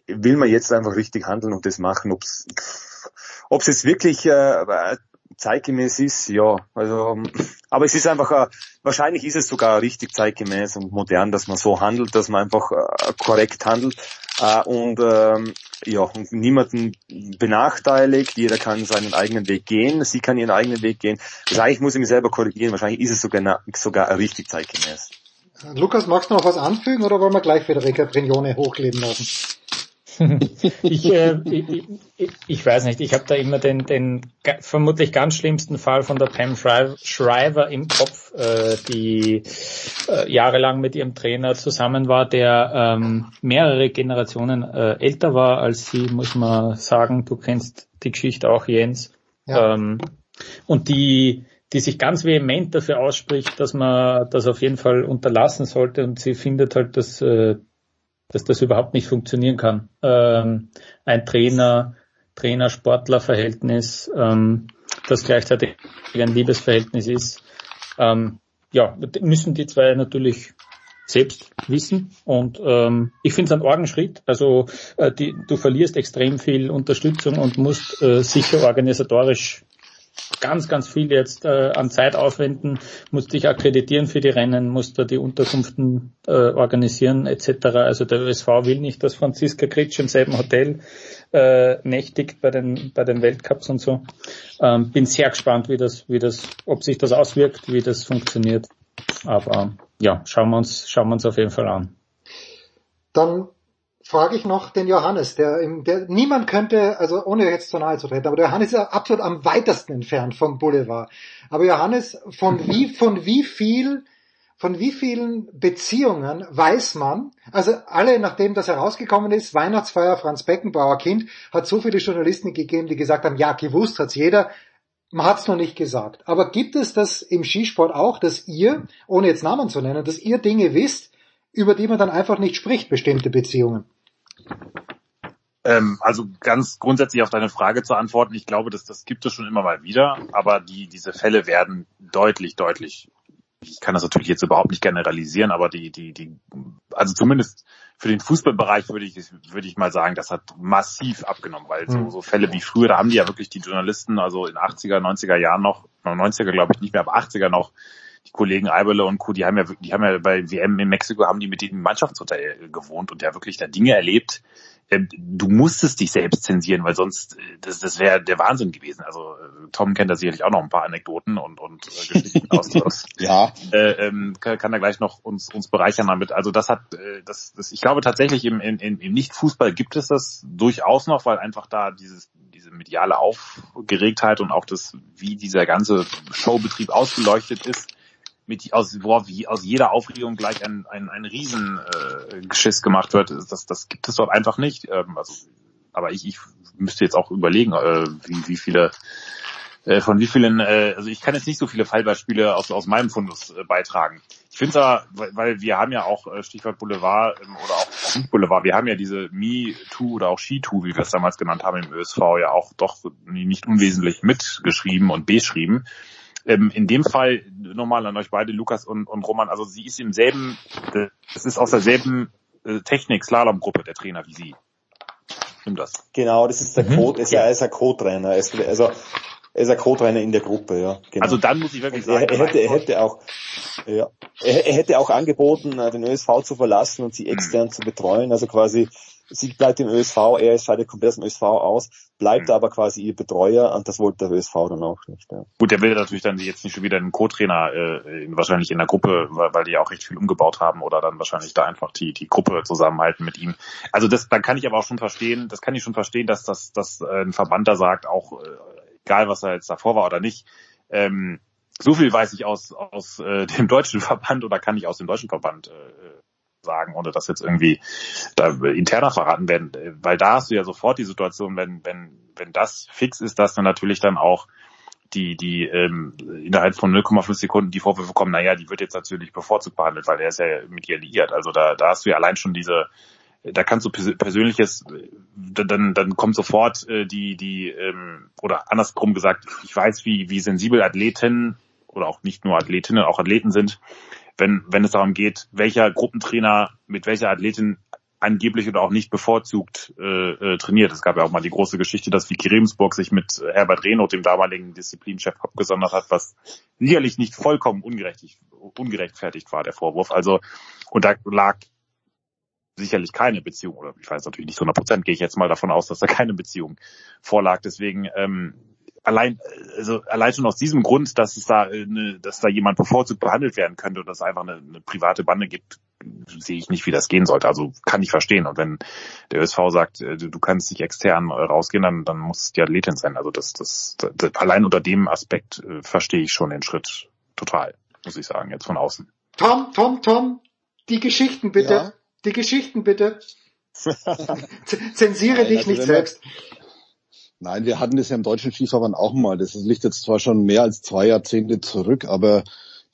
will man jetzt einfach richtig handeln und das machen. Ob es jetzt wirklich äh, zeitgemäß ist, ja. Also, aber es ist einfach, äh, wahrscheinlich ist es sogar richtig zeitgemäß und modern, dass man so handelt, dass man einfach äh, korrekt handelt äh, und ähm, ja und niemanden benachteiligt. Jeder kann seinen eigenen Weg gehen. Sie kann ihren eigenen Weg gehen. Wahrscheinlich muss ich mich selber korrigieren. Wahrscheinlich ist es sogar sogar richtig zeitgemäß. Lukas, magst du noch was anfügen oder wollen wir gleich Federica Brignone hochleben lassen? ich, äh, ich, ich, ich weiß nicht, ich habe da immer den, den vermutlich ganz schlimmsten Fall von der Pam Shriver im Kopf, äh, die äh, jahrelang mit ihrem Trainer zusammen war, der ähm, mehrere Generationen äh, älter war als sie, muss man sagen. Du kennst die Geschichte auch, Jens. Ja. Ähm, und die die sich ganz vehement dafür ausspricht, dass man das auf jeden Fall unterlassen sollte und sie findet halt, dass, äh, dass das überhaupt nicht funktionieren kann. Ähm, ein Trainer, Trainer-Sportler-Verhältnis, ähm, das gleichzeitig ein Liebesverhältnis ist. Ähm, ja, müssen die zwei natürlich selbst wissen. Und ähm, ich finde es ein Orgenschritt. Also äh, die, du verlierst extrem viel Unterstützung und musst äh, sicher organisatorisch ganz, ganz viel jetzt äh, an Zeit aufwenden, musst dich akkreditieren für die Rennen, musst da die Unterkünften äh, organisieren etc. Also der ÖSV will nicht, dass Franziska Kritsch im selben Hotel äh, nächtigt bei den bei den Weltcups und so. Ähm, bin sehr gespannt, wie das, wie das, ob sich das auswirkt, wie das funktioniert. Aber ja, schauen wir uns, schauen wir uns auf jeden Fall an. Dann frage ich noch den Johannes, der, der niemand könnte, also ohne jetzt zu nahe zu treten, aber der Johannes ist absolut am weitesten entfernt vom Boulevard. Aber Johannes, von wie, von wie viel, von wie vielen Beziehungen weiß man, also alle, nachdem das herausgekommen ist, Weihnachtsfeier Franz Beckenbauer Kind, hat so viele Journalisten gegeben, die gesagt haben, ja, gewusst hat's jeder, man hat's noch nicht gesagt. Aber gibt es das im Skisport auch, dass ihr, ohne jetzt Namen zu nennen, dass ihr Dinge wisst, über die man dann einfach nicht spricht, bestimmte Beziehungen? Ähm, also ganz grundsätzlich auf deine Frage zu antworten, ich glaube, dass das gibt es schon immer mal wieder, aber die, diese Fälle werden deutlich, deutlich, ich kann das natürlich jetzt überhaupt nicht generalisieren, aber die, die, die, also zumindest für den Fußballbereich würde ich, würde ich mal sagen, das hat massiv abgenommen, weil so, hm. so Fälle wie früher, da haben die ja wirklich die Journalisten, also in 80er, 90er Jahren noch, 90er glaube ich nicht mehr, aber 80er noch, die Kollegen Eibele und Co., die haben ja, die haben ja bei WM in Mexiko, haben die mit dem Mannschaftshotel gewohnt und ja wirklich da Dinge erlebt. Ähm, du musstest dich selbst zensieren, weil sonst, äh, das, das wäre der Wahnsinn gewesen. Also äh, Tom kennt da sicherlich auch noch ein paar Anekdoten und, und äh, Geschichten aus. aus ja. Äh, ähm, kann, kann da gleich noch uns, uns bereichern damit. Also das hat, äh, das, das, ich glaube tatsächlich im, im, im Nicht-Fußball gibt es das durchaus noch, weil einfach da dieses diese mediale Aufgeregtheit und auch das, wie dieser ganze Showbetrieb ausgeleuchtet ist, mit aus, wie aus jeder Aufregung gleich ein, ein, ein Riesengeschiss äh, gemacht wird, das, das gibt es dort einfach nicht. Ähm, also, aber ich, ich müsste jetzt auch überlegen, äh, wie, wie viele äh, von wie vielen, äh, also ich kann jetzt nicht so viele Fallbeispiele aus, aus meinem Fundus äh, beitragen. Ich finde es aber, weil, wir haben ja auch äh, Stichwort Boulevard ähm, oder auch Boulevard, wir haben ja diese Me-Too oder auch She-Too, wie wir es damals genannt haben im ÖSV, ja auch doch nicht unwesentlich mitgeschrieben und beschrieben. Ähm, in dem Fall nochmal an euch beide, Lukas und, und Roman, also sie ist im selben, es ist aus derselben äh, Technik-Slalom-Gruppe der Trainer wie sie. Stimmt das? Genau, das ist der mhm. Co, ist ja, er ist ein Co-Trainer. Also er ist ein Co-Trainer in der Gruppe, ja. Genau. Also dann muss ich wirklich sagen, er, er hätte, er hätte auch, ja, er, er hätte auch angeboten, äh, den ÖSV zu verlassen und sie extern mhm. zu betreuen. Also quasi sie bleibt im ÖSV, er scheidet komplett aus dem ÖSV aus, bleibt mhm. aber quasi ihr Betreuer und das wollte der ÖSV dann auch nicht. Ja. Gut, der will natürlich dann jetzt nicht schon wieder einen Co-Trainer äh, wahrscheinlich in der Gruppe, weil, weil die ja auch recht viel umgebaut haben oder dann wahrscheinlich da einfach die, die Gruppe zusammenhalten mit ihm. Also das, dann kann ich aber auch schon verstehen, das kann ich schon verstehen, dass das dass, äh, ein Verband da sagt, auch äh, egal was er jetzt davor war oder nicht, ähm, so viel weiß ich aus, aus äh, dem deutschen Verband oder kann ich aus dem deutschen Verband äh, sagen, ohne dass jetzt irgendwie da interner verraten werden, weil da hast du ja sofort die Situation, wenn, wenn, wenn das fix ist, dass dann natürlich dann auch die, die ähm, innerhalb von 0,5 Sekunden die Vorwürfe kommen, naja, die wird jetzt natürlich bevorzugt behandelt, weil er ist ja mit ihr liiert. Also da, da hast du ja allein schon diese, da kannst du persönliches, dann, dann kommt sofort äh, die, die, ähm, oder andersrum gesagt, ich weiß, wie, wie sensibel Athleten oder auch nicht nur Athletinnen, auch Athleten sind, wenn, wenn es darum geht, welcher Gruppentrainer mit welcher Athletin angeblich oder auch nicht bevorzugt äh, äh, trainiert. Es gab ja auch mal die große Geschichte, dass Vicky Remsburg sich mit Herbert Rehnow, dem damaligen Disziplinchef, abgesondert hat, was sicherlich nicht vollkommen ungerechtfertigt war, der Vorwurf. Also, und da lag sicherlich keine Beziehung, oder ich weiß natürlich nicht zu 100 Prozent, gehe ich jetzt mal davon aus, dass da keine Beziehung vorlag. Deswegen ähm, allein, also allein schon aus diesem Grund, dass es da, eine, dass da jemand bevorzugt behandelt werden könnte und dass es einfach eine, eine private Bande gibt, sehe ich nicht, wie das gehen sollte. Also kann ich verstehen. Und wenn der ÖSV sagt, äh, du, du kannst nicht extern rausgehen, dann, dann muss es die Athletin sein. Also das, das, das allein unter dem Aspekt äh, verstehe ich schon den Schritt total, muss ich sagen, jetzt von außen. Tom, Tom, Tom, die Geschichten bitte. Ja? Die Geschichten bitte. Zensiere Nein, dich also nicht selbst. Nein, wir hatten das ja im deutschen Skiverband auch mal. Das liegt jetzt zwar schon mehr als zwei Jahrzehnte zurück, aber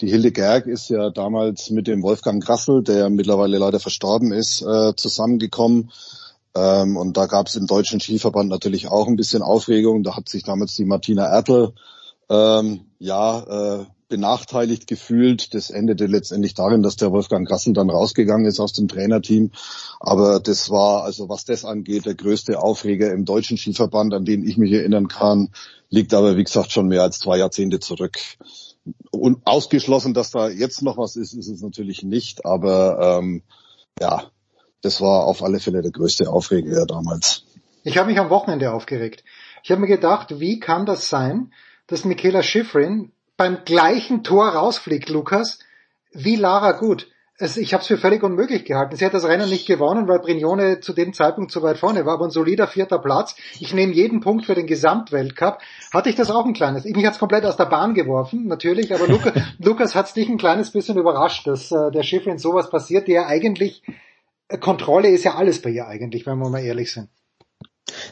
die Hilde Gerg ist ja damals mit dem Wolfgang Grassel, der mittlerweile leider verstorben ist, äh, zusammengekommen. Ähm, und da gab es im deutschen Skiverband natürlich auch ein bisschen Aufregung. Da hat sich damals die Martina Ertl ähm, ja äh, benachteiligt gefühlt. Das endete letztendlich darin, dass der Wolfgang Grassel dann rausgegangen ist aus dem Trainerteam. Aber das war, also was das angeht, der größte Aufreger im deutschen Skiverband, an den ich mich erinnern kann, liegt aber, wie gesagt, schon mehr als zwei Jahrzehnte zurück. Und ausgeschlossen, dass da jetzt noch was ist, ist es natürlich nicht. Aber ähm, ja, das war auf alle Fälle der größte Aufreger damals. Ich habe mich am Wochenende aufgeregt. Ich habe mir gedacht, wie kann das sein, dass Michaela Schifrin beim gleichen Tor rausfliegt, Lukas, wie Lara Gut. Also ich habe es für völlig unmöglich gehalten. Sie hat das Rennen nicht gewonnen, weil Brignone zu dem Zeitpunkt zu weit vorne war, aber ein solider vierter Platz. Ich nehme jeden Punkt für den Gesamtweltcup. Hatte ich das auch ein kleines. Mich hat's komplett aus der Bahn geworfen, natürlich, aber Luca, Lukas hat's dich ein kleines bisschen überrascht, dass äh, der Schifrin sowas passiert, der eigentlich äh, Kontrolle ist ja alles bei ihr eigentlich, wenn wir mal ehrlich sind.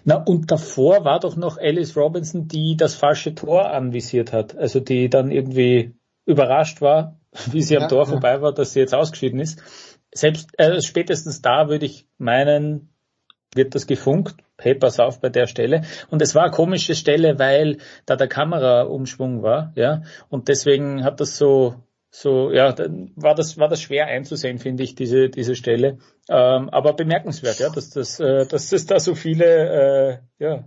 Na, und davor war doch noch Alice Robinson, die das falsche Tor anvisiert hat. Also die dann irgendwie überrascht war, wie sie am Tor ja. vorbei war, dass sie jetzt ausgeschieden ist. Selbst äh, spätestens da würde ich meinen, wird das gefunkt. Hey, pass auf bei der Stelle. Und es war eine komische Stelle, weil da der Kameraumschwung war, ja. Und deswegen hat das so so, ja, dann war das, war das schwer einzusehen, finde ich, diese, diese Stelle. Ähm, aber bemerkenswert, ja, dass das, äh, dass es da so viele, äh, ja,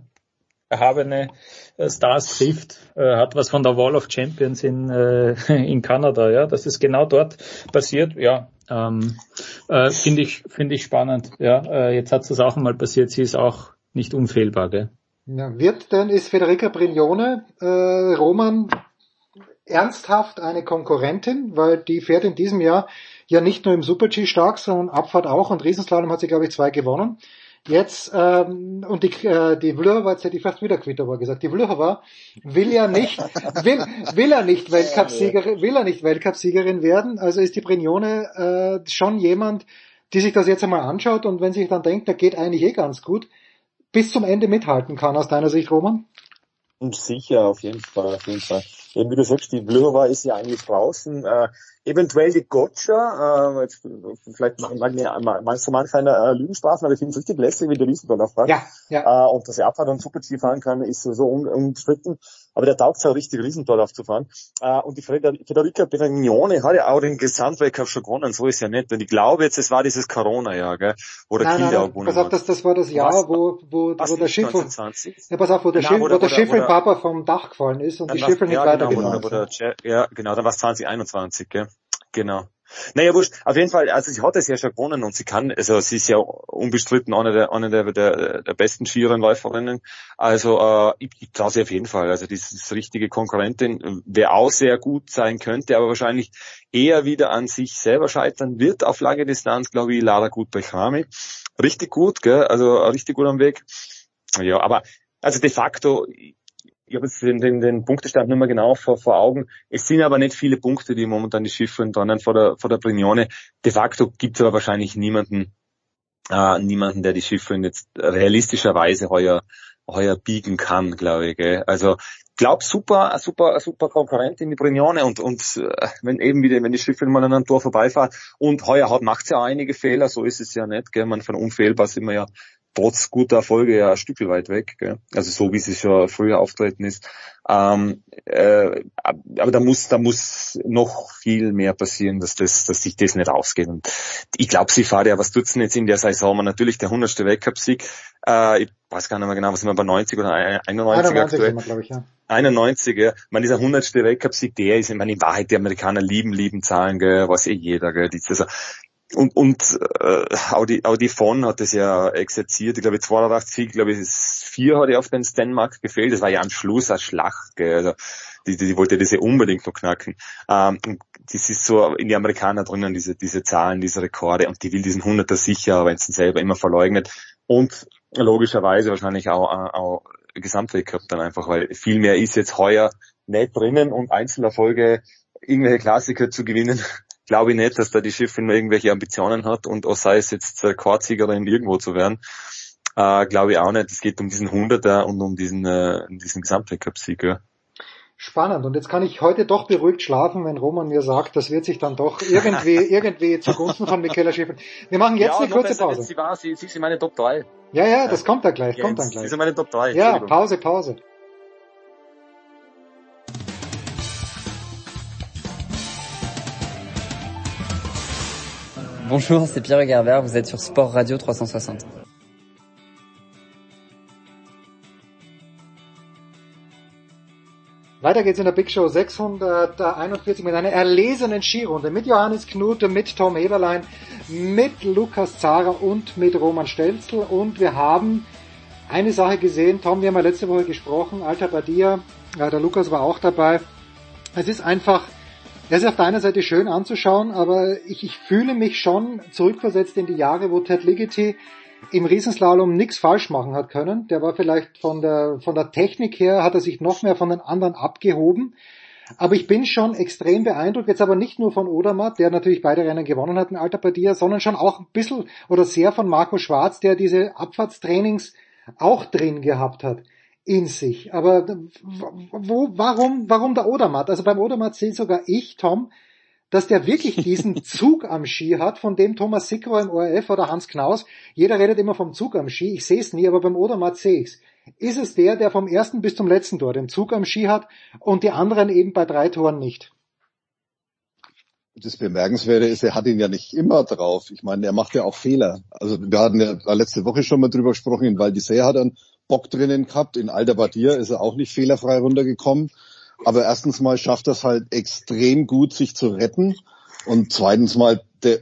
erhabene äh, Stars trifft, äh, hat was von der Wall of Champions in, äh, in Kanada, ja, dass es genau dort passiert, ja, ähm, äh, finde ich, finde ich spannend, ja, äh, jetzt hat es auch mal passiert, sie ist auch nicht unfehlbar, gell. Ja, wird denn, ist Federica Brignone, äh, Roman ernsthaft eine Konkurrentin, weil die fährt in diesem Jahr ja nicht nur im Super-G stark, sondern Abfahrt auch und Riesenslalom hat sie, glaube ich, zwei gewonnen. Jetzt, ähm, und die, äh, die Vlhova, jetzt hätte ich fast wieder Kvitova gesagt, die Vlhova will ja nicht, will, will er nicht Weltcupsiegerin, will er nicht Weltcupsiegerin werden, also ist die Brignone äh, schon jemand, die sich das jetzt einmal anschaut und wenn sich dann denkt, der geht eigentlich eh ganz gut, bis zum Ende mithalten kann aus deiner Sicht, Roman? Sicher, auf jeden Fall, auf jeden Fall. Eben wie du sagst, die Blöhova ist ja eigentlich draußen. Äh, eventuell die Gotcha, äh, jetzt, vielleicht mag, mag, mag so manch einer äh, Lügen strafen, aber ich finde es richtig lässig, wie der Riesendorfer fährt. Ja, ja. Äh, und dass er Abfahrt und Super-G fahren kann, ist so un unbestritten. Aber der taugt es auch richtig, Riesendorf zu fahren. Äh, und die Federica Beragnone hat ja auch den Gesamtweltcup schon gewonnen, so ist ja nicht. Und ich glaube jetzt, es war dieses Corona-Jahr, gell, wo der Kinder auch gewonnen pass auf, das, das war das Jahr, was, wo, wo, wo der Schiff, ja, pass auf, wo der Schiff, wo, der Schiff Papa vom Dach gefallen ist und die Schiffe nicht ja, weitergenommen genau, Ja, genau, dann war es 2021, gell. Genau. Naja, wurscht. Auf jeden Fall, also sie hat es ja schon gewonnen und sie kann, also sie ist ja unbestritten eine der, eine der, der, der besten Skirennläuferinnen. Also äh, ich, ich traue sie auf jeden Fall. Also die ist richtige Konkurrentin, wer auch sehr gut sein könnte, aber wahrscheinlich eher wieder an sich selber scheitern wird auf lange Distanz, glaube ich, Lara Gut-Bechrami. Richtig gut, gell? also richtig gut am Weg. Ja, aber also de facto, ich habe jetzt den, den, den Punktestand nicht mehr genau vor, vor Augen. Es sind aber nicht viele Punkte, die momentan die Schiffe drinnen vor der, vor der Brignone. De facto gibt es aber wahrscheinlich niemanden, äh, niemanden, der die Schiffe jetzt realistischerweise heuer, heuer biegen kann, glaube ich. Gell? Also glaub super, super, super Konkurrent in die Brignone und, und äh, wenn eben wieder, wenn die Schiffe mal an einem Tor vorbeifahren und heuer hat, macht ja auch einige Fehler, so ist es ja nicht, gell? Man von unfehlbar sind wir ja trotz guter Erfolge ja ein Stück weit weg. Gell? Also so wie sie schon früher auftreten ist. Ähm, äh, aber da muss, da muss noch viel mehr passieren, dass das, dass sich das nicht ausgeht. Und ich glaube, sie fahrt ja, was tut's denn jetzt in der Saison? Man natürlich der 100. Weltcup-Sieg. Äh, ich weiß gar nicht mehr genau, was sind wir bei 90 oder 91, 91 aktuell? Wir, ich, ja. 91, ja. Man dieser 100. Weltcup-Sieg, der ist, ich meine, in Wahrheit, die Amerikaner lieben, lieben Zahlen, gell, weiß eh jeder, gell. Das, also, und, und äh, Audi, Audi von hat das ja exerziert. Ich glaube, 82, glaube ich, vier hat er auf den Stenmark gefehlt. Das war ja am Schluss eine Schlacht. Gell. Also, die, die, die wollte das ja unbedingt noch knacken. Ähm, das ist so in die Amerikaner drinnen, diese, diese Zahlen, diese Rekorde. Und die will diesen Hunderter sicher, wenn es selber immer verleugnet. Und logischerweise wahrscheinlich auch, auch Gesamtweltcup dann einfach, weil viel mehr ist jetzt heuer nicht drinnen und Einzelerfolge, irgendwelche Klassiker zu gewinnen, glaube ich nicht, dass da die Schiffin irgendwelche Ambitionen hat und auch sei es jetzt Chorsiegerin irgendwo zu werden. Äh, glaube ich auch nicht. Es geht um diesen Hunderter und um diesen, äh, diesen Gesamtweltcup-Sieg. Ja. Spannend. Und jetzt kann ich heute doch beruhigt schlafen, wenn Roman mir sagt, das wird sich dann doch irgendwie, irgendwie zugunsten von Michaela Schiffrin. Wir machen jetzt ja, eine kurze Pause. Sie war, sie, sie ist in meine Top 3. Ja, ja, das kommt da gleich, kommt dann Sie gleich. ist in meine Top 3. Ja, Pause, Pause. Bonjour, c'est Pierre Gerber, vous êtes sur Sport Radio 360. Weiter geht's in der Big Show 641 mit einer erlesenen Skirunde mit Johannes Knute, mit Tom Eberlein, mit Lukas Zara und mit Roman Stelzl und wir haben eine Sache gesehen, Tom, wir haben ja letzte Woche gesprochen, Alter Badia, ja, der Lukas war auch dabei. Es ist einfach, es ist auf der einen Seite schön anzuschauen, aber ich, ich fühle mich schon zurückversetzt in die Jahre, wo Ted Ligety im Riesenslalom nichts falsch machen hat können. Der war vielleicht von der, von der Technik her, hat er sich noch mehr von den anderen abgehoben. Aber ich bin schon extrem beeindruckt, jetzt aber nicht nur von Odermatt, der natürlich beide Rennen gewonnen hat in Alta Badia, sondern schon auch ein bisschen oder sehr von Marco Schwarz, der diese Abfahrtstrainings auch drin gehabt hat in sich. Aber wo, warum, warum der Odermatt? Also beim Odermatt sehe sogar ich, Tom, dass der wirklich diesen Zug am Ski hat, von dem Thomas Sickrow im ORF oder Hans Knaus, jeder redet immer vom Zug am Ski, ich sehe es nie, aber beim Odermatt sehe ich's. Ist es der, der vom ersten bis zum letzten Tor den Zug am Ski hat und die anderen eben bei drei Toren nicht? Das Bemerkenswerte ist, er hat ihn ja nicht immer drauf. Ich meine, er macht ja auch Fehler. Also wir hatten ja letzte Woche schon mal drüber gesprochen, in Val d'Isère hat er einen Bock drinnen gehabt, in Alta Badia ist er auch nicht fehlerfrei runtergekommen. Aber erstens mal schafft das halt extrem gut, sich zu retten. Und zweitens mal, der,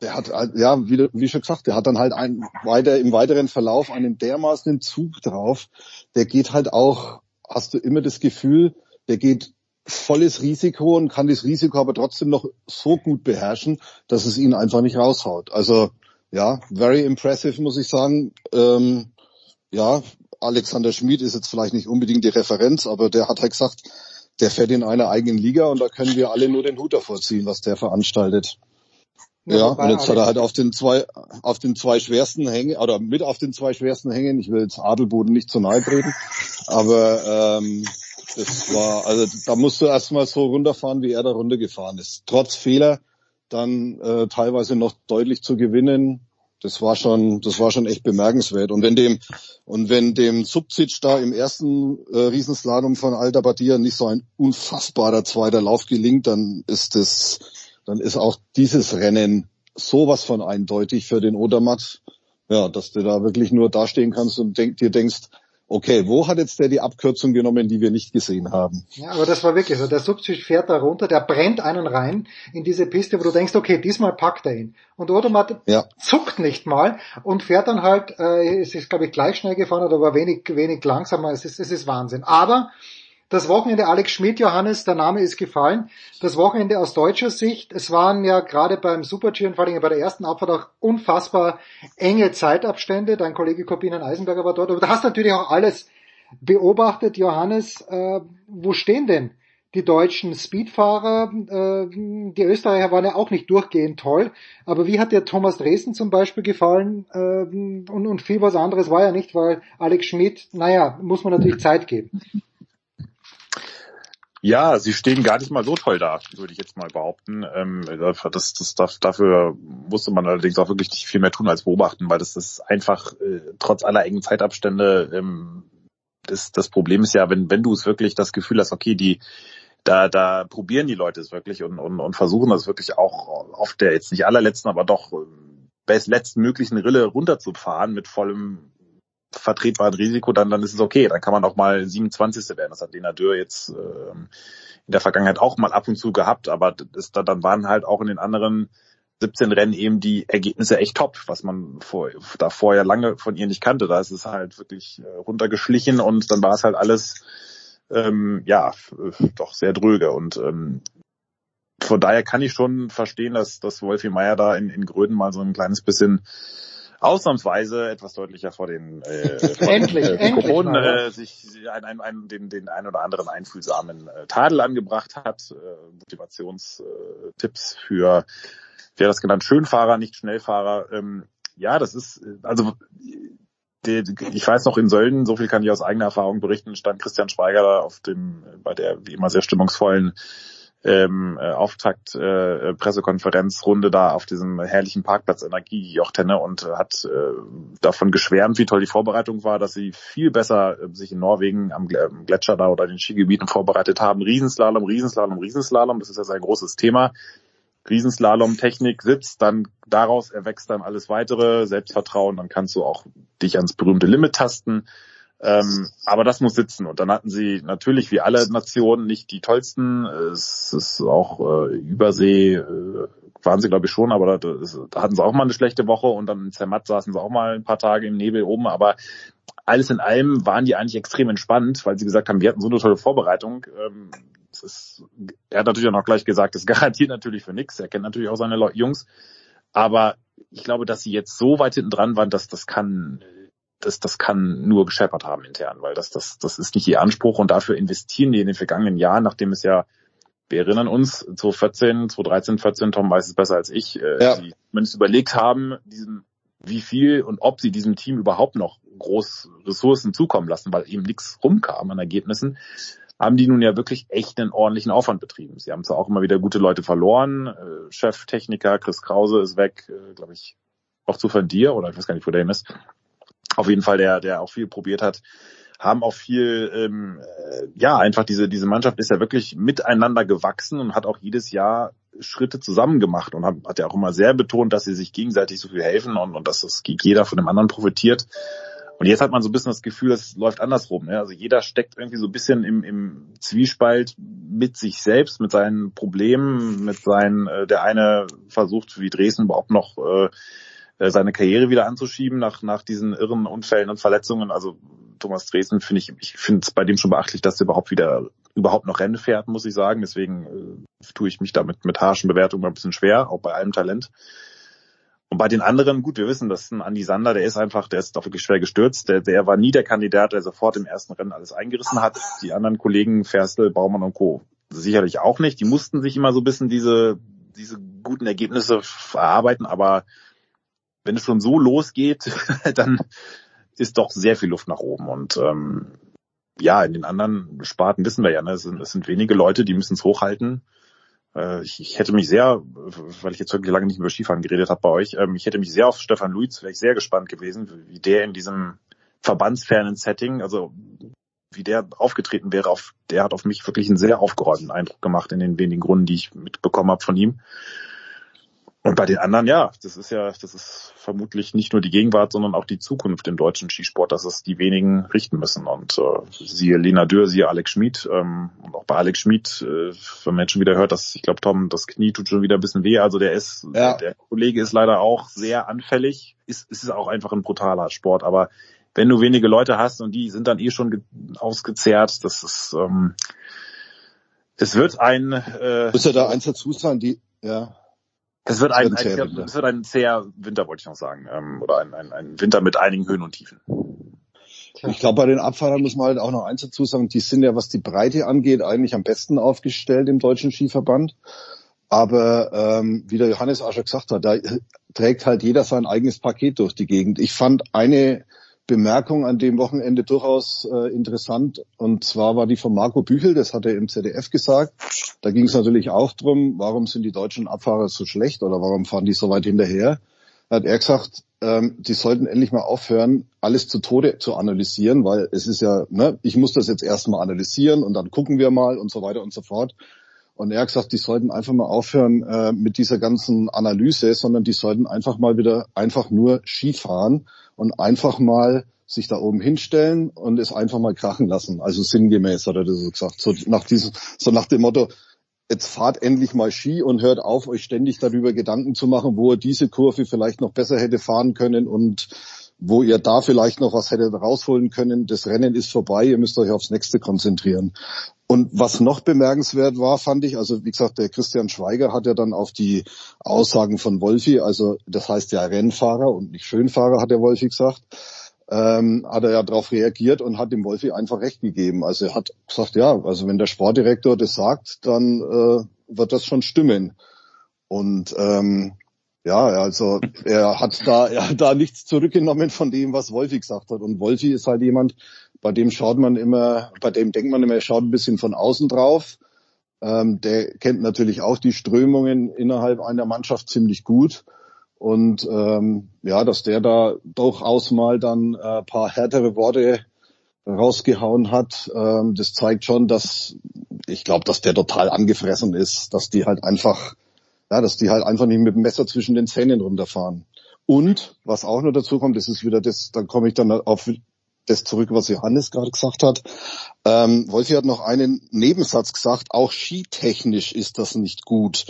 der hat ja, wie, wie schon gesagt, der hat dann halt ein, weiter, im weiteren Verlauf einen dermaßen Zug drauf. Der geht halt auch, hast du immer das Gefühl, der geht volles Risiko und kann das Risiko aber trotzdem noch so gut beherrschen, dass es ihn einfach nicht raushaut. Also, ja, very impressive, muss ich sagen. Ähm, ja, Alexander Schmid ist jetzt vielleicht nicht unbedingt die Referenz, aber der hat halt gesagt, der fährt in einer eigenen Liga und da können wir alle nur den Hut davor ziehen, was der veranstaltet. Ja, ja und jetzt hat er halt auf den zwei, auf den zwei schwersten Hängen, oder mit auf den zwei schwersten Hängen, ich will jetzt Adelboden nicht zu nahe treten, aber ähm, das war, also da musst du erstmal so runterfahren, wie er da runtergefahren ist. Trotz Fehler dann äh, teilweise noch deutlich zu gewinnen, das war schon, das war schon echt bemerkenswert. Und wenn dem, und wenn dem Subzic da im ersten äh, Riesenslalom von Alta Badia nicht so ein unfassbarer zweiter Lauf gelingt, dann ist das, dann ist auch dieses Rennen sowas von eindeutig für den Odermatt. Ja, dass du da wirklich nur dastehen kannst und denk, dir denkst, okay, wo hat jetzt der die Abkürzung genommen, die wir nicht gesehen haben? Ja, aber das war wirklich so. Der Subzig fährt da runter, der brennt einen rein in diese Piste, wo du denkst, okay, diesmal packt er ihn. Und Odermatt ja. zuckt nicht mal und fährt dann halt, äh, es ist glaube ich gleich schnell gefahren, aber wenig, wenig langsamer. Es ist, es ist Wahnsinn. Aber das Wochenende Alex Schmidt, Johannes, der Name ist gefallen. Das Wochenende aus deutscher Sicht, es waren ja gerade beim Super-G und vor allem bei der ersten Abfahrt auch unfassbar enge Zeitabstände. Dein Kollege Corbinian Eisenberger war dort. Aber du hast natürlich auch alles beobachtet, Johannes. Äh, wo stehen denn die deutschen Speedfahrer? Äh, die Österreicher waren ja auch nicht durchgehend toll. Aber wie hat dir Thomas Dresden zum Beispiel gefallen? Äh, und, und viel was anderes war ja nicht, weil Alex Schmidt, naja, muss man natürlich Zeit geben. Ja, sie stehen gar nicht mal so toll da, würde ich jetzt mal behaupten. Ähm, das, das, das, dafür musste man allerdings auch wirklich nicht viel mehr tun als beobachten, weil das ist einfach äh, trotz aller engen Zeitabstände ähm, das, das Problem ist ja, wenn, wenn du es wirklich das Gefühl hast, okay, die da, da probieren die Leute es wirklich und, und, und versuchen das wirklich auch auf der jetzt nicht allerletzten, aber doch bestletzten möglichen Rille runterzufahren mit vollem vertretbaren Risiko, dann, dann ist es okay. Dann kann man auch mal 27. werden. Das hat Lena Dürr jetzt ähm, in der Vergangenheit auch mal ab und zu gehabt, aber das, dann waren halt auch in den anderen 17 Rennen eben die Ergebnisse echt top, was man vor, da vorher lange von ihr nicht kannte. Da ist es halt wirklich äh, runtergeschlichen und dann war es halt alles ähm, ja doch sehr dröge und ähm, von daher kann ich schon verstehen, dass, dass Wolfi Meier da in, in Gröden mal so ein kleines bisschen ausnahmsweise etwas deutlicher vor den äh, vor endlich, den, äh, Mikrofonen äh, sich ein, ein, ein, den, den ein oder anderen einfühlsamen äh, Tadel angebracht hat, äh, Motivationstipps für, wer das genannt, Schönfahrer, nicht Schnellfahrer. Ähm, ja, das ist, äh, also ich weiß noch in Sölden, so viel kann ich aus eigener Erfahrung berichten, stand Christian Schweiger da auf dem, bei der wie immer sehr stimmungsvollen ähm, äh, Auftakt äh, Pressekonferenzrunde da auf diesem herrlichen Parkplatz Energiejochtenne und äh, hat äh, davon geschwärmt, wie toll die Vorbereitung war, dass sie viel besser äh, sich in Norwegen am Gletscher da oder den Skigebieten vorbereitet haben. Riesenslalom, Riesenslalom, Riesenslalom, das ist ja sein großes Thema. Riesenslalom, Technik, Sitz, dann daraus erwächst dann alles weitere, Selbstvertrauen, dann kannst du auch dich ans berühmte Limit tasten. Ähm, aber das muss sitzen. Und dann hatten sie natürlich wie alle Nationen nicht die tollsten. Es ist auch äh, Übersee, äh, waren sie glaube ich schon, aber da, da, hatten sie auch mal eine schlechte Woche und dann in Zermatt saßen sie auch mal ein paar Tage im Nebel oben. Aber alles in allem waren die eigentlich extrem entspannt, weil sie gesagt haben, wir hatten so eine tolle Vorbereitung. Ähm, ist, er hat natürlich auch noch gleich gesagt, das garantiert natürlich für nichts. Er kennt natürlich auch seine Jungs. Aber ich glaube, dass sie jetzt so weit hinten dran waren, dass das kann das, das kann nur gescheppert haben intern, weil das, das, das ist nicht ihr Anspruch und dafür investieren die in den vergangenen Jahren, nachdem es ja, wir erinnern uns, 2014, 2013, 14, Tom weiß es besser als ich, äh, ja. die zumindest überlegt haben, diesem, wie viel und ob sie diesem Team überhaupt noch groß Ressourcen zukommen lassen, weil eben nichts rumkam an Ergebnissen, haben die nun ja wirklich echt einen ordentlichen Aufwand betrieben. Sie haben zwar auch immer wieder gute Leute verloren, äh, Cheftechniker Chris Krause ist weg, äh, glaube ich, auch zu von dir, oder ich weiß gar nicht, wo der ist auf jeden Fall, der, der auch viel probiert hat, haben auch viel, ähm, äh, ja, einfach diese, diese Mannschaft ist ja wirklich miteinander gewachsen und hat auch jedes Jahr Schritte zusammen gemacht und hat, hat ja auch immer sehr betont, dass sie sich gegenseitig so viel helfen und, und dass das jeder von dem anderen profitiert. Und jetzt hat man so ein bisschen das Gefühl, es läuft andersrum. Ne? Also jeder steckt irgendwie so ein bisschen im, im Zwiespalt mit sich selbst, mit seinen Problemen, mit seinen, äh, der eine versucht wie Dresden überhaupt noch äh, äh, seine Karriere wieder anzuschieben nach, nach diesen irren Unfällen und Verletzungen. Also Thomas Dresden finde ich, ich finde es bei dem schon beachtlich, dass er überhaupt wieder überhaupt noch Rennen fährt, muss ich sagen. Deswegen äh, tue ich mich damit mit harschen Bewertungen ein bisschen schwer, auch bei allem Talent. Und bei den anderen, gut, wir wissen, dass ein Andi Sander, der ist einfach, der ist doch wirklich schwer gestürzt. Der, der war nie der Kandidat, der sofort im ersten Rennen alles eingerissen hat. Die anderen Kollegen, Ferstel, Baumann und Co. sicherlich auch nicht. Die mussten sich immer so ein bisschen diese, diese guten Ergebnisse verarbeiten, aber wenn es schon so losgeht, dann ist doch sehr viel Luft nach oben. Und ähm, ja, in den anderen Sparten wissen wir ja, ne, es, sind, es sind wenige Leute, die müssen es hochhalten. Äh, ich, ich hätte mich sehr, weil ich jetzt wirklich lange nicht über Skifahren geredet habe bei euch, ähm, ich hätte mich sehr auf Stefan Luiz, ich sehr gespannt gewesen, wie der in diesem verbandsfernen Setting, also wie der aufgetreten wäre, auf, der hat auf mich wirklich einen sehr aufgeräumten Eindruck gemacht in den wenigen Runden, die ich mitbekommen habe von ihm. Und bei den anderen, ja, das ist ja, das ist vermutlich nicht nur die Gegenwart, sondern auch die Zukunft im deutschen Skisport, dass es die wenigen richten müssen. Und äh, siehe Lena Dürr, siehe Alex Schmid. Ähm, und auch bei Alex Schmid, äh, wenn man jetzt schon wieder hört, dass ich glaube, Tom, das Knie tut schon wieder ein bisschen weh. Also der ist, ja. der, Kollege ist leider auch sehr anfällig. Ist, ist auch einfach ein brutaler Sport. Aber wenn du wenige Leute hast und die sind dann eh schon ausgezehrt, das ist ähm, es wird ein äh, Muss ja da eins dazu sagen, die ja es wird, ein, ein, ein, es wird ein zäher Winter, wollte ich noch sagen. Ähm, oder ein, ein, ein Winter mit einigen Höhen und Tiefen. Ich glaube, bei den Abfahrern muss man halt auch noch eins dazu sagen, die sind ja, was die Breite angeht, eigentlich am besten aufgestellt im Deutschen Skiverband. Aber ähm, wie der Johannes auch schon gesagt hat, da trägt halt jeder sein eigenes Paket durch die Gegend. Ich fand eine Bemerkung an dem Wochenende durchaus äh, interessant. Und zwar war die von Marco Büchel, das hat er im ZDF gesagt. Da ging es natürlich auch drum, warum sind die deutschen Abfahrer so schlecht oder warum fahren die so weit hinterher? Da hat er gesagt, ähm, die sollten endlich mal aufhören, alles zu Tode zu analysieren, weil es ist ja, ne, ich muss das jetzt erstmal analysieren und dann gucken wir mal und so weiter und so fort. Und er hat gesagt, die sollten einfach mal aufhören äh, mit dieser ganzen Analyse, sondern die sollten einfach mal wieder einfach nur Skifahren und einfach mal sich da oben hinstellen und es einfach mal krachen lassen. Also sinngemäß hat er das so gesagt. So nach diesem, so nach dem Motto, jetzt fahrt endlich mal Ski und hört auf, euch ständig darüber Gedanken zu machen, wo ihr diese Kurve vielleicht noch besser hätte fahren können und wo ihr da vielleicht noch was hättet rausholen können. Das Rennen ist vorbei, ihr müsst euch aufs nächste konzentrieren. Und was noch bemerkenswert war, fand ich, also wie gesagt, der Christian Schweiger hat ja dann auf die Aussagen von Wolfi, also das heißt ja Rennfahrer und nicht Schönfahrer, hat der Wolfi gesagt, ähm, hat er ja darauf reagiert und hat dem Wolfi einfach recht gegeben. Also er hat gesagt, ja, also wenn der Sportdirektor das sagt, dann äh, wird das schon stimmen. Und ähm, ja, also er hat da, er hat da nichts zurückgenommen von dem, was Wolfi gesagt hat. Und Wolfi ist halt jemand, bei dem schaut man immer, bei dem denkt man immer, er schaut ein bisschen von außen drauf. Ähm, der kennt natürlich auch die Strömungen innerhalb einer Mannschaft ziemlich gut. Und ähm, ja, dass der da durchaus mal dann äh, paar härtere Worte rausgehauen hat, ähm, das zeigt schon, dass ich glaube, dass der total angefressen ist, dass die halt einfach, ja, dass die halt einfach nicht mit dem Messer zwischen den Zähnen runterfahren. Und was auch noch dazu kommt, das ist wieder das, dann komme ich dann auf das zurück, was Johannes gerade gesagt hat. Ähm, Wolfi hat noch einen Nebensatz gesagt, auch skitechnisch ist das nicht gut.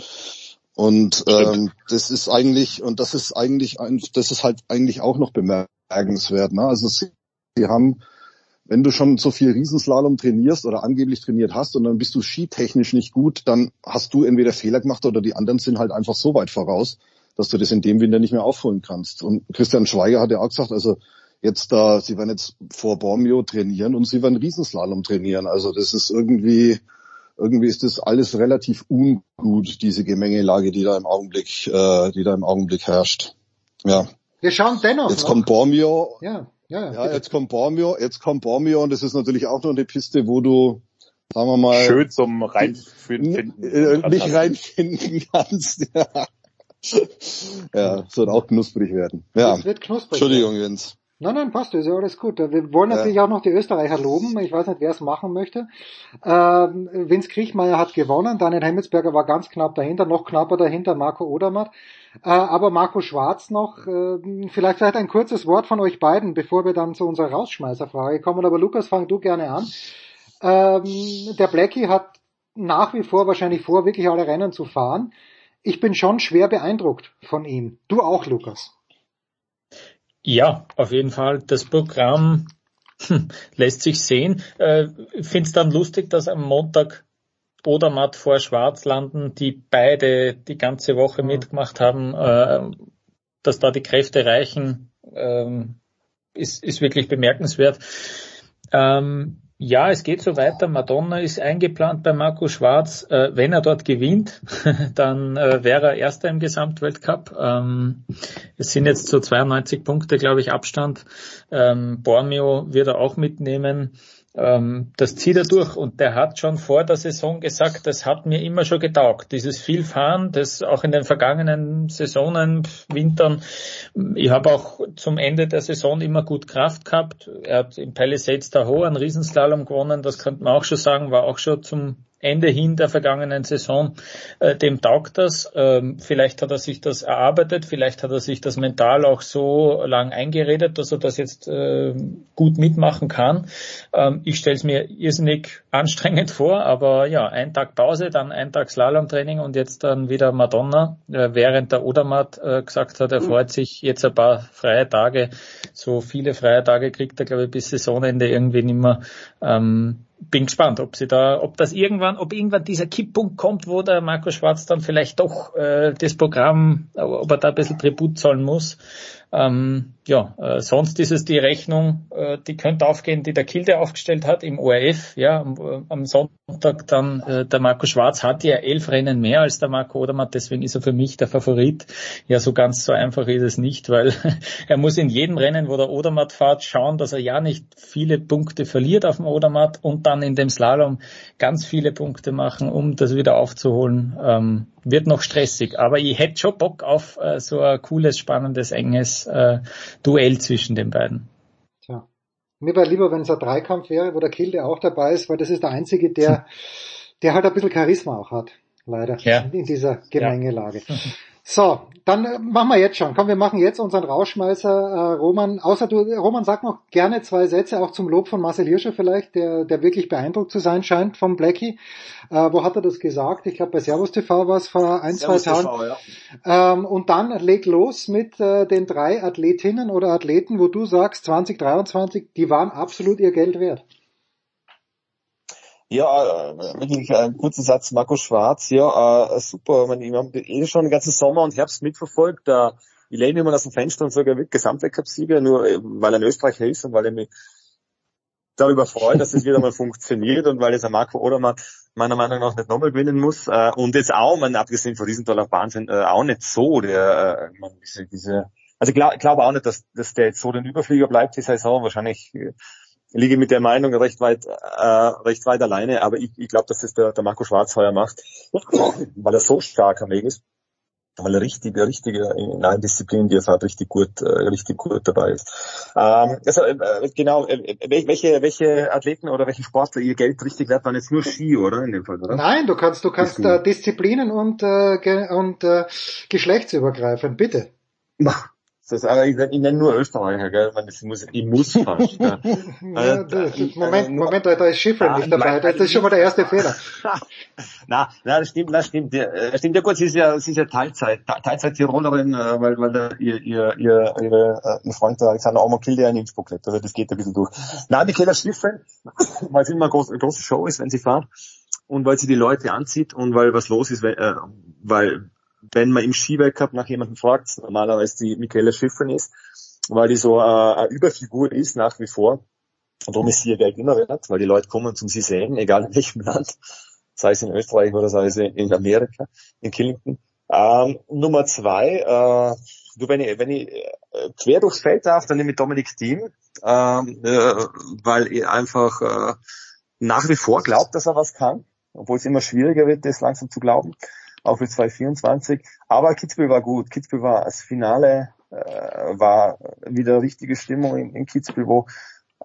Und ähm, das ist eigentlich, und das ist eigentlich, das ist halt eigentlich auch noch bemerkenswert. Ne? Also sie, sie haben, wenn du schon so viel Riesenslalom trainierst oder angeblich trainiert hast und dann bist du skitechnisch nicht gut, dann hast du entweder Fehler gemacht oder die anderen sind halt einfach so weit voraus, dass du das in dem Winter nicht mehr aufholen kannst. Und Christian Schweiger hat ja auch gesagt, also jetzt da, sie werden jetzt vor Bormio trainieren und sie werden Riesenslalom trainieren. Also das ist irgendwie, irgendwie ist das alles relativ ungut, diese Gemengelage, die da im Augenblick, äh, die da im Augenblick herrscht. Ja. Wir schauen dennoch. Jetzt noch. kommt Bormio. Ja, ja, ja jetzt kommt Bormio, jetzt kommt Bormio und das ist natürlich auch noch eine Piste, wo du, sagen wir mal, schön zum reinfinden, äh, nicht reinfinden kannst. Ja. ja, soll auch knusprig werden. Ja. Es wird knusprig. Entschuldigung, Jens. Nein, nein, passt, ist ja alles gut. Wir wollen natürlich ja. auch noch die Österreicher loben. Ich weiß nicht, wer es machen möchte. Ähm, Vince Kriechmeier hat gewonnen. Daniel Hemmetsberger war ganz knapp dahinter, noch knapper dahinter Marco Odermatt. Äh, aber Marco Schwarz noch, äh, vielleicht, vielleicht ein kurzes Wort von euch beiden, bevor wir dann zu unserer Rausschmeißerfrage kommen. Aber Lukas, fang du gerne an. Ähm, der Blackie hat nach wie vor wahrscheinlich vor, wirklich alle Rennen zu fahren. Ich bin schon schwer beeindruckt von ihm. Du auch, Lukas. Ja, auf jeden Fall. Das Programm hm, lässt sich sehen. Äh, Finde es dann lustig, dass am Montag Odermatt vor Schwarz landen, die beide die ganze Woche mhm. mitgemacht haben, äh, dass da die Kräfte reichen, ähm, ist, ist wirklich bemerkenswert. Ähm, ja, es geht so weiter. Madonna ist eingeplant bei Marco Schwarz. Äh, wenn er dort gewinnt, dann äh, wäre er Erster im Gesamtweltcup. Ähm, es sind jetzt so 92 Punkte, glaube ich, Abstand. Ähm, Bormio wird er auch mitnehmen ähm, das zieht er durch und der hat schon vor der Saison gesagt, das hat mir immer schon getaugt. Dieses Vielfahren, das auch in den vergangenen Saisonen, Wintern, ich habe auch zum Ende der Saison immer gut Kraft gehabt. Er hat im Palisades Tahoe einen Riesenslalom gewonnen, das könnte man auch schon sagen, war auch schon zum Ende hin der vergangenen Saison, äh, dem taugt das. Ähm, vielleicht hat er sich das erarbeitet, vielleicht hat er sich das mental auch so lang eingeredet, dass er das jetzt äh, gut mitmachen kann. Ähm, ich stelle es mir irrsinnig anstrengend vor, aber ja, ein Tag Pause, dann ein Tag Slalomtraining und jetzt dann wieder Madonna, äh, während der Odermatt äh, gesagt hat, er freut sich jetzt ein paar freie Tage. So viele freie Tage kriegt er, glaube ich, bis Saisonende irgendwie nicht mehr. Ähm, bin gespannt, ob sie da, ob das irgendwann, ob irgendwann dieser Kipppunkt kommt, wo der Marco Schwarz dann vielleicht doch äh, das Programm, ob er da ein bisschen Tribut zahlen muss. Ähm, ja, äh, sonst ist es die Rechnung, äh, die könnte aufgehen, die der Kilde aufgestellt hat im ORF. Ja, am, äh, am Sonntag dann äh, der Marco Schwarz hat ja elf Rennen mehr als der Marco Odermatt, deswegen ist er für mich der Favorit. Ja, so ganz so einfach ist es nicht, weil er muss in jedem Rennen, wo der Odermatt fährt, schauen, dass er ja nicht viele Punkte verliert auf dem Odermatt und dann in dem Slalom ganz viele Punkte machen, um das wieder aufzuholen. Ähm, wird noch stressig, aber ich hätte schon Bock auf äh, so ein cooles, spannendes, enges äh, Duell zwischen den beiden. Tja. Mir wäre lieber, wenn es ein Dreikampf wäre, wo der Kilde auch dabei ist, weil das ist der einzige, der, der halt ein bisschen Charisma auch hat, leider, ja. in dieser Gemengelage. Ja. So, dann äh, machen wir jetzt schon. Komm, wir machen jetzt unseren Rauschmeißer äh, Roman. Außer du, Roman, sag noch gerne zwei Sätze auch zum Lob von Marcel Hirscher vielleicht, der, der wirklich beeindruckt zu sein scheint vom Blackie. Äh, wo hat er das gesagt? Ich glaube bei Servus TV war es vor ein, Servus zwei Tagen. TV, ja. ähm, und dann leg los mit äh, den drei Athletinnen oder Athleten, wo du sagst 2023, die waren absolut ihr Geld wert. Ja, äh, wirklich ein kurzer Satz, Marco Schwarz, ja, äh, super. Ich habe eh schon den ganzen Sommer und Herbst mitverfolgt. Äh, ich lehne immer aus dem Fenster und sage, er wird Gesamtweltcup-Sieger, nur äh, weil er in Österreich ist und weil er mich darüber freut, dass es wieder mal funktioniert und weil jetzt ein Marco Odermann meiner Meinung nach nicht nochmal gewinnen muss. Äh, und jetzt auch, man, abgesehen von diesem toller Wahnsinn, äh, auch nicht so, der, äh, man, diese, diese, also ich glaube glaub auch nicht, dass, dass der jetzt so den Überflieger bleibt die Saison. Wahrscheinlich äh, liege mit der Meinung recht weit, äh, recht weit alleine, aber ich, ich glaube, dass das der, der Marco Schwarzheuer macht, weil er so stark am Weg ist, weil er richtig, richtig in allen Disziplinen, die er fährt, richtig gut, äh, richtig gut dabei ist. Ähm, also äh, genau, äh, welche, welche Athleten oder welche Sportler ihr Geld richtig wert waren jetzt nur Ski, oder in dem Fall, oder? Nein, du kannst, du kannst äh, Disziplinen und äh, und äh, geschlechtsübergreifend, bitte. Das, aber ich, ich nenne nur Österreicher, gell? Man, das muss, ich muss fast. ja, ja, das, Moment, Moment, da, ist Schiffel nicht dabei. Das ist schon mal der erste Fehler. na, na, das stimmt, das stimmt. Das stimmt ja gut. Sie ist ja, sie ist ja Teilzeit, Teilzeit-Tirolerin, äh, weil, weil der, ihr, ihr, ihr, ihre, ihr Freund der Alexander Omerkill ja in Innsbruck lebt. Also das geht ein bisschen durch. Na, Michaela Schiffel, weil es immer eine große, Show ist, wenn sie fährt. Und weil sie die Leute anzieht und weil was los ist, weil, äh, weil wenn man im Skiweltcup nach jemandem fragt, normalerweise die Michaela Schiffrin ist, weil die so äh, eine Überfigur ist nach wie vor. Und darum ist sie ihr Geld immer wert, weil die Leute kommen zum sie sehen, egal in welchem Land, sei es in Österreich oder sei es in Amerika, in Killington. Ähm, Nummer zwei, äh, du, wenn ich, wenn ich äh, quer durchs Feld darf, dann nehme ich Dominik Thiem, ähm, äh, weil er einfach äh, nach wie vor glaubt, dass er was kann, obwohl es immer schwieriger wird, das langsam zu glauben auch für 2024. Aber Kitzbühel war gut. Kitzbühel war das Finale, äh, war wieder richtige Stimmung in, in Kitzbühel, wo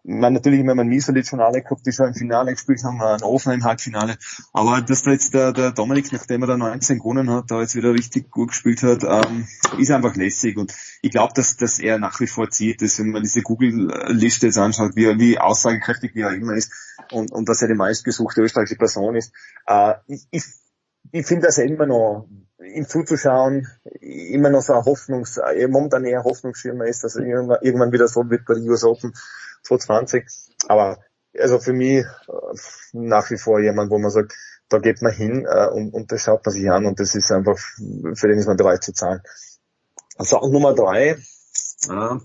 man natürlich, wenn man Misolic schon alle gehabt, die schon im Finale gespielt haben, ein Offenheim Halbfinale. Aber dass da jetzt der, der Dominik, nachdem er da 19 gewonnen hat, da jetzt wieder richtig gut gespielt hat, ähm, ist einfach lässig. Und ich glaube, dass, dass er nach wie vor zieht, dass wenn man diese Google-Liste jetzt anschaut, wie, wie aussagekräftig wie er immer ist und, und dass er die meistgesuchte österreichische Person ist. Äh, ich ich finde das ja immer noch, ihm zuzuschauen, immer noch so ein Hoffnungs, momentan eher Hoffnungsschirmer ist, dass er irgendwann, irgendwann wieder so wird bei den US Open 2020. Aber also für mich äh, nach wie vor jemand, wo man sagt, da geht man hin äh, und, und das schaut man sich an und das ist einfach, für den ist man bereit zu zahlen. Also auch Nummer drei, äh,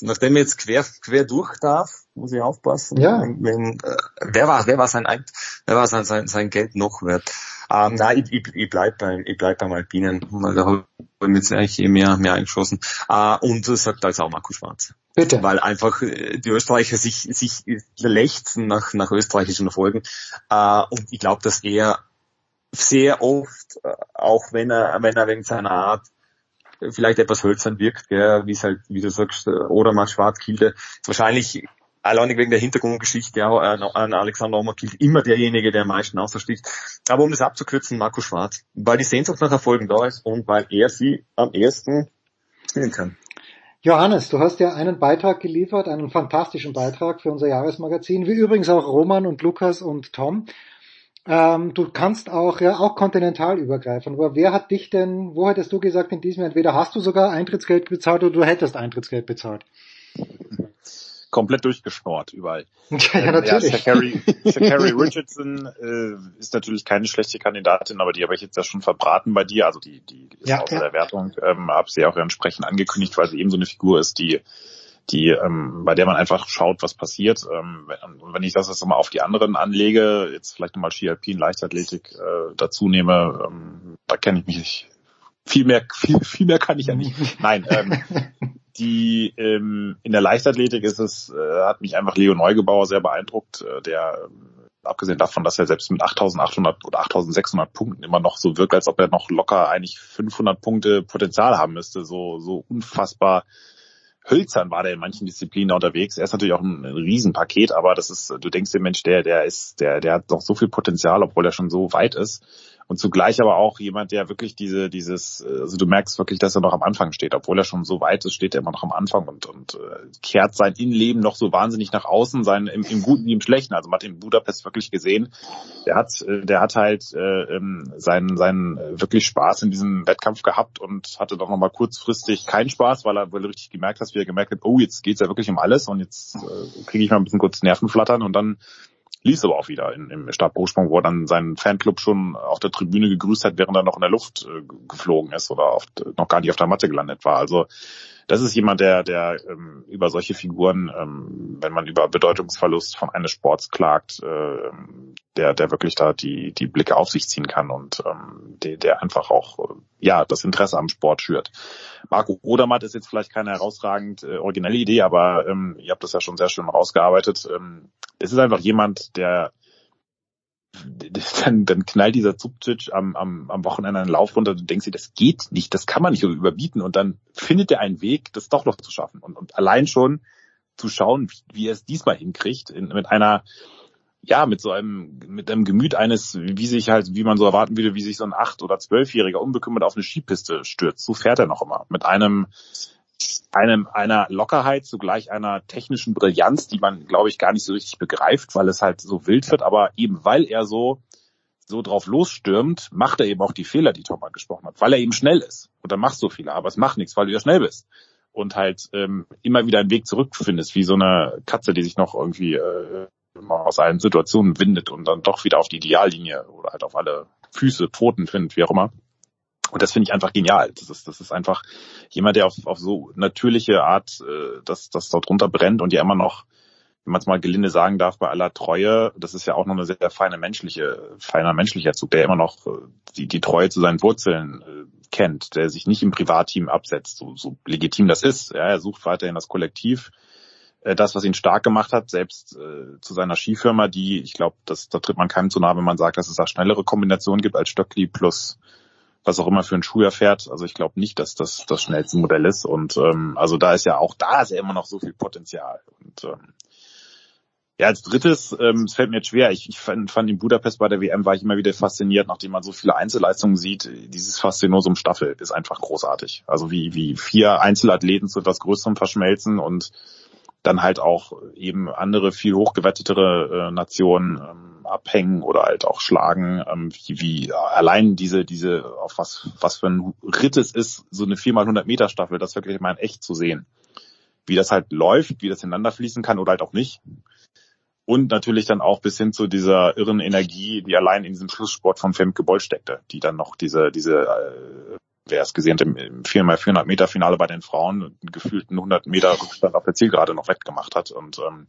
nachdem ich jetzt quer, quer durch darf, muss ich aufpassen. Ja. Wenn, äh, wer war, wer war sein, wer war sein, sein, sein Geld noch wert? Ähm, nein, ich, ich, ich bleib beim, ich bleib beim Alpinen, weil da habe ich mir jetzt eigentlich eh mehr, mehr eingeschossen. Äh, und sagt da jetzt auch Marco Schwarz. Bitte. Weil einfach äh, die Österreicher sich, sich lechzen nach, nach österreichischen Erfolgen. Äh, und ich glaube, dass er sehr oft, äh, auch wenn er, wenn er wegen seiner Art vielleicht etwas hölzern wirkt, gell, wie es halt, wie du sagst, oder mal Schwarzkilde, wahrscheinlich alleinig wegen der Hintergrundgeschichte ja, an Alexander Omerkind immer derjenige, der am meisten außersticht. Aber um das abzukürzen, Marco Schwarz, weil die Sehnsucht nach Erfolgen da ist und weil er sie am ersten spielen kann. Johannes, du hast ja einen Beitrag geliefert, einen fantastischen Beitrag für unser Jahresmagazin, wie übrigens auch Roman und Lukas und Tom. Ähm, du kannst auch, ja, auch kontinental übergreifen. Aber wer hat dich denn, wo hättest du gesagt in diesem Jahr, entweder hast du sogar Eintrittsgeld bezahlt oder du hättest Eintrittsgeld bezahlt? Komplett durchgeschnort überall. Ja, ja natürlich. Ja, Shakari, Shakari Richardson äh, ist natürlich keine schlechte Kandidatin, aber die habe ich jetzt ja schon verbraten bei dir. Also die, die ist ja, außer ja. der Wertung. Ähm, habe sie auch entsprechend angekündigt, weil sie eben so eine Figur ist, die die ähm, bei der man einfach schaut, was passiert. Ähm, wenn, wenn ich das jetzt mal auf die anderen anlege, jetzt vielleicht nochmal Ski Alpin, Leichtathletik äh, dazu nehme, ähm, da kenne ich mich viel mehr, viel, viel mehr kann ich ja nicht. Nein, ähm, die ähm, in der Leichtathletik ist es, äh, hat mich einfach Leo Neugebauer sehr beeindruckt, äh, der ähm, abgesehen davon, dass er selbst mit 8.800 oder 8.600 Punkten immer noch so wirkt, als ob er noch locker eigentlich 500 Punkte Potenzial haben müsste, so so unfassbar hölzern war der in manchen Disziplinen unterwegs. Er ist natürlich auch ein, ein Riesenpaket, aber das ist, du denkst dir, Mensch, der, der ist, der, der hat doch so viel Potenzial, obwohl er schon so weit ist. Und zugleich aber auch jemand, der wirklich diese, dieses, also du merkst wirklich, dass er noch am Anfang steht, obwohl er schon so weit ist, steht er immer noch am Anfang und, und äh, kehrt sein Innenleben noch so wahnsinnig nach außen, sein im, im Guten wie im Schlechten. Also man hat in Budapest wirklich gesehen, der hat, äh, der hat halt äh, ähm, seinen, seinen wirklich Spaß in diesem Wettkampf gehabt und hatte doch nochmal kurzfristig keinen Spaß, weil er, weil er richtig gemerkt hat, wie er gemerkt hat, oh, jetzt geht's ja wirklich um alles und jetzt äh, kriege ich mal ein bisschen kurz Nervenflattern und dann ließ aber auch wieder in, im Stabhochsprung, wo er dann seinen Fanclub schon auf der Tribüne gegrüßt hat, während er noch in der Luft äh, geflogen ist oder auf, noch gar nicht auf der Matte gelandet war. Also das ist jemand, der, der ähm, über solche Figuren, ähm, wenn man über Bedeutungsverlust von eines Sports klagt, äh, der, der wirklich da die, die Blicke auf sich ziehen kann und ähm, der, der einfach auch äh, ja das Interesse am Sport schürt. Marco Odermatt ist jetzt vielleicht keine herausragend äh, originelle Idee, aber ähm, ihr habt das ja schon sehr schön rausgearbeitet. Ähm, es ist einfach jemand, der dann, dann knallt dieser Zubcic am, am, am Wochenende einen Lauf runter, du denkst dir, das geht nicht, das kann man nicht überbieten und dann findet er einen Weg, das doch noch zu schaffen und, und allein schon zu schauen, wie, wie er es diesmal hinkriegt, in, mit einer, ja, mit so einem, mit einem Gemüt eines, wie sich halt, wie man so erwarten würde, wie sich so ein acht- oder zwölfjähriger unbekümmert auf eine Skipiste stürzt. So fährt er noch immer. Mit einem, einem, einer Lockerheit, zugleich einer technischen Brillanz, die man, glaube ich, gar nicht so richtig begreift, weil es halt so wild wird, aber eben weil er so, so drauf losstürmt, macht er eben auch die Fehler, die Tom angesprochen hat, weil er eben schnell ist. Und dann machst du Fehler, aber es macht nichts, weil du ja schnell bist. Und halt ähm, immer wieder einen Weg zurückfindest, wie so eine Katze, die sich noch irgendwie äh, aus allen Situationen windet und dann doch wieder auf die Ideallinie oder halt auf alle Füße, Pfoten findet, wie auch immer. Und das finde ich einfach genial. Das ist, das ist einfach jemand, der auf, auf so natürliche Art äh, das, das dort runter brennt und ja immer noch, wenn man es mal gelinde sagen darf, bei aller Treue, das ist ja auch noch eine sehr feine menschliche, feiner menschlicher Zug, der immer noch äh, die, die Treue zu seinen Wurzeln äh, kennt, der sich nicht im Privatteam absetzt, so, so legitim das ist. Ja, er sucht weiterhin das Kollektiv, äh, das, was ihn stark gemacht hat, selbst äh, zu seiner Skifirma, die, ich glaube, da tritt man keinem zu nahe, wenn man sagt, dass es da schnellere Kombinationen gibt als Stöckli plus was auch immer für ein Schuh er fährt. Also ich glaube nicht, dass das das schnellste Modell ist. Und ähm, also da ist ja auch da ist ja immer noch so viel Potenzial. Und ähm, ja, als drittes, ähm, es fällt mir jetzt schwer. Ich, ich fand, fand in Budapest bei der WM war ich immer wieder fasziniert, nachdem man so viele Einzelleistungen sieht. Dieses Faszinosum Staffel ist einfach großartig. Also wie, wie vier Einzelathleten zu etwas Größerem verschmelzen und dann halt auch eben andere viel hochgewettetere äh, Nationen ähm, abhängen oder halt auch schlagen, ähm, wie, wie allein diese, diese, auf was, was für ein Ritt es ist, so eine 4x100 Meter Staffel, das wirklich mal in echt zu sehen. Wie das halt läuft, wie das ineinander fließen kann oder halt auch nicht. Und natürlich dann auch bis hin zu dieser irren Energie, die allein in diesem Schlusssport von Femke Boll steckte, die dann noch diese, diese äh, wer es gesehen hat, im, im 4x400 Meter Finale bei den Frauen gefühlten 100 Meter Rückstand auf der Zielgerade noch wettgemacht hat. Und ähm,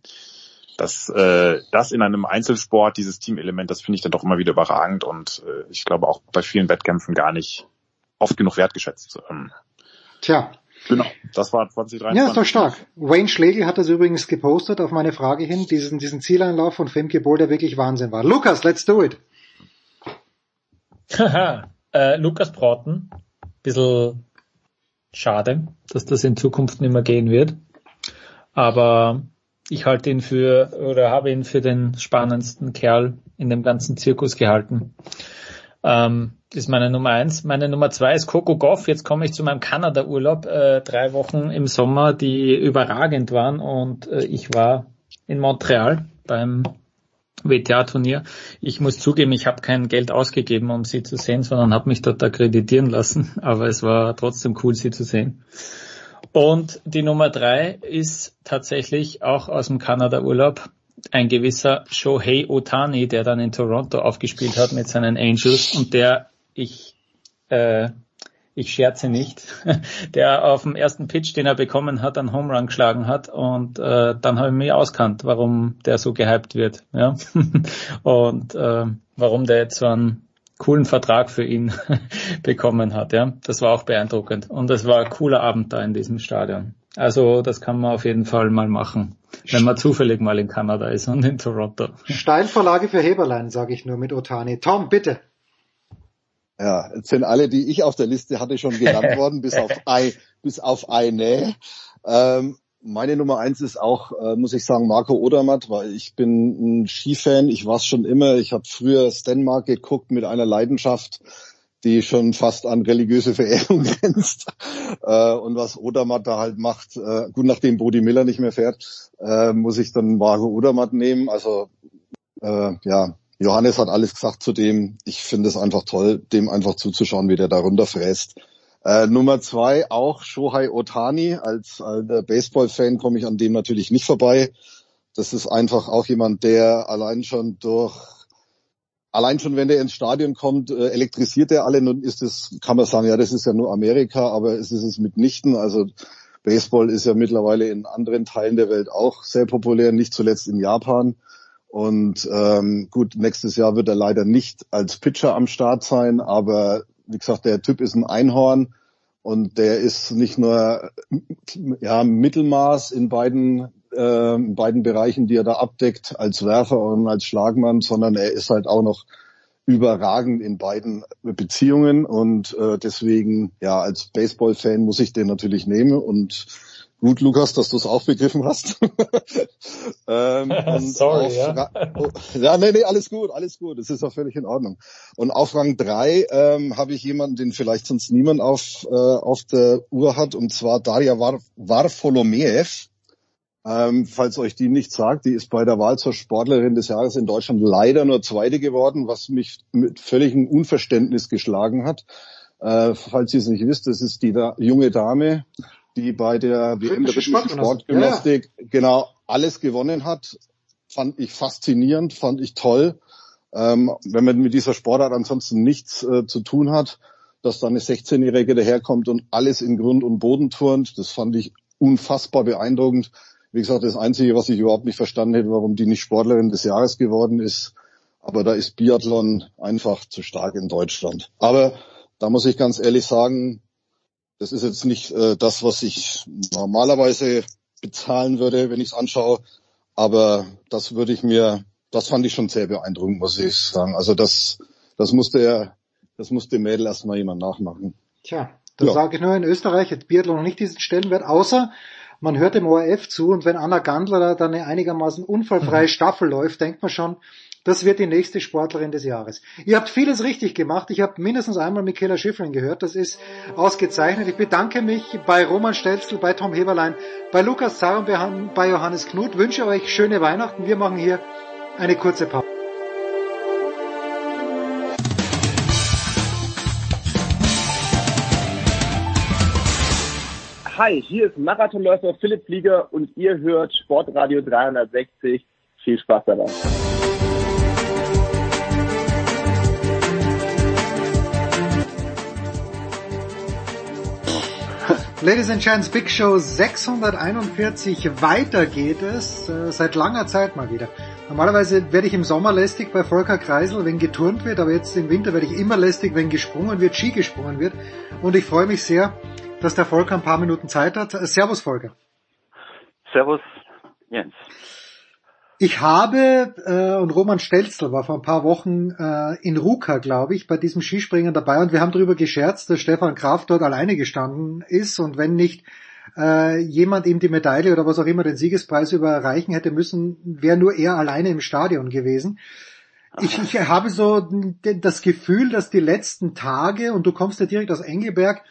das, äh, das in einem Einzelsport, dieses Teamelement, das finde ich dann doch immer wieder überragend und äh, ich glaube auch bei vielen Wettkämpfen gar nicht oft genug wertgeschätzt. Ähm, Tja. Genau, das war 2023. Ja, ist doch stark. Wayne Schlegel hat das übrigens gepostet auf meine Frage hin, diesen, diesen Zieleinlauf von Femke Boll, der wirklich Wahnsinn war. Lukas, let's do it. Haha, äh, Lukas Brauten bisschen schade, dass das in Zukunft nicht mehr gehen wird. Aber ich halte ihn für oder habe ihn für den spannendsten Kerl in dem ganzen Zirkus gehalten. Ähm, ist meine Nummer eins. Meine Nummer zwei ist Coco Goff. Jetzt komme ich zu meinem Kanada-Urlaub. Äh, drei Wochen im Sommer, die überragend waren und äh, ich war in Montreal beim WTA-Turnier. Ich muss zugeben, ich habe kein Geld ausgegeben, um sie zu sehen, sondern habe mich dort akkreditieren lassen. Aber es war trotzdem cool, sie zu sehen. Und die Nummer drei ist tatsächlich auch aus dem Kanada-Urlaub ein gewisser Shohei Otani, der dann in Toronto aufgespielt hat mit seinen Angels und der ich äh, ich scherze nicht, der auf dem ersten Pitch, den er bekommen hat, einen Home Run geschlagen hat und äh, dann habe ich mich auskannt, warum der so gehypt wird, ja und äh, warum der jetzt so einen coolen Vertrag für ihn bekommen hat, ja, das war auch beeindruckend und es war ein cooler Abend da in diesem Stadion. Also das kann man auf jeden Fall mal machen, wenn man zufällig mal in Kanada ist und in Toronto. Steilvorlage für Heberlein, sage ich nur mit Otani. Tom, bitte. Ja, jetzt sind alle, die ich auf der Liste hatte, schon genannt worden, bis auf ein, bis auf eine. Ähm, meine Nummer eins ist auch, äh, muss ich sagen, Marco Odermatt, weil ich bin ein Skifan, ich war es schon immer. Ich habe früher Stenmark geguckt mit einer Leidenschaft, die schon fast an religiöse Verehrung grenzt. Äh, und was Odermatt da halt macht, äh, gut, nachdem Bodi Miller nicht mehr fährt, äh, muss ich dann Marco Odermatt nehmen. Also äh, ja, Johannes hat alles gesagt zu dem. Ich finde es einfach toll, dem einfach zuzuschauen, wie der da runterfräst. Äh, Nummer zwei auch Shohei Otani. Als alter Baseball-Fan komme ich an dem natürlich nicht vorbei. Das ist einfach auch jemand, der allein schon durch allein schon, wenn der ins Stadion kommt, äh, elektrisiert er alle. Nun ist es, kann man sagen, ja, das ist ja nur Amerika, aber es ist es mitnichten. Also Baseball ist ja mittlerweile in anderen Teilen der Welt auch sehr populär, nicht zuletzt in Japan. Und ähm, gut, nächstes Jahr wird er leider nicht als Pitcher am Start sein, aber wie gesagt, der Typ ist ein Einhorn und der ist nicht nur ja Mittelmaß in beiden äh, in beiden Bereichen, die er da abdeckt, als Werfer und als Schlagmann, sondern er ist halt auch noch überragend in beiden Beziehungen und äh, deswegen ja als Baseball-Fan muss ich den natürlich nehmen und Gut, Lukas, dass du es auch begriffen hast. ähm, Sorry, ja. Oh, ja, nee, nee, alles gut, alles gut. Das ist auch völlig in Ordnung. Und auf Rang 3 ähm, habe ich jemanden, den vielleicht sonst niemand auf, äh, auf der Uhr hat, und zwar Daria War Warfolomeev. Ähm, falls euch die nicht sagt, die ist bei der Wahl zur Sportlerin des Jahres in Deutschland leider nur Zweite geworden, was mich mit völligem Unverständnis geschlagen hat. Äh, falls ihr es nicht wisst, das ist die da junge Dame, die bei der WM der Sportgymnastik ja. genau alles gewonnen hat, fand ich faszinierend, fand ich toll. Ähm, wenn man mit dieser Sportart ansonsten nichts äh, zu tun hat, dass da eine 16-Jährige daherkommt und alles in Grund und Boden turnt, das fand ich unfassbar beeindruckend. Wie gesagt, das Einzige, was ich überhaupt nicht verstanden hätte, warum die nicht Sportlerin des Jahres geworden ist. Aber da ist Biathlon einfach zu stark in Deutschland. Aber da muss ich ganz ehrlich sagen, das ist jetzt nicht äh, das, was ich normalerweise bezahlen würde, wenn ich es anschaue. Aber das würde ich mir, das fand ich schon sehr beeindruckend, muss ich sagen. Also das, das musste er, das musste Mädel erstmal jemand nachmachen. Tja, da ja. sage ich nur, in Österreich hat Biathlon noch nicht diesen Stellenwert, außer man hört dem ORF zu und wenn Anna Gandler da dann eine einigermaßen unfallfreie mhm. Staffel läuft, denkt man schon, das wird die nächste Sportlerin des Jahres. Ihr habt vieles richtig gemacht. Ich habe mindestens einmal Michaela Schiffrin gehört. Das ist ausgezeichnet. Ich bedanke mich bei Roman Stelzl, bei Tom Heberlein, bei Lukas Zar und bei Johannes Knut. Wünsche euch schöne Weihnachten. Wir machen hier eine kurze Pause. Hi, hier ist Marathonläufer Philipp Flieger und ihr hört Sportradio 360. Viel Spaß dabei. Ladies and Gents, Big Show 641. Weiter geht es, äh, seit langer Zeit mal wieder. Normalerweise werde ich im Sommer lästig bei Volker Kreisel, wenn geturnt wird, aber jetzt im Winter werde ich immer lästig, wenn gesprungen wird, Ski gesprungen wird. Und ich freue mich sehr, dass der Volker ein paar Minuten Zeit hat. Servus Volker. Servus Jens. Ich habe, äh, und Roman Stelzl war vor ein paar Wochen äh, in Ruka, glaube ich, bei diesem Skispringen dabei und wir haben darüber gescherzt, dass Stefan Kraft dort alleine gestanden ist und wenn nicht äh, jemand ihm die Medaille oder was auch immer den Siegespreis überreichen hätte müssen, wäre nur er alleine im Stadion gewesen. Ich, ich habe so das Gefühl, dass die letzten Tage, und du kommst ja direkt aus Engelberg,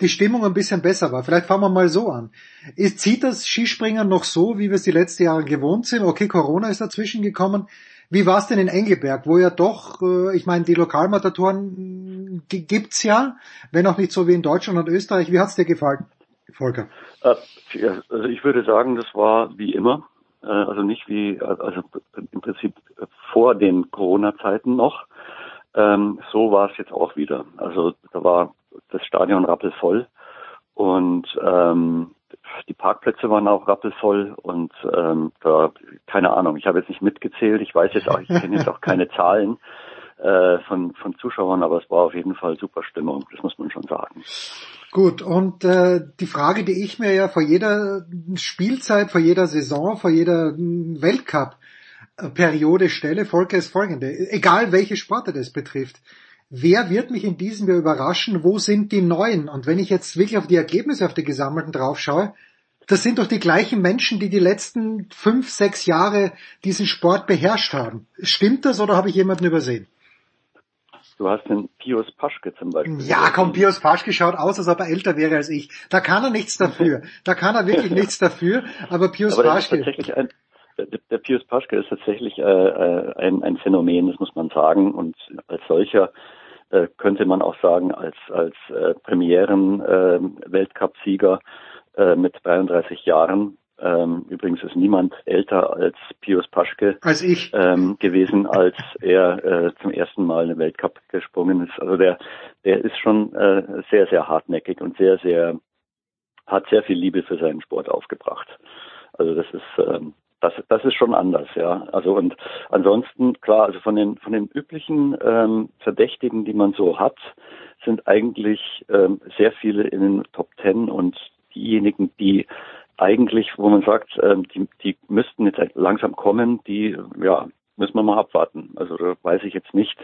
die Stimmung ein bisschen besser war. Vielleicht fangen wir mal so an. Ist, zieht das Skispringen noch so, wie wir es die letzten Jahre gewohnt sind? Okay, Corona ist dazwischen gekommen. Wie war es denn in Engelberg, wo ja doch, äh, ich meine, die Lokalmatatoren gibt's ja, wenn auch nicht so wie in Deutschland und Österreich. Wie hat's dir gefallen, Volker? Äh, also ich würde sagen, das war wie immer. Äh, also nicht wie, also im Prinzip vor den Corona-Zeiten noch. Ähm, so war es jetzt auch wieder. Also da war das Stadion rappelvoll und ähm, die Parkplätze waren auch rappelvoll und ähm, da, keine Ahnung, ich habe jetzt nicht mitgezählt, ich weiß jetzt auch, ich kenne jetzt auch keine Zahlen äh, von, von Zuschauern, aber es war auf jeden Fall super Stimmung, das muss man schon sagen. Gut, und äh, die Frage, die ich mir ja vor jeder Spielzeit, vor jeder Saison, vor jeder Weltcup-Periode stelle, Volker, ist folgende. Egal welche Sportart es betrifft wer wird mich in diesem Jahr überraschen, wo sind die Neuen? Und wenn ich jetzt wirklich auf die Ergebnisse auf die gesammelten drauf schaue, Das sind doch die gleichen Menschen, die die letzten fünf, sechs Jahre diesen Sport beherrscht haben. Stimmt das oder habe ich jemanden übersehen? Du hast den Pius Paschke zum Beispiel. Ja, komm, Pius Paschke schaut aus, als ob er älter wäre als ich. Da kann er nichts dafür. Da kann er wirklich nichts dafür. Aber Pius Aber der ist Paschke. tatsächlich ein, der, der Pius Paschke ist tatsächlich äh, äh, ein, ein Phänomen, das muss man sagen. Und als solcher äh, könnte man auch sagen, als, als äh, Premieren-Weltcup-Sieger äh, mit 33 Jahren. Ähm, übrigens ist niemand älter als Pius Paschke Als ich. ähm, gewesen, als er äh, zum ersten Mal in den Weltcup gesprungen ist. Also der, der ist schon äh, sehr, sehr hartnäckig und sehr, sehr, hat sehr viel Liebe für seinen Sport aufgebracht. Also das ist, ähm, das, das ist schon anders, ja. Also und ansonsten, klar, also von den, von den üblichen ähm, Verdächtigen, die man so hat, sind eigentlich ähm, sehr viele in den Top Ten und diejenigen, die eigentlich, wo man sagt, ähm, die, die müssten jetzt halt langsam kommen, die, ja, müssen wir mal abwarten. Also da weiß ich jetzt nicht,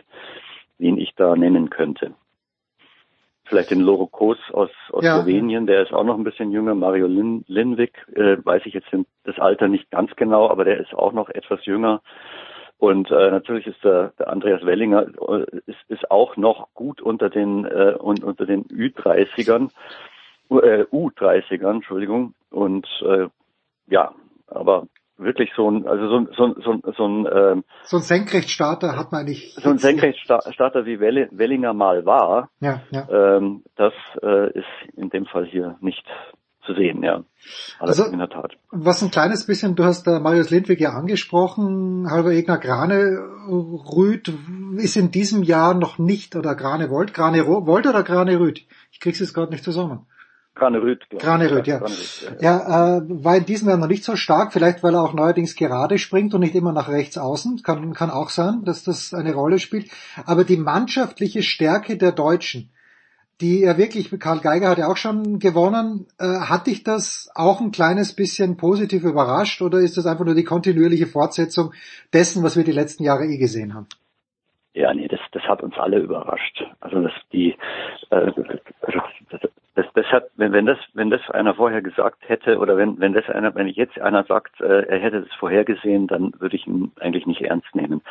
wen ich da nennen könnte. Vielleicht den Loro Kos aus, aus Ja. Slowenien, der ist auch noch ein bisschen jünger. Mario Lin, Linvik, äh, weiß ich jetzt das Alter nicht ganz genau, aber der ist auch noch etwas jünger. Und äh, natürlich ist der, der Andreas Wellinger äh, ist, ist auch noch gut unter den äh, und unter den Ü30ern, äh, U30ern, Entschuldigung. Und äh, ja, aber wirklich so ein, also so ein, so ein, so ein, so ein ähm, So ein Senkrechtstarter hat man nicht. so ein Senkrechtstarter wie Welli- Wellinger mal war, Ja, ja. ähm, das äh, ist in dem Fall hier nicht zu sehen, ja. Alles Also- in der Tat. Was ein kleines bisschen, du hast äh, Marius Lindwig ja angesprochen, halber Egner Grane Rüd ist in diesem Jahr noch nicht, oder Grane Volt, Grane Volt oder Grane Rüd? Ich krieg's jetzt gerade nicht zusammen. Ich. Granerüth, ja. Granerüth, ja. Ja, äh, war in diesem Jahr noch nicht so stark, vielleicht weil er auch neuerdings gerade springt und nicht immer nach rechts außen. Kann, kann auch sein, dass das eine Rolle spielt. Aber die mannschaftliche Stärke der Deutschen, die ja wirklich, Karl Geiger hat ja auch schon gewonnen, äh, hat dich das auch ein kleines bisschen positiv überrascht oder ist das einfach nur die kontinuierliche Fortsetzung dessen, was wir die letzten Jahre eh gesehen haben? Ja, nee, das, das hat uns alle überrascht. Also das die äh, das, das, das hat, wenn, wenn das, wenn das einer vorher gesagt hätte oder wenn, wenn das einer, wenn jetzt einer sagt, äh, er hätte das vorhergesehen, dann würde ich ihn eigentlich nicht ernst nehmen,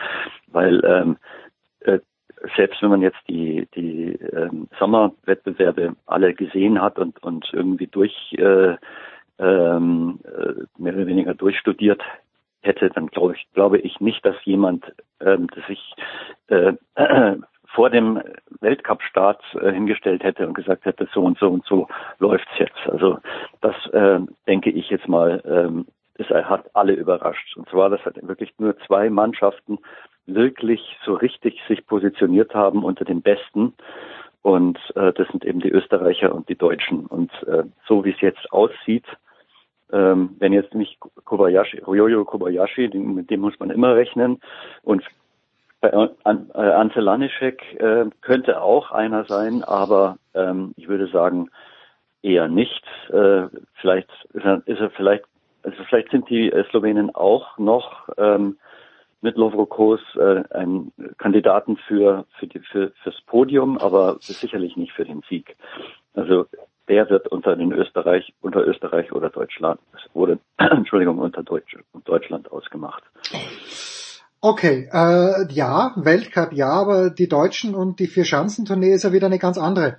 weil ähm, äh, selbst wenn man jetzt die die ähm, Sommerwettbewerbe alle gesehen hat und und irgendwie durch äh, ähm, äh, mehr oder weniger durchstudiert hätte, dann glaube ich, glaube ich nicht, dass jemand, ähm, sich äh, vor dem Weltcup-Start äh, hingestellt hätte und gesagt hätte, so und so und so läuft's jetzt. Also das äh, denke ich jetzt mal, ähm, das hat alle überrascht. Und zwar, dass halt wirklich nur zwei Mannschaften wirklich so richtig sich positioniert haben unter den Besten. Und äh, das sind eben die Österreicher und die Deutschen. Und äh, so wie es jetzt aussieht, ähm, wenn jetzt nicht Kobayashi, Ryoyo Kobayashi, mit dem muss man immer rechnen. Und bei äh, Ante Lanischek äh, könnte auch einer sein, aber ähm, ich würde sagen eher nicht. Äh, vielleicht ist er, ist er vielleicht, also vielleicht sind die äh, Slowenen auch noch ähm, mit Lovrokos äh, ein Kandidaten für für die für fürs Podium, aber sicherlich nicht für den Sieg. Also der wird unter den Österreich, unter Österreich oder Deutschland, es wurde, Entschuldigung, unter Deutsch, Deutschland ausgemacht. Okay, äh, ja, Weltcup ja, aber die Deutschen und die Vier-Schanzentournee ist ja wieder eine ganz andere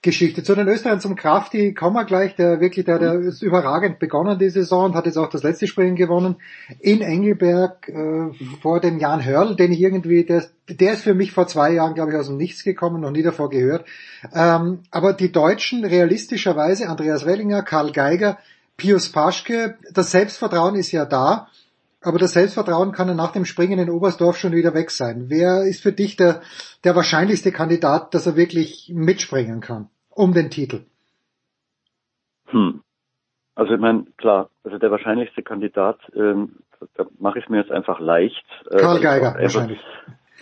Geschichte. Zu den Österreichern zum Krafti kommen wir gleich, der wirklich, der, der ist überragend begonnen die Saison und hat jetzt auch das letzte Springen gewonnen in Engelberg äh, vor dem Jan Hörl, den ich irgendwie, der, der ist für mich vor zwei Jahren, glaube ich, aus dem Nichts gekommen, noch nie davor gehört. Ähm, aber die Deutschen realistischerweise, Andreas Wellinger, Karl Geiger, Pius Paschke, das Selbstvertrauen ist ja da. Aber das Selbstvertrauen kann nach dem Springen in Oberstdorf schon wieder weg sein. Wer ist für dich der, der wahrscheinlichste Kandidat, dass er wirklich mitspringen kann um den Titel? Hm. Also ich meine, klar, also der wahrscheinlichste Kandidat, ähm, da mache ich mir jetzt einfach leicht. Äh, Karl Geiger also, wahrscheinlich.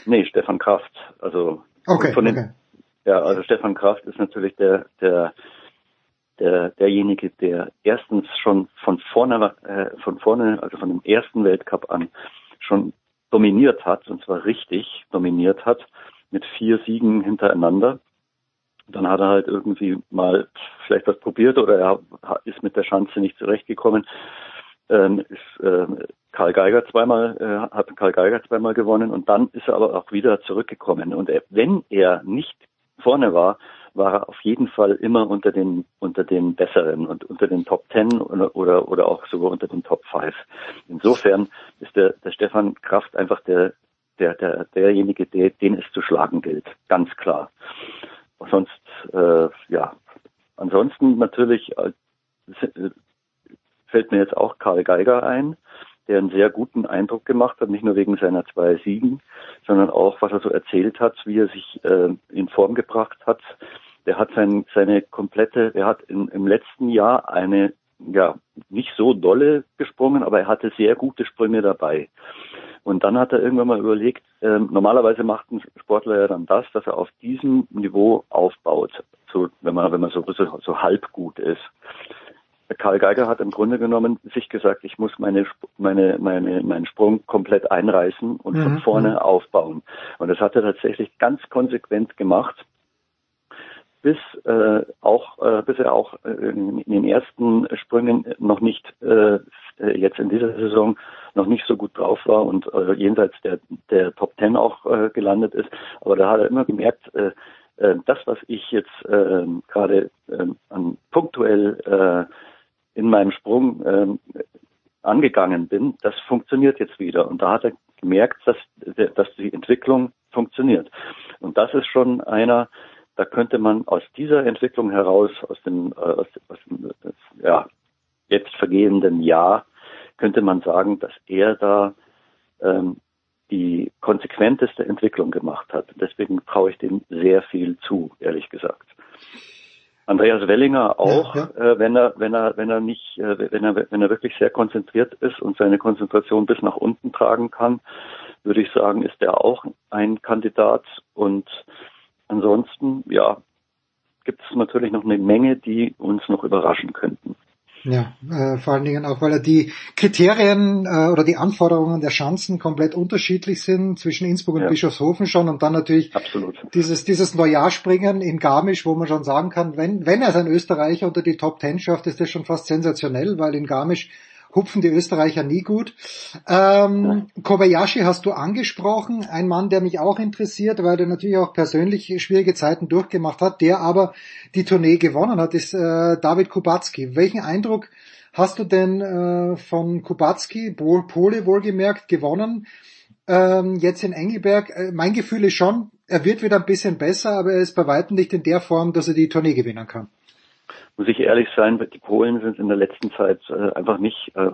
Nee, Stefan Kraft. Also Okay, von den, okay. ja, also Stefan Kraft ist natürlich der der der derjenige, der erstens schon von vorne äh, von vorne, also von dem ersten Weltcup an schon dominiert hat und zwar richtig dominiert hat mit vier Siegen hintereinander Dann hat er halt irgendwie mal vielleicht was probiert oder er ist mit der Schanze nicht zurechtgekommen. Ähm, ist, äh, Karl Geiger zweimal, äh, hat Karl Geiger zweimal gewonnen und dann ist er aber auch wieder zurückgekommen. Und er, wenn er nicht vorne war, war er auf jeden Fall immer unter den unter den besseren und unter den Top Ten oder oder, oder auch sogar unter den Top Five. Insofern ist der, der Stefan Kraft einfach der der der derjenige, der, den es zu schlagen gilt, ganz klar. Sonst äh, ja, ansonsten natürlich äh, fällt mir jetzt auch Karl Geiger ein, der einen sehr guten Eindruck gemacht hat, nicht nur wegen seiner zwei Siegen, sondern auch, was er so erzählt hat, wie er sich äh, in Form gebracht hat. Der hat sein, seine komplette, er hat in, im letzten Jahr eine, ja, nicht so dolle gesprungen, aber er hatte sehr gute Sprünge dabei. Und dann hat er irgendwann mal überlegt, äh, normalerweise macht ein Sportler ja dann das, dass er auf diesem Niveau aufbaut, so, wenn man, wenn man so, so, so halb gut ist. Karl Geiger hat im Grunde genommen sich gesagt, ich muss meine, meine, meine, meinen Sprung komplett einreißen und mhm. von vorne mhm. aufbauen. Und das hat er tatsächlich ganz konsequent gemacht, bis äh, auch, äh, bis er auch äh, in, den ersten Sprüngen noch nicht äh, jetzt in dieser Saison noch nicht so gut drauf war und äh, jenseits der, der Top Ten auch äh, gelandet ist. Aber da hat er immer gemerkt, äh, äh das, was ich jetzt äh, gerade äh, punktuell äh, in meinem Sprung ähm, angegangen bin, das funktioniert jetzt wieder. Und da hat er gemerkt, dass, dass die Entwicklung funktioniert. Und das ist schon einer, da könnte man aus dieser Entwicklung heraus, aus dem, äh, aus, aus dem ja, jetzt vergehenden Jahr, könnte man sagen, dass er da ähm, die konsequenteste Entwicklung gemacht hat. Deswegen traue ich dem sehr viel zu, ehrlich gesagt. Andreas Wellinger auch, ja, ja. Äh, wenn er, wenn er, wenn er nicht, äh, wenn er, wenn er wirklich sehr konzentriert ist und seine Konzentration bis nach unten tragen kann, würde ich sagen, ist er auch ein Kandidat. Und ansonsten, ja, gibt es natürlich noch eine Menge, die uns noch überraschen könnten. Ja, äh, vor allen Dingen auch, weil die Kriterien äh, oder die Anforderungen der Chancen komplett unterschiedlich sind zwischen Innsbruck und ja. Bischofshofen schon und dann natürlich Absolut. dieses dieses Neujahrspringen in Garmisch, wo man schon sagen kann, wenn wenn er sein Österreicher unter die Top Ten schafft, ist das schon fast sensationell, weil in Garmisch hupfen die Österreicher nie gut. Ähm, Kobayashi hast du angesprochen, ein Mann, der mich auch interessiert, weil der natürlich auch persönlich schwierige Zeiten durchgemacht hat, der aber die Tournee gewonnen hat, ist äh, David Kubacki. Welchen Eindruck hast du denn äh, von Kubacki, Pole wohlgemerkt, gewonnen? Ähm, jetzt in Engelberg, äh, mein Gefühl ist schon, er wird wieder ein bisschen besser, aber er ist bei weitem nicht in der Form, dass er die Tournee gewinnen kann muss ich ehrlich sein, die Polen sind in der letzten Zeit äh, einfach nicht, äh,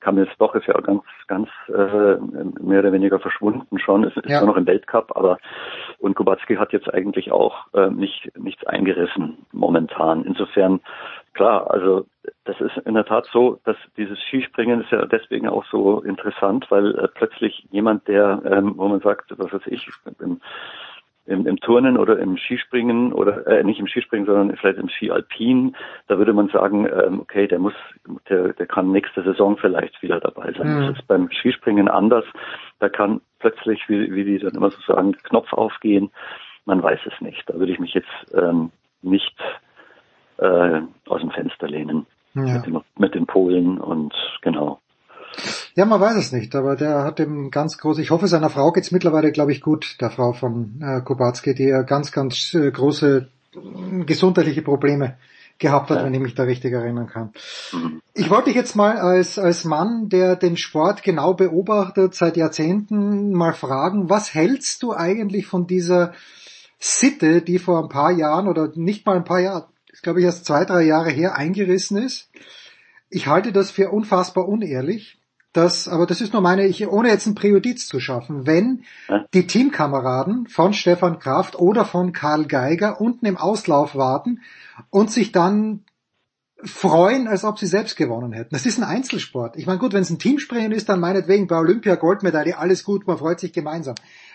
Kamilsbach ist ja ganz, ganz äh, mehr oder weniger verschwunden schon, ist, ist ja. noch im Weltcup, aber und Kubacki hat jetzt eigentlich auch äh, nicht nichts eingerissen momentan. Insofern, klar, also das ist in der Tat so, dass dieses Skispringen ist ja deswegen auch so interessant, weil äh, plötzlich jemand, der, ähm, wo man sagt, was weiß ich, im, im, im Turnen oder im Skispringen oder äh, nicht im Skispringen, sondern vielleicht im Ski Alpin, da würde man sagen, ähm, okay, der muss, der, der kann nächste Saison vielleicht wieder dabei sein. Mhm. Das ist beim Skispringen anders. Da kann plötzlich, wie, wie die dann immer so sagen, Knopf aufgehen. Man weiß es nicht. Da würde ich mich jetzt ähm, nicht äh, aus dem Fenster lehnen ja. mit, den, mit den Polen und genau. Ja, man weiß es nicht, aber der hat eben ganz groß, ich hoffe, seiner Frau geht's mittlerweile, glaube ich, gut, der Frau von äh, Kubacki, die ja ganz, ganz äh, große äh, gesundheitliche Probleme gehabt hat, ja. wenn ich mich da richtig erinnern kann. Mhm. Ich wollte dich jetzt mal als, als Mann, der den Sport genau beobachtet, seit Jahrzehnten mal fragen, was hältst du eigentlich von dieser Sitte, die vor ein paar Jahren oder nicht mal ein paar Jahre, glaube ich erst zwei, drei Jahre her eingerissen ist? Ich halte das für unfassbar unehrlich dass, aber das ist nur meine, ich, ohne jetzt ein Präjudiz zu schaffen, wenn die Teamkameraden von Stefan Kraft oder von Karl Geiger unten im Auslauf warten und sich dann freuen, als ob sie selbst gewonnen hätten. Das ist ein Einzelsport. Ich meine, gut, wenn es ein Teamspringen ist, dann meinetwegen bei Olympia Goldmedaille, alles gut, man freut sich gemeinsam.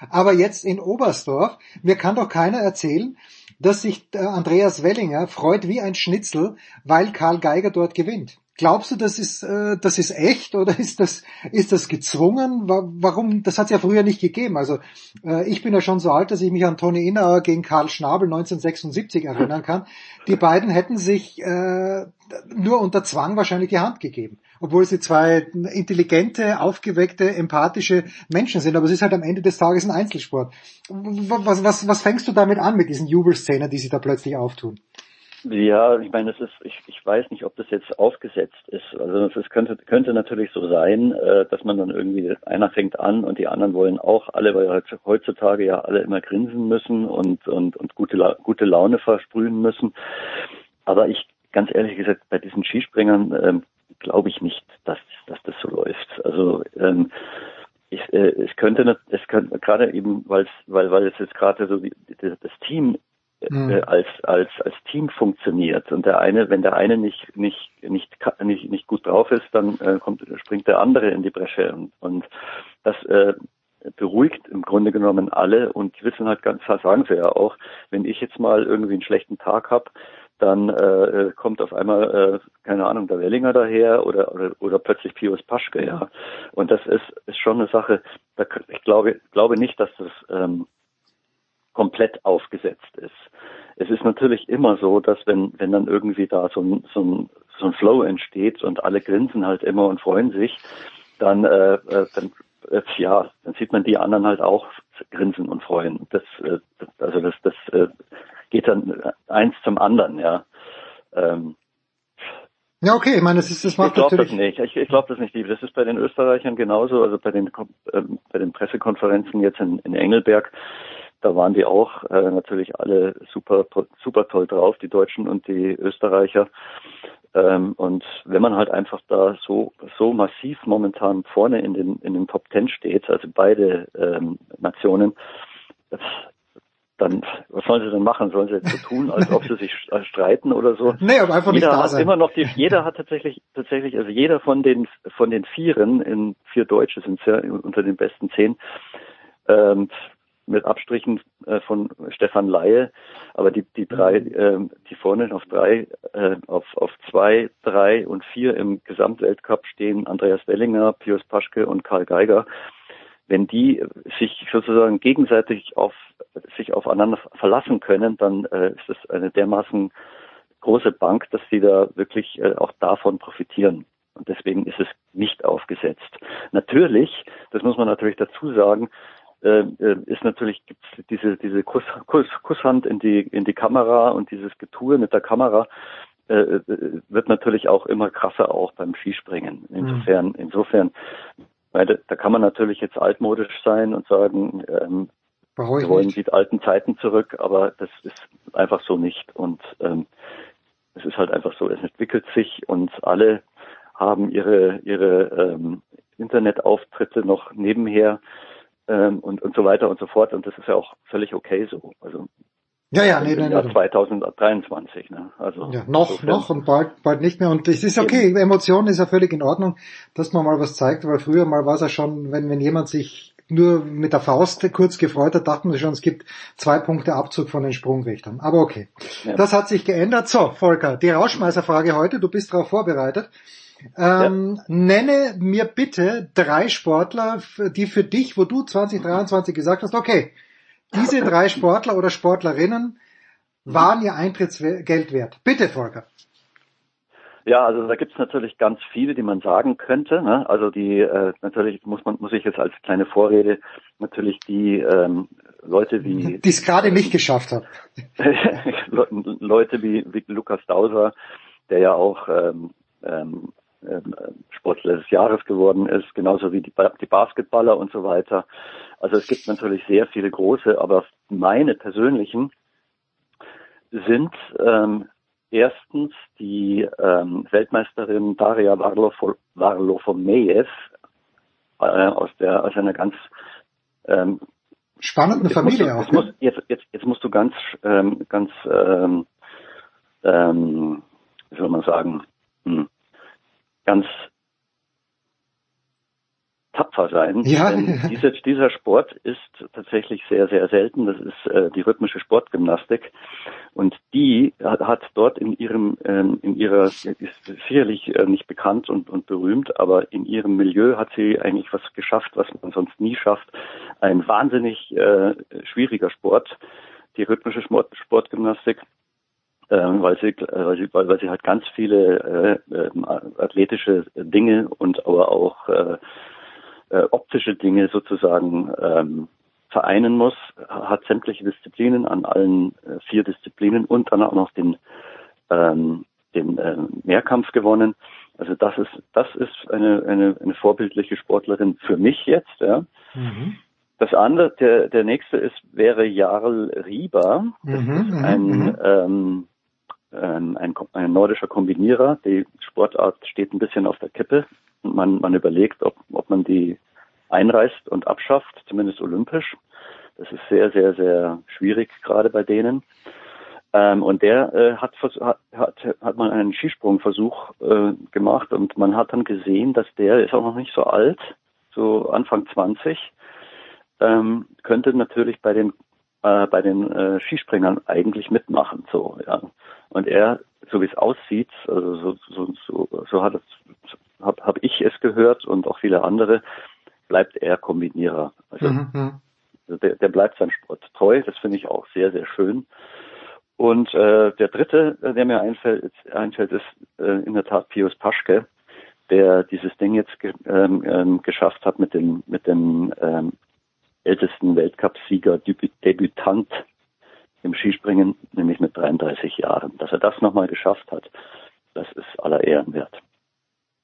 Aber jetzt in Oberstdorf, mir kann doch keiner erzählen, dass sich äh, Andreas Wellinger freut wie ein Schnitzel, weil Karl Geiger dort gewinnt. Glaubst du, das ist, äh, das ist echt oder ist das, ist das gezwungen? Warum? Das hat es ja früher nicht gegeben. Also äh, ich bin ja schon so alt, dass ich mich an Toni Innauer gegen Karl Schnabel 1976 erinnern kann. Die beiden hätten sich äh, nur unter Zwang wahrscheinlich die Hand gegeben, obwohl sie zwei intelligente, aufgeweckte, empathische Menschen sind. Aber es ist halt am Ende des Tages ein Einzelsport. Was, was, was fängst du damit an mit diesen Jubelszenen, die sich da plötzlich auftun? Ja, ich meine, das ist, ich, ich weiß nicht, ob das jetzt aufgesetzt ist. Also es könnte, könnte natürlich so sein, äh, dass man dann irgendwie, einer fängt an und die anderen wollen auch alle, weil heutzutage ja alle immer grinsen müssen und, und, und gute, gute Laune versprühen müssen. Aber ich, ganz ehrlich gesagt, bei diesen Skispringern ähm, glaube ich nicht, dass, dass das so läuft. Also ähm, ich, äh, es könnte, es könnte gerade eben, weil weil weil es jetzt gerade so die, das Team mhm. äh, als als als Team funktioniert und der eine, wenn der eine nicht nicht nicht nicht nicht gut drauf ist, dann äh, kommt springt der andere in die Bresche und, und das äh, beruhigt im Grunde genommen alle und wissen halt ganz sagen sie ja auch, wenn ich jetzt mal irgendwie einen schlechten Tag habe, dann äh, kommt auf einmal, äh, keine Ahnung, der Wellinger daher oder, oder, oder plötzlich Pius Paschke, ja. Und das ist, ist schon eine Sache, da, ich glaube, glaube nicht, dass das ähm, komplett aufgesetzt ist. Es ist natürlich immer so, dass wenn, wenn dann irgendwie da so ein, so ein, so ein Flow entsteht und alle grinsen halt immer und freuen sich, dann, äh, äh dann äh, ja, dann sieht man die anderen halt auch grinsen und freuen. Das, äh, also das, das äh, geht dann eins zum anderen, ja. Ähm, ja, okay, ich meine, das ist das macht Ich glaube das nicht. Ich, ich glaube das nicht. Das ist bei den Österreichern genauso, also bei den äh, bei den Pressekonferenzen jetzt in, in Engelberg da waren die auch äh, natürlich alle super, super toll drauf, die Deutschen und die Österreicher. Ähm, und wenn man halt einfach da so, so massiv momentan vorne in den, in den Top Ten steht, also beide ähm, Nationen, dann, was sollen sie denn machen? Sollen sie jetzt so tun, als ob sie sich streiten oder so? Nee, aber einfach jeder nicht da hat sein. immer noch die, jeder hat tatsächlich, tatsächlich, also jeder von den, von den Vieren, in vier Deutsche sind ja unter den besten zehn, ähm, mit Abstrichen äh, von Stefan Laie, aber die, die drei, äh, die vorne auf drei, äh, auf, auf zwei, drei und vier im Gesamtweltcup stehen Andreas Wellinger, Pius Paschke und Karl Geiger. Wenn die sich sozusagen gegenseitig auf sich aufeinander verlassen können, dann äh, ist es eine dermaßen große Bank, dass sie da wirklich äh, auch davon profitieren. Und deswegen ist es nicht aufgesetzt. Natürlich, das muss man natürlich dazu sagen, äh, äh, ist natürlich gibt's diese diese Kuss, Kuss, Kusshand in die in die Kamera und dieses Getue mit der Kamera äh, äh wird natürlich auch immer krasser auch beim Skispringen. Insofern mhm. insofern weil da kann man natürlich jetzt altmodisch sein und sagen, ähm, wir wollen nicht. die alten Zeiten zurück, aber das ist einfach so nicht. Und ähm, es ist halt einfach so, es entwickelt sich und alle haben ihre ihre ähm, Internetauftritte noch nebenher ähm, und, und so weiter und so fort. Und das ist ja auch völlig okay so. Also ja, ja, nee, nee, Jahr nee. 2023. Ne? Also ja, noch, insofern. noch und bald, bald nicht mehr. Und es ist okay. Emotionen ist ja völlig in Ordnung, dass man mal was zeigt, weil früher mal war es ja schon, wenn, wenn jemand sich nur mit der Faust kurz gefreut hat, dachten wir schon, es gibt zwei Punkte Abzug von den Sprungwächtern. Aber okay. Ja. Das hat sich geändert. So, Volker, die Rauschmeißerfrage heute, du bist darauf vorbereitet. Ähm, ja. Nenne mir bitte drei Sportler, die für dich, wo du 2023 gesagt hast, okay, diese drei Sportler oder Sportlerinnen waren ihr Eintrittsgeld wert. Bitte, Volker. Ja, also da gibt's natürlich ganz viele, die man sagen könnte. Ne? Also die äh, natürlich muss man muss ich jetzt als kleine Vorrede natürlich die ähm, Leute wie die es gerade nicht geschafft haben. Leute wie, wie Lukas Dauser, der ja auch ähm, ähm, ähm, Sportler des Jahres geworden ist, genauso wie die, die Basketballer und so weiter. Also es gibt natürlich sehr viele große, aber meine persönlichen sind ähm, erstens die ähm, Weltmeisterin Daria Varlofomejew äh, aus der aus einer ganz ähm, spannenden Familie du, auch. Jetzt, musst, jetzt, jetzt, jetzt musst du ganz ähm, ganz ähm, ähm, wie soll man sagen hm, ganz tapfer sein. Ja. Denn dieser, Sport ist tatsächlich sehr, sehr selten. Das ist äh, die rhythmische Sportgymnastik. Und die hat, dort in ihrem, ähm, in ihrer, ist sicherlich äh, nicht bekannt und, und berühmt, aber in ihrem Milieu hat sie eigentlich was geschafft, was man sonst nie schafft. Ein wahnsinnig äh, schwieriger Sport, die rhythmische Sport, Sportgymnastik weil sie, äh, weil sie, weil, weil sie halt ganz viele äh, äh, athletische Dinge und aber auch äh, äh, optische Dinge sozusagen ähm, vereinen muss, hat sämtliche Disziplinen an allen äh, vier Disziplinen und dann auch noch den ähm, den äh, Mehrkampf gewonnen. Also das ist das ist eine, eine eine vorbildliche Sportlerin für mich jetzt, ja. Mhm. Das andere, der, der nächste ist, wäre Jarl Rieber. Das Mhm, ist ein, mhm. ähm, ein, ein nordischer Kombinierer. Die Sportart steht ein bisschen auf der Kippe. Und man, man überlegt, ob, ob man die einreißt und abschafft, zumindest olympisch. Das ist sehr, sehr, sehr schwierig, gerade bei denen. Ähm, und der äh, hat, hat, hat man einen Skisprungversuch äh, gemacht und man hat dann gesehen, dass der ist auch noch nicht so alt, so Anfang 20, ähm, könnte natürlich bei den äh, bei den äh, Skispringern eigentlich mitmachen, so ja. Und er, so wie es aussieht, also so so so, so hat es habe hab ich es gehört und auch viele andere, bleibt er Kombinierer. Also Mhm, mhm. also der, der bleibt seinem Sport treu. Das finde ich auch sehr, sehr schön. Und äh, der dritte, äh, der mir einfällt, einfällt ist äh, in der Tat Pius Paschke, der dieses Ding jetzt ge ähm, ähm, geschafft hat mit dem mit dem ähm, ältesten Weltcupsieger Debü Debütant im Skispringen, nämlich mit 33 Jahren. Dass er das nochmal geschafft hat, das ist aller Ehren wert.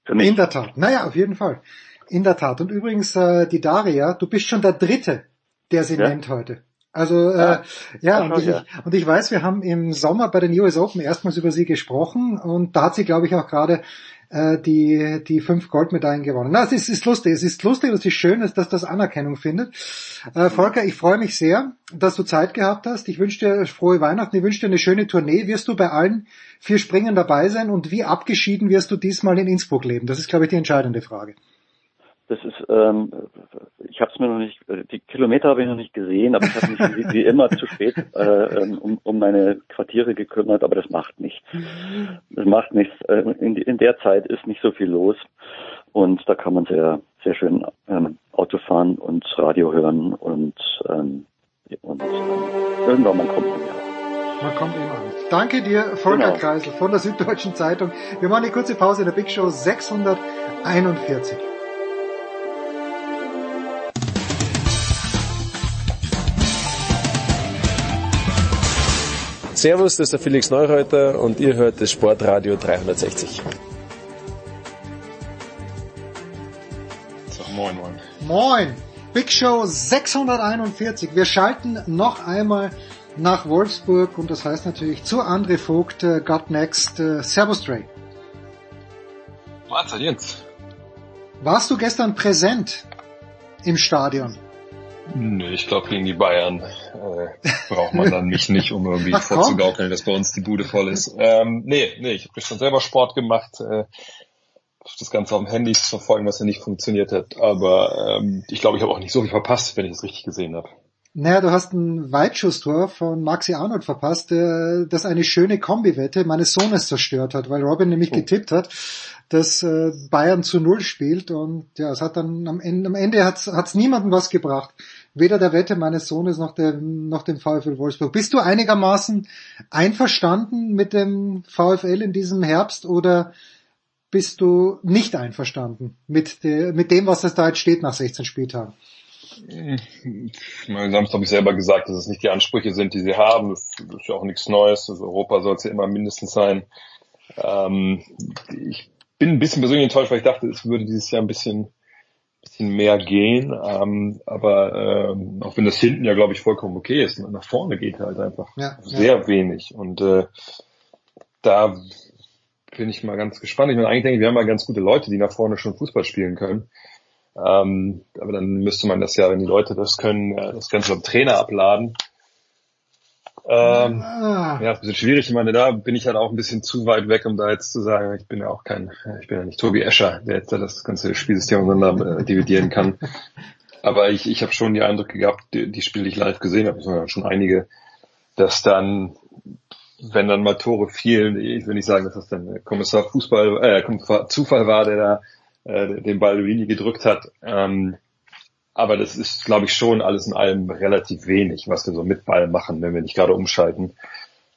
Für mich. In der Tat. Naja, auf jeden Fall. In der Tat. Und übrigens, äh, die Daria, du bist schon der Dritte, der sie Ja. nennt heute. Also äh, ja, und ich, ja. und ich weiß, wir haben im Sommer bei den US Open erstmals über sie gesprochen und da hat sie, glaube ich, auch gerade äh, die die fünf Goldmedaillen gewonnen. Na, es ist, ist lustig, es ist lustig, es ist schön, dass dass das Anerkennung findet. Äh, Volker, ich freue mich sehr, dass du Zeit gehabt hast. Ich wünsche dir frohe Weihnachten, ich wünsche dir eine schöne Tournee. Wirst du bei allen vier Springen dabei sein und wie abgeschieden wirst du diesmal in Innsbruck leben? Das ist, glaube ich, die entscheidende Frage. Das ist, ähm, ich habe es mir noch nicht, äh, die Kilometer habe ich noch nicht gesehen, aber ich habe mich wie, wie immer zu spät äh, ähm, um, um meine Quartiere gekümmert, aber das macht nichts. Das macht nichts. Äh, In, in der Zeit ist nicht so viel los und da kann man sehr, sehr schön ähm, Auto fahren und Radio hören und, ähm, und ähm, irgendwann mal kommt man ja. Man kommt immer an. Danke dir, Volker Genau. Kreisel von der Süddeutschen Zeitung. Wir machen eine kurze Pause in der Big Show 641. Servus, das ist der Felix Neureuter und ihr hört das Sportradio 360. So, moin, moin. Moin, Big Show 641. Wir schalten noch einmal nach Wolfsburg und das heißt natürlich zu André Vogt, äh, Got Next, äh, Servus Dre. Mahlzeit, Jens. Warst du gestern präsent im Stadion? Nö, ich glaube, gegen die Bayern äh, braucht man dann mich nicht, um irgendwie Ach, vorzugaukeln, dass bei uns die Bude voll ist. Ähm, nee, nee, ich habe gestern selber Sport gemacht, äh, das Ganze auf dem Handy zu verfolgen, was ja nicht funktioniert hat. Aber ähm, ich glaube, ich habe auch nicht so viel verpasst, wenn ich es richtig gesehen habe. Naja, du hast ein Weitschusstor von Maxi Arnold verpasst, äh, das eine schöne Kombiwette meines Sohnes zerstört hat, weil Robin nämlich getippt hat, dass äh, Bayern zu Null spielt und ja, es hat dann am Ende, am Ende hat's, hat's niemandem was gebracht. Weder der Wette meines Sohnes noch, der, noch dem VfL Wolfsburg. Bist du einigermaßen einverstanden mit dem VfL in diesem Herbst oder bist du nicht einverstanden mit, der, mit dem, was es da jetzt steht nach 16 Spieltagen? Meine, Samstag habe ich selber gesagt, dass es nicht die Ansprüche sind, die sie haben. Das ist ja auch nichts Neues. Also Europa soll es ja immer mindestens sein. Ähm, ich bin ein bisschen persönlich enttäuscht, weil ich dachte, es würde dieses Jahr ein bisschen, bisschen mehr gehen. Ähm, aber ähm, auch wenn das hinten ja, glaube ich, vollkommen okay ist, nach vorne geht halt einfach Ja, sehr wenig. Und äh, da bin ich mal ganz gespannt. Ich meine, eigentlich denke ich, wir haben mal ganz gute Leute, die nach vorne schon Fußball spielen können. Ähm, aber dann müsste man das ja, wenn die Leute das können, äh, das Ganze beim Trainer abladen. Ähm, Ah. ja, ist ein bisschen schwierig. Ich meine, da bin ich halt auch ein bisschen zu weit weg, um da jetzt zu sagen, ich bin ja auch kein, ich bin ja nicht Tobi Escher, der jetzt da das ganze Spielsystem auseinander äh, dividieren kann. Aber ich, ich habe schon die Eindrücke gehabt, die, die Spiele, die ich live gesehen habe, schon einige, dass dann, wenn dann mal Tore fielen, ich will nicht sagen, dass das dann Kommissar Fußball, äh, Kommissar Zufall war, der da äh, den Ball Luini gedrückt hat. Ähm, aber das ist, glaube ich, schon alles in allem relativ wenig, was wir so mit Ball machen, wenn wir nicht gerade umschalten.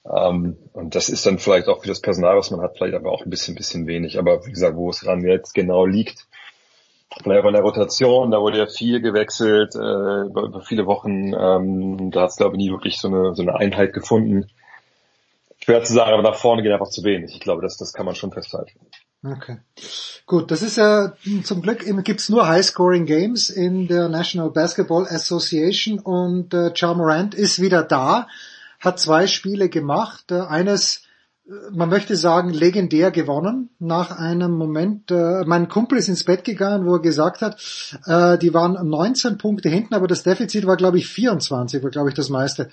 Ähm, und das ist dann vielleicht auch für das Personal, was man hat, vielleicht aber auch ein bisschen, bisschen wenig. Aber wie gesagt, wo es ran jetzt genau liegt, vielleicht auch in der Rotation, da wurde ja viel gewechselt, äh, über, über viele Wochen, ähm, da hat es glaube ich nie wirklich so eine, so eine Einheit gefunden. Schwer zu sagen, aber nach vorne geht einfach zu wenig. Ich glaube, das, das kann man schon festhalten. Okay. Gut, das ist ja zum Glück gibt's nur High-Scoring Games in der National Basketball Association und äh, Ja Morant ist wieder da, hat zwei Spiele gemacht, äh, eines äh, man möchte sagen, legendär gewonnen nach einem Moment. Äh, mein Kumpel ist ins Bett gegangen, wo er gesagt hat, äh, die waren 19 Punkte hinten, aber das Defizit war, glaube ich, 24, war, glaube ich, das meiste,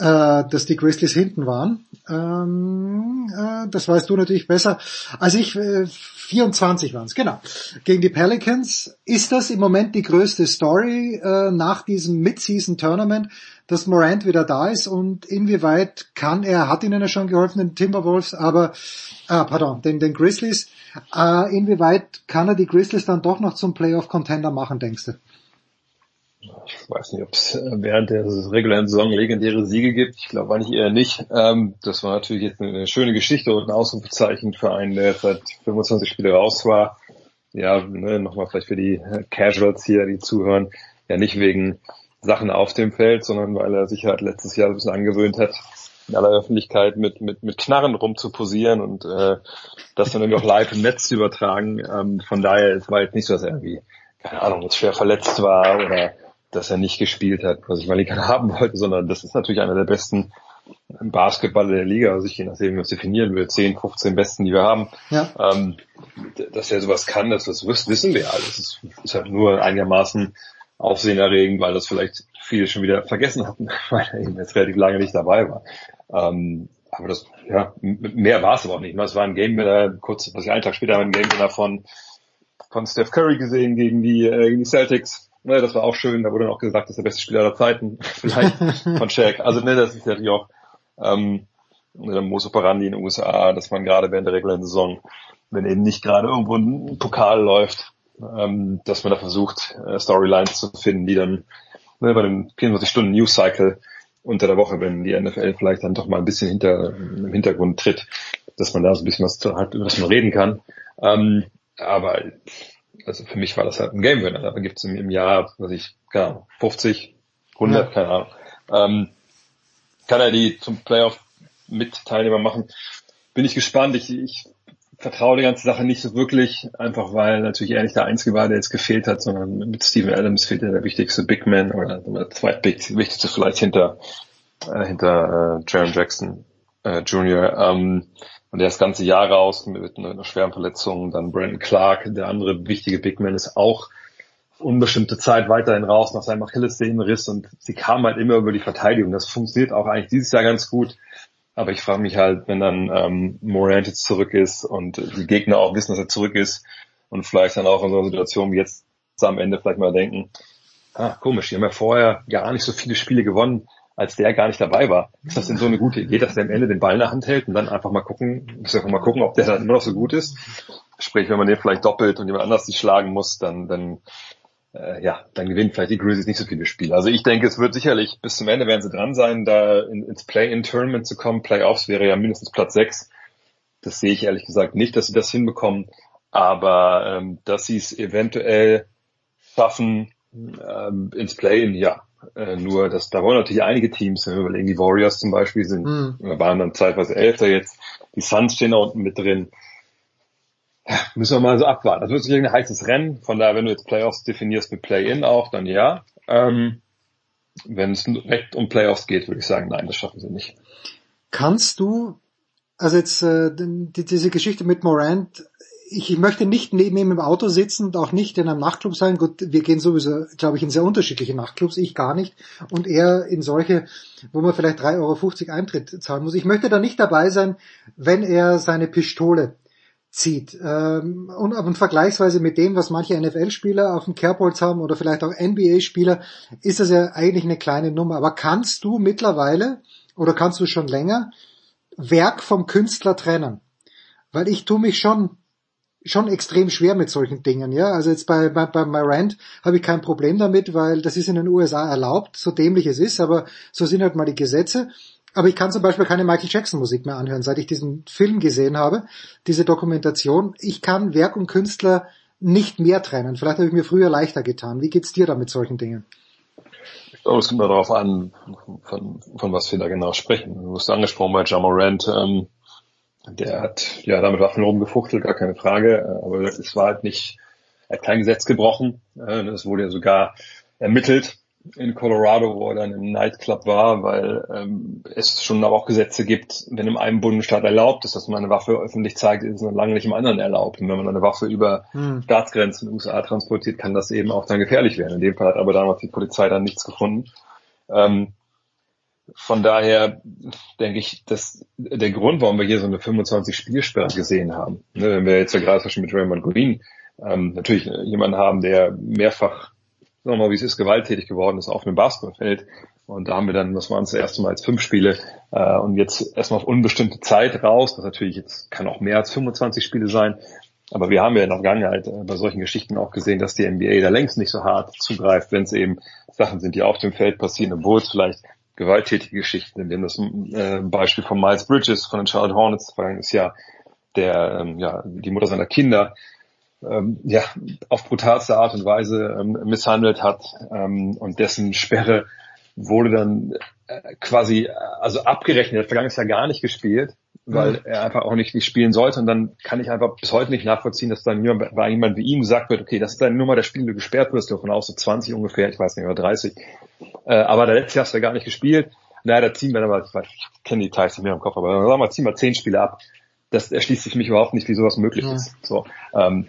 äh, dass die Grizzlies hinten waren. Ähm, äh, das weißt du natürlich besser. als ich, äh, 24 waren es, genau. Gegen die Pelicans. Ist das im Moment die größte Story äh, nach diesem Mid-Season-Tournament, dass Morant wieder da ist und inwieweit kann er, hat ihnen ja schon geholfen, den Timberwolves, aber, ah, pardon, den, den Grizzlies, äh, inwieweit kann er die Grizzlies dann doch noch zum Playoff-Contender machen, denkst du? Ich weiß nicht, ob es während der regulären Saison legendäre Siege gibt. Ich glaube eigentlich eher nicht. Ähm, das war natürlich jetzt eine schöne Geschichte und ein Ausrufezeichen für einen, der seit 25 Spiele raus war. Ja, ne, nochmal vielleicht für die Casuals hier, die zuhören. Ja, nicht wegen Sachen auf dem Feld, sondern weil er sich halt letztes Jahr ein bisschen angewöhnt hat, in aller Öffentlichkeit mit, mit, mit Knarren rumzuposieren und äh, das dann irgendwie auch live im Netz zu übertragen. Ähm, von daher, es war jetzt nicht so, dass er irgendwie, keine Ahnung, jetzt schwer verletzt war oder dass er nicht gespielt hat, was ich mal nicht haben wollte, sondern das ist natürlich einer der besten Basketballer der Liga, also ich je nachdem, wie man es definieren will, 10, 15 besten, die wir haben. Ja. Ähm, dass er sowas kann, das, das wissen wir alles. Es ist halt nur einigermaßen aufsehenerregend, weil das vielleicht viele schon wieder vergessen hatten, weil er eben jetzt relativ lange nicht dabei war. Ähm, aber das, ja, mehr war es aber auch nicht. Es war ein Game Winner, kurz, was ich einen Tag später ein Game Winner von, von Steph Curry gesehen gegen die, äh, gegen die Celtics. Ne, das war auch schön, da wurde dann auch gesagt, das ist der beste Spieler aller Zeiten, vielleicht von Shaq. Also ne, das ist natürlich auch ähm, der Modus in den USA, dass man gerade während der regulären Saison, wenn eben nicht gerade irgendwo ein Pokal läuft, ähm, dass man da versucht, äh, Storylines zu finden, die dann ne, bei dem 24-Stunden-News-Cycle unter der Woche, wenn die NFL vielleicht dann doch mal ein bisschen hinter, im Hintergrund tritt, dass man da so ein bisschen was zu, hat, über das man reden kann. Ähm, aber also für mich war das halt ein Game Winner. Da gibt es im, im, Jahr, was ich, keine Ahnung, 50, 100, ja. keine Ahnung. Ähm, kann er die zum Playoff mit Teilnehmer machen? Bin ich gespannt. Ich, ich vertraue die ganze Sache nicht so wirklich, einfach weil natürlich er nicht der Einzige war, der jetzt gefehlt hat, sondern mit Steven Adams fehlt ja der wichtigste Big Man oder der zweitwichtigste vielleicht hinter, äh, hinter äh, Jaron Jackson äh, Jr. Ähm, und der ist das ganze Jahr raus mit einer schweren Verletzung. Dann Brandon Clark, der andere wichtige Big Man, ist auch unbestimmte Zeit weiterhin raus nach seinem Achillessehnenriss und sie kam halt immer über die Verteidigung. Das funktioniert auch eigentlich dieses Jahr ganz gut. Aber ich frage mich halt, wenn dann ähm, Morant jetzt zurück ist und die Gegner auch wissen, dass er zurück ist und vielleicht dann auch in so einer Situation wie jetzt am Ende vielleicht mal denken, ah, komisch, die haben ja vorher gar nicht so viele Spiele gewonnen, als der gar nicht dabei war. Ist das denn so eine gute Idee, dass der am Ende den Ball in der Hand hält und dann einfach mal gucken, muss einfach mal gucken, ob der dann immer noch so gut ist? Sprich, wenn man den vielleicht doppelt und jemand anders die schlagen muss, dann, dann äh, ja, dann gewinnen vielleicht die Grizzlies nicht so viele Spiele. Also ich denke, es wird sicherlich bis zum Ende werden sie dran sein, da in, ins Play-in-Tournament zu kommen. Playoffs wäre ja mindestens Platz 6. Das sehe ich ehrlich gesagt nicht, dass sie das hinbekommen. Aber ähm, dass sie es eventuell schaffen ähm, ins Play-in, ja. Äh, nur, dass da wollen natürlich einige Teams, wenn wir überlegen, die Warriors zum Beispiel sind, mhm. waren dann zeitweise Elfter jetzt, die Suns stehen da unten mit drin ja, müssen wir mal so abwarten. Das wird sicherlich ein heißes Rennen. Von daher, wenn du jetzt Playoffs definierst mit Play-In auch, dann ja. Ähm, wenn es direkt um Playoffs geht, würde ich sagen, nein, das schaffen sie nicht. Kannst du, also jetzt äh, die, diese Geschichte mit Morant ich möchte nicht neben ihm im Auto sitzen und auch nicht in einem Nachtclub sein. Gut, wir gehen sowieso, glaube ich, in sehr unterschiedliche Nachtclubs, ich gar nicht. Und er in solche, wo man vielleicht 3,50 Euro Eintritt zahlen muss. Ich möchte da nicht dabei sein, wenn er seine Pistole zieht. Ähm, und, und vergleichsweise mit dem, was manche NFL-Spieler auf dem Kerbholz haben oder vielleicht auch NBA-Spieler, ist das ja eigentlich eine kleine Nummer. Aber kannst du mittlerweile oder kannst du schon länger Werk vom Künstler trennen? Weil ich tue mich schon schon extrem schwer mit solchen Dingen, ja. Also jetzt bei, bei, bei Morant habe ich kein Problem damit, weil das ist in den USA erlaubt, so dämlich es ist, aber so sind halt mal die Gesetze. Aber ich kann zum Beispiel keine Michael Jackson Musik mehr anhören, seit ich diesen Film gesehen habe, diese Dokumentation. Ich kann Werk und Künstler nicht mehr trennen. Vielleicht habe ich mir früher leichter getan. Wie geht's dir da mit solchen Dingen? Ich glaube, es kommt darauf an, von, von was wir da genau sprechen. Du hast angesprochen bei Jamorant, ähm, der hat ja damit Waffen rumgefuchtelt, gar keine Frage, aber es war halt nicht, er hat kein Gesetz gebrochen. Es wurde ja sogar ermittelt in Colorado, wo er dann im Nightclub war, weil ähm, es schon aber auch Gesetze gibt, wenn in einem Bundesstaat erlaubt ist, dass man eine Waffe öffentlich zeigt, ist es noch lange nicht im anderen erlaubt. Und wenn man eine Waffe über hm. Staatsgrenzen in den USA transportiert, kann das eben auch dann gefährlich werden. In dem Fall hat aber damals die Polizei dann nichts gefunden. Ähm, von daher denke ich, dass der Grund, warum wir hier so eine 25 Spielsperre gesehen haben, ne, wenn wir jetzt ja gerade schon mit Raymond Green ähm, natürlich jemanden haben, der mehrfach sagen wir mal, wie es ist, gewalttätig geworden ist auf dem Basketballfeld. Und da haben wir dann, das waren das erste Mal als fünf Spiele äh, und jetzt erstmal auf unbestimmte Zeit raus. Das natürlich jetzt kann auch mehr als 25 Spiele sein. Aber wir haben ja in der Vergangenheit äh, bei solchen Geschichten auch gesehen, dass die NBA da längst nicht so hart zugreift, wenn es eben Sachen sind, die auf dem Feld passieren, obwohl es vielleicht gewalttätige Geschichten, indem das äh, Beispiel von Miles Bridges von den Charlotte Hornets vergangenes Jahr, der ähm, ja die Mutter seiner Kinder ähm, ja, auf brutalste Art und Weise ähm, misshandelt hat ähm, und dessen Sperre wurde dann äh, quasi also abgerechnet, er hat vergangenes Jahr gar nicht gespielt, weil mhm. er einfach auch nicht, nicht spielen sollte und dann kann ich einfach bis heute nicht nachvollziehen, dass dann jemand, bei jemand wie ihm gesagt wird, okay, das ist deine Nummer der Spiele, du gesperrt wirst, davon aus so 20 ungefähr, ich weiß nicht, oder 30, äh, aber der letzte Jahr hast du gar nicht gespielt, naja, da ziehen wir dann mal, ich, weiß, ich kenne die Details nicht mehr im Kopf, aber sagen wir mal, ziehen wir 10 Spiele ab, das erschließt sich mich überhaupt nicht, wie sowas möglich ja. ist. So, ähm,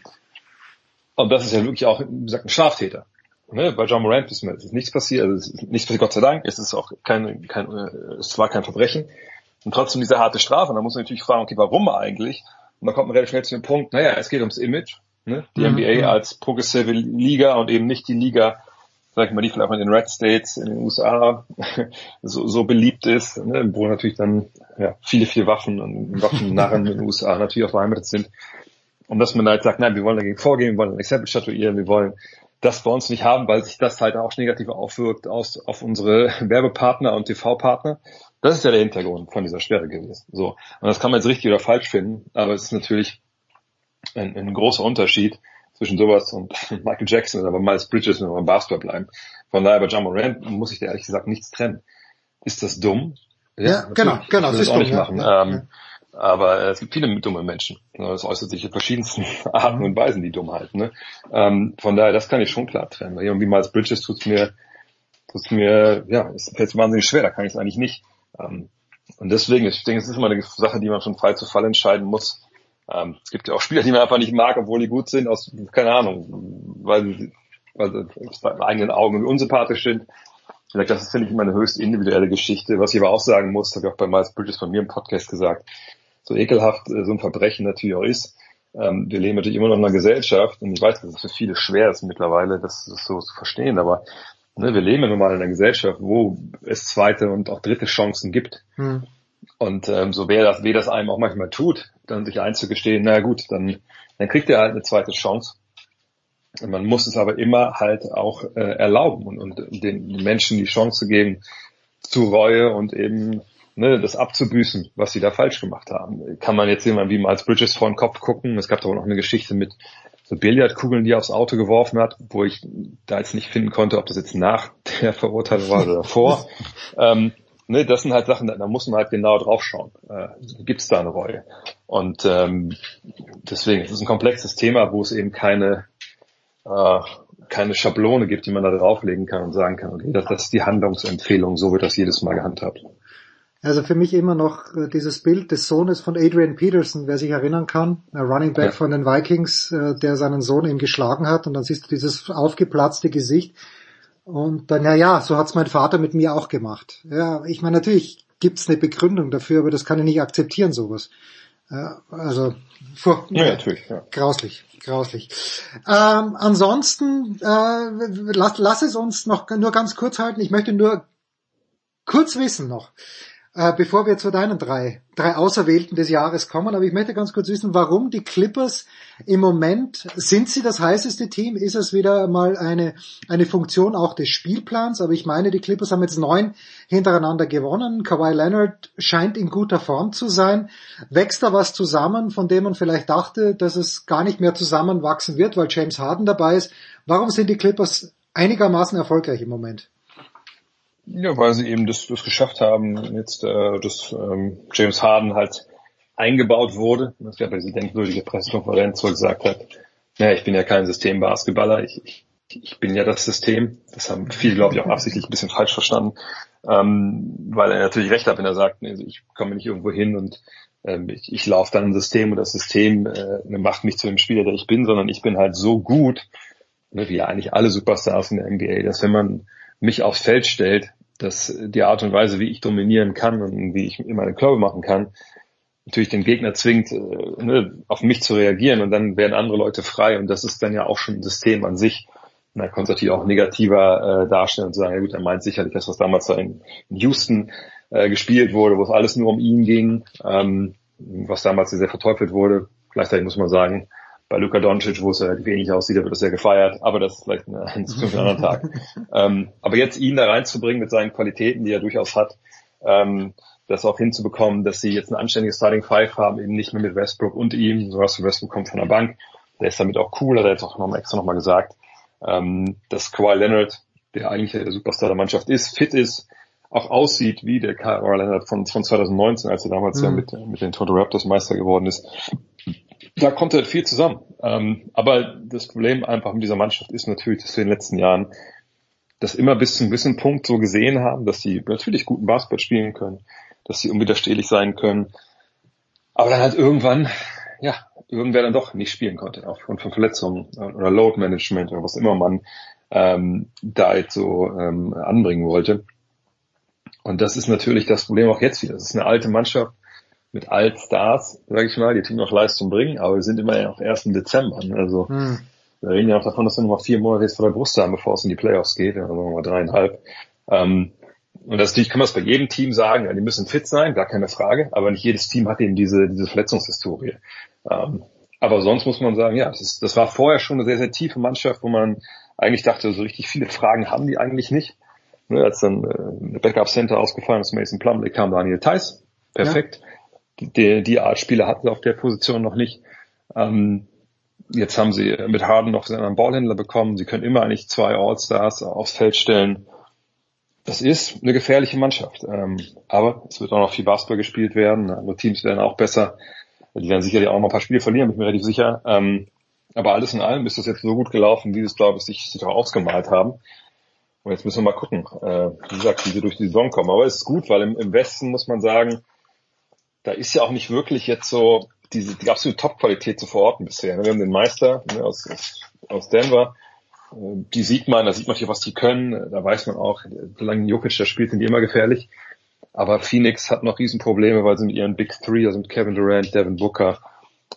und das ist ja wirklich auch, wie gesagt, ein Straftäter. Ne? Bei John Morant wir, es ist nichts passiert, also es ist nichts passiert, Gott sei Dank, es ist auch kein, kein, äh, es war kein Verbrechen. Und trotzdem diese harte Strafe. Und da muss man natürlich fragen, okay, warum eigentlich? Und da kommt man relativ schnell zu dem Punkt, naja, es geht ums Image. Ne? Die mhm. NBA als progressive Liga und eben nicht die Liga, sag ich mal, die vielleicht mal in den Red States in den USA so, so beliebt ist, ne? wo natürlich dann ja, viele, viele Waffen und Waffennarren in den USA natürlich auch beheimatet sind. Und dass man halt sagt, nein, wir wollen dagegen vorgehen, wir wollen ein Exempel statuieren, wir wollen das bei uns nicht haben, weil sich das halt auch negativ aufwirkt aus, auf unsere Werbepartner und TV-Partner. Das ist ja der Hintergrund von dieser Sperre gewesen. So. Und das kann man jetzt richtig oder falsch finden, aber es ist natürlich ein, ein großer Unterschied zwischen sowas und Michael Jackson oder Miles Bridges, wenn wir beim Basketball bleiben. Von daher bei John Morant muss ich da ehrlich gesagt nichts trennen. Ist das dumm? Ja, ja genau, genau. Das ist auch nicht machen. Ja, ähm, aber äh, es gibt viele dumme Menschen. Das äußert sich in verschiedensten Arten und Weisen, die Dummheit. Ne? Ähm, von daher, das kann ich schon klar trennen. Weil irgendwie Miles Bridges tut's mir, tut's mir, ja, es fällt wahnsinnig schwer, da kann ich es eigentlich nicht. Ähm, und deswegen, ich denke, es ist immer eine Sache, die man von Fall zu Fall entscheiden muss. Ähm, es gibt ja auch Spieler, die man einfach nicht mag, obwohl die gut sind, aus, keine Ahnung, weil sie, weil sie bei eigenen Augen unsympathisch sind. Vielleicht, das ist, finde ich, immer eine höchst individuelle Geschichte. Was ich aber auch sagen muss, habe ich auch bei Miles Bridges von mir im Podcast gesagt, so ekelhaft äh, so ein Verbrechen natürlich auch ist. Ähm, wir leben natürlich immer noch in einer Gesellschaft und ich weiß, dass es für viele schwer ist mittlerweile, das, das so zu verstehen, aber ne, wir leben ja nun mal in einer Gesellschaft, wo es zweite und auch dritte Chancen gibt. Hm. Und ähm, so wer das, wer das einem auch manchmal tut, dann sich einzugestehen, na gut, dann, dann kriegt er halt eine zweite Chance. Und man muss es aber immer halt auch äh, erlauben und, und den, Menschen die Chance geben zu Reue und eben ne, das abzubüßen, was sie da falsch gemacht haben. Kann man jetzt jemand wie Miles Bridges vor den Kopf gucken. Es gab da auch noch eine Geschichte mit so Billardkugeln, die er aufs Auto geworfen hat, wo ich da jetzt nicht finden konnte, ob das jetzt nach der Verurteilung war oder davor. ähm, ne, das sind halt Sachen, da muss man halt genau drauf schauen. Äh, Gibt es da eine Reue? Und ähm, deswegen, es ist ein komplexes Thema, wo es eben keine äh, keine Schablone gibt, die man da drauflegen kann und sagen kann, okay, das, das ist die Handlungsempfehlung, so wird das jedes Mal gehandhabt. Also für mich immer noch äh, dieses Bild des Sohnes von Adrian Peterson, wer sich erinnern kann, Running Back ja. von den Vikings, äh, der seinen Sohn eben geschlagen hat und dann siehst du dieses aufgeplatzte Gesicht und dann, ja, ja, so hat's mein Vater mit mir auch gemacht. Ja, ich meine, natürlich gibt's eine Begründung dafür, aber das kann ich nicht akzeptieren, sowas. Ja, also, vor, ja, natürlich, ja. grauslich, grauslich. Ähm, ansonsten, äh, lass, lass es uns noch nur ganz kurz halten. Ich möchte nur kurz wissen noch, äh, bevor wir zu deinen drei, drei Auserwählten des Jahres kommen, aber ich möchte ganz kurz wissen, warum die Clippers im Moment, sind sie das heißeste Team? Ist es wieder mal eine, eine Funktion auch des Spielplans? Aber ich meine, die Clippers haben jetzt neun hintereinander gewonnen. Kawhi Leonard scheint in guter Form zu sein. Wächst da was zusammen, von dem man vielleicht dachte, dass es gar nicht mehr zusammenwachsen wird, weil James Harden dabei ist? Warum sind die Clippers einigermaßen erfolgreich im Moment? Ja, weil sie eben das, das geschafft haben, jetzt äh, dass ähm, James Harden halt eingebaut wurde. Das der Präsident durch die Pressekonferenz, er gesagt hat, naja, ich bin ja kein Systembasketballer, ich, ich, ich bin ja das System. Das haben viele, glaube ich, auch absichtlich ein bisschen falsch verstanden, ähm, weil er natürlich recht hat, wenn er sagt, also ich komme nicht irgendwo hin und ähm, ich, ich laufe dann ein System und das System äh, macht mich zu dem Spieler, der ich bin, sondern ich bin halt so gut, ne, wie eigentlich alle Superstars in der NBA, dass wenn man mich aufs Feld stellt, dass die Art und Weise, wie ich dominieren kann und wie ich meine Körbe machen kann, natürlich den Gegner zwingt, äh, ne, auf mich zu reagieren und dann werden andere Leute frei und das ist dann ja auch schon ein System an sich. Und konnte es natürlich auch negativer äh, darstellen und sagen, ja gut, er meint sicherlich das, was damals da in, in Houston äh, gespielt wurde, wo es alles nur um ihn ging, ähm, was damals sehr verteufelt wurde. Gleichzeitig muss man sagen, bei Luka Doncic, wo es relativ ähnlich aussieht, da wird es ja gefeiert, aber das ist vielleicht eine, ein anderen Tag. ähm, aber jetzt ihn da reinzubringen mit seinen Qualitäten, die er durchaus hat, ähm, das auch hinzubekommen, dass sie jetzt ein anständiges Starting Five haben, eben nicht mehr mit Westbrook und ihm, so was Westbrook kommt von der Bank, der ist damit auch cool, hat er jetzt auch noch extra nochmal gesagt, ähm, dass Kawhi Leonard, der eigentlich der Superstar der Mannschaft ist, fit ist, auch aussieht wie der Kawhi Leonard von, von 2019, als er damals mhm. ja mit, mit den Toronto Raptors Meister geworden ist da kommt halt viel zusammen. Ähm, aber das Problem einfach mit dieser Mannschaft ist natürlich, dass wir in den letzten Jahren das immer bis zu einem gewissen Punkt so gesehen haben, dass sie natürlich guten Basketball spielen können, dass sie unwiderstehlich sein können, aber dann halt irgendwann, ja, irgendwer dann doch nicht spielen konnte, aufgrund von Verletzungen oder Load Management oder was immer man ähm, da jetzt so ähm, anbringen wollte. Und das ist natürlich das Problem auch jetzt wieder. Das ist eine alte Mannschaft, mit Altstars, sage ich mal, die Team noch Leistung bringen, aber wir sind immer ja noch erst im Dezember. Ne? Also hm. wir reden ja auch davon, dass wir noch vier Monate jetzt vor der Brust haben, bevor es in die Playoffs geht, also mal dreieinhalb. Ähm, und das natürlich kann man es bei jedem Team sagen, ja, die müssen fit sein, gar keine Frage, aber nicht jedes Team hat eben diese, diese Verletzungshistorie. Ähm, aber sonst muss man sagen, ja, das, ist, das war vorher schon eine sehr, sehr tiefe Mannschaft, wo man eigentlich dachte, so richtig viele Fragen haben die eigentlich nicht. Ne, als dann äh, Backup Center ausgefallen ist, Mason Plumlee kam Daniel Theiss, perfekt. Ja die, die Art Spieler hatten sie auf der Position noch nicht. Ähm, jetzt haben sie mit Harden noch einen Ballhändler bekommen. Sie können immer eigentlich zwei All-Stars aufs Feld stellen. Das ist eine gefährliche Mannschaft. Ähm, aber es wird auch noch viel Basketball gespielt werden. Andere Teams werden auch besser. Die werden sicherlich auch noch ein paar Spiele verlieren, bin ich mir relativ sicher. Ähm, aber alles in allem ist das jetzt so gut gelaufen, wie sie es, glaube ich, sich, sich auch ausgemalt haben. Und jetzt müssen wir mal gucken, äh, wie gesagt, wie sie durch die Saison kommen. Aber es ist gut, weil im, im Westen muss man sagen, da ist ja auch nicht wirklich jetzt so diese, die absolute Top-Qualität zu verorten bisher. Wir haben den Meister ne, aus, aus Denver, äh, die sieht man, da sieht man hier, was die können, da weiß man auch, solange Jokic da spielt, sind die immer gefährlich. Aber Phoenix hat noch Riesenprobleme, weil sie mit ihren Big Three, also mit Kevin Durant, Devin Booker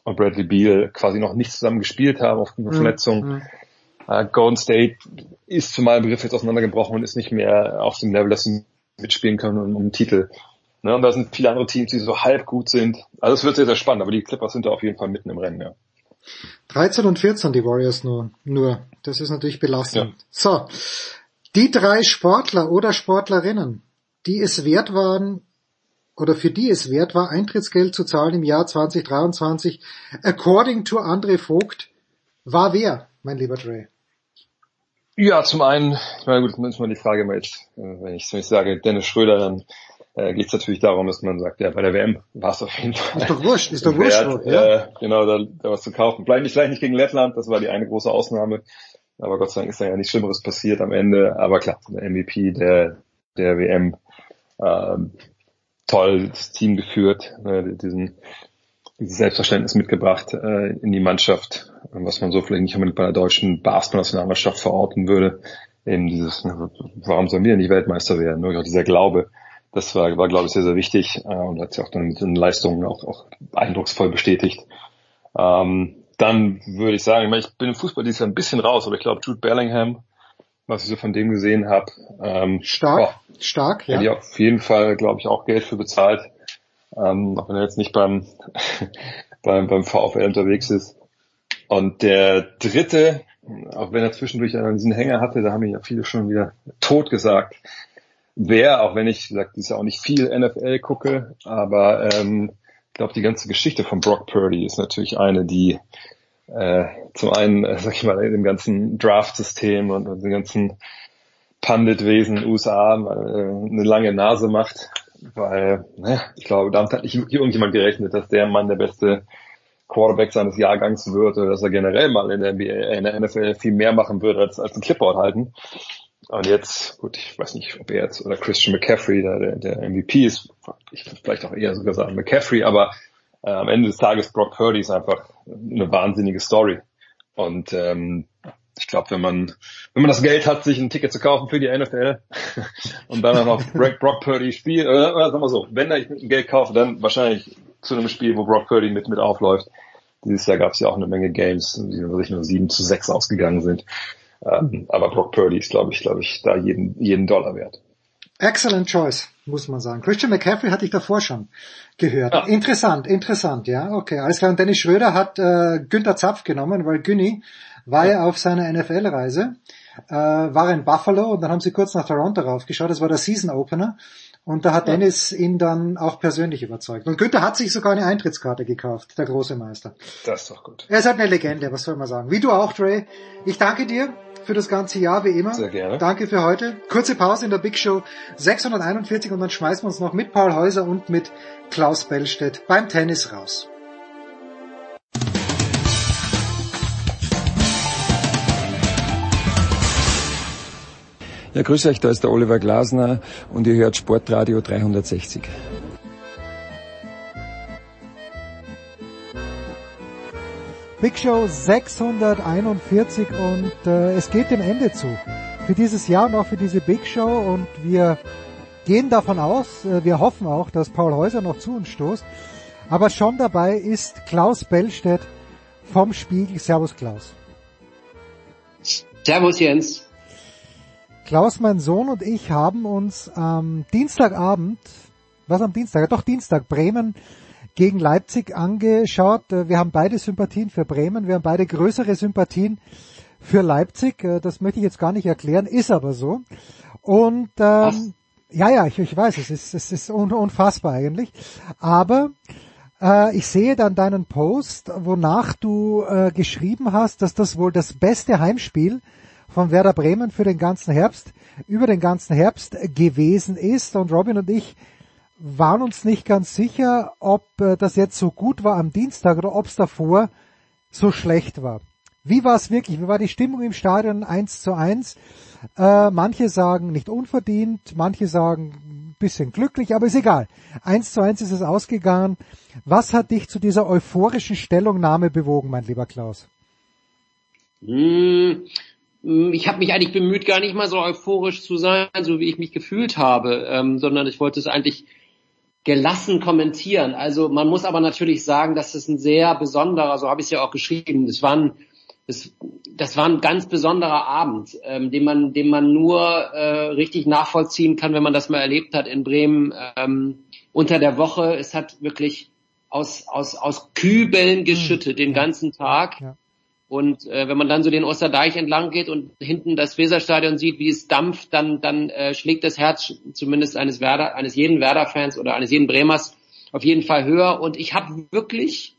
und Bradley Beal quasi noch nicht zusammen gespielt haben aufgrund von mhm. Verletzungen. Mhm. Uh, Golden State ist zu meinem Begriff jetzt auseinandergebrochen und ist nicht mehr auf dem Level, dass sie mitspielen können um, um einen Titel. Ne, und da sind viele andere Teams, die so halb gut sind. Also es wird sehr, sehr spannend, aber die Clippers sind da auf jeden Fall mitten im Rennen, ja. 13 und 14 die Warriors nur. nur. Das ist natürlich belastend. Ja. So. Die drei Sportler oder Sportlerinnen, die es wert waren, oder für die es wert war, Eintrittsgeld zu zahlen im Jahr 2023, according to André Vogt, war wer, mein lieber Dre? Ja, zum einen, ich meine, gut, ist mal die Frage, wenn ich, wenn ich sage Dennis Schröder, dann äh, geht es natürlich darum, dass man sagt, ja, bei der WM war es auf jeden Fall. Ist doch wurscht, ist doch wurscht. Wert, ja. äh, genau, da, da was zu kaufen. Vielleicht nicht, vielleicht nicht gegen Lettland, das war die eine große Ausnahme. Aber Gott sei Dank ist da ja nichts Schlimmeres passiert am Ende. Aber klar, der MVP der, der WM. Ähm, toll das Team geführt, äh, diesen, dieses Selbstverständnis mitgebracht äh, in die Mannschaft, was man so vielleicht nicht unbedingt bei der deutschen Basketballnationalmannschaft verorten würde. Eben dieses, warum sollen wir nicht Weltmeister werden? Nur dieser Glaube, das war, war glaube ich, sehr, sehr wichtig äh, und hat sich auch dann mit den Leistungen auch, auch eindrucksvoll bestätigt. Ähm, dann würde ich sagen, ich, meine, ich bin im Fußball dieses Jahr ein bisschen raus, aber ich glaube, Jude Bellingham, was ich so von dem gesehen habe, ähm, stark, oh, stark, ja. Hätte ich auf jeden Fall, glaube ich, auch Geld für bezahlt, ähm, auch wenn er jetzt nicht beim, beim, beim VfL unterwegs ist. Und der dritte, auch wenn er zwischendurch einen diesen Hänger hatte, da haben mich ja viele schon wieder tot gesagt, wer, auch wenn ich, wie gesagt, dieses Jahr auch nicht viel NFL gucke, aber ähm, ich glaube, die ganze Geschichte von Brock Purdy ist natürlich eine, die äh, zum einen, äh, sag ich mal, in dem ganzen Draft-System und, und dem ganzen Pandit-Wesen USA äh, eine lange Nase macht, weil, naja, ich glaube, damit hat nicht irgendjemand gerechnet, dass der Mann der beste Quarterback seines Jahrgangs wird oder dass er generell mal in der, NBA, in der NFL viel mehr machen würde als, als ein Clipboard halten. Und jetzt, gut, ich weiß nicht, ob er jetzt oder Christian McCaffrey der, der MVP ist, ich würde vielleicht auch eher sogar sagen McCaffrey, aber äh, am Ende des Tages Brock Purdy ist einfach eine wahnsinnige Story. Und ähm, ich glaube, wenn man wenn man das Geld hat, sich ein Ticket zu kaufen für die NFL und dann auch noch Brock, Purdy spielt, oder, oder sagen wir so, wenn ich ein Geld kaufe, dann wahrscheinlich zu einem Spiel, wo Brock Purdy mit mit aufläuft. Dieses Jahr gab es ja auch eine Menge Games, die sich nur 7 zu 6 ausgegangen sind. Ähm, aber Brock Purdy ist, glaube ich, glaube ich, da jeden, jeden Dollar wert. Excellent choice, muss man sagen. Christian McCaffrey hatte ich davor schon gehört. Ja. Interessant, interessant, ja, okay. Alles klar. Und Dennis Schröder hat äh, Günther Zapf genommen, weil Günni war ja auf seiner NFL-Reise, äh, war in Buffalo und dann haben sie kurz nach Toronto raufgeschaut. Das war der Season Opener. Und da hat ja. Dennis ihn dann auch persönlich überzeugt. Und Günther hat sich sogar eine Eintrittskarte gekauft, der große Meister. Das ist doch gut. Er ist halt eine Legende, was soll man sagen. Wie du auch, Dre. Ich danke dir für das ganze Jahr, wie immer. Sehr gerne. Danke für heute. Kurze Pause in der Big Show 641 und dann schmeißen wir uns noch mit Paul Häuser und mit Klaus Bellstedt beim Tennis raus. Ja, grüße euch, da ist der Oliver Glasner und ihr hört Sportradio 360. Big Show 641 und äh, es geht dem Ende zu. Für dieses Jahr und auch für diese Big Show und wir gehen davon aus, äh, wir hoffen auch, dass Paul Häuser noch zu uns stoßt. Aber schon dabei ist Klaus Bellstedt vom Spiegel. Servus Klaus. Servus Jens. Klaus, mein Sohn und ich haben uns am Dienstagabend, was am Dienstag, doch Dienstag, Bremen gegen Leipzig angeschaut. Äh, wir haben beide Sympathien für Bremen, wir haben beide größere Sympathien für Leipzig. Äh, das möchte ich jetzt gar nicht erklären, ist aber so. Und ähm, ja, ja, ich, ich weiß, es ist, es ist un, unfassbar eigentlich. Aber äh, ich sehe dann deinen Post, wonach du äh, geschrieben hast, dass das wohl das beste Heimspiel von Werder Bremen für den ganzen Herbst, über den ganzen Herbst gewesen ist. Und Robin und ich waren uns nicht ganz sicher, ob äh, das jetzt so gut war am Dienstag oder ob es davor so schlecht war. Wie war es wirklich? Wie war die Stimmung im Stadion 1 zu 1? Äh, manche sagen nicht unverdient, manche sagen ein bisschen glücklich, aber ist egal. 1 zu 1 ist es ausgegangen. Was hat dich zu dieser euphorischen Stellungnahme bewogen, mein lieber Klaus? Hm, ich habe mich eigentlich bemüht, gar nicht mal so euphorisch zu sein, so wie ich mich gefühlt habe, ähm, sondern ich wollte es eigentlich gelassen kommentieren. Also man muss aber natürlich sagen, dass es ein sehr besonderer, so habe ich es ja auch geschrieben, das war ein, das, das war ein ganz besonderer Abend, ähm, den man, den man nur äh, richtig nachvollziehen kann, wenn man das mal erlebt hat in Bremen ähm, unter der Woche. Es hat wirklich aus, aus, aus Kübeln geschüttet den ganzen Tag. Ja. Und äh, wenn man dann so den Osterdeich entlang geht und hinten das Weserstadion sieht, wie es dampft, dann, dann äh, schlägt das Herz zumindest eines Werder, eines jeden Werder-Fans oder eines jeden Bremers auf jeden Fall höher. Und ich habe wirklich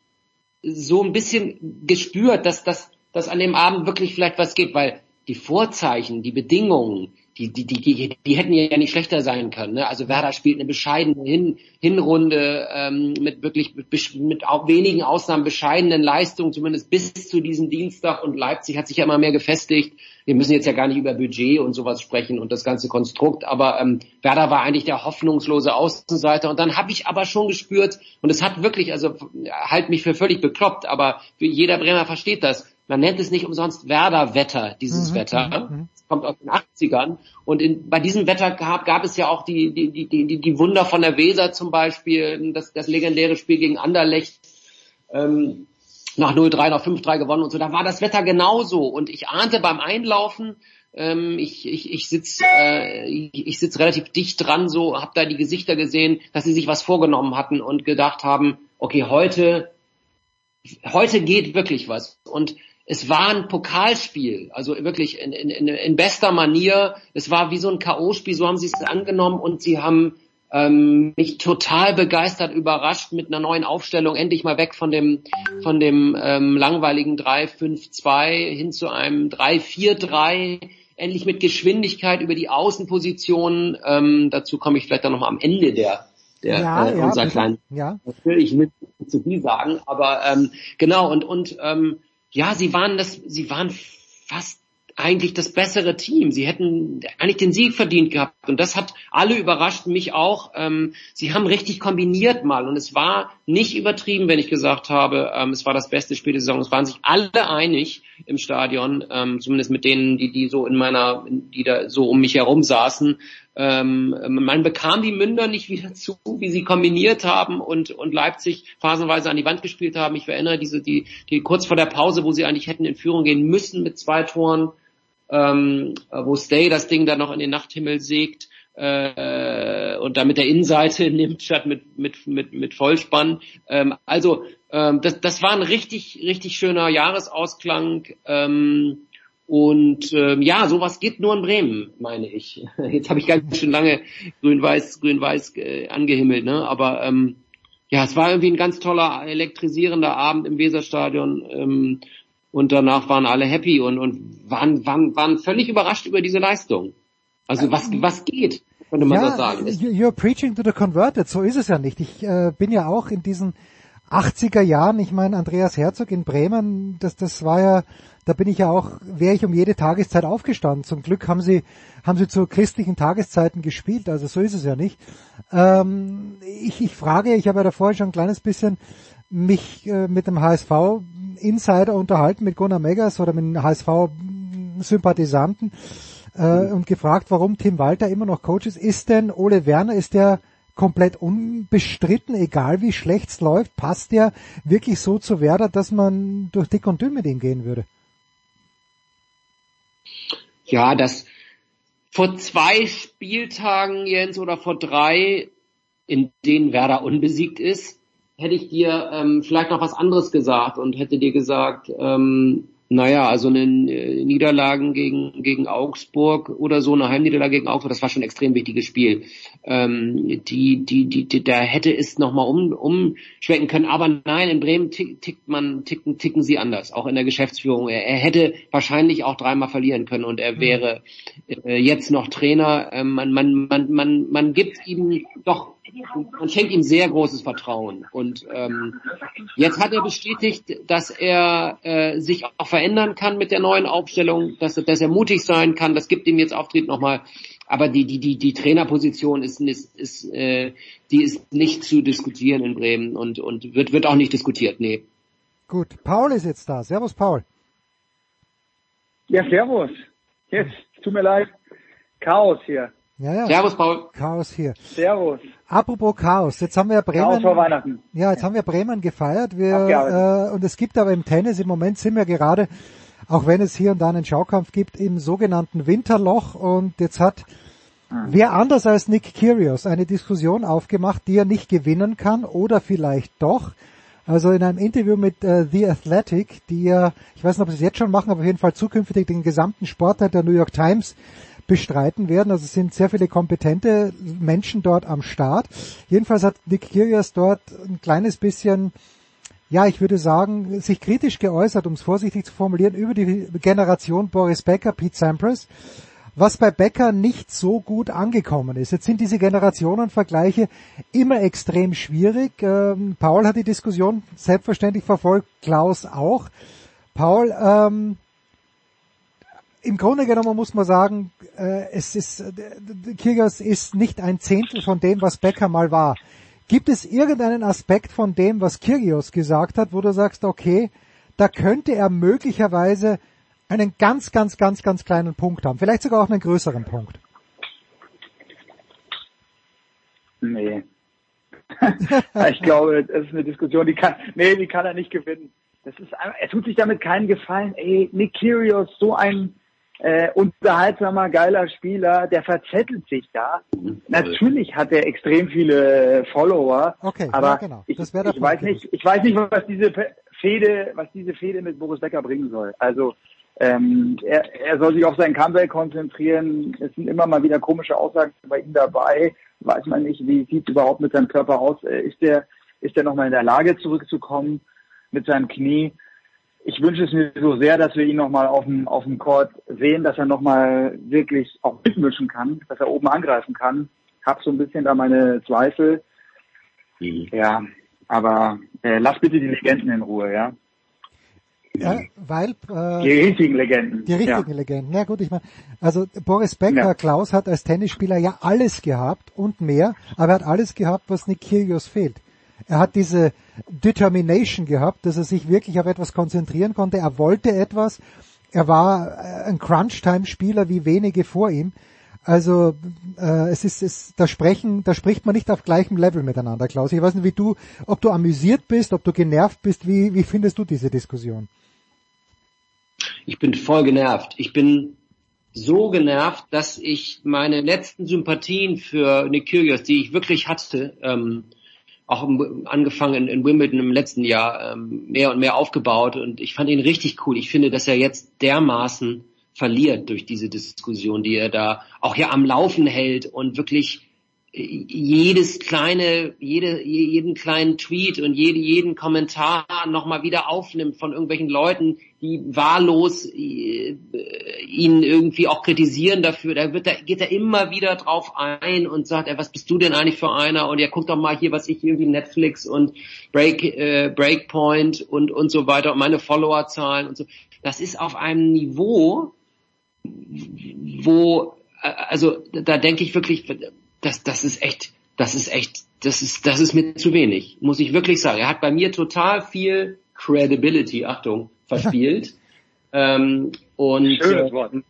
so ein bisschen gespürt, dass, dass, dass an dem Abend wirklich vielleicht was gibt, weil die Vorzeichen, die Bedingungen, die, die, die, die, die hätten ja nicht schlechter sein können. Ne? Also Werder spielt eine bescheidene Hin Hinrunde ähm, mit wirklich mit, mit wenigen Ausnahmen bescheidenen Leistungen, zumindest bis zu diesem Dienstag. Und Leipzig hat sich ja immer mehr gefestigt. Wir müssen jetzt ja gar nicht über Budget und sowas sprechen und das ganze Konstrukt, aber ähm, Werder war eigentlich der hoffnungslose Außenseiter. Und dann habe ich aber schon gespürt, und es hat wirklich, also halt mich für völlig bekloppt, aber jeder Bremer versteht das man nennt es nicht umsonst Werder-Wetter, dieses mhm, Wetter. Mhm. Kommt aus den 80ern. Und in, bei diesem Wetter gab, gab es ja auch die, die, die, die, die Wunder von der Weser zum Beispiel, das, das legendäre Spiel gegen Anderlecht. Ähm, nach 0-3, nach 5-3 gewonnen und so. Da war das Wetter genauso. Und ich ahnte beim Einlaufen, ähm, ich, ich, ich sitze äh, ich sitz relativ dicht dran, so habe da die Gesichter gesehen, dass sie sich was vorgenommen hatten und gedacht haben, okay, heute, heute geht wirklich was. Und es war ein Pokalspiel, also wirklich in, in, in bester Manier. Es war wie so ein K.O.-Spiel, so haben sie es angenommen und sie haben ähm, mich total begeistert, überrascht mit einer neuen Aufstellung, endlich mal weg von dem von dem ähm, langweiligen 3-5-2 hin zu einem 3-4-3, endlich mit Geschwindigkeit über die Außenpositionen. Ähm, dazu komme ich vielleicht dann nochmal am Ende der der ja, äh, ja, kleinen ja. natürlich mit zu viel sagen, aber ähm, genau und und ähm, ja, sie waren das, sie waren fast eigentlich das bessere Team. Sie hätten eigentlich den Sieg verdient gehabt. Und das hat alle überrascht, mich auch. Ähm, sie haben richtig kombiniert mal. Und es war nicht übertrieben, wenn ich gesagt habe, ähm, es war das beste Spiel der Saison. Es waren sich alle einig im Stadion, ähm, zumindest mit denen, die, die so in meiner, die da so um mich herum saßen. Ähm, man bekam die Münder nicht wieder zu, wie sie kombiniert haben und, und Leipzig phasenweise an die Wand gespielt haben. Ich erinnere diese, die, die kurz vor der Pause, wo sie eigentlich hätten in Führung gehen müssen mit zwei Toren, ähm, wo Stay das Ding dann noch in den Nachthimmel sägt äh, und damit der Innenseite nimmt statt mit mit mit mit Vollspann. Ähm, also ähm, das das war ein richtig richtig schöner Jahresausklang. Ähm, und ähm, ja, sowas geht nur in Bremen, meine ich. Jetzt habe ich ganz schön lange grün-weiß, grün-weiß äh, angehimmelt, ne? Aber ähm, ja, es war irgendwie ein ganz toller, elektrisierender Abend im Weserstadion. Ähm, und danach waren alle happy und, und waren, waren, waren völlig überrascht über diese Leistung. Also was, was geht, könnte man ja, das sagen. You're preaching to the converted, so ist es ja nicht. Ich äh, bin ja auch in diesen 80er Jahren, ich meine, Andreas Herzog in Bremen, das, das war ja da bin ich ja auch, wäre ich um jede Tageszeit aufgestanden. Zum Glück haben sie, haben sie zu christlichen Tageszeiten gespielt, also so ist es ja nicht. Ähm, ich, ich frage, ich habe ja davor schon ein kleines bisschen mich äh, mit dem HSV Insider unterhalten, mit Gunnar Megas oder mit HSV Sympathisanten äh, und gefragt, warum Tim Walter immer noch Coach ist. Ist denn Ole Werner, ist der komplett unbestritten, egal wie schlecht es läuft, passt der wirklich so zu Werder, dass man durch dick und dünn mit ihm gehen würde? Ja, das vor zwei Spieltagen, Jens, oder vor drei, in denen Werder unbesiegt ist, hätte ich dir ähm, vielleicht noch was anderes gesagt und hätte dir gesagt, ähm, naja, also eine äh, Niederlagen gegen, gegen Augsburg oder so, eine Heimniederlage gegen Augsburg, das war schon ein extrem wichtiges Spiel. Ähm, die, die, die, die, da hätte es nochmal um, umschwenken können. Aber nein, in Bremen tick, tickt man, ticken, ticken sie anders, auch in der Geschäftsführung. Er, er hätte wahrscheinlich auch dreimal verlieren können und er mhm. wäre äh, jetzt noch Trainer. Ähm, man, man, man, man, man gibt ihm doch man schenkt ihm sehr großes Vertrauen. Und ähm, jetzt hat er bestätigt, dass er äh, sich auch verändern kann mit der neuen Aufstellung, dass, dass er mutig sein kann. Das gibt ihm jetzt Auftritt nochmal. Aber die, die, die, die Trainerposition ist, ist, ist, äh, die ist nicht zu diskutieren in Bremen und, und wird, wird auch nicht diskutiert, nee. Gut, Paul ist jetzt da. Servus, Paul. Ja, servus. Jetzt, tut mir leid. Chaos hier. Ja, ja. Servus, Paul. Chaos hier. Servus. Apropos Chaos, jetzt haben wir Bremen. Chaos vor Weihnachten. Ja, jetzt haben wir Bremen gefeiert. Wir, äh, und es gibt aber im Tennis, im Moment sind wir gerade, auch wenn es hier und da einen Schaukampf gibt, im sogenannten Winterloch. Und jetzt hat hm. wer anders als Nick Kyrgios eine Diskussion aufgemacht, die er nicht gewinnen kann oder vielleicht doch. Also in einem Interview mit äh, The Athletic, die ja, ich weiß nicht, ob sie es jetzt schon machen, aber auf jeden Fall zukünftig den gesamten Sportteil der New York Times bestreiten werden. Also es sind sehr viele kompetente Menschen dort am Start. Jedenfalls hat Nick Kyrgios dort ein kleines bisschen ja, ich würde sagen, sich kritisch geäußert, um es vorsichtig zu formulieren, über die Generation Boris Becker, Pete Sampras, was bei Becker nicht so gut angekommen ist. Jetzt sind diese Generationenvergleiche immer extrem schwierig. Ähm, Paul hat die Diskussion selbstverständlich verfolgt, Klaus auch. Paul, ähm, im Grunde genommen muss man sagen, äh, es ist, äh, Kyrgios ist nicht ein Zehntel von dem, was Becker mal war. Gibt es irgendeinen Aspekt von dem, was Kyrgios gesagt hat, wo du sagst, okay, da könnte er möglicherweise einen ganz, ganz, ganz, ganz kleinen Punkt haben, vielleicht sogar auch einen größeren Punkt? Nee. ich glaube, das ist eine Diskussion, die kann, nee, die kann er nicht gewinnen. Das ist, er tut sich damit keinen Gefallen. Ey, Nick Kyrgios, so ein äh, unterhaltsamer, geiler Spieler, der verzettelt sich da. Mhm. Natürlich hat er extrem viele Follower, okay, aber ja, genau. ich, ich weiß nicht, ich weiß nicht, was diese Fehde, was diese Fehde mit Boris Becker bringen soll. Also ähm, er, er soll sich auf sein Comeback konzentrieren. Es sind immer mal wieder komische Aussagen bei ihm dabei. Weiß man nicht, wie sieht überhaupt mit seinem Körper aus? Äh, ist der, ist der nochmal in der Lage zurückzukommen mit seinem Knie? Ich wünsche es mir so sehr, dass wir ihn nochmal auf dem, auf dem Court sehen, dass er nochmal wirklich auch mitmischen kann, dass er oben angreifen kann. Hab so ein bisschen da meine Zweifel. Mhm. Ja, aber äh, lass bitte die Legenden in Ruhe, ja. Ja, weil äh, die richtigen Legenden. Die richtigen ja. Legenden. Ja gut, ich meine, also Boris Becker, ja. Klaus hat als Tennisspieler ja alles gehabt und mehr, aber er hat alles gehabt, was Nick Kyrgios fehlt. Er hat diese Determination gehabt, dass er sich wirklich auf etwas konzentrieren konnte. Er wollte etwas. Er war äh, ein Crunch-Time-Spieler wie wenige vor ihm. Also äh, es ist, es, da sprechen, da spricht man nicht auf gleichem Level miteinander, Klaus. Ich weiß nicht, wie du, ob du amüsiert bist, ob du genervt bist. Wie, wie findest du diese Diskussion? Ich bin voll genervt. Ich bin so genervt, dass ich meine letzten Sympathien für Nick Kyrgios, die ich wirklich hatte, ähm, auch angefangen in Wimbledon im letzten Jahr ähm, mehr und mehr aufgebaut und ich fand ihn richtig cool. Ich finde, dass er jetzt dermaßen verliert durch diese Diskussion, die er da auch ja am Laufen hält und wirklich jedes kleine, jede, jeden kleinen Tweet und jede, jeden Kommentar nochmal wieder aufnimmt von irgendwelchen Leuten, die wahllos äh, ihn irgendwie auch kritisieren dafür. Da wird er, geht er immer wieder drauf ein und sagt, ey, was bist du denn eigentlich für einer? Und ja, guck doch mal hier, was ich irgendwie Netflix und Break, äh, Breakpoint und, und so weiter und meine Followerzahlen und so. Das ist auf einem Niveau, wo, äh, also da denke ich wirklich, das, das ist echt, das ist echt, das ist, das ist mir zu wenig, muss ich wirklich sagen. Er hat bei mir total viel Credibility, Achtung, verspielt. ähm, und Schönes Wort. Äh,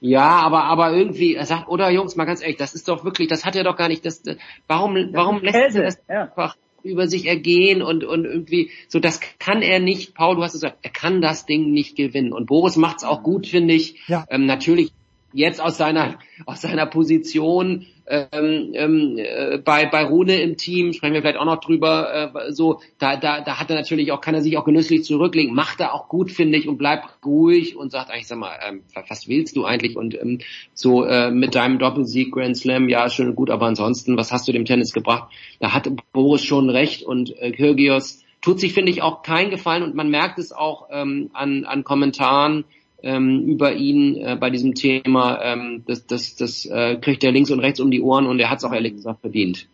ja, aber aber irgendwie, er sagt, oder Jungs, mal ganz ehrlich, das ist doch wirklich, das hat er doch gar nicht. Das, warum warum lässt er das ja. einfach über sich ergehen und und irgendwie so, das kann er nicht. Paul, du hast gesagt, er kann das Ding nicht gewinnen. Und Boris macht's auch gut, finde ich. Ja. Ähm, natürlich jetzt aus seiner aus seiner Position ähm, ähm, äh, bei bei Rune im Team sprechen wir vielleicht auch noch drüber äh, so da da da hat er natürlich auch kann er sich auch genüsslich zurücklegen macht er auch gut finde ich und bleibt ruhig und sagt eigentlich sag mal ähm, was willst du eigentlich? Und ähm, so äh, mit deinem Doppelsieg Grand Slam ja schön und gut aber ansonsten was hast du dem Tennis gebracht? Da hat Boris schon recht und äh, Kyrgios tut sich finde ich auch keinen Gefallen und man merkt es auch ähm, an an Kommentaren ähm, über ihn äh, bei diesem Thema, ähm, das, das, das äh, kriegt er links und rechts um die Ohren und er hat es auch ehrlich gesagt verdient.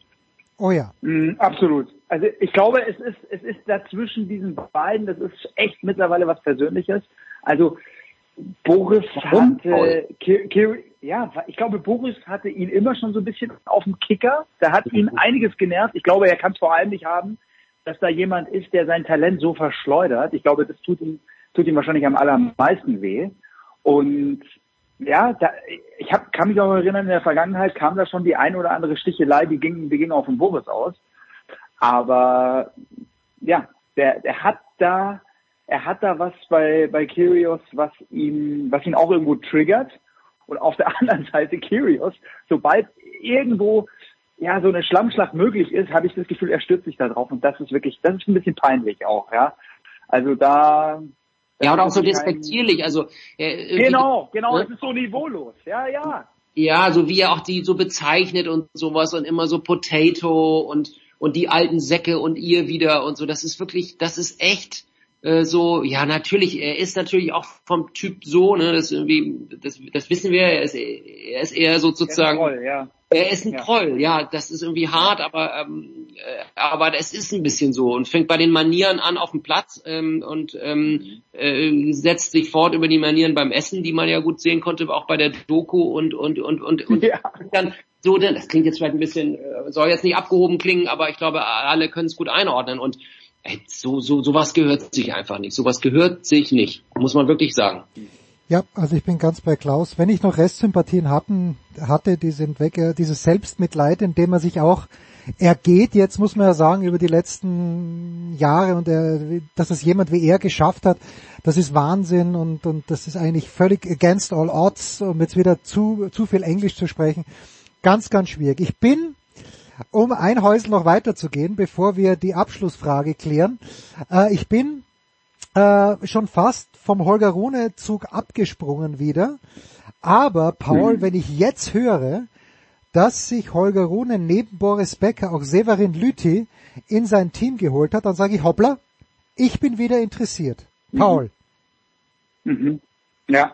Oh ja. Mm, absolut. Also ich glaube, es ist, es ist dazwischen diesen beiden, das ist echt mittlerweile was Persönliches. Also Boris Warum? hatte, ja, ich glaube, Boris hatte ihn immer schon so ein bisschen auf dem Kicker. Da hat ihn einiges genervt. Ich glaube, er kann es vor allem nicht haben, dass da jemand ist, der sein Talent so verschleudert. Ich glaube, das tut ihm tut ihm wahrscheinlich am allermeisten weh. Und ja, da, ich hab, kann mich auch erinnern, in der Vergangenheit kam da schon die ein oder andere Stichelei, die ging, die ging auch von Boris aus. Aber ja, der, der hat da, er hat da was bei, bei Kyrios, was ihn, was ihn auch irgendwo triggert. Und auf der anderen Seite Kyrios, sobald irgendwo ja so eine Schlammschlacht möglich ist, habe ich das Gefühl, er stürzt sich da drauf und das ist wirklich, das ist ein bisschen peinlich auch, ja. Also da, ja, und auch so despektierlich, also äh, Genau, genau, ne? es ist so niveaulos, ja, ja. Ja, so wie er auch die so bezeichnet und sowas und immer so Potato und und die alten Säcke und ihr wieder und so. Das ist wirklich, das ist echt äh, so, ja natürlich, er ist natürlich auch vom Typ so, ne, das irgendwie, das, das wissen wir, er ist, er ist eher so sozusagen. Troll, ja. Er ist ein Ja. Troll, ja, das ist irgendwie hart, aber ähm, äh, aber es ist ein bisschen so und fängt bei den Manieren an auf dem Platz ähm, und ähm, äh, setzt sich fort über die Manieren beim Essen, die man ja gut sehen konnte, auch bei der Doku und und und und, und dann so denn das klingt jetzt vielleicht ein bisschen äh, soll jetzt nicht abgehoben klingen, aber ich glaube alle können es gut einordnen und ey, so so sowas gehört sich einfach nicht. Sowas gehört sich nicht, muss man wirklich sagen. Ja, also ich bin ganz bei Klaus. Wenn ich noch Restsympathien hatten, hatte, die sind weg. Dieses Selbstmitleid, in dem er sich auch ergeht, jetzt muss man ja sagen, über die letzten Jahre und er, dass es jemand wie er geschafft hat, das ist Wahnsinn und, und das ist eigentlich völlig against all odds, um jetzt wieder zu, zu viel Englisch zu sprechen. Ganz, ganz schwierig. Ich bin um ein Häusl noch weiterzugehen, bevor wir die Abschlussfrage klären. Äh, ich bin äh, schon fast vom Holger Rune Zug abgesprungen wieder. Aber Paul, wenn ich jetzt höre, dass sich Holger Rune neben Boris Becker auch Severin Lüthi in sein Team geholt hat, dann sage ich hoppla, ich bin wieder interessiert. Paul. Mhm. Ja.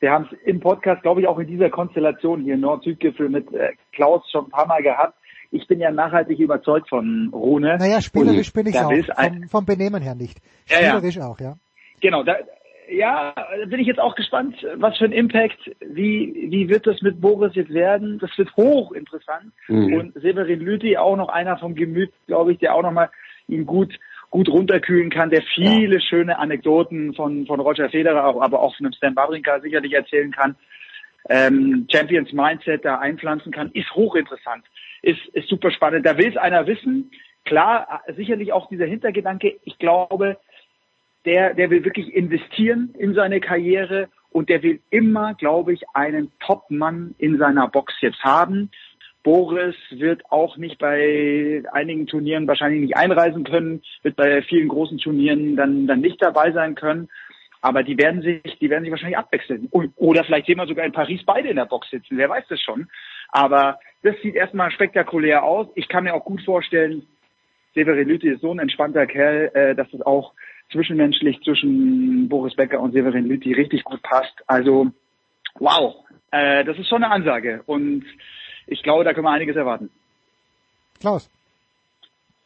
Wir haben es im Podcast, glaube ich, auch in dieser Konstellation hier Nord-Süd-Gipfel mit äh, Klaus schon ein paar Mal gehabt. Ich bin ja nachhaltig überzeugt von Rune. Naja, spielerisch bin ich da auch. Vom, vom Benehmen her nicht. Ja, ja. Spielerisch auch, ja. Genau, da, ja, da bin ich jetzt auch gespannt, was für ein Impact, wie, wie wird das mit Boris jetzt werden? Das wird hochinteressant. Mhm. Und Severin Lüthi, auch noch einer vom Gemüt, glaube ich, der auch nochmal ihn gut, gut runterkühlen kann, der viele schöne Anekdoten von, von Roger Federer, auch, aber auch von dem Stan Wawrinka sicherlich erzählen kann. Ähm, Champions Mindset da einpflanzen kann, ist hochinteressant, ist, ist super spannend. Da will es einer wissen. Klar, sicherlich auch dieser Hintergedanke. Ich glaube, der, der will wirklich investieren in seine Karriere und der will immer, glaube ich, einen Top-Mann in seiner Box jetzt haben. Boris wird auch nicht bei einigen Turnieren wahrscheinlich nicht einreisen können, wird bei vielen großen Turnieren dann, dann nicht dabei sein können. Aber die werden sich, die werden sich wahrscheinlich abwechseln. Oder vielleicht sehen wir sogar in Paris beide in der Box sitzen. Wer weiß das schon. Aber das sieht erstmal spektakulär aus. Ich kann mir auch gut vorstellen, Severin Lüthi ist so ein entspannter Kerl, äh, dass es auch zwischenmenschlich zwischen Boris Becker und Severin Lüthi richtig gut passt. Also, wow, äh, das ist schon eine Ansage. Und ich glaube, da können wir einiges erwarten. Klaus.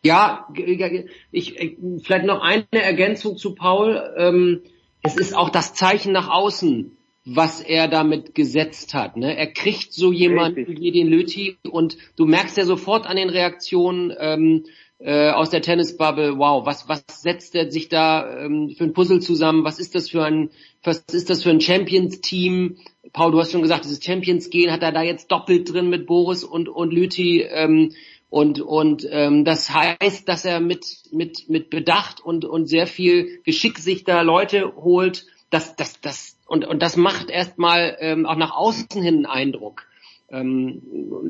Ja, ich, ich vielleicht noch eine Ergänzung zu Paul. Ähm, es ist auch das Zeichen nach außen, was er damit gesetzt hat. Ne? Er kriegt so jemanden wie den Löti und du merkst ja sofort an den Reaktionen ähm, äh, aus der Tennisbubble, wow, was, was setzt er sich da ähm, für ein Puzzle zusammen? Was ist das für ein, was ist das für ein Champions-Team? Paul, du hast schon gesagt, dieses Champions-Gehen hat er da jetzt doppelt drin mit Boris und, und Lüthi. Ähm, und und ähm, das heißt, dass er mit mit mit Bedacht und und sehr viel Geschick sich da Leute holt. Das das das und und das macht erstmal ähm, auch nach außen hin einen Eindruck. Ähm,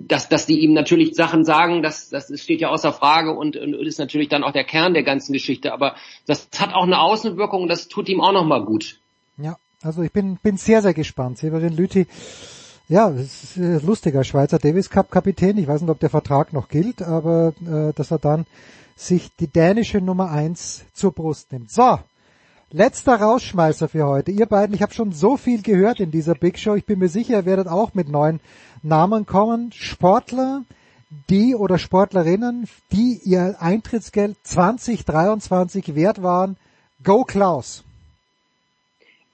dass dass die ihm natürlich Sachen sagen, das das steht ja außer Frage und, und ist natürlich dann auch der Kern der ganzen Geschichte. Aber das hat auch eine Außenwirkung und das tut ihm auch noch mal gut. Ja, also ich bin, bin sehr, sehr gespannt. Severin Lüthi, ja, ist ein lustiger Schweizer Davis Cup Kapitän. Ich weiß nicht, ob der Vertrag noch gilt, aber äh, dass er dann sich die dänische Nummer eins zur Brust nimmt. So, letzter Rausschmeißer für heute. Ihr beiden, ich habe schon so viel gehört in dieser Big Show. Ich bin mir sicher, ihr werdet auch mit neuen Namen kommen. Sportler, die oder Sportlerinnen, die ihr Eintrittsgeld 2023 wert waren. Go Klaus.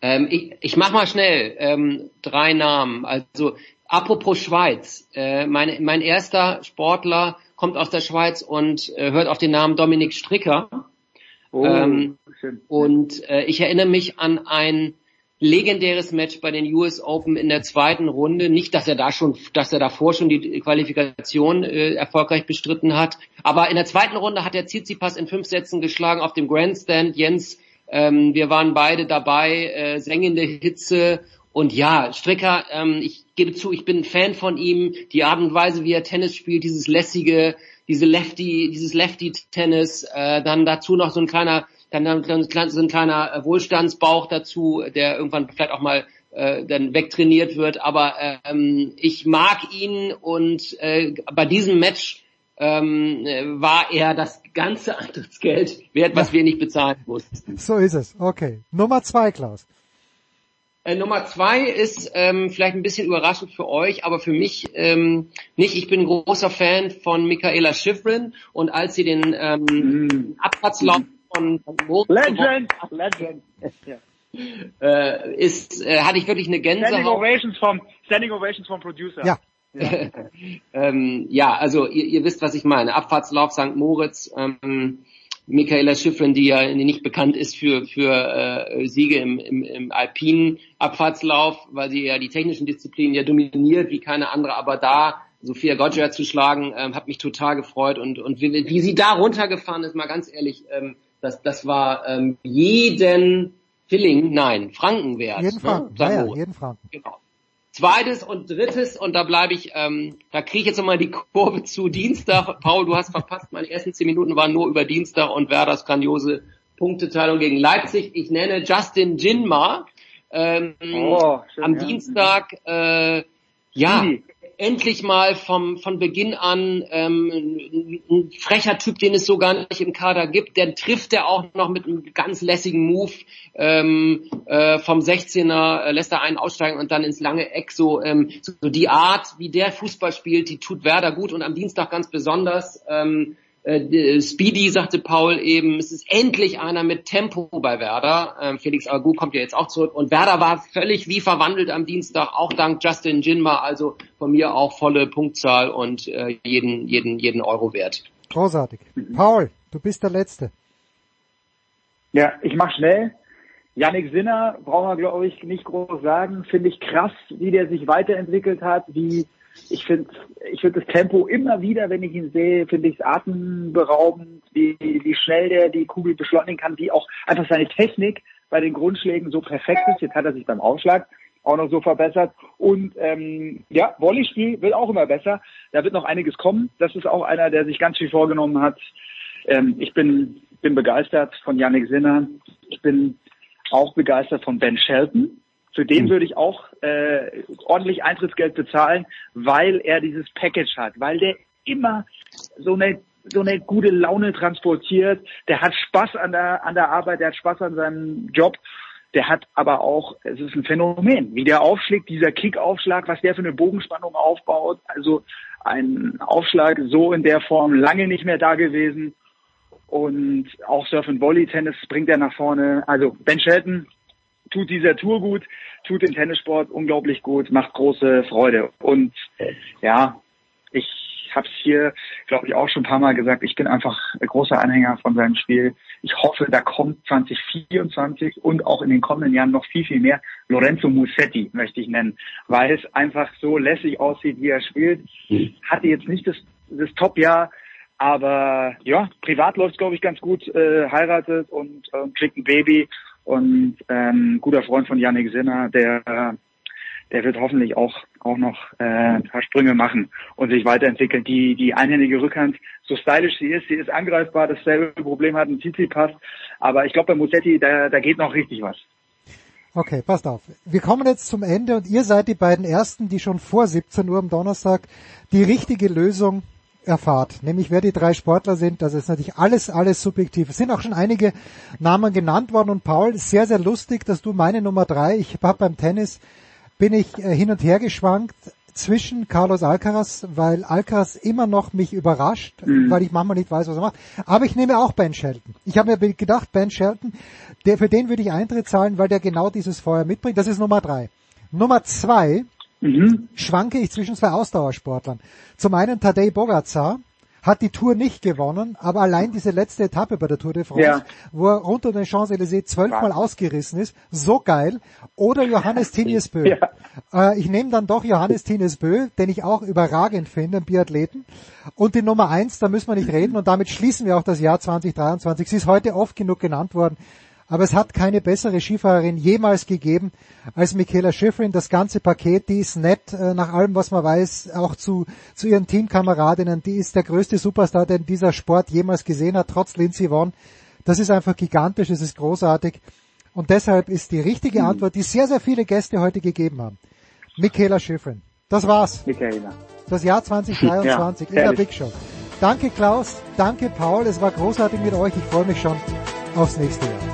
Ähm, ich, ich mach mal schnell ähm, drei Namen. Also apropos Schweiz, äh, mein, mein erster Sportler kommt aus der Schweiz und äh, hört auf den Namen Dominik Stricker. Oh, ähm, schön. und äh, ich erinnere mich an ein legendäres Match bei den US Open in der zweiten Runde. Nicht, dass er da schon, dass er davor schon die Qualifikation äh, erfolgreich bestritten hat, aber in der zweiten Runde hat er Tsitsipas in fünf Sätzen geschlagen auf dem Grandstand. Jens, ähm, wir waren beide dabei, äh, sengende Hitze. Und ja, Stricker, ähm, ich gebe zu, ich bin ein Fan von ihm. Die Art und Weise, wie er Tennis spielt, dieses lässige, diese Lefty, dieses Lefty-Tennis, äh, dann dazu noch so ein kleiner, dann, dann so ein kleiner äh, Wohlstandsbauch dazu, der irgendwann vielleicht auch mal äh, dann wegtrainiert wird. Aber ähm, ich mag ihn und äh, bei diesem Match ähm, war er das ganze Antrittsgeld wert, was wir nicht bezahlen mussten. So ist es. Okay. Nummer zwei, Klaus. Äh, Nummer zwei ist ähm, vielleicht ein bisschen überraschend für euch, aber für mich ähm, nicht. Ich bin ein großer Fan von Michaela Schifrin und als sie den ähm, Abfahrtslauf von, von Moritz Legend! Legend! Ja. äh, ist, äh, hatte ich wirklich eine Standing Gänsehaut. Ovations vom, Standing Ovations vom Producer. Ja. ähm, ja, also ihr, ihr wisst, was ich meine. Abfahrtslauf St. Moritz, ähm, Michaela Schifrin, die ja nicht bekannt ist für, für äh, Siege im, im, im alpinen Abfahrtslauf, weil sie ja die technischen Disziplinen ja dominiert wie keine andere, aber da Sophia Goggia zu schlagen, ähm, hat mich total gefreut und, und wie, wie sie da runtergefahren ist, mal ganz ehrlich, ähm, das, das war ähm, jeden Filling, nein, Franken wert. Jeden? Franken. Ja, jeden Franken. Genau. Zweites und drittes, und da bleibe ich, ähm, da kriege ich jetzt nochmal die Kurve zu Dienstag. Paul, du hast verpasst, meine ersten zehn Minuten waren nur über Dienstag und Werders grandiose Punkteteilung gegen Leipzig. Ich nenne Justin Jinma ähm, Oh, schön, am ja. Dienstag, äh, ja. Endlich mal vom von Beginn an ähm, ein, frecher Typ, den es so gar nicht im Kader gibt. Der trifft er auch noch mit einem ganz lässigen Move ähm, äh, vom 16er, äh, lässt er einen aussteigen und dann ins lange Eck. So, ähm, so, die Art, wie der Fußball spielt, die tut Werder gut und am Dienstag ganz besonders. Ähm, äh, Speedy, sagte Paul eben, es ist endlich einer mit Tempo bei Werder. Ähm, Felix Agu kommt ja jetzt auch zurück. Und Werder war völlig wie verwandelt am Dienstag, auch dank Justin Jinma. Also von mir auch volle Punktzahl und äh, jeden, jeden, jeden Euro wert. Großartig. Paul, du bist der Letzte. Ja, ich mach schnell. Yannick Sinner brauchen wir, glaube ich, nicht groß sagen. Finde ich krass, wie der sich weiterentwickelt hat, wie ich finde ich finde das Tempo immer wieder, wenn ich ihn sehe, finde ich es atemberaubend, wie, wie schnell der die Kugel beschleunigen kann, wie auch einfach seine Technik bei den Grundschlägen so perfekt ist. Jetzt hat er sich beim Aufschlag auch noch so verbessert. Und ähm, ja, Volleyspiel wird auch immer besser. Da wird noch einiges kommen. Das ist auch einer, der sich ganz viel vorgenommen hat. Ähm, ich bin, bin begeistert von Yannick Sinner. Ich bin auch begeistert von Ben Shelton. Für den würde ich auch äh, ordentlich Eintrittsgeld bezahlen, weil er dieses Package hat, weil der immer so eine so eine gute Laune transportiert. Der hat Spaß an der an der Arbeit, der hat Spaß an seinem Job. Der hat aber auch, es ist ein Phänomen, wie der aufschlägt, dieser Kickaufschlag, was der für eine Bogenspannung aufbaut. Also ein Aufschlag so in der Form lange nicht mehr da gewesen. Und auch Surf and Volley Tennis bringt er nach vorne. Also Ben Shelton tut dieser Tour gut, tut den Tennissport unglaublich gut, macht große Freude. Und ja, ich habe es hier, glaube ich, auch schon ein paar Mal gesagt, ich bin einfach ein großer Anhänger von seinem Spiel. Ich hoffe, da kommt 2024 und auch in den kommenden Jahren noch viel, viel mehr. Lorenzo Musetti möchte ich nennen, weil es einfach so lässig aussieht, wie er spielt. Hatte jetzt nicht das, das Top-Jahr, aber ja, privat läuft glaube ich, ganz gut, äh, heiratet und äh, kriegt ein Baby und ähm, guter Freund von Yannick Sinner, der der wird hoffentlich auch auch noch äh, ein paar Sprünge machen und sich weiterentwickeln. Die die einhändige Rückhand, so stylisch sie ist, sie ist angreifbar. Dasselbe Problem hat ein Tsitsipas, aber ich glaube bei Musetti da da geht noch richtig was. Okay, passt auf. Wir kommen jetzt zum Ende und ihr seid die beiden Ersten, die schon vor 17 Uhr am Donnerstag die richtige Lösung erfahrt, nämlich wer die drei Sportler sind, das ist natürlich alles, alles subjektiv. Es sind auch schon einige Namen genannt worden und Paul, sehr, sehr lustig, dass du meine Nummer drei, ich habe beim Tennis, bin ich äh, hin und her geschwankt zwischen Carlos Alcaraz, weil Alcaraz immer noch mich überrascht, Mhm. weil ich manchmal nicht weiß, was er macht. Aber ich nehme auch Ben Shelton. Ich habe mir gedacht, Ben Shelton, der, für den würde ich Eintritt zahlen, weil der genau dieses Feuer mitbringt. Das ist Nummer drei. Nummer zwei schwanke ich zwischen zwei Ausdauersportlern. Zum einen Tadej Bogacar hat die Tour nicht gewonnen, aber allein diese letzte Etappe bei der Tour de France, Ja. wo er runter den Champs-Élysées zwölfmal ausgerissen ist, so geil. Oder Johannes Tinjesbö. Äh, ich nehme dann doch Johannes Tinjesbö, den ich auch überragend finde, einen Biathleten. Und die Nummer eins, da müssen wir nicht reden und damit schließen wir auch das Jahr 2023. Sie ist heute oft genug genannt worden. Aber es hat keine bessere Skifahrerin jemals gegeben als Michaela Schifrin. Das ganze Paket, die ist nett, äh, nach allem, was man weiß, auch zu, zu ihren Teamkameradinnen. Die ist der größte Superstar, den dieser Sport jemals gesehen hat, trotz Lindsey Vonn. Das ist einfach gigantisch, es ist großartig. Und deshalb ist die richtige Antwort, die sehr, sehr viele Gäste heute gegeben haben. Michaela Schifrin. Das war's. Michaela. Das Jahr 2023 Ja, in der. Big Show. Danke Klaus, danke Paul, es war großartig mit euch. Ich freue mich schon aufs nächste Jahr.